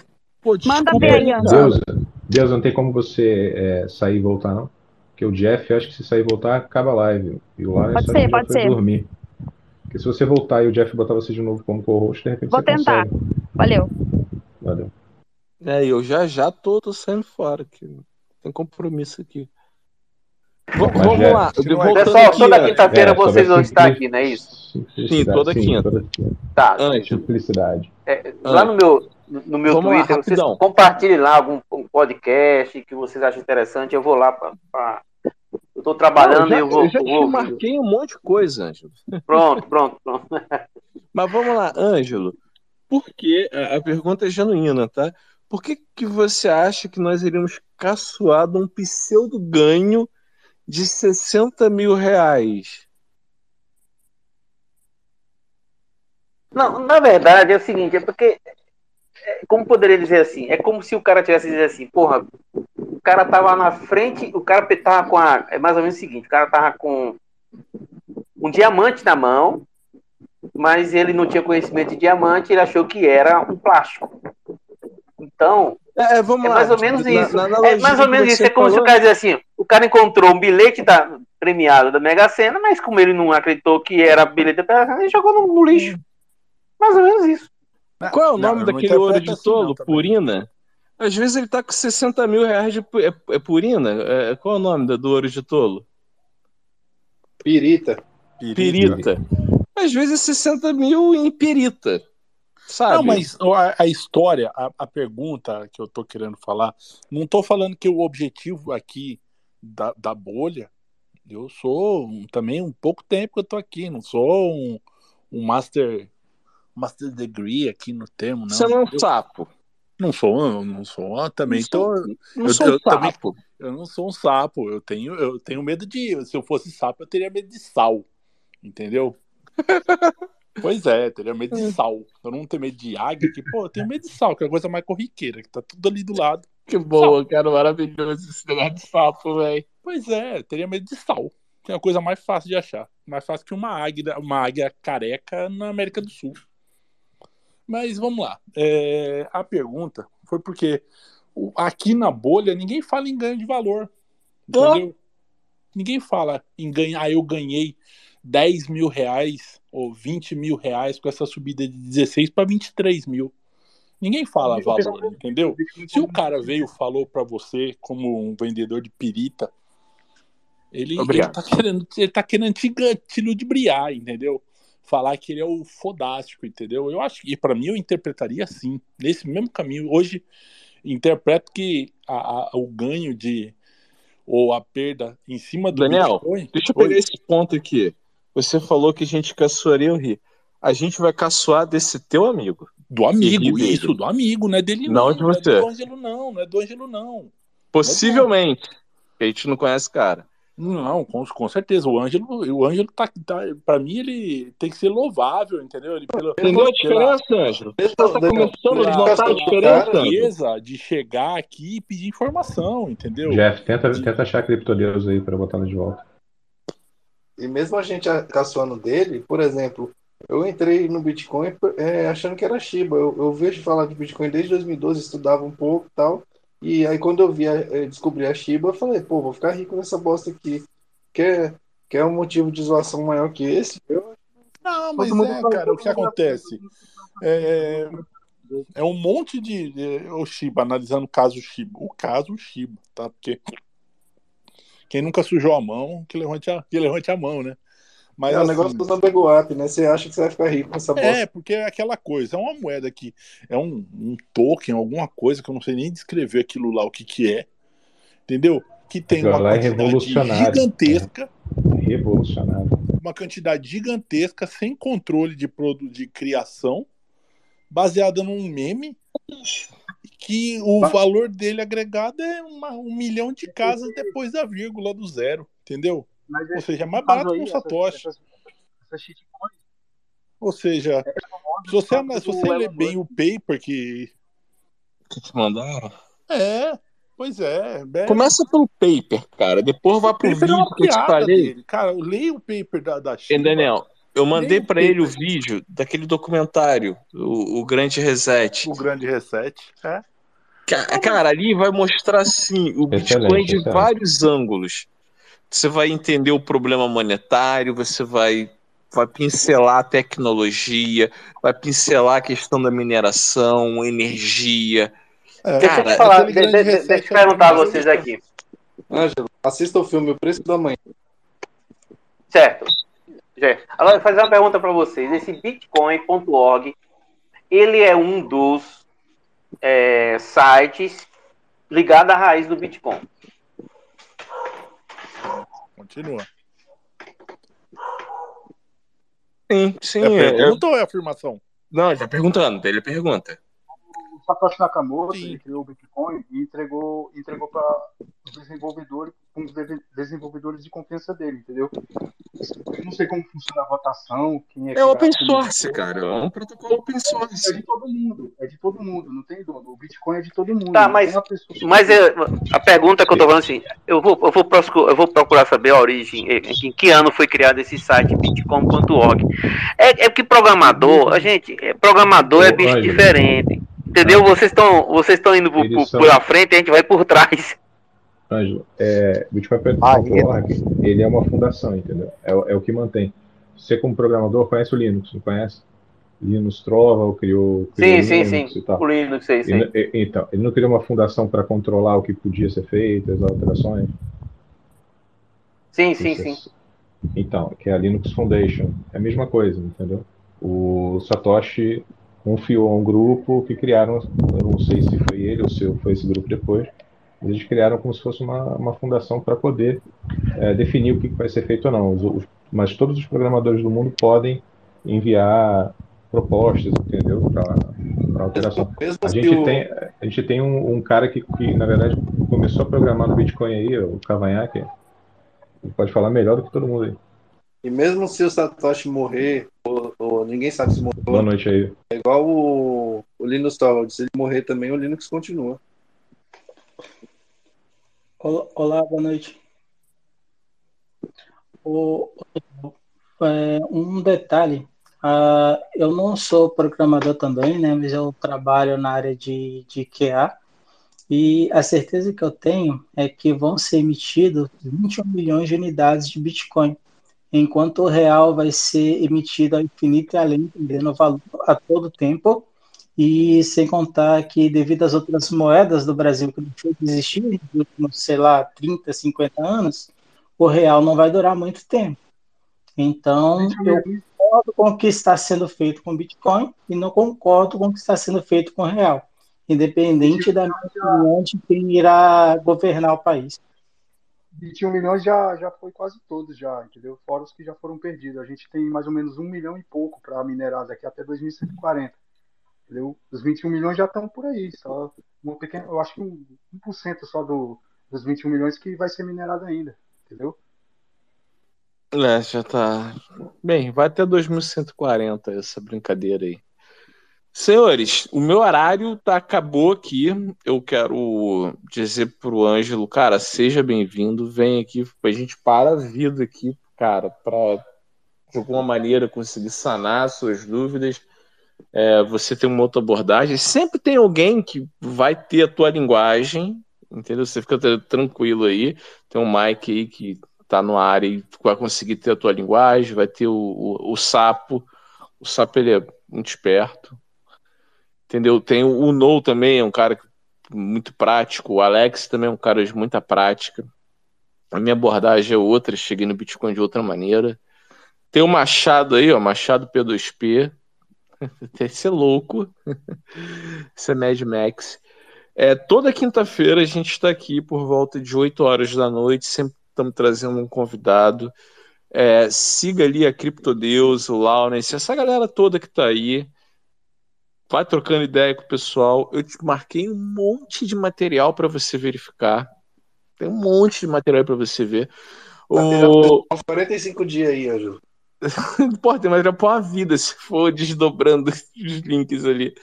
Manda ver aí, Ângelo. Deus, Deus, não tem como você é, sair e voltar, não? Porque o Jeff, eu acho que se sair e voltar, acaba a live. E o Pode ser, pode ser. dormir. Porque se você voltar e o Jeff botar você de novo como co-host, de repente Vou você tentar. consegue. Valeu. Valeu. É, eu já já tô, tô saindo fora aqui. Tem compromisso aqui. V- Mas, vamos lá. é- Pessoal, aqui, toda quinta-feira É, vocês vão estar aqui, não é isso? Sim, toda Sim, quinta. toda quinta. Tá. Ângelo. Simplicidade. É, lá no meu, no meu Vamos lá, Twitter, vocês rapidão. compartilhem lá algum um podcast que vocês acham interessante. Eu vou lá pra. pra- Eu tô trabalhando e eu vou. eu já vou te marquei um monte de coisa, Ângelo. Pronto, pronto, pronto. Mas vamos lá, Ângelo. Por que, a a pergunta é genuína, tá? Por que, que você acha que nós iríamos caçoar de um pseudo ganho de 60 mil reais? Não, na verdade é o seguinte, é porque. É, Como poderia dizer assim? É como se o cara tivesse dizer assim, porra, o cara tava na frente, o cara tava com a. É mais ou menos o seguinte, o cara tava com um diamante na mão, mas ele não tinha conhecimento de diamante, ele achou que era um plástico. Então, É, vamos é lá. mais ou menos Na- isso. na é analogia mais ou menos você isso. É como se o falou- cara dizer assim: o cara encontrou um bilhete da, premiado da Mega Sena, mas como ele não acreditou que era bilhete da Mega Sena, ele jogou no, no lixo. Mais ou menos isso. Qual é o Não, nome não daquele ouro de assim, tolo? não, também. Purina? Às vezes ele tá com 60 mil reais de. pu- É, é Purina? É, qual é o nome do, do ouro de tolo? Pirita. Pirita. Às vezes 60 mil em pirita. Sabe? Não, mas a, a história, a, a pergunta que eu tô querendo falar, não tô falando que o objetivo aqui da, da bolha, eu sou um- também um pouco tempo que eu tô aqui, não sou um, um master master degree aqui no termo, não. Você não é um Eu sapo. Não sou, eu não sou, eu também Não sou- tô. não eu, sou um também- sapo. eu não sou um sapo, eu tenho, eu tenho medo de. Se eu fosse sapo, eu teria medo de sal. Entendeu? Pois é, teria medo de sal. Eu não tenho medo de águia, que, pô, eu tenho medo de sal, que é a coisa mais corriqueira, que tá tudo ali do lado. Que boa, cara, maravilhoso esse negócio de sapo, velho. Pois é, teria medo de sal. Que é a coisa mais fácil de achar. Mais fácil que uma águia, uma águia careca na América do Sul. Mas vamos lá. É, a pergunta foi porque aqui na bolha ninguém fala em ganho de valor. Entendeu? Ninguém fala em ganhar, ah, eu ganhei 10 mil reais ou 20 mil reais com essa subida de 16 para 23 mil. Ninguém fala valor, entendeu? Se o cara veio e falou para você como um vendedor de pirita, ele, ele Obrigado. tá querendo, ele tá querendo te, te ludibriar, entendeu? Falar que ele é o fodástico, entendeu? Eu acho que, para mim, eu interpretaria assim, nesse mesmo caminho. Hoje, interpreto que a, a, o ganho de ou a perda em cima do Daniel, Bitcoin. deixa eu pegar esse ponto aqui. Você falou que a gente caçoaria o rir. A gente vai caçoar desse teu amigo. Do amigo, isso, do amigo, não é dele Não não. de Não é você. do Ângelo, não, não é do Ângelo, não. Possivelmente. A gente não conhece cara. Não, com, com certeza. O Ângelo, o Ângelo tá, tá. Pra mim, ele tem que ser louvável, entendeu? Ele, pela, Entendeu a diferença, Ângelo? Você tá começando a notar a diferença? de chegar aqui e pedir informação, entendeu? Jeff, tenta, tenta achar a criptodeus aí pra botar de volta. E mesmo a gente caçoando dele, por exemplo, eu entrei no Bitcoin é, achando que era Shiba. Eu, eu vejo falar de Bitcoin desde 2012, estudava um pouco e tal. E aí quando eu vi, eh, descobri a Shiba, eu falei, pô, vou ficar rico nessa bosta aqui. Quer, quer um motivo de zoação maior que esse? Eu, Não, mas é, fala- cara, o que acontece? É, é um monte de. é, O Shiba, analisando o caso Shiba. O caso Shiba, tá? Porque quem nunca sujou a mão, que levante a, que levante a mão, né? Mas é o assim, negócio do Number App, né? Você acha que você vai ficar rico com essa bosta. É, porque é aquela coisa, é uma moeda que é um, um token, alguma coisa que eu não sei nem descrever aquilo lá, o que que é, entendeu? Que tem uma é quantidade revolucionário. gigantesca, Revolucionário. uma quantidade gigantesca, sem controle de produto de criação, baseada num meme, que o valor dele agregado é uma- um milhão de casas depois da vírgula do zero, entendeu? Mas Ou seja, é mais barato que um Satoshi. essas- essas shitcoins, Ou seja, se você, ana- se você ler bem o paper que. Que te mandaram? É, pois é. é- Começa pelo paper, cara. Depois vai pro é vídeo que eu te falei. dele. Cara, leia o paper da, da Shiba. Daniel, eu mandei pra ele o vídeo daquele documentário, o, o Grande Reset. O grande reset. É. Ca- Cara, ali vai mostrar assim o Excelente, Bitcoin de vários ângulos. Você vai entender o problema monetário, você vai, vai pincelar a tecnologia, vai pincelar a questão da mineração, energia. É. Deixa eu Cara, te falar, de- de- de- deixa eu perguntar a vocês aqui. Ângelo, assista o filme O Preço da Manhã. Certo. Certo. Agora, fazer uma pergunta para vocês. Esse Bitcoin.org, ele é um dos é, sites ligado à raiz do Bitcoin. Continua. Sim, sim. É pergunta ou é afirmação? Não, ele tá perguntando, ele pergunta. O Satoshi Nakamoto ele criou o Bitcoin e entregou, entregou para os desenvolvedores, com os deve- desenvolvedores de confiança dele, entendeu? Eu não sei como funciona a votação, quem é que É open source, cara. É um protocolo open É source. de todo mundo, é de todo mundo, não tem dono. O Bitcoin é de todo mundo. Tá, mas, mas é, a pergunta que eu tô falando assim, eu vou, eu vou, procu- eu vou procurar saber a origem, em, em que ano foi criado esse site bitcoin.org. É, é que programador, a gente, é, programador é bicho diferente. Entendeu? Vocês estão vocês estão indo por, Eles por, são- pela frente, a gente vai por trás. Ângelo, é, Bitcoin.org, ele é uma fundação, entendeu? É, o- é o que mantém. Você, como programador, conhece o Linux, não conhece? Linus Torvald criou, criou Sim, sim, Linux sim. e tal. O Linux, sei, sei. Ele- e- então, ele não criou uma fundação para controlar o que podia ser feito, as alterações? Sim, sim, Isso é- sim. Então, que é a Linux Foundation. É a mesma coisa, entendeu? O Satoshi confiou a um grupo que criaram, eu não sei se foi ele ou se foi esse grupo depois, mas eles criaram como se fosse uma, uma fundação para poder eh, definir o que vai ser feito ou não. Os- os- mas todos os programadores do mundo podem enviar propostas, entendeu? Para alteração. Mesmo A gente tem, a gente tem um, um cara que, que, na verdade, começou a programar no Bitcoin aí, o Cavanhaque. Ele pode falar melhor do que todo mundo aí. E mesmo se o Satoshi morrer, ou, ou ninguém sabe se morreu, Boa noite aí. é igual o, o Linus Torvalds, se ele morrer também, o Linux continua. Olá, boa noite. O, é, um detalhe, ah, eu não sou programador também, né, mas eu trabalho na área de, de QA e a certeza que eu tenho é que vão ser emitidos 21 milhões de unidades de Bitcoin, enquanto o real vai ser emitido ao infinito e além, perdendo valor a todo tempo, e sem contar que devido às outras moedas do Brasil que deixou de existir nos últimos, sei lá, 30, 50 anos, o real não vai durar muito tempo. Então, eu concordo com o que está sendo feito com o Bitcoin e não concordo com o que está sendo feito com o real. independente da minha opinião de quem irá governar o país. 21 milhões já, já foi quase todos já, entendeu? Fora os que já foram perdidos. A gente tem mais ou menos um milhão e pouco para minerar daqui até 2140. Entendeu? Os 21 milhões já estão por aí. Só uma pequena, eu acho que um, 1% só do, dos 21 milhões que vai ser minerado ainda. Entendeu? É, já tá. Bem, vai até 2140 essa brincadeira aí. Senhores, o meu horário tá, acabou aqui. Eu quero dizer pro Ângelo, cara, seja bem-vindo. Vem aqui, a gente para a vida aqui, cara, para de alguma maneira conseguir sanar suas dúvidas. É, você tem uma outra abordagem. Sempre tem alguém que vai ter a tua linguagem, entendeu? Você fica tranquilo aí. Tem um Mike aí que tá no área e vai conseguir ter a tua linguagem. Vai ter o, o, o Sapo. O Sapo ele é muito esperto Entendeu? Tem o, o No também, é um cara muito prático. O Alex também é um cara de muita prática. A minha abordagem é outra, cheguei no Bitcoin de outra maneira. Tem o Machado aí, ó, Machado P2P. Esse é louco. Esse é Mad Max. É, toda quinta-feira a gente está aqui por volta de 8 horas da noite, sempre estamos trazendo um convidado. É, siga ali a Criptodeus, o Laurence, essa galera toda que está aí vai trocando ideia com o pessoal. Eu te marquei um monte de material para você verificar. Tem um monte de material para você ver. O... 45 dias aí, Ângelo. Pô, tem material para uma vida se for desdobrando os links ali.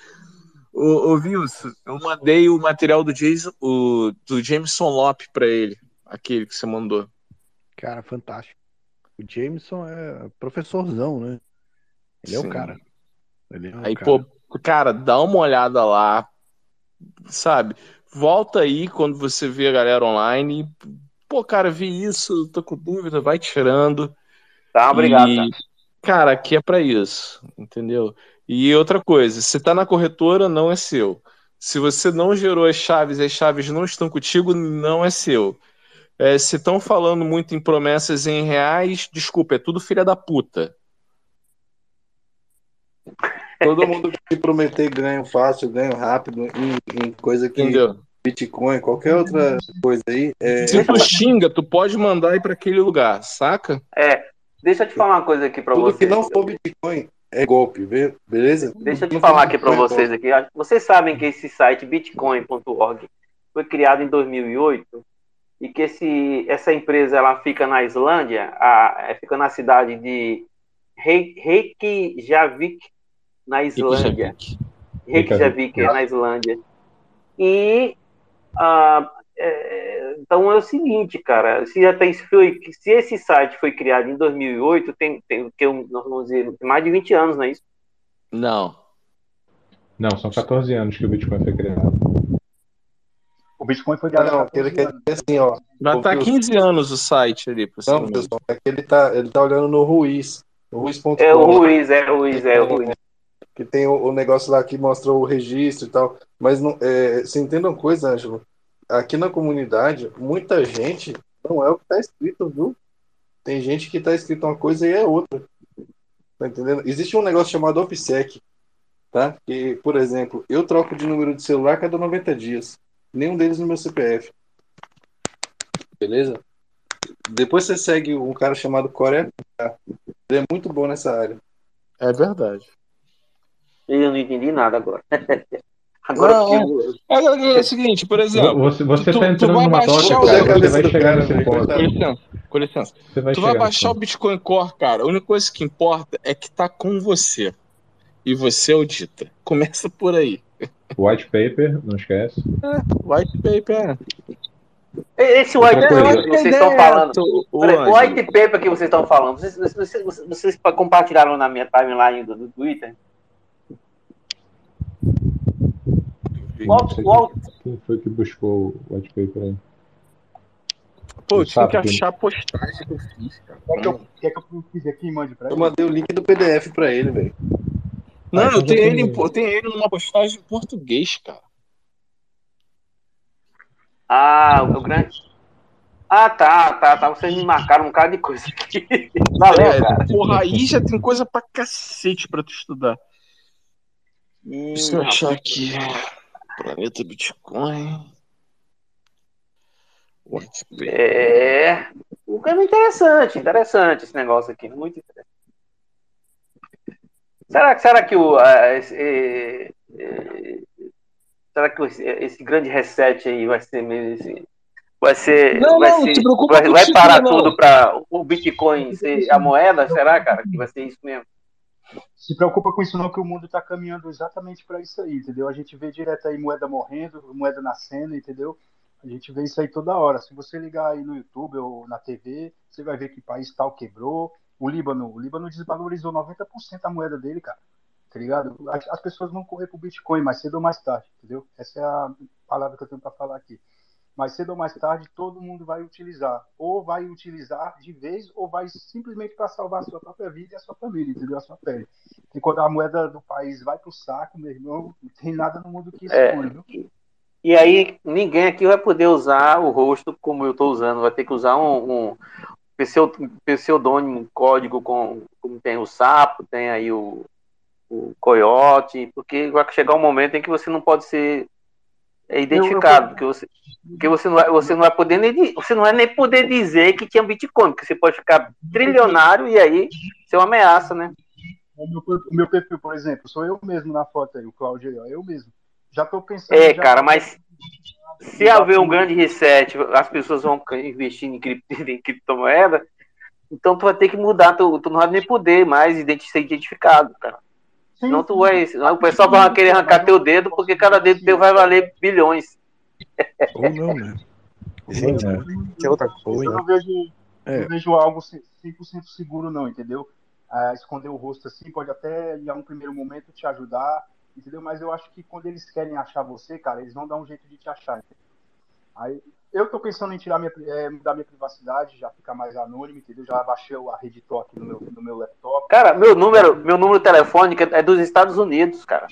Ô, ô Wilson, eu mandei o material do, Jason, o, do Jameson Lop para ele, aquele que você mandou. Cara, fantástico. O Jameson é professorzão, né? Ele Sim. é o cara. Ele é o Aí, cara. pô, Cara, dá uma olhada lá, sabe? Volta aí quando você vê a galera online. Pô, cara, vi isso, tô com dúvida, vai tirando. Tá, obrigado. E, cara, aqui é para isso, entendeu? E outra coisa, se tá na corretora, não é seu. Se você não gerou as chaves e as chaves não estão contigo, não é seu. É, se estão falando muito em promessas em reais, desculpa, é tudo filha da puta. Todo mundo que prometer ganho fácil, ganho rápido em, em coisa que. Entendeu? Bitcoin, qualquer outra coisa aí. É... Se tu xinga, tu pode mandar ir para aquele lugar, saca? É. Deixa eu te falar uma coisa aqui para vocês. Tudo que não for Bitcoin é golpe, beleza? Deixa eu te falar aqui para vocês aqui. Vocês sabem que esse site bitcoin.org foi criado em 2008 e que esse, essa empresa ela fica na Islândia, a, é, fica na cidade de Reykjavik, na Islândia. Reykjavik, é na Islândia. E ah, é, então é o seguinte, cara, se até foi, se esse site foi criado em 2008, tem, tem que nós vamos dizer mais de 20 anos, não é isso? Não. Não, são 14 anos que o Bitcoin foi criado. O Bitcoin foi criado. Não, ele quer dizer assim, ó. Já tá 15 anos o site ali. Não, pessoal, é que ele tá, ele tá olhando no Ruiz. Ruiz.com. É o Ruiz, é o Ruiz, é o Ruiz que tem o, o, negócio lá que mostra o registro e tal. Mas não, é, você entenda uma coisa, Ângelo? Aqui na comunidade, muita gente não é o que está escrito, viu? Tem gente que está escrito uma coisa e é outra. Tá entendendo? Existe um negócio chamado OPSEC, tá? Que, por exemplo, eu troco de número de celular cada 90 dias. Nenhum deles no meu CPF. Beleza? Depois você segue um cara chamado Coreia. Ele é muito bom nessa área. É verdade. Eu não entendi nada agora. agora não, é, é, é, o seguinte, por exemplo. Você, você tu, tá entrando numa toca, cara, você vai chegar nesse ponto. Com licença, com licença. Vai tu vai baixar o Bitcoin Core, cara. A única coisa que importa é que tá com você. E você é o dita. Começa por aí. White paper, não esquece. É, white paper. Esse white paper que vocês estão falando. O, white paper que vocês estão falando, vocês, vocês, vocês, vocês compartilharam na minha timeline do, do Twitter? Quem foi que buscou o white paper aí? Pô, eu tinha que achar a postagem que eu fiz, cara. Quer que eu, quer que eu fiz aqui e mande pra ele? Eu mandei o link do PDF pra ele, velho. Não, eu tenho, ele, eu tenho ele numa postagem em português, cara. Ah, o grande. Ah, tá, tá, tá. Vocês me marcaram um bocado de coisa aqui. Valeu, é, cara. Porra, aí já tem coisa pra cacete pra tu estudar. Deixa eu achar aqui. Planeta Bitcoin. É. O que é interessante, interessante esse negócio aqui, muito interessante. Será, será que o. esse, será que esse, esse, grande reset aí vai ser mesmo esse, Vai ser. Não, vai, não, ser, vai, vai parar não. tudo para o Bitcoin ser a moeda? Será, cara? Que vai ser isso mesmo? Se preocupa com isso não, que o mundo está caminhando exatamente para isso aí, entendeu? A gente vê direto aí moeda morrendo, moeda nascendo, entendeu? A gente vê isso aí toda hora. Se você ligar aí no YouTube ou na TV, você vai ver que país tal quebrou. O Líbano, o Líbano desvalorizou 90% a moeda dele, cara. Tá ligado? As, as pessoas vão correr pro Bitcoin mais cedo ou mais tarde, entendeu? Essa é a palavra que eu tenho para falar aqui. Mais cedo ou mais tarde, todo mundo vai utilizar. Ou vai utilizar de vez, ou vai simplesmente para salvar a sua própria vida e a sua família, entendeu? A sua pele. E quando a moeda do país vai pro saco, meu irmão, não tem nada no mundo que É. esconde, viu? E aí, ninguém aqui vai poder usar o rosto como eu estou usando. Vai ter que usar um, um pseu- pseudônimo, um código com, como tem o sapo, tem aí o, o coiote, porque vai chegar um momento em que você não pode ser é, identificado, porque você, porque você não vai, você não vai poder nem você não vai nem poder dizer que tinha Bitcoin, porque você pode ficar trilionário e aí ser uma ameaça, né? O meu, o meu perfil, por exemplo, sou eu mesmo na foto aí, o Claudio aí, eu mesmo. Já tô pensando. É, já- cara, mas se haver um grande reset, as pessoas vão investir em, cripto, em criptomoeda, então tu vai ter que mudar, tu, tu não vai nem poder mais ser identificado, cara. Senão tu vai. senão o pessoal vai querer arrancar teu dedo, porque cada dedo teu vai valer bilhões. Ou não, né? Gente, que outra Eu coisa. não vejo, É. não vejo algo 100% seguro, não, entendeu? Ah, esconder o rosto assim pode até, em um primeiro momento, te ajudar, entendeu? Mas eu acho que quando eles querem achar você, cara, eles vão dar um jeito de te achar. entendeu? Aí, eu tô pensando em tirar minha, eh, mudar minha privacidade, já ficar mais anônimo, entendeu? Já baixei a rede Talk no meu, no meu laptop. Cara, meu número, meu número telefônico é dos Estados Unidos, cara.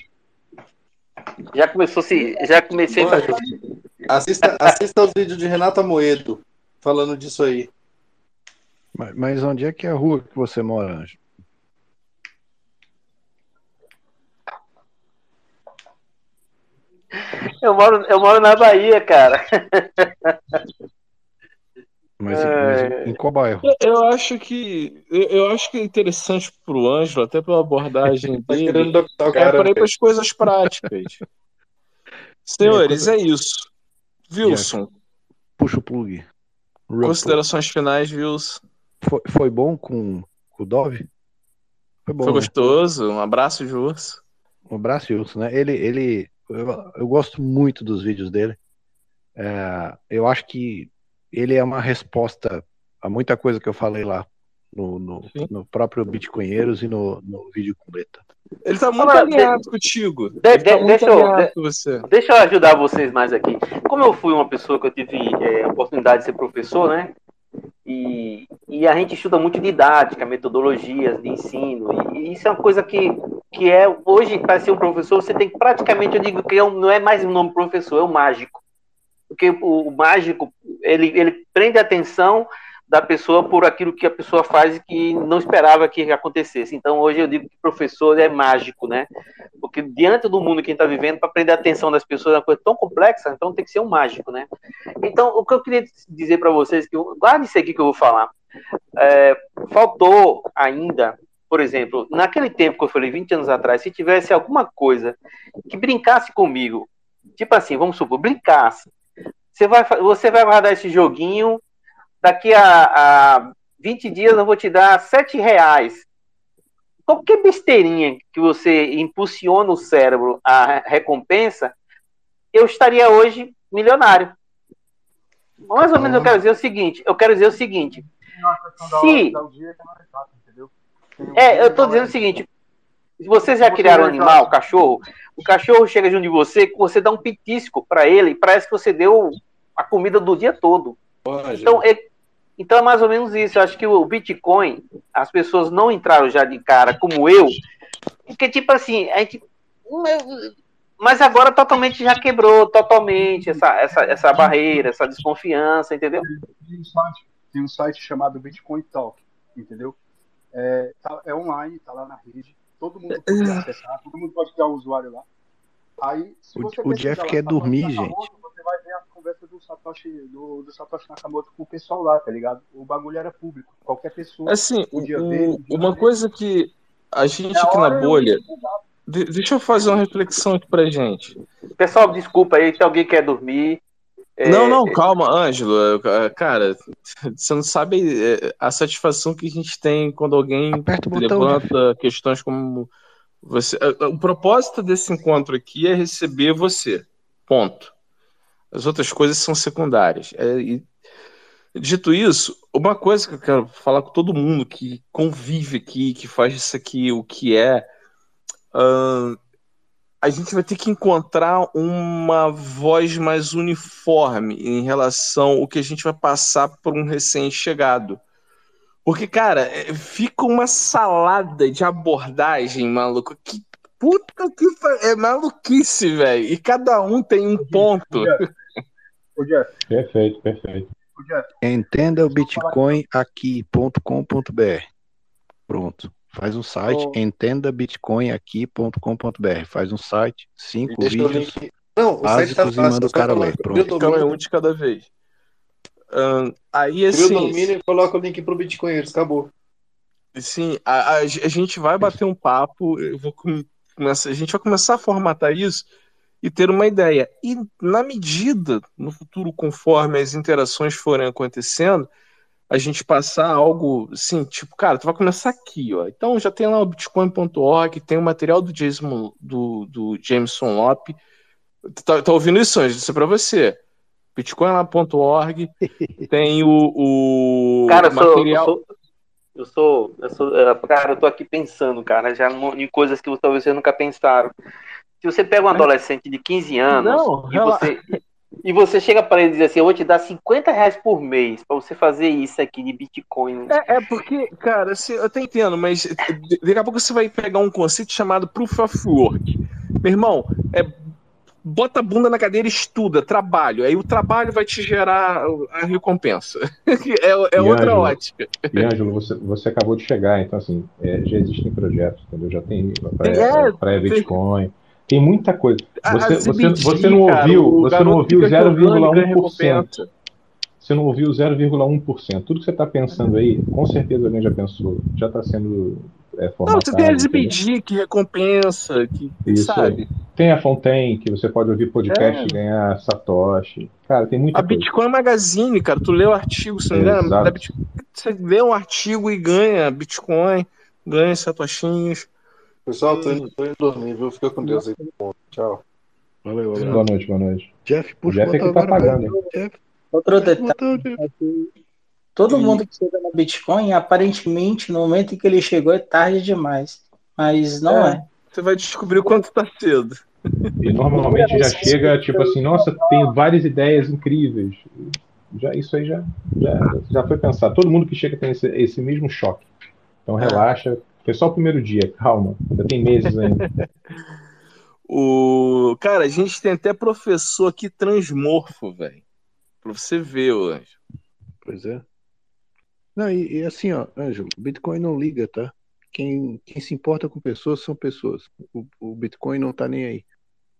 Já começou se. Já comecei. Olha, Assista, assista os vídeos de Renata Moedo falando disso aí. Mas, mas onde é que é a rua que você mora, Anjo? Eu moro, eu moro na Bahia, cara. Mas, É. mas em qual bairro? Eu, eu acho que eu, eu acho que é interessante pro Ângelo, até pela abordagem Tá dele, é cara, para ir velho. para as coisas práticas. Senhores, é isso. Wilson, Puxa o plug. Considerações finais, Wilson. Foi, foi bom com, com o Dove? Foi bom. Foi né? gostoso. Um abraço de urso. Um abraço, Wilson, né? Ele, ele, eu, eu gosto muito dos vídeos dele. É, eu acho que ele é uma resposta a muita coisa que eu falei lá no, no, no próprio Bitcoinheiros e no, no vídeo com Beta. Ele tá muito de- alinhado contigo. De- Ele de- tá muito deixa, eu, alinhado de- com você. deixa eu ajudar vocês mais aqui. Como eu fui uma pessoa que eu tive é, a oportunidade de ser professor, né? E, e a gente estuda muito didática, metodologias de ensino. E, isso é uma coisa que, que é, hoje, para ser um professor, você tem que praticamente, eu digo que é não é mais um nome professor, é o mágico. Porque o, o mágico, ele, ele prende a atenção da pessoa por aquilo que a pessoa faz e que não esperava que acontecesse. Então, hoje eu digo que professor é mágico, né? Porque diante do mundo que a gente está vivendo, para prender a atenção das pessoas é uma coisa tão complexa, então tem que ser um mágico, né? Então, o que eu queria dizer para vocês, que eu- guarde isso aqui que eu vou falar. É, faltou ainda, por exemplo, naquele tempo que eu falei, 20 anos atrás, se tivesse alguma coisa que brincasse comigo, tipo assim, vamos supor, brincasse. Você vai, você vai guardar esse joguinho, daqui a, a 20 dias eu vou te dar 7 reais. Qualquer besteirinha que você impulsiona o cérebro a recompensa, eu estaria hoje milionário. Mais ou menos eu quero dizer o seguinte, eu quero dizer o seguinte, se é é, eu tô dizendo o seguinte: se vocês já criaram um animal, cachorro, o cachorro chega junto de você, você dá um pitisco para ele, e parece que você deu a comida do dia todo. Então é, então é mais ou menos isso. Eu acho que o Bitcoin, as pessoas não entraram já de cara, como eu, porque, tipo assim, a gente. Mas agora totalmente já quebrou totalmente essa, essa, essa barreira, essa desconfiança, entendeu? Tem um site, tem um site chamado Bitcoin Talk, entendeu? É, tá- é online, tá lá na rede, todo mundo pode acessar, todo mundo pode criar o usuário lá. Aí, se O- você o Jeff lá quer Satoshi dormir, Nakamoto, Você vai ver a conversa do Satoshi, do, do Satoshi Nakamoto com o pessoal lá, tá ligado? O bagulho era público. Qualquer pessoa Assim, podia o- ver. o- uma coisa que a gente aqui na eu- bolha. de- deixa eu fazer uma reflexão aqui pra gente. Pessoal, desculpa aí se alguém quer dormir. É, Não, não, calma, Ângelo. Cara, você não sabe é, a satisfação que a gente tem quando alguém botão, levanta questões como você. é, O propósito desse encontro aqui é receber você. Ponto. As outras coisas são secundárias. É, e, dito isso, uma coisa que eu quero falar com todo mundo que convive aqui, que faz isso aqui, o que é. ahn, a gente vai ter que encontrar uma voz mais uniforme em relação ao que a gente vai passar por um recém-chegado. Porque, cara, é, fica uma salada de abordagem, maluco. Que puta que é maluquice, velho. E cada um tem um ponto. Jeff, Perfeito, perfeito. Jeff, Entenda o Bitcoin aqui.com.br. Pronto. Faz um site, Ô. entendabitcoinaqui.com.br. Faz um site, cinco o vídeos link. Não, o site tá fácil. manda o cara ler. cria o Pronto. Aí, domínio, um de cada vez. Ahn, aí, cria o assim, domínio e coloca o link pro Bitcoinheiros. Acabou. Sim, a, a- a gente vai bater um papo, eu vou com- começar, a gente vai começar a formatar isso e ter uma ideia. E na medida, no futuro, conforme as interações forem acontecendo, a gente passar algo assim, tipo, cara, tu vai começar aqui, ó. Então já tem lá o bitcoin.org, tem o material do Jason, do, do Jameson Lope. Tu Tá, tá ouvindo isso, Anjo? Isso é pra você. Bitcoin.org, tem o, o Cara, sou, material. eu sou, eu sou, eu sou, é, cara, eu tô aqui pensando, cara, já em coisas que talvez vocês nunca pensaram. Se você pega um adolescente de 15 anos Não, e você e você chega para ele e diz assim, eu vou te dar 50 reais por mês para você fazer isso aqui de Bitcoin. É, é porque, cara, eu até entendo, mas daqui a pouco você vai pegar um conceito chamado Proof of Work. Meu irmão, é bota a bunda na cadeira e estuda, trabalho. Aí o trabalho vai te gerar a recompensa. é é outra Ângelo, ótica. E, Ângelo, você, você acabou de chegar, então, assim, é, já existem projetos, entendeu? Já tem É, pré-Bitcoin, tem muita coisa. Você, você, você não ouviu, você não ouviu fica jogando e ganha 0,1%. recompensa. Você não ouviu 0,1%. Tudo que você está pensando aí, com certeza alguém já pensou, já está sendo é, Não, formatado. você tem a? ZBD que recompensa, que Isso sabe. aí. Tem a Fontaine, que você pode ouvir podcast É. e ganhar Satoshi. Cara, tem muita A coisa. Bitcoin Magazine, cara, tu lê o artigo, se não Bit- você lê um artigo e ganha Bitcoin, ganha satoshinhos. Pessoal, tô indo, tô indo dormir, viu? Fica com Deus aí. Tchau. Valeu, Boa noite, boa noite. Jeff, O puxa Jeff é que tá pagando. Jeff, Outro detalhe é todo mundo que chega no Bitcoin, aparentemente, no momento em que ele chegou, é tarde demais. Mas não é. Você vai descobrir o quanto tá cedo. E normalmente já chega, tipo assim, nossa, tenho várias ideias incríveis. Já, isso aí já, já, já foi pensado. Todo mundo que chega tem esse, esse mesmo choque. Então relaxa. Foi só o primeiro dia, calma. Ainda tem meses ainda. O... Cara, a gente tem até professor aqui transmorfo, velho. Pra você ver, ô Anjo. Pois é. Não, e, e assim, ó, Ângelo, Bitcoin não liga, tá? Quem, quem se importa com pessoas são pessoas. O, o Bitcoin não tá nem aí.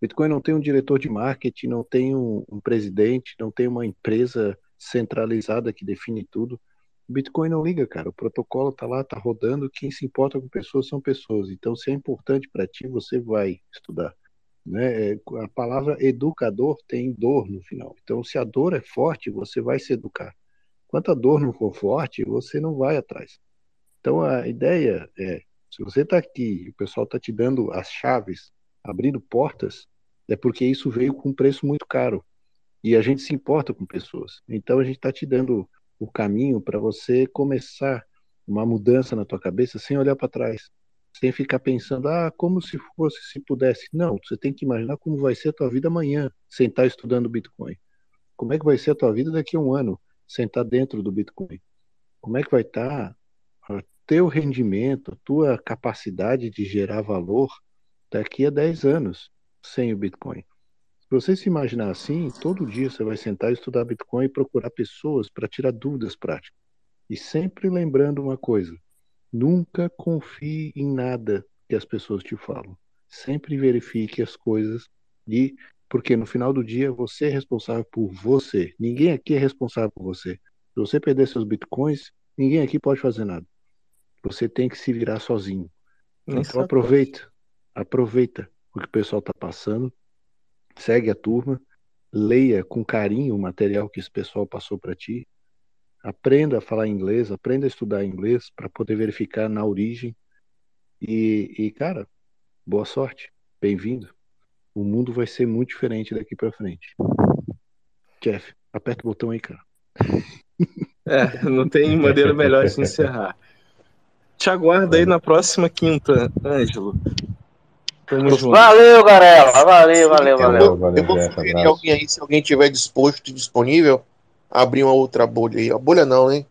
Bitcoin não tem um diretor de marketing, não tem um, um presidente, não tem uma empresa centralizada que define tudo. Bitcoin não liga, cara. O protocolo tá lá, tá rodando. Quem se importa com pessoas são pessoas. Então, se é importante para ti, você vai estudar. Né? É, A palavra educador tem dor no final. Então, se a dor é forte, você vai se educar. Enquanto a dor não for forte, você não vai atrás. Então a ideia é, se você está aqui o pessoal está te dando as chaves, abrindo portas, é porque isso veio com um preço muito caro. E a gente se importa com pessoas. Então a gente está te dando o caminho para você começar uma mudança na tua cabeça sem olhar para trás. Sem ficar pensando, ah, como se fosse, se pudesse. Não, você tem que imaginar como vai ser a tua vida amanhã, sem estar estudando Bitcoin. Como é que vai ser a tua vida daqui a um ano, sem estar dentro do Bitcoin? Como é que vai estar o teu rendimento, a tua capacidade de gerar valor daqui a 10 anos sem o Bitcoin? Se você se imaginar assim, todo dia você vai sentar e estudar Bitcoin e procurar pessoas para tirar dúvidas práticas. E sempre lembrando uma coisa: nunca confie em nada que as pessoas te falam. Sempre verifique as coisas E porque no final do dia você é responsável por você. Ninguém aqui é responsável por você. Se você perder seus bitcoins, ninguém aqui pode fazer nada. Você tem que se virar sozinho. Então aproveita, aproveita o que o pessoal está passando, segue a turma, leia com carinho o material que esse pessoal passou para ti, aprenda a falar inglês, aprenda a estudar inglês para poder verificar na origem e, e cara, boa sorte, bem-vindo. O mundo vai ser muito diferente daqui para frente. Jeff, aperta o botão aí, cara. É, não tem maneira melhor de encerrar. Te aguardo aí na próxima quinta, Ângelo. Tamo junto. Valeu. Valeu, valeu, valeu. Eu vou sugerir alguém aí, se alguém tiver disposto e disponível, abrir uma outra bolha aí. A bolha não, hein?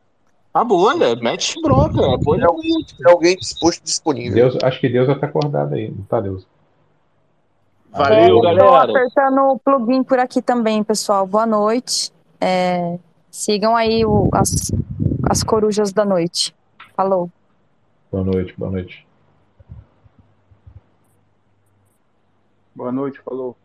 A bolha, mete bronca. A bolha é alguém disposto e disponível. Deus, acho que Deus já tá acordado aí, não tá, Deus? Valeu, É, Estou galera. apertando o plugin por aqui também, pessoal. Boa noite. É, sigam aí o- as, as corujas da noite. Falou. Boa noite, boa noite. Boa noite, falou.